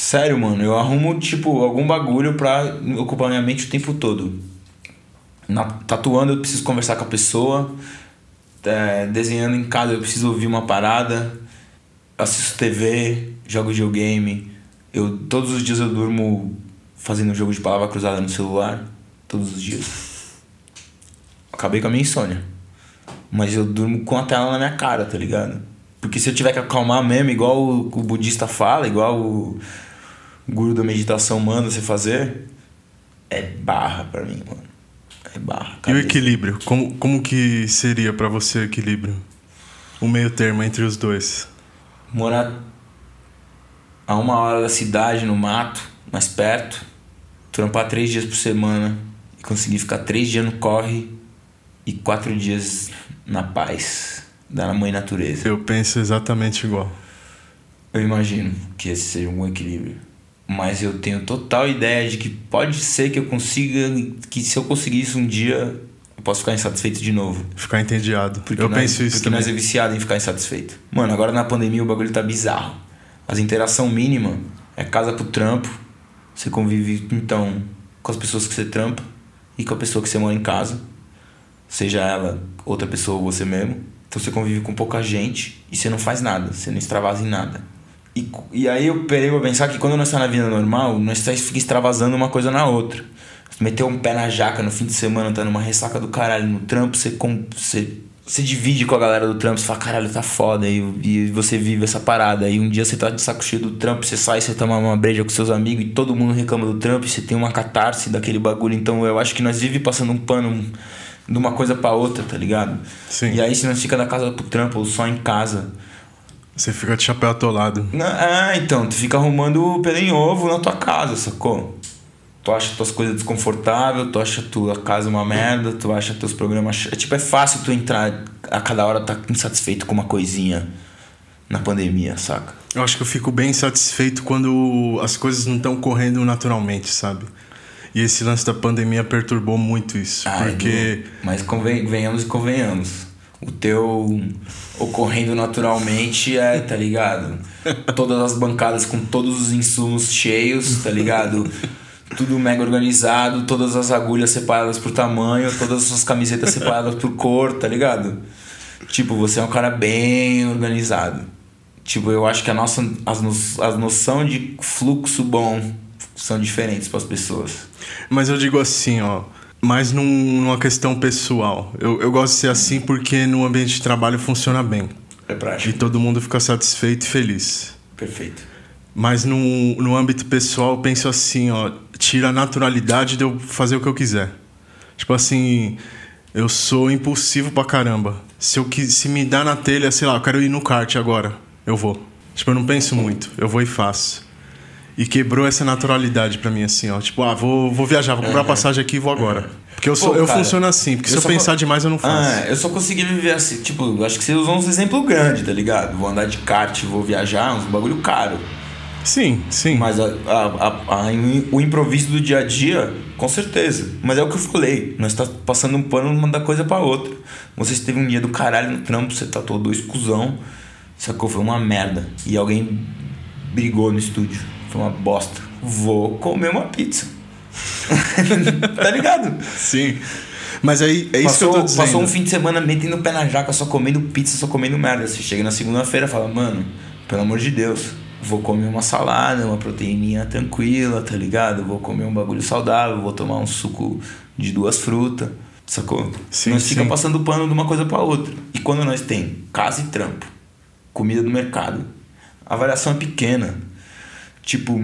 Sério, mano, eu arrumo, tipo, algum bagulho pra ocupar minha mente o tempo todo. Na, tatuando eu preciso conversar com a pessoa. É, desenhando em casa eu preciso ouvir uma parada. Assisto TV, jogo videogame. Eu, todos os dias eu durmo fazendo jogo de palavra cruzada no celular. Todos os dias. Acabei com a minha insônia. Mas eu durmo com a tela na minha cara, tá ligado? Porque se eu tiver que acalmar mesmo, igual o, o budista fala, igual o guru da meditação manda você fazer, é barra para mim, mano. É barra. E o equilíbrio? Como, como que seria para você o equilíbrio? O meio termo entre os dois? Morar a uma hora da cidade, no mato, mais perto, trampar três dias por semana e conseguir ficar três dias no corre e quatro dias na paz da mãe natureza. Eu penso exatamente igual. Eu imagino que esse seja um bom equilíbrio mas eu tenho total ideia de que pode ser que eu consiga, que se eu conseguir isso um dia, eu posso ficar insatisfeito de novo. Ficar entediado. Porque eu nós, penso isso porque também. nós é viciado em ficar insatisfeito. Mano, agora na pandemia o bagulho tá bizarro. As interação mínima é casa pro trampo. Você convive então com as pessoas que você trampa. e com a pessoa que você mora em casa, seja ela outra pessoa ou você mesmo. Então você convive com pouca gente e você não faz nada, você não extravasa em nada. E, e aí eu perei pra pensar que quando nós estamos tá na vida normal, nós tá, fica extravasando uma coisa na outra. Você meteu um pé na jaca no fim de semana, tá numa ressaca do caralho no trampo, você, com, você, você divide com a galera do trampo, você fala, caralho, tá foda, e, e você vive essa parada. Aí um dia você tá de saco cheio do trampo, você sai, você toma uma breja com seus amigos e todo mundo reclama do trampo, e você tem uma catarse daquele bagulho. Então eu acho que nós vive passando um pano de uma coisa para outra, tá ligado? Sim. E aí se nós fica da casa pro trampo ou só em casa. Você fica de chapéu atolado. Ah, então, tu fica arrumando pelo em ovo na tua casa, sacou? Tu acha tuas coisas desconfortáveis, tu acha tua casa uma merda, tu acha teus programas. É, tipo, é fácil tu entrar a cada hora tá insatisfeito com uma coisinha na pandemia, saca? Eu acho que eu fico bem satisfeito quando as coisas não estão correndo naturalmente, sabe? E esse lance da pandemia perturbou muito isso. Ai, porque. Mas convenhamos e convenhamos. O teu ocorrendo naturalmente é, tá ligado? Todas as bancadas com todos os insumos cheios, tá ligado? Tudo mega organizado, todas as agulhas separadas por tamanho, todas as camisetas separadas por cor, tá ligado? Tipo, você é um cara bem organizado. Tipo, eu acho que a nossa as, no, as noção de fluxo bom são diferentes para as pessoas. Mas eu digo assim, ó, mais num, numa questão pessoal. Eu, eu gosto de ser assim porque no ambiente de trabalho funciona bem. É prático. E todo mundo fica satisfeito e feliz. Perfeito. Mas no, no âmbito pessoal, eu penso assim, ó, tira a naturalidade de eu fazer o que eu quiser. Tipo assim, eu sou impulsivo pra caramba. Se eu se me dá na telha, sei lá, eu quero ir no kart agora, eu vou. Tipo, eu não penso muito, eu vou e faço. E quebrou essa naturalidade para mim, assim, ó. Tipo, ah, vou, vou viajar, vou comprar uhum. passagem aqui e vou agora. Porque eu, sou, Pô, eu cara, funciono assim, porque se eu pensar co... demais eu não faço. Ah, eu só consegui viver assim, tipo, acho que você usou uns exemplos grandes, tá ligado? Vou andar de kart, vou viajar, uns bagulho caro. Sim, sim. Mas a, a, a, o improviso do dia a dia, com certeza. Mas é o que eu falei. Nós tá passando um pano uma da coisa para outra. Você teve um dia do caralho no trampo, você tatuou dois cuzão, sacou? Foi uma merda. E alguém brigou no estúdio. Foi uma bosta. Vou comer uma pizza. tá ligado? Sim. Mas aí é isso passou, que eu tô dizendo. Passou um fim de semana metendo o pé na jaca, só comendo pizza, só comendo merda. Você chega na segunda-feira e fala, mano, pelo amor de Deus, vou comer uma salada, uma proteininha tranquila, tá ligado? Vou comer um bagulho saudável, vou tomar um suco de duas frutas, sacou? Sim, nós sim. fica passando pano de uma coisa para outra. E quando nós tem casa e trampo, comida do mercado, a variação é pequena. Tipo,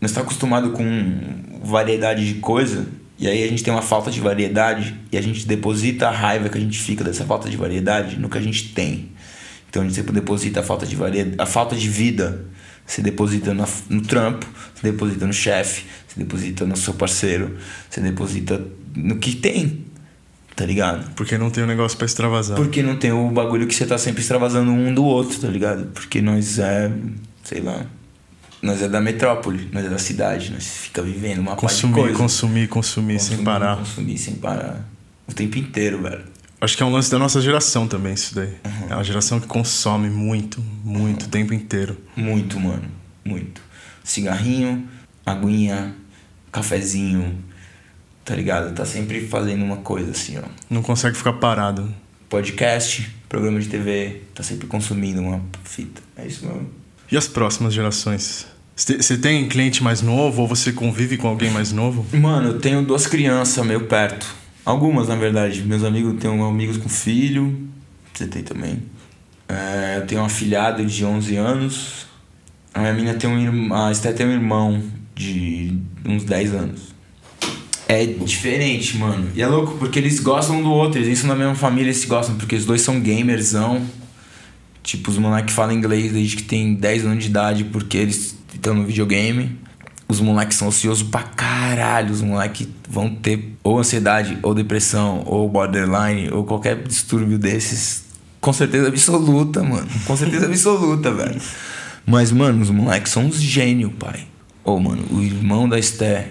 nós está acostumado com variedade de coisa e aí a gente tem uma falta de variedade e a gente deposita a raiva que a gente fica dessa falta de variedade no que a gente tem. Então a gente sempre deposita a falta de variedade, a falta de vida, você deposita no, no trampo, você deposita no chefe, você deposita no seu parceiro, você deposita no que tem. Tá ligado? Porque não tem o um negócio para extravasar. Porque não tem o bagulho que você tá sempre extravasando um do outro, tá ligado? Porque nós é, sei lá, nós é da metrópole, nós é da cidade, nós fica vivendo uma consumir, coisa. Consumir, consumir, consumir sem parar. Consumir sem parar. O tempo inteiro, velho. Acho que é um lance da nossa geração também, isso daí. Uhum. É uma geração que consome muito, muito, uhum. o tempo inteiro. Muito, mano. Muito. Cigarrinho, aguinha, cafezinho, tá ligado? Tá sempre fazendo uma coisa assim, ó. Não consegue ficar parado. Podcast, programa de TV, tá sempre consumindo uma fita. É isso mesmo. E as próximas gerações? Você tem cliente mais novo ou você convive com alguém mais novo? Mano, eu tenho duas crianças meio perto. Algumas, na verdade. Meus amigos, tenho amigos com filho. Você tem também. É, eu tenho uma filhada de 11 anos. A minha menina tem um A Esté tem um irmão de uns 10 anos. É diferente, mano. E é louco porque eles gostam um do outro. Eles são da mesma família, eles se gostam. Porque os dois são gamersão. Tipo, os moleques falam inglês desde que tem 10 anos de idade porque eles no videogame. Os moleques são ociosos pra caralho. Os moleques vão ter ou ansiedade, ou depressão, ou borderline, ou qualquer distúrbio desses. Com certeza absoluta, mano. Com certeza absoluta, velho. Mas, mano, os moleques são uns gênios, pai. Ô, oh, mano, o irmão da Esther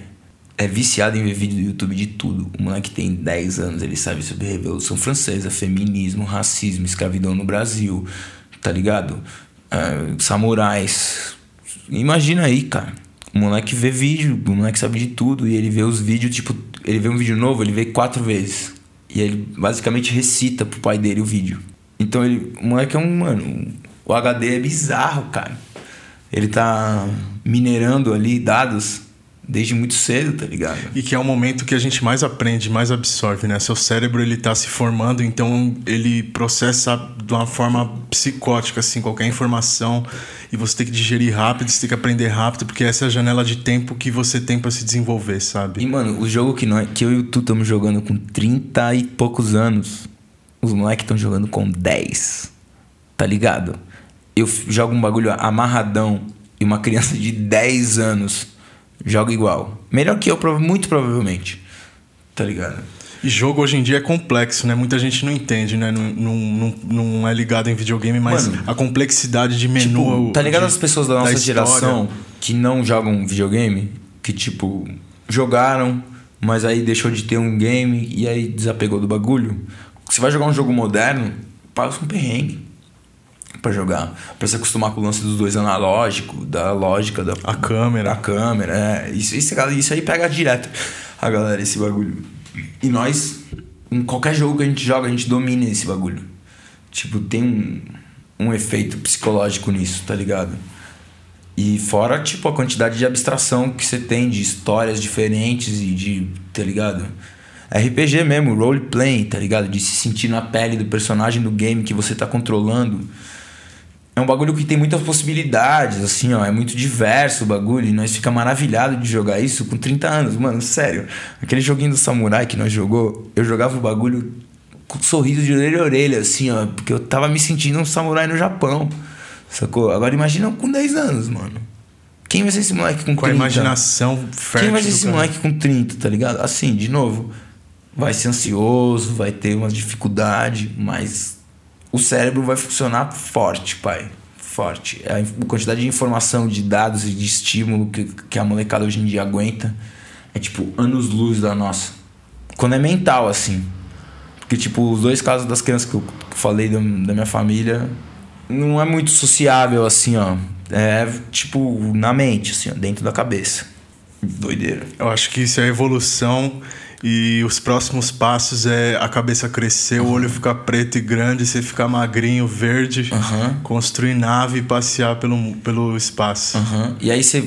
é viciado em ver vídeo do YouTube de tudo. O moleque tem 10 anos, ele sabe sobre Revolução Francesa, feminismo, racismo, escravidão no Brasil, tá ligado? Uh, samurais. Imagina aí, cara. O moleque vê vídeo, o moleque sabe de tudo. E ele vê os vídeos, tipo, ele vê um vídeo novo, ele vê quatro vezes. E ele basicamente recita pro pai dele o vídeo. Então ele. O moleque é um, mano. O HD é bizarro, cara. Ele tá minerando ali dados desde muito cedo, tá ligado? E que é o momento que a gente mais aprende, mais absorve, né? Seu cérebro ele tá se formando, então ele processa de uma forma psicótica assim qualquer informação e você tem que digerir rápido, você tem que aprender rápido, porque essa é a janela de tempo que você tem para se desenvolver, sabe? E mano, o jogo que nós, que eu e o Tu estamos jogando com 30 e poucos anos, os moleques estão jogando com 10. Tá ligado? Eu jogo um bagulho amarradão e uma criança de 10 anos joga igual. Melhor que eu, muito provavelmente. Tá ligado? E jogo hoje em dia é complexo, né? Muita gente não entende, né? Não, não, não é ligado em videogame, mas Mano, a complexidade de menu. Tipo, tá ligado de, as pessoas da nossa da geração que não jogam videogame? Que, tipo, jogaram, mas aí deixou de ter um game e aí desapegou do bagulho. Você vai jogar um jogo moderno, passa um perrengue para jogar, para se acostumar com o lance dos dois analógicos, da lógica da a câmera, a câmera, é. Isso, isso, isso aí pega direto a galera esse bagulho. E nós em qualquer jogo que a gente joga, a gente domina esse bagulho. Tipo, tem um, um efeito psicológico nisso, tá ligado? E fora, tipo, a quantidade de abstração que você tem de histórias diferentes e de, tá ligado? RPG mesmo, role playing, tá ligado? De se sentir na pele do personagem do game que você tá controlando é um bagulho que tem muitas possibilidades, assim, ó. É muito diverso o bagulho. E nós fica maravilhado de jogar isso com 30 anos. Mano, sério. Aquele joguinho do samurai que nós jogou, eu jogava o bagulho com um sorriso de orelha a orelha, assim, ó. Porque eu tava me sentindo um samurai no Japão. Sacou? Agora imagina com 10 anos, mano. Quem vai ser esse moleque com, com 30? Com a imaginação fértil. Quem vai ser esse cara? moleque com 30, tá ligado? Assim, de novo. Vai ser ansioso, vai ter uma dificuldade, mas o cérebro vai funcionar forte, pai. Forte. A quantidade de informação, de dados e de estímulo que, que a molecada hoje em dia aguenta é tipo anos-luz da nossa. Quando é mental, assim. Porque, tipo, os dois casos das crianças que eu falei da, da minha família não é muito sociável, assim, ó. É, tipo, na mente, assim, ó, dentro da cabeça. Doideira. Eu acho que isso é a evolução e os próximos passos é a cabeça crescer, uhum. o olho ficar preto e grande, você ficar magrinho, verde, uhum. construir nave e passear pelo, pelo espaço. Uhum. E aí você.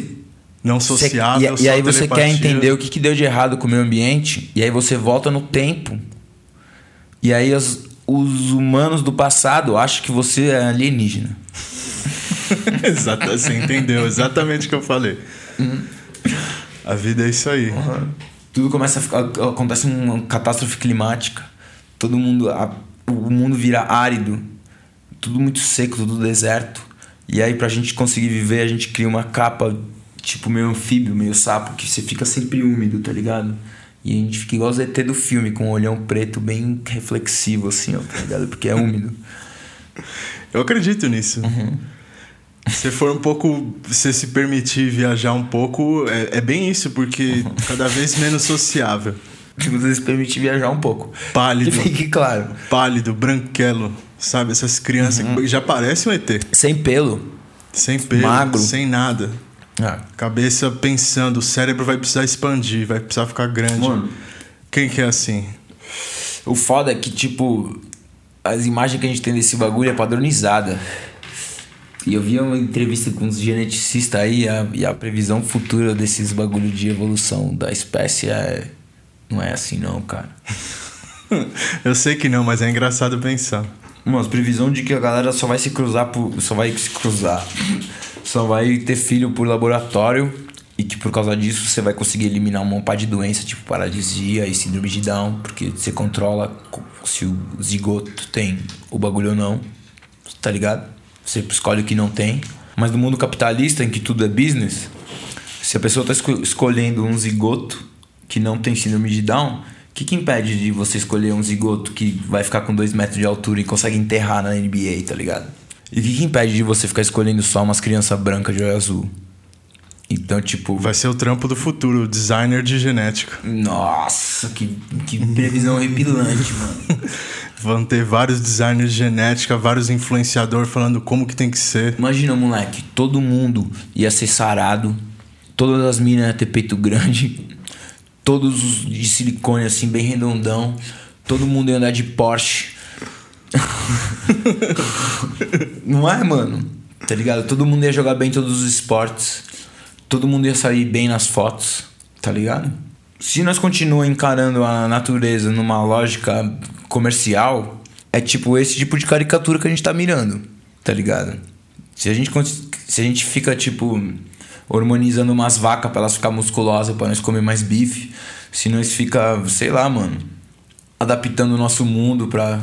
Não sociável, cê, E, e aí você quer entender o que, que deu de errado com o meio ambiente, e aí você volta no tempo. E aí as, os humanos do passado acham que você é alienígena. Exato, você entendeu exatamente o que eu falei. Uhum. A vida é isso aí. Uhum tudo começa a ficar, acontece uma catástrofe climática, todo mundo, a, o mundo vira árido, tudo muito seco, tudo deserto. E aí pra gente conseguir viver, a gente cria uma capa tipo meio anfíbio, meio sapo, que você fica sempre úmido, tá ligado? E a gente fica igual o ZT do filme, com um olhão preto bem reflexivo, assim, ó, tá ligado? Porque é úmido. Eu acredito nisso. Uhum. Se for um pouco. Se se permitir viajar um pouco, é, é bem isso, porque cada vez menos sociável. Se você se permitir viajar um pouco. Pálido. Que fique claro. Pálido, branquelo. Sabe? Essas crianças uhum. que já parecem um ET. Sem pelo. Sem pelo. Magro. Sem nada. Ah. Cabeça pensando, o cérebro vai precisar expandir, vai precisar ficar grande. Mano. Quem que é assim? O foda é que, tipo, as imagens que a gente tem desse bagulho é padronizada. E eu vi uma entrevista com os geneticistas aí a, e a previsão futura desses bagulho de evolução da espécie é. Não é assim não, cara. eu sei que não, mas é engraçado pensar. Uma previsão de que a galera só vai se cruzar por. Só vai se cruzar. Só vai ter filho por laboratório. E que por causa disso você vai conseguir eliminar um monte de doença, tipo paralisia e síndrome de Down, porque você controla se o zigoto tem o bagulho ou não. Tá ligado? Você escolhe o que não tem. Mas no mundo capitalista, em que tudo é business, se a pessoa está escolhendo um zigoto que não tem síndrome de Down, o que, que impede de você escolher um zigoto que vai ficar com 2 metros de altura e consegue enterrar na NBA, tá ligado? E o que, que impede de você ficar escolhendo só umas crianças brancas de olho azul? Então, tipo. Vai ser o trampo do futuro, designer de genética. Nossa, que, que previsão repilante, mano. Vão ter vários designers de genética, vários influenciadores falando como que tem que ser. Imagina, moleque, todo mundo ia ser sarado, todas as minas iam ter peito grande, todos de silicone, assim, bem redondão. Todo mundo ia andar de Porsche. Não é, mano? Tá ligado? Todo mundo ia jogar bem todos os esportes. Todo mundo ia sair bem nas fotos. Tá ligado? Se nós continuamos encarando a natureza numa lógica comercial, é tipo esse tipo de caricatura que a gente tá mirando. Tá ligado? Se a gente, se a gente fica, tipo, hormonizando umas vacas pra elas ficar musculosas, pra nós comer mais bife, se nós fica, sei lá, mano, adaptando o nosso mundo pra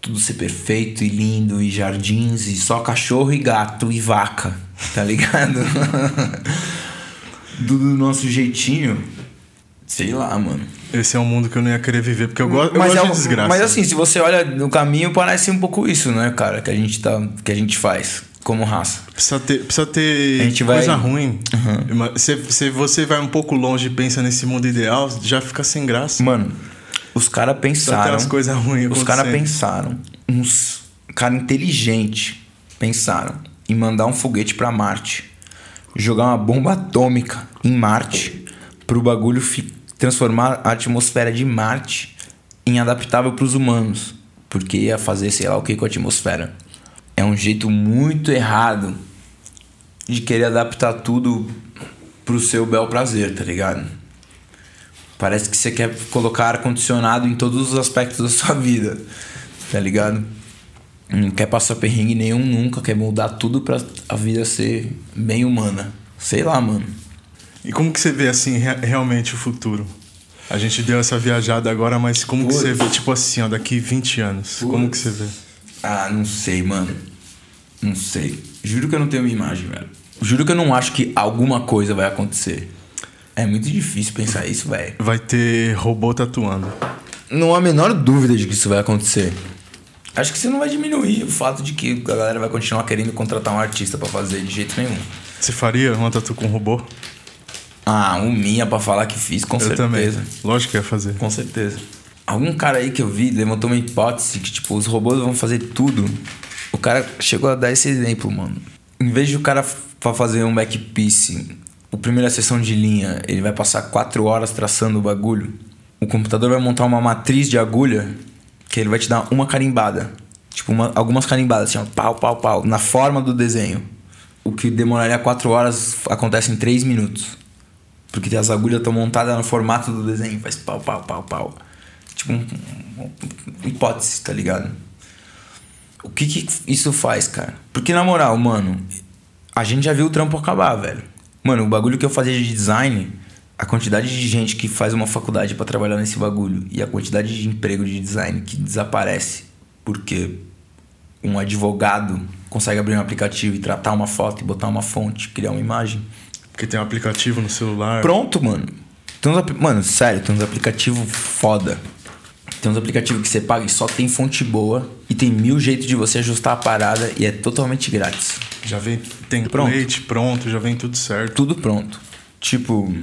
tudo ser perfeito e lindo e jardins e só cachorro e gato e vaca, tá ligado? do, do nosso jeitinho. Sei lá, mano. Esse é um mundo que eu não ia querer viver, porque eu, go eu gosto é, de desgraça. Mas assim, se você olha no caminho, parece um pouco isso, né, cara, que a gente, tá, que a gente faz como raça. Precisa ter, precisa ter coisa vai... ruim. Uhum. Se, se você vai um pouco longe e pensa nesse mundo ideal, já fica sem graça. Mano, os caras pensaram. As coisas ruins Os caras pensaram. Uns cara inteligente pensaram em mandar um foguete para Marte, jogar uma bomba atômica em Marte, pro bagulho transformar a atmosfera de Marte em adaptável para os humanos, porque ia fazer sei lá o que com a atmosfera. É um jeito muito errado de querer adaptar tudo pro seu bel prazer, tá ligado? Parece que você quer colocar ar-condicionado em todos os aspectos da sua vida, tá ligado? Não quer passar perrengue nenhum nunca, quer mudar tudo pra a vida ser bem humana. Sei lá, mano. E como que você vê, assim, re realmente o futuro? A gente deu essa viajada agora, mas como Putz. que você vê, tipo assim, ó, daqui 20 anos? Putz. Como que você vê? Ah, não sei, mano. Não sei. Juro que eu não tenho uma imagem, velho. Juro que eu não acho que alguma coisa vai acontecer. É muito difícil pensar isso, velho. Vai ter robô tatuando. Não há a menor dúvida de que isso vai acontecer. Acho que você não vai diminuir o fato de que a galera vai continuar querendo contratar um artista para fazer de jeito nenhum. Você faria uma tatu com robô? Ah, um minha pra falar que fiz, com eu certeza. Também. Lógico que ia fazer. Com certeza. Algum cara aí que eu vi levantou uma hipótese que, tipo, os robôs vão fazer tudo. O cara chegou a dar esse exemplo, mano. Em vez de o cara pra fazer um backpiece o primeira sessão de linha, ele vai passar quatro horas traçando o bagulho. O computador vai montar uma matriz de agulha que ele vai te dar uma carimbada. Tipo, uma, algumas carimbadas, assim, ó, pau, pau, pau, na forma do desenho. O que demoraria quatro horas acontece em três minutos. Porque as agulhas estão montadas no formato do desenho, faz pau, pau, pau, pau. Tipo, um, um, hipótese, tá ligado? O que que isso faz, cara? Porque na moral, mano, a gente já viu o trampo acabar, velho. Mano, o bagulho que eu fazia de design, a quantidade de gente que faz uma faculdade para trabalhar nesse bagulho e a quantidade de emprego de design que desaparece porque um advogado consegue abrir um aplicativo e tratar uma foto e botar uma fonte, criar uma imagem. Porque tem um aplicativo no celular. Pronto, mano. Tem uns, mano, sério, tem uns aplicativos foda. Tem uns aplicativos que você paga e só tem fonte boa e tem mil jeitos de você ajustar a parada e é totalmente grátis. Já vem template pronto, pronto já vem tudo certo. Tudo pronto. Tipo.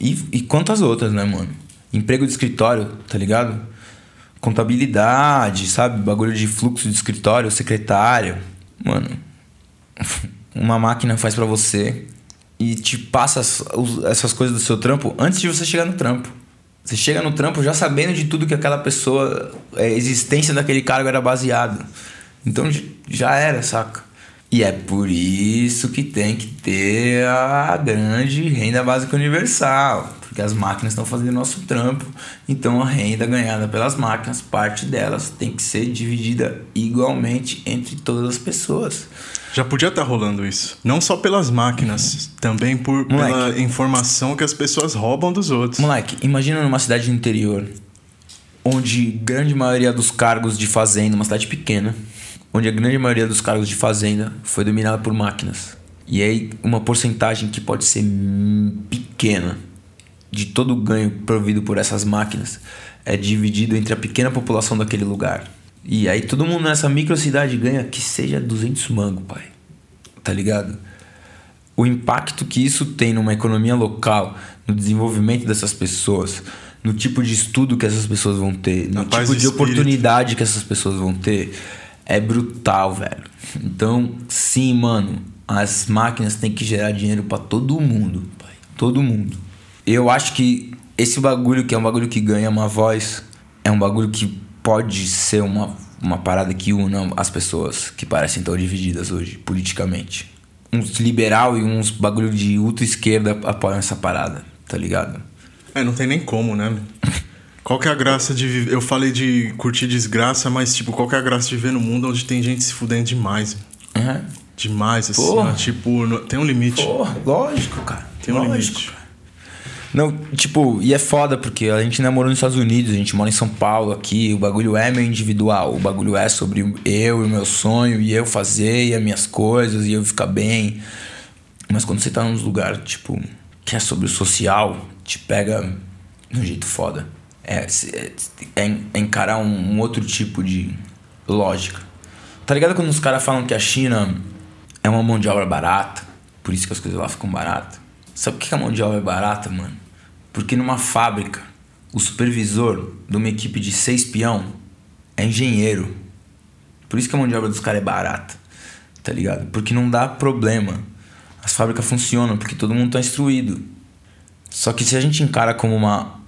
E, e quantas outras, né, mano? Emprego de escritório, tá ligado? Contabilidade, sabe? Bagulho de fluxo de escritório, secretário. Mano, uma máquina faz para você e te passa essas coisas do seu trampo antes de você chegar no trampo. Você chega no trampo já sabendo de tudo que aquela pessoa, a existência daquele cargo era baseado. Então já era, saca? E é por isso que tem que ter a grande renda básica universal, porque as máquinas estão fazendo nosso trampo, então a renda ganhada pelas máquinas, parte delas tem que ser dividida igualmente entre todas as pessoas. Já podia estar tá rolando isso. Não só pelas máquinas, também por, Moleque, pela informação que as pessoas roubam dos outros. Moleque, imagina numa cidade do interior, onde grande maioria dos cargos de fazenda, uma cidade pequena, onde a grande maioria dos cargos de fazenda foi dominada por máquinas. E aí uma porcentagem que pode ser pequena de todo o ganho provido por essas máquinas é dividido entre a pequena população daquele lugar. E aí todo mundo nessa microcidade ganha que seja 200 mango, pai. Tá ligado? O impacto que isso tem numa economia local, no desenvolvimento dessas pessoas, no tipo de estudo que essas pessoas vão ter, no tipo de oportunidade que essas pessoas vão ter, é brutal, velho. Então, sim, mano, as máquinas têm que gerar dinheiro para todo mundo, pai. Todo mundo. Eu acho que esse bagulho que é um bagulho que ganha uma voz, é um bagulho que pode ser uma, uma parada que una as pessoas que parecem tão divididas hoje, politicamente. Uns liberal e uns bagulho de ultra esquerda apoiam essa parada, tá ligado? É, não tem nem como, né? Qual que é a graça de viver? Eu falei de curtir desgraça, mas, tipo, qual que é a graça de viver no mundo onde tem gente se fudendo demais? Uhum. Demais, assim, tipo, tem um limite. Porra, lógico, cara. Tem um lógico. limite. Não, tipo, e é foda porque a gente não morou nos Estados Unidos, a gente mora em São Paulo aqui, o bagulho é meu individual, o bagulho é sobre eu e o meu sonho, e eu fazer e as minhas coisas, e eu ficar bem. Mas quando você tá num lugar, tipo, que é sobre o social, te pega de um jeito foda. É, é, é encarar um, um outro tipo de lógica. Tá ligado quando os caras falam que a China é uma mão de obra barata, por isso que as coisas lá ficam baratas? Sabe por que a mão de obra é barata, mano? Porque numa fábrica, o supervisor de uma equipe de seis peão é engenheiro. Por isso que a mão de obra dos caras é barata, tá ligado? Porque não dá problema. As fábricas funcionam porque todo mundo tá instruído. Só que se a gente encara como uma.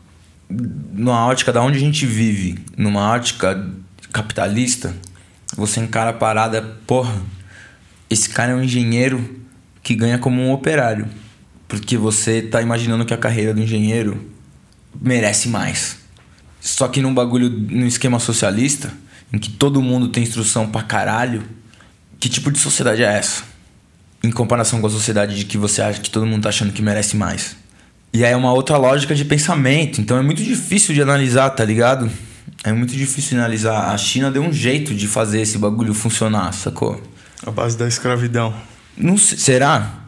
numa ótica da onde a gente vive, numa ótica capitalista, você encara a parada, porra, esse cara é um engenheiro que ganha como um operário. Porque você tá imaginando que a carreira do engenheiro merece mais. Só que num bagulho, num esquema socialista, em que todo mundo tem instrução pra caralho, que tipo de sociedade é essa? Em comparação com a sociedade de que você acha que todo mundo tá achando que merece mais. E aí é uma outra lógica de pensamento, então é muito difícil de analisar, tá ligado? É muito difícil de analisar. A China deu um jeito de fazer esse bagulho funcionar, sacou? A base da escravidão. Não será?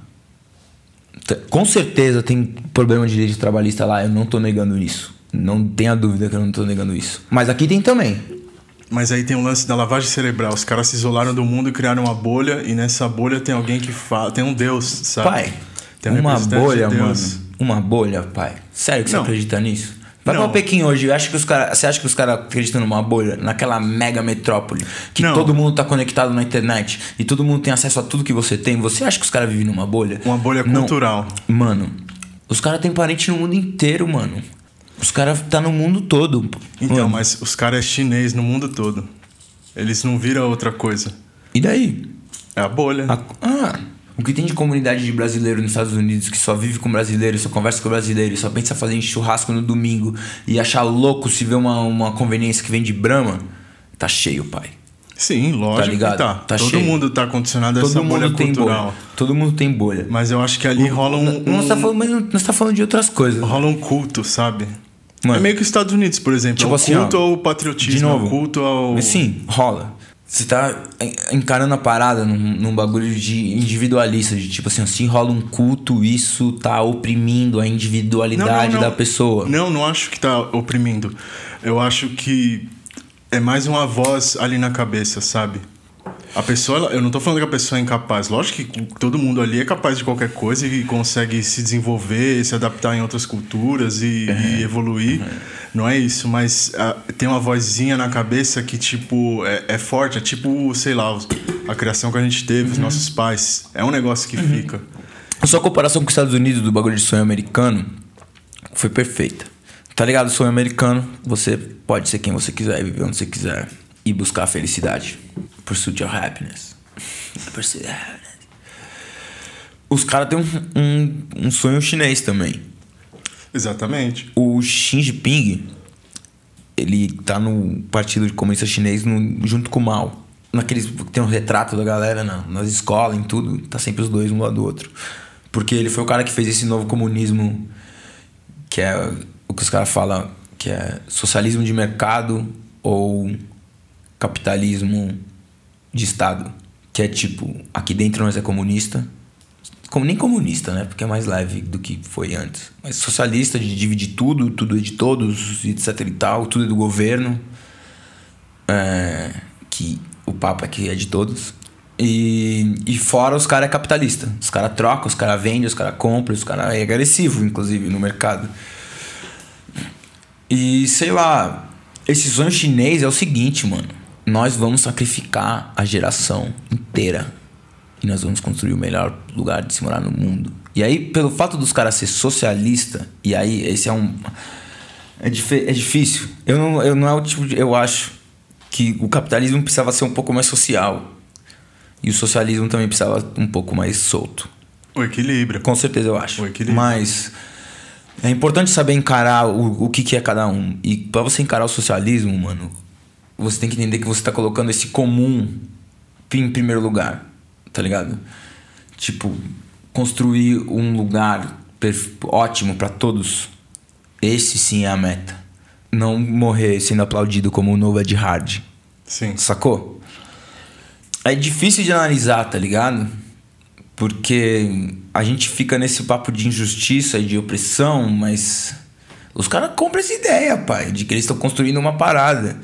Com certeza tem problema de direito trabalhista lá, eu não tô negando isso. Não tenha dúvida que eu não tô negando isso. Mas aqui tem também. Mas aí tem o um lance da lavagem cerebral. Os caras se isolaram do mundo e criaram uma bolha, e nessa bolha tem alguém que fala. Tem um Deus, sabe? Pai, um uma bolha, de mano. Uma bolha, pai. Sério que não. você acredita nisso? Vai não. pra Pequim hoje, acha que os cara, você acha que os caras acreditam numa bolha, naquela mega metrópole, que não. todo mundo tá conectado na internet e todo mundo tem acesso a tudo que você tem? Você acha que os caras vivem numa bolha? Uma bolha cultural. Não. Mano, os caras têm parente no mundo inteiro, mano. Os caras tá no mundo todo. Então, mano. mas os caras é chinês no mundo todo. Eles não viram outra coisa. E daí? É a bolha. A... Ah. O que tem de comunidade de brasileiro nos Estados Unidos que só vive com brasileiro, só conversa com brasileiro, só pensa fazer churrasco no domingo e achar louco se vê uma, uma conveniência que vem de Brahma, tá cheio, pai. Sim, lógico tá ligado? tá. tá Todo cheio. mundo tá condicionado a Todo essa bolha cultural. Bolha. Todo mundo tem bolha. Mas eu acho que ali rola um... Não, um... Tá falando, mas não, está falando de outras coisas. Rola um culto, sabe? Mano, é meio que os Estados Unidos, por exemplo. Tipo é um assim, culto ó, ao patriotismo, de novo, culto ao... Sim, rola. Você tá encarando a parada num, num, bagulho de individualista, de tipo assim, se rola um culto, isso tá oprimindo a individualidade não, não, não. da pessoa. Não, não acho que tá oprimindo. Eu acho que é mais uma voz ali na cabeça, sabe? A pessoa, eu não tô falando que a pessoa é incapaz. Lógico que todo mundo ali é capaz de qualquer coisa e consegue se desenvolver, se adaptar em outras culturas e, uhum. e evoluir. Uhum. Não é isso, mas uh, tem uma vozinha na cabeça que, tipo, é, é, forte. É tipo, sei lá, a criação que a gente teve, uhum. os nossos pais. É um negócio que uhum. fica. A sua comparação com os Estados Unidos do bagulho de sonho americano foi perfeita. Tá ligado? Sonho americano, você pode ser quem você quiser, viver onde você quiser e buscar a felicidade. Pursuit of happiness. Pursuit of happiness. Os caras têm um, um, um, sonho chinês também. Exatamente. O Xi Jinping, ele tá no Partido Comunista Chinês no, junto com o Mao. Naqueles tem um retrato da galera na, nas escolas, em tudo. Tá sempre os dois um lado do outro. Porque ele foi o cara que fez esse novo comunismo, que é o que os caras falam, que é socialismo de mercado ou capitalismo de Estado. Que é tipo, aqui dentro nós é comunista. Como, nem comunista, né? Porque é mais leve do que foi antes. Mas socialista, de dividir tudo, tudo é de todos, etc e tal, tudo é do governo. É, que o papo aqui é de todos. E, e fora os caras é capitalista. Os caras trocam, os caras vendem, os caras compram, os caras é agressivo, inclusive, no mercado. E sei lá, esse sonho chinês é o seguinte, mano nós vamos sacrificar a geração inteira e nós vamos construir o melhor lugar de se morar no mundo. E aí, pelo fato dos caras ser socialista, e aí esse é um. É, é difícil. Eu não, eu não é o tipo de. Eu acho que o capitalismo precisava ser um pouco mais social. E o socialismo também precisava um pouco mais solto. O equilíbrio. Com certeza eu acho. O equilíbrio. Mas é importante saber encarar o, o que, que é cada um. E para você encarar o socialismo, mano, você tem que entender que você tá colocando esse comum em primeiro lugar. Tá ligado? Tipo, construir um lugar ótimo para todos. Esse sim é a meta. Não morrer sendo aplaudido como o novo Ed Hard. Sim. Sacou? É difícil de analisar, tá ligado? Porque a gente fica nesse papo de injustiça e de opressão, mas os caras compram essa ideia, pai, de que eles estão construindo uma parada.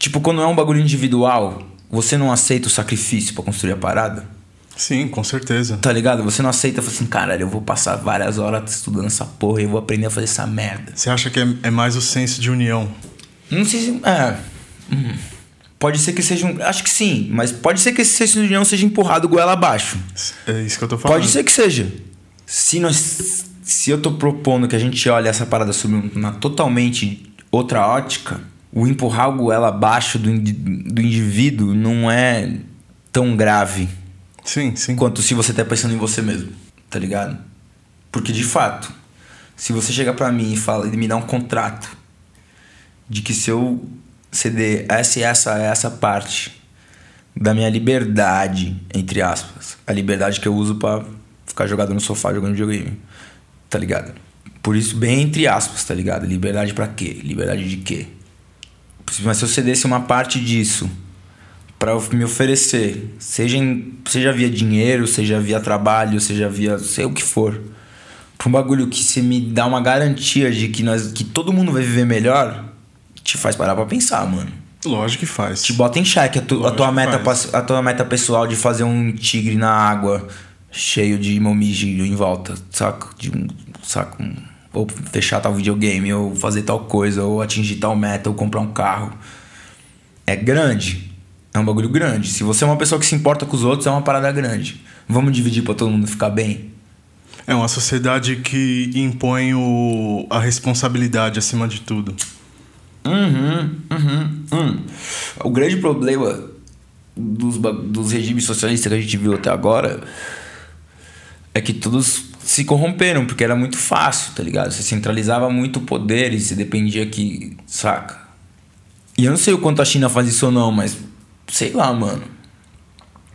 Tipo, quando é um bagulho individual, você não aceita o sacrifício para construir a parada? Sim, com certeza. Tá ligado? Você não aceita, assim, caralho, eu vou passar várias horas estudando essa porra e eu vou aprender a fazer essa merda. Você acha que é, é mais o senso de união? Não sei se. É. Hum. Pode ser que seja um. Acho que sim, mas pode ser que esse senso de união seja empurrado goela abaixo. É isso que eu tô falando. Pode ser que seja. Se, nós, se eu tô propondo que a gente olhe essa parada sobre uma totalmente outra ótica, o empurrar o goela abaixo do, do indivíduo não é tão grave. Sim, sim. Quanto se você tá pensando em você mesmo, tá ligado? Porque de fato, se você chegar para mim e fala e me dá um contrato de que se eu ceder essa essa essa parte da minha liberdade, entre aspas. A liberdade que eu uso para ficar jogado no sofá jogando videogame. Tá ligado? Por isso, bem entre aspas, tá ligado? Liberdade para quê? Liberdade de quê? Mas se eu cedesse uma parte disso para me oferecer, seja, em, seja via dinheiro, seja via trabalho, seja via sei o que for, pra um bagulho que você me dá uma garantia de que, nós, que todo mundo vai viver melhor, te faz parar pra pensar, mano. Lógico que faz. Te bota em xeque a, tu, a, tua meta, a tua meta pessoal de fazer um tigre na água cheio de momiji em volta, saca? De um, saca? Um, ou fechar tal videogame, ou fazer tal coisa, ou atingir tal meta, ou comprar um carro. É grande. É um bagulho grande. Se você é uma pessoa que se importa com os outros, é uma parada grande. Vamos dividir para todo mundo ficar bem? É uma sociedade que impõe o, a responsabilidade acima de tudo. Uhum, uhum, uhum. O grande problema dos, dos regimes socialistas que a gente viu até agora é que todos se corromperam, porque era muito fácil, tá ligado? Você centralizava muito o poder e você dependia que. Saca? E eu não sei o quanto a China faz isso ou não, mas sei lá, mano.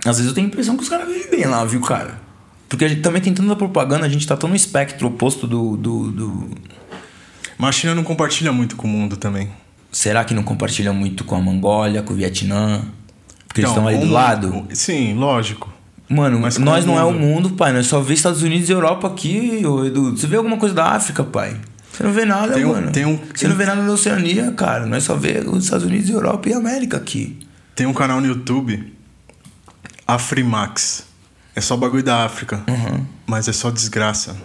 Às vezes eu tenho a impressão que os caras vivem bem lá, viu, cara? Porque a gente também tem tanta propaganda, a gente tá tão no espectro oposto do, do, do mas a China não compartilha muito com o mundo também. Será que não compartilha muito com a Mongólia, com o Vietnã? Porque eles estão aí do lado? Sim, lógico. Mano, Mas nós não é o mundo, pai. Nós só vê Estados Unidos e Europa aqui, Edu. Você vê alguma coisa da África, pai? Você não vê nada, tem um, mano. Tem um, Você não vê nada da Oceania, cara. Nós só vê os Estados Unidos, Europa e América aqui. Tem um canal no YouTube, Afrimax. É só bagulho da África. Uhum. Mas é só desgraça.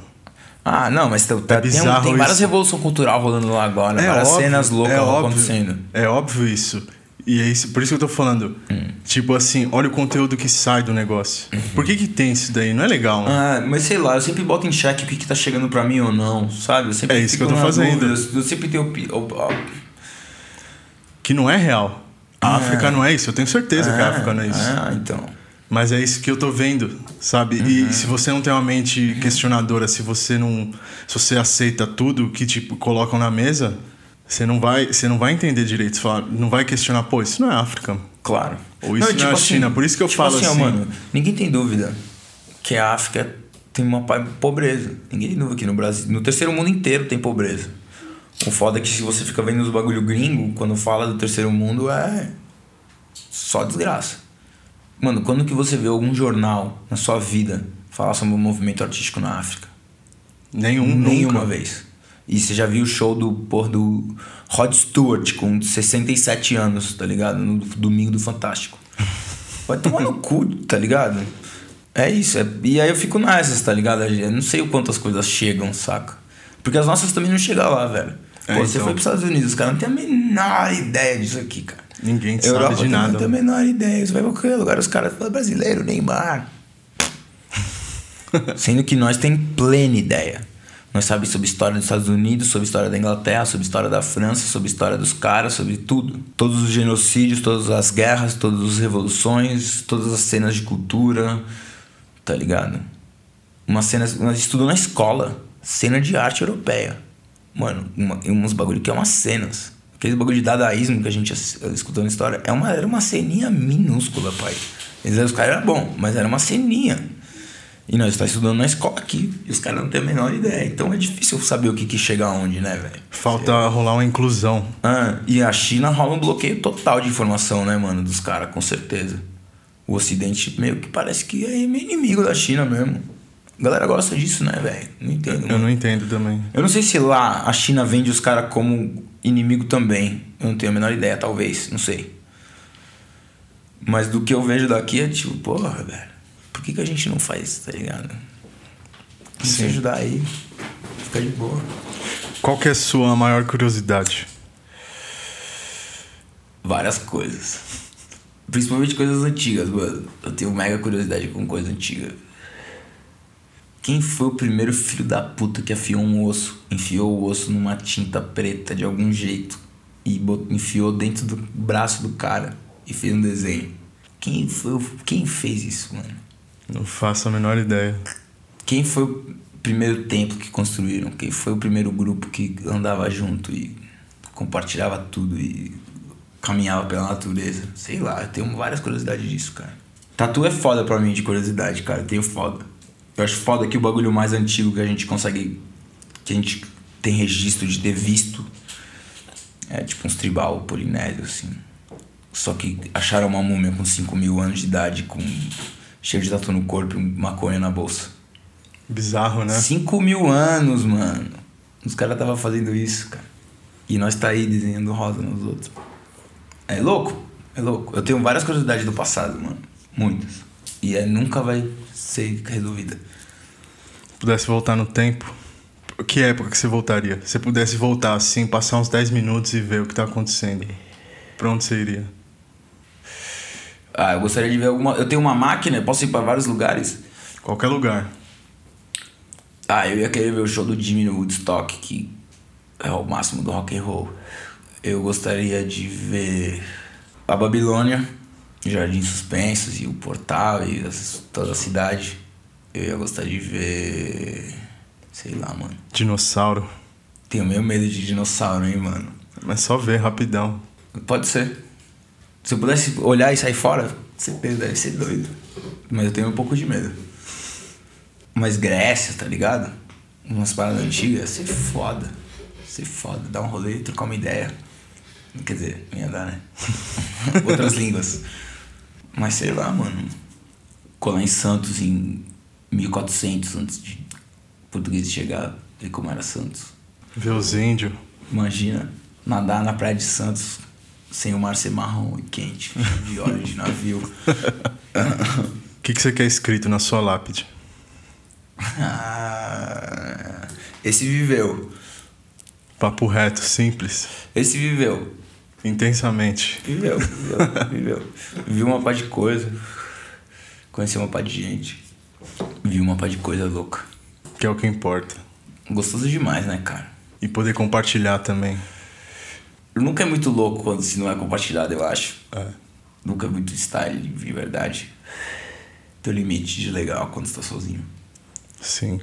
Ah, não, mas tá, é tem, tem várias revoluções cultural rolando lá agora, é várias óbvio, cenas loucas é acontecendo. É óbvio isso. E é isso, por isso que eu tô falando. Hum. Tipo assim, olha o conteúdo que sai do negócio. Uhum. Por que que tem isso daí? Não é legal, né? Ah, mas sei lá, eu sempre boto em xeque o que que tá chegando pra mim ou não, sabe? é isso que eu tô fazendo. Dúvida, eu sempre tenho... Que não é real. A é. África não é isso, eu tenho certeza que a África não é isso. Ah, então... Mas é isso que eu tô vendo, sabe? Uhum. E se você não tem uma mente questionadora, se você não. Se você aceita tudo que tipo colocam na mesa, você não vai, você não vai entender direito. Você fala, não vai questionar, pô, isso não é África. Claro. Ou isso não, não é tipo China. Assim, Por isso que eu tipo falo assim. assim mano, ninguém tem dúvida que a África tem uma pobreza. Ninguém tem dúvida que no Brasil. No terceiro mundo inteiro tem pobreza. O foda é que se você fica vendo os bagulho gringo, quando fala do terceiro mundo, é só desgraça. Mano, quando que você vê algum jornal na sua vida falar sobre o movimento artístico na África? Nenhum, Nenhuma nunca. vez. E você já viu o show do, por, do Rod Stewart com 67 anos, tá ligado? No domingo do Fantástico. Vai tomar no cu, tá ligado? É isso. É... E aí eu fico nessas, tá ligado? Eu não sei o quanto as coisas chegam, saca? Porque as nossas também não chegam lá, velho. É, Pô, você então... foi pros Estados Unidos, os caras não tem a menor ideia disso aqui, cara. Ninguém Europa sabe de nada. Não tem a menor ideia. Você vai pra qualquer lugar, os caras falam brasileiro, Neymar. Sendo que nós tem plena ideia. Nós sabemos sobre história dos Estados Unidos, sobre história da Inglaterra, sobre história da França, sobre história dos caras, sobre tudo. Todos os genocídios, todas as guerras, todas as revoluções, todas as cenas de cultura, tá ligado? Uma cena, nós estudamos na escola, cena de arte europeia. Mano, uma, uns bagulho que é umas cenas. Aquele bagulho de dadaísmo que a gente escutou na história, é uma, era uma ceninha minúscula, pai. Eles, os caras eram bom, mas era uma ceninha. E nós estamos estudando na escola aqui. E os caras não têm a menor ideia. Então é difícil saber o que, que chega aonde, né, velho? Falta rolar uma inclusão. Ah, e a China rola um bloqueio total de informação, né, mano, dos caras, com certeza. O Ocidente meio que parece que é meio inimigo da China mesmo. A galera gosta disso, né, velho? Não entendo. Eu mano. não entendo também. Eu não sei se lá a China vende os caras como inimigo também. Eu não tenho a menor ideia, talvez. Não sei. Mas do que eu vejo daqui é tipo, porra, velho por que, que a gente não faz, tá ligado? Se ajudar aí, fica de boa. Qual que é a sua maior curiosidade? Várias coisas. Principalmente coisas antigas, mano. Eu tenho mega curiosidade com coisa antiga. Quem foi o primeiro filho da puta que afiou um osso? Enfiou o osso numa tinta preta de algum jeito e enfiou dentro do braço do cara e fez um desenho. Quem foi? Quem fez isso, mano? Não faço a menor ideia. Quem foi o primeiro templo que construíram? Quem foi o primeiro grupo que andava junto e compartilhava tudo e caminhava pela natureza? Sei lá, eu tenho várias curiosidades disso, cara. Tatu é foda pra mim de curiosidade, cara. Eu tenho foda. Eu acho foda que o bagulho mais antigo que a gente consegue. que a gente tem registro de ter visto é tipo uns tribal polinésio, assim. Só que acharam uma múmia com 5 mil anos de idade, com cheio de tatu no corpo e maconha na bolsa. Bizarro, né? 5 mil anos, mano. Os caras tava fazendo isso, cara. E nós tá aí desenhando rosa nos outros. É louco? É louco. Eu tenho várias curiosidades do passado, mano. Muitas. E é, nunca vai ser resolvida. Se pudesse voltar no tempo, que época que você voltaria? Se pudesse voltar assim, passar uns 10 minutos e ver o que tá acontecendo, pra onde você iria? Ah, eu gostaria de ver alguma. Eu tenho uma máquina, posso ir para vários lugares. Qualquer lugar. Ah, eu ia querer ver o show do Jimmy no Woodstock, que é o máximo do rock and roll. Eu gostaria de ver a Babilônia, Jardim Suspensos e o Portal e toda a cidade. Eu ia gostar de ver. Sei lá, mano. Dinossauro. Tenho meio medo de dinossauro, hein, mano. Mas só ver rapidão. Pode ser. Se eu pudesse olhar e sair fora, você deve ser doido. Mas eu tenho um pouco de medo. Mas Grécia, tá ligado? Umas paradas antigas, ser foda. Ser foda. Dar um rolê, trocar uma ideia. Quer dizer, não ia dar, né? Outras línguas. Mas sei lá, mano. Colar em Santos em 1400 antes de português chegar. Ver como era Santos. Ver os índios. Imagina, nadar na praia de Santos sem o mar ser marrom e quente, de óleo de navio. O que, que você quer escrito na sua lápide? Ah, esse viveu. Papo reto, simples. Esse viveu. Intensamente. Viveu, viveu, viveu. Viu uma pá de coisa. Conheceu uma pá de gente. Viu uma pá de coisa louca. Que é o que importa. Gostoso demais, né, cara? E poder compartilhar também. Nunca é muito louco quando se não é compartilhado, eu acho. É. Nunca é muito style, de verdade. Teu limite de legal quando você tá sozinho. Sim.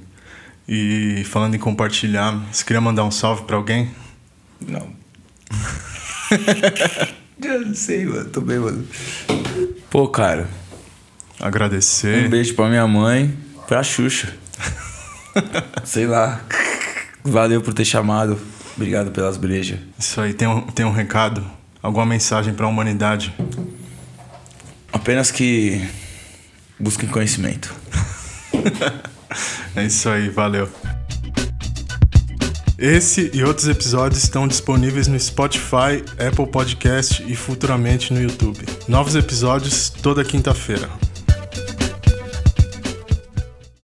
E falando em compartilhar, você queria mandar um salve pra alguém? Não. eu não sei, mano. Tô bem, mano. Pô, cara. Agradecer. Um beijo pra minha mãe, pra Xuxa. sei lá. Valeu por ter chamado. Obrigado pelas brejas. Isso aí, tem um, tem um recado? Alguma mensagem para a humanidade? Apenas que busquem conhecimento. é isso aí, valeu. Esse e outros episódios estão disponíveis no Spotify, Apple Podcast e futuramente no YouTube. Novos episódios toda quinta-feira.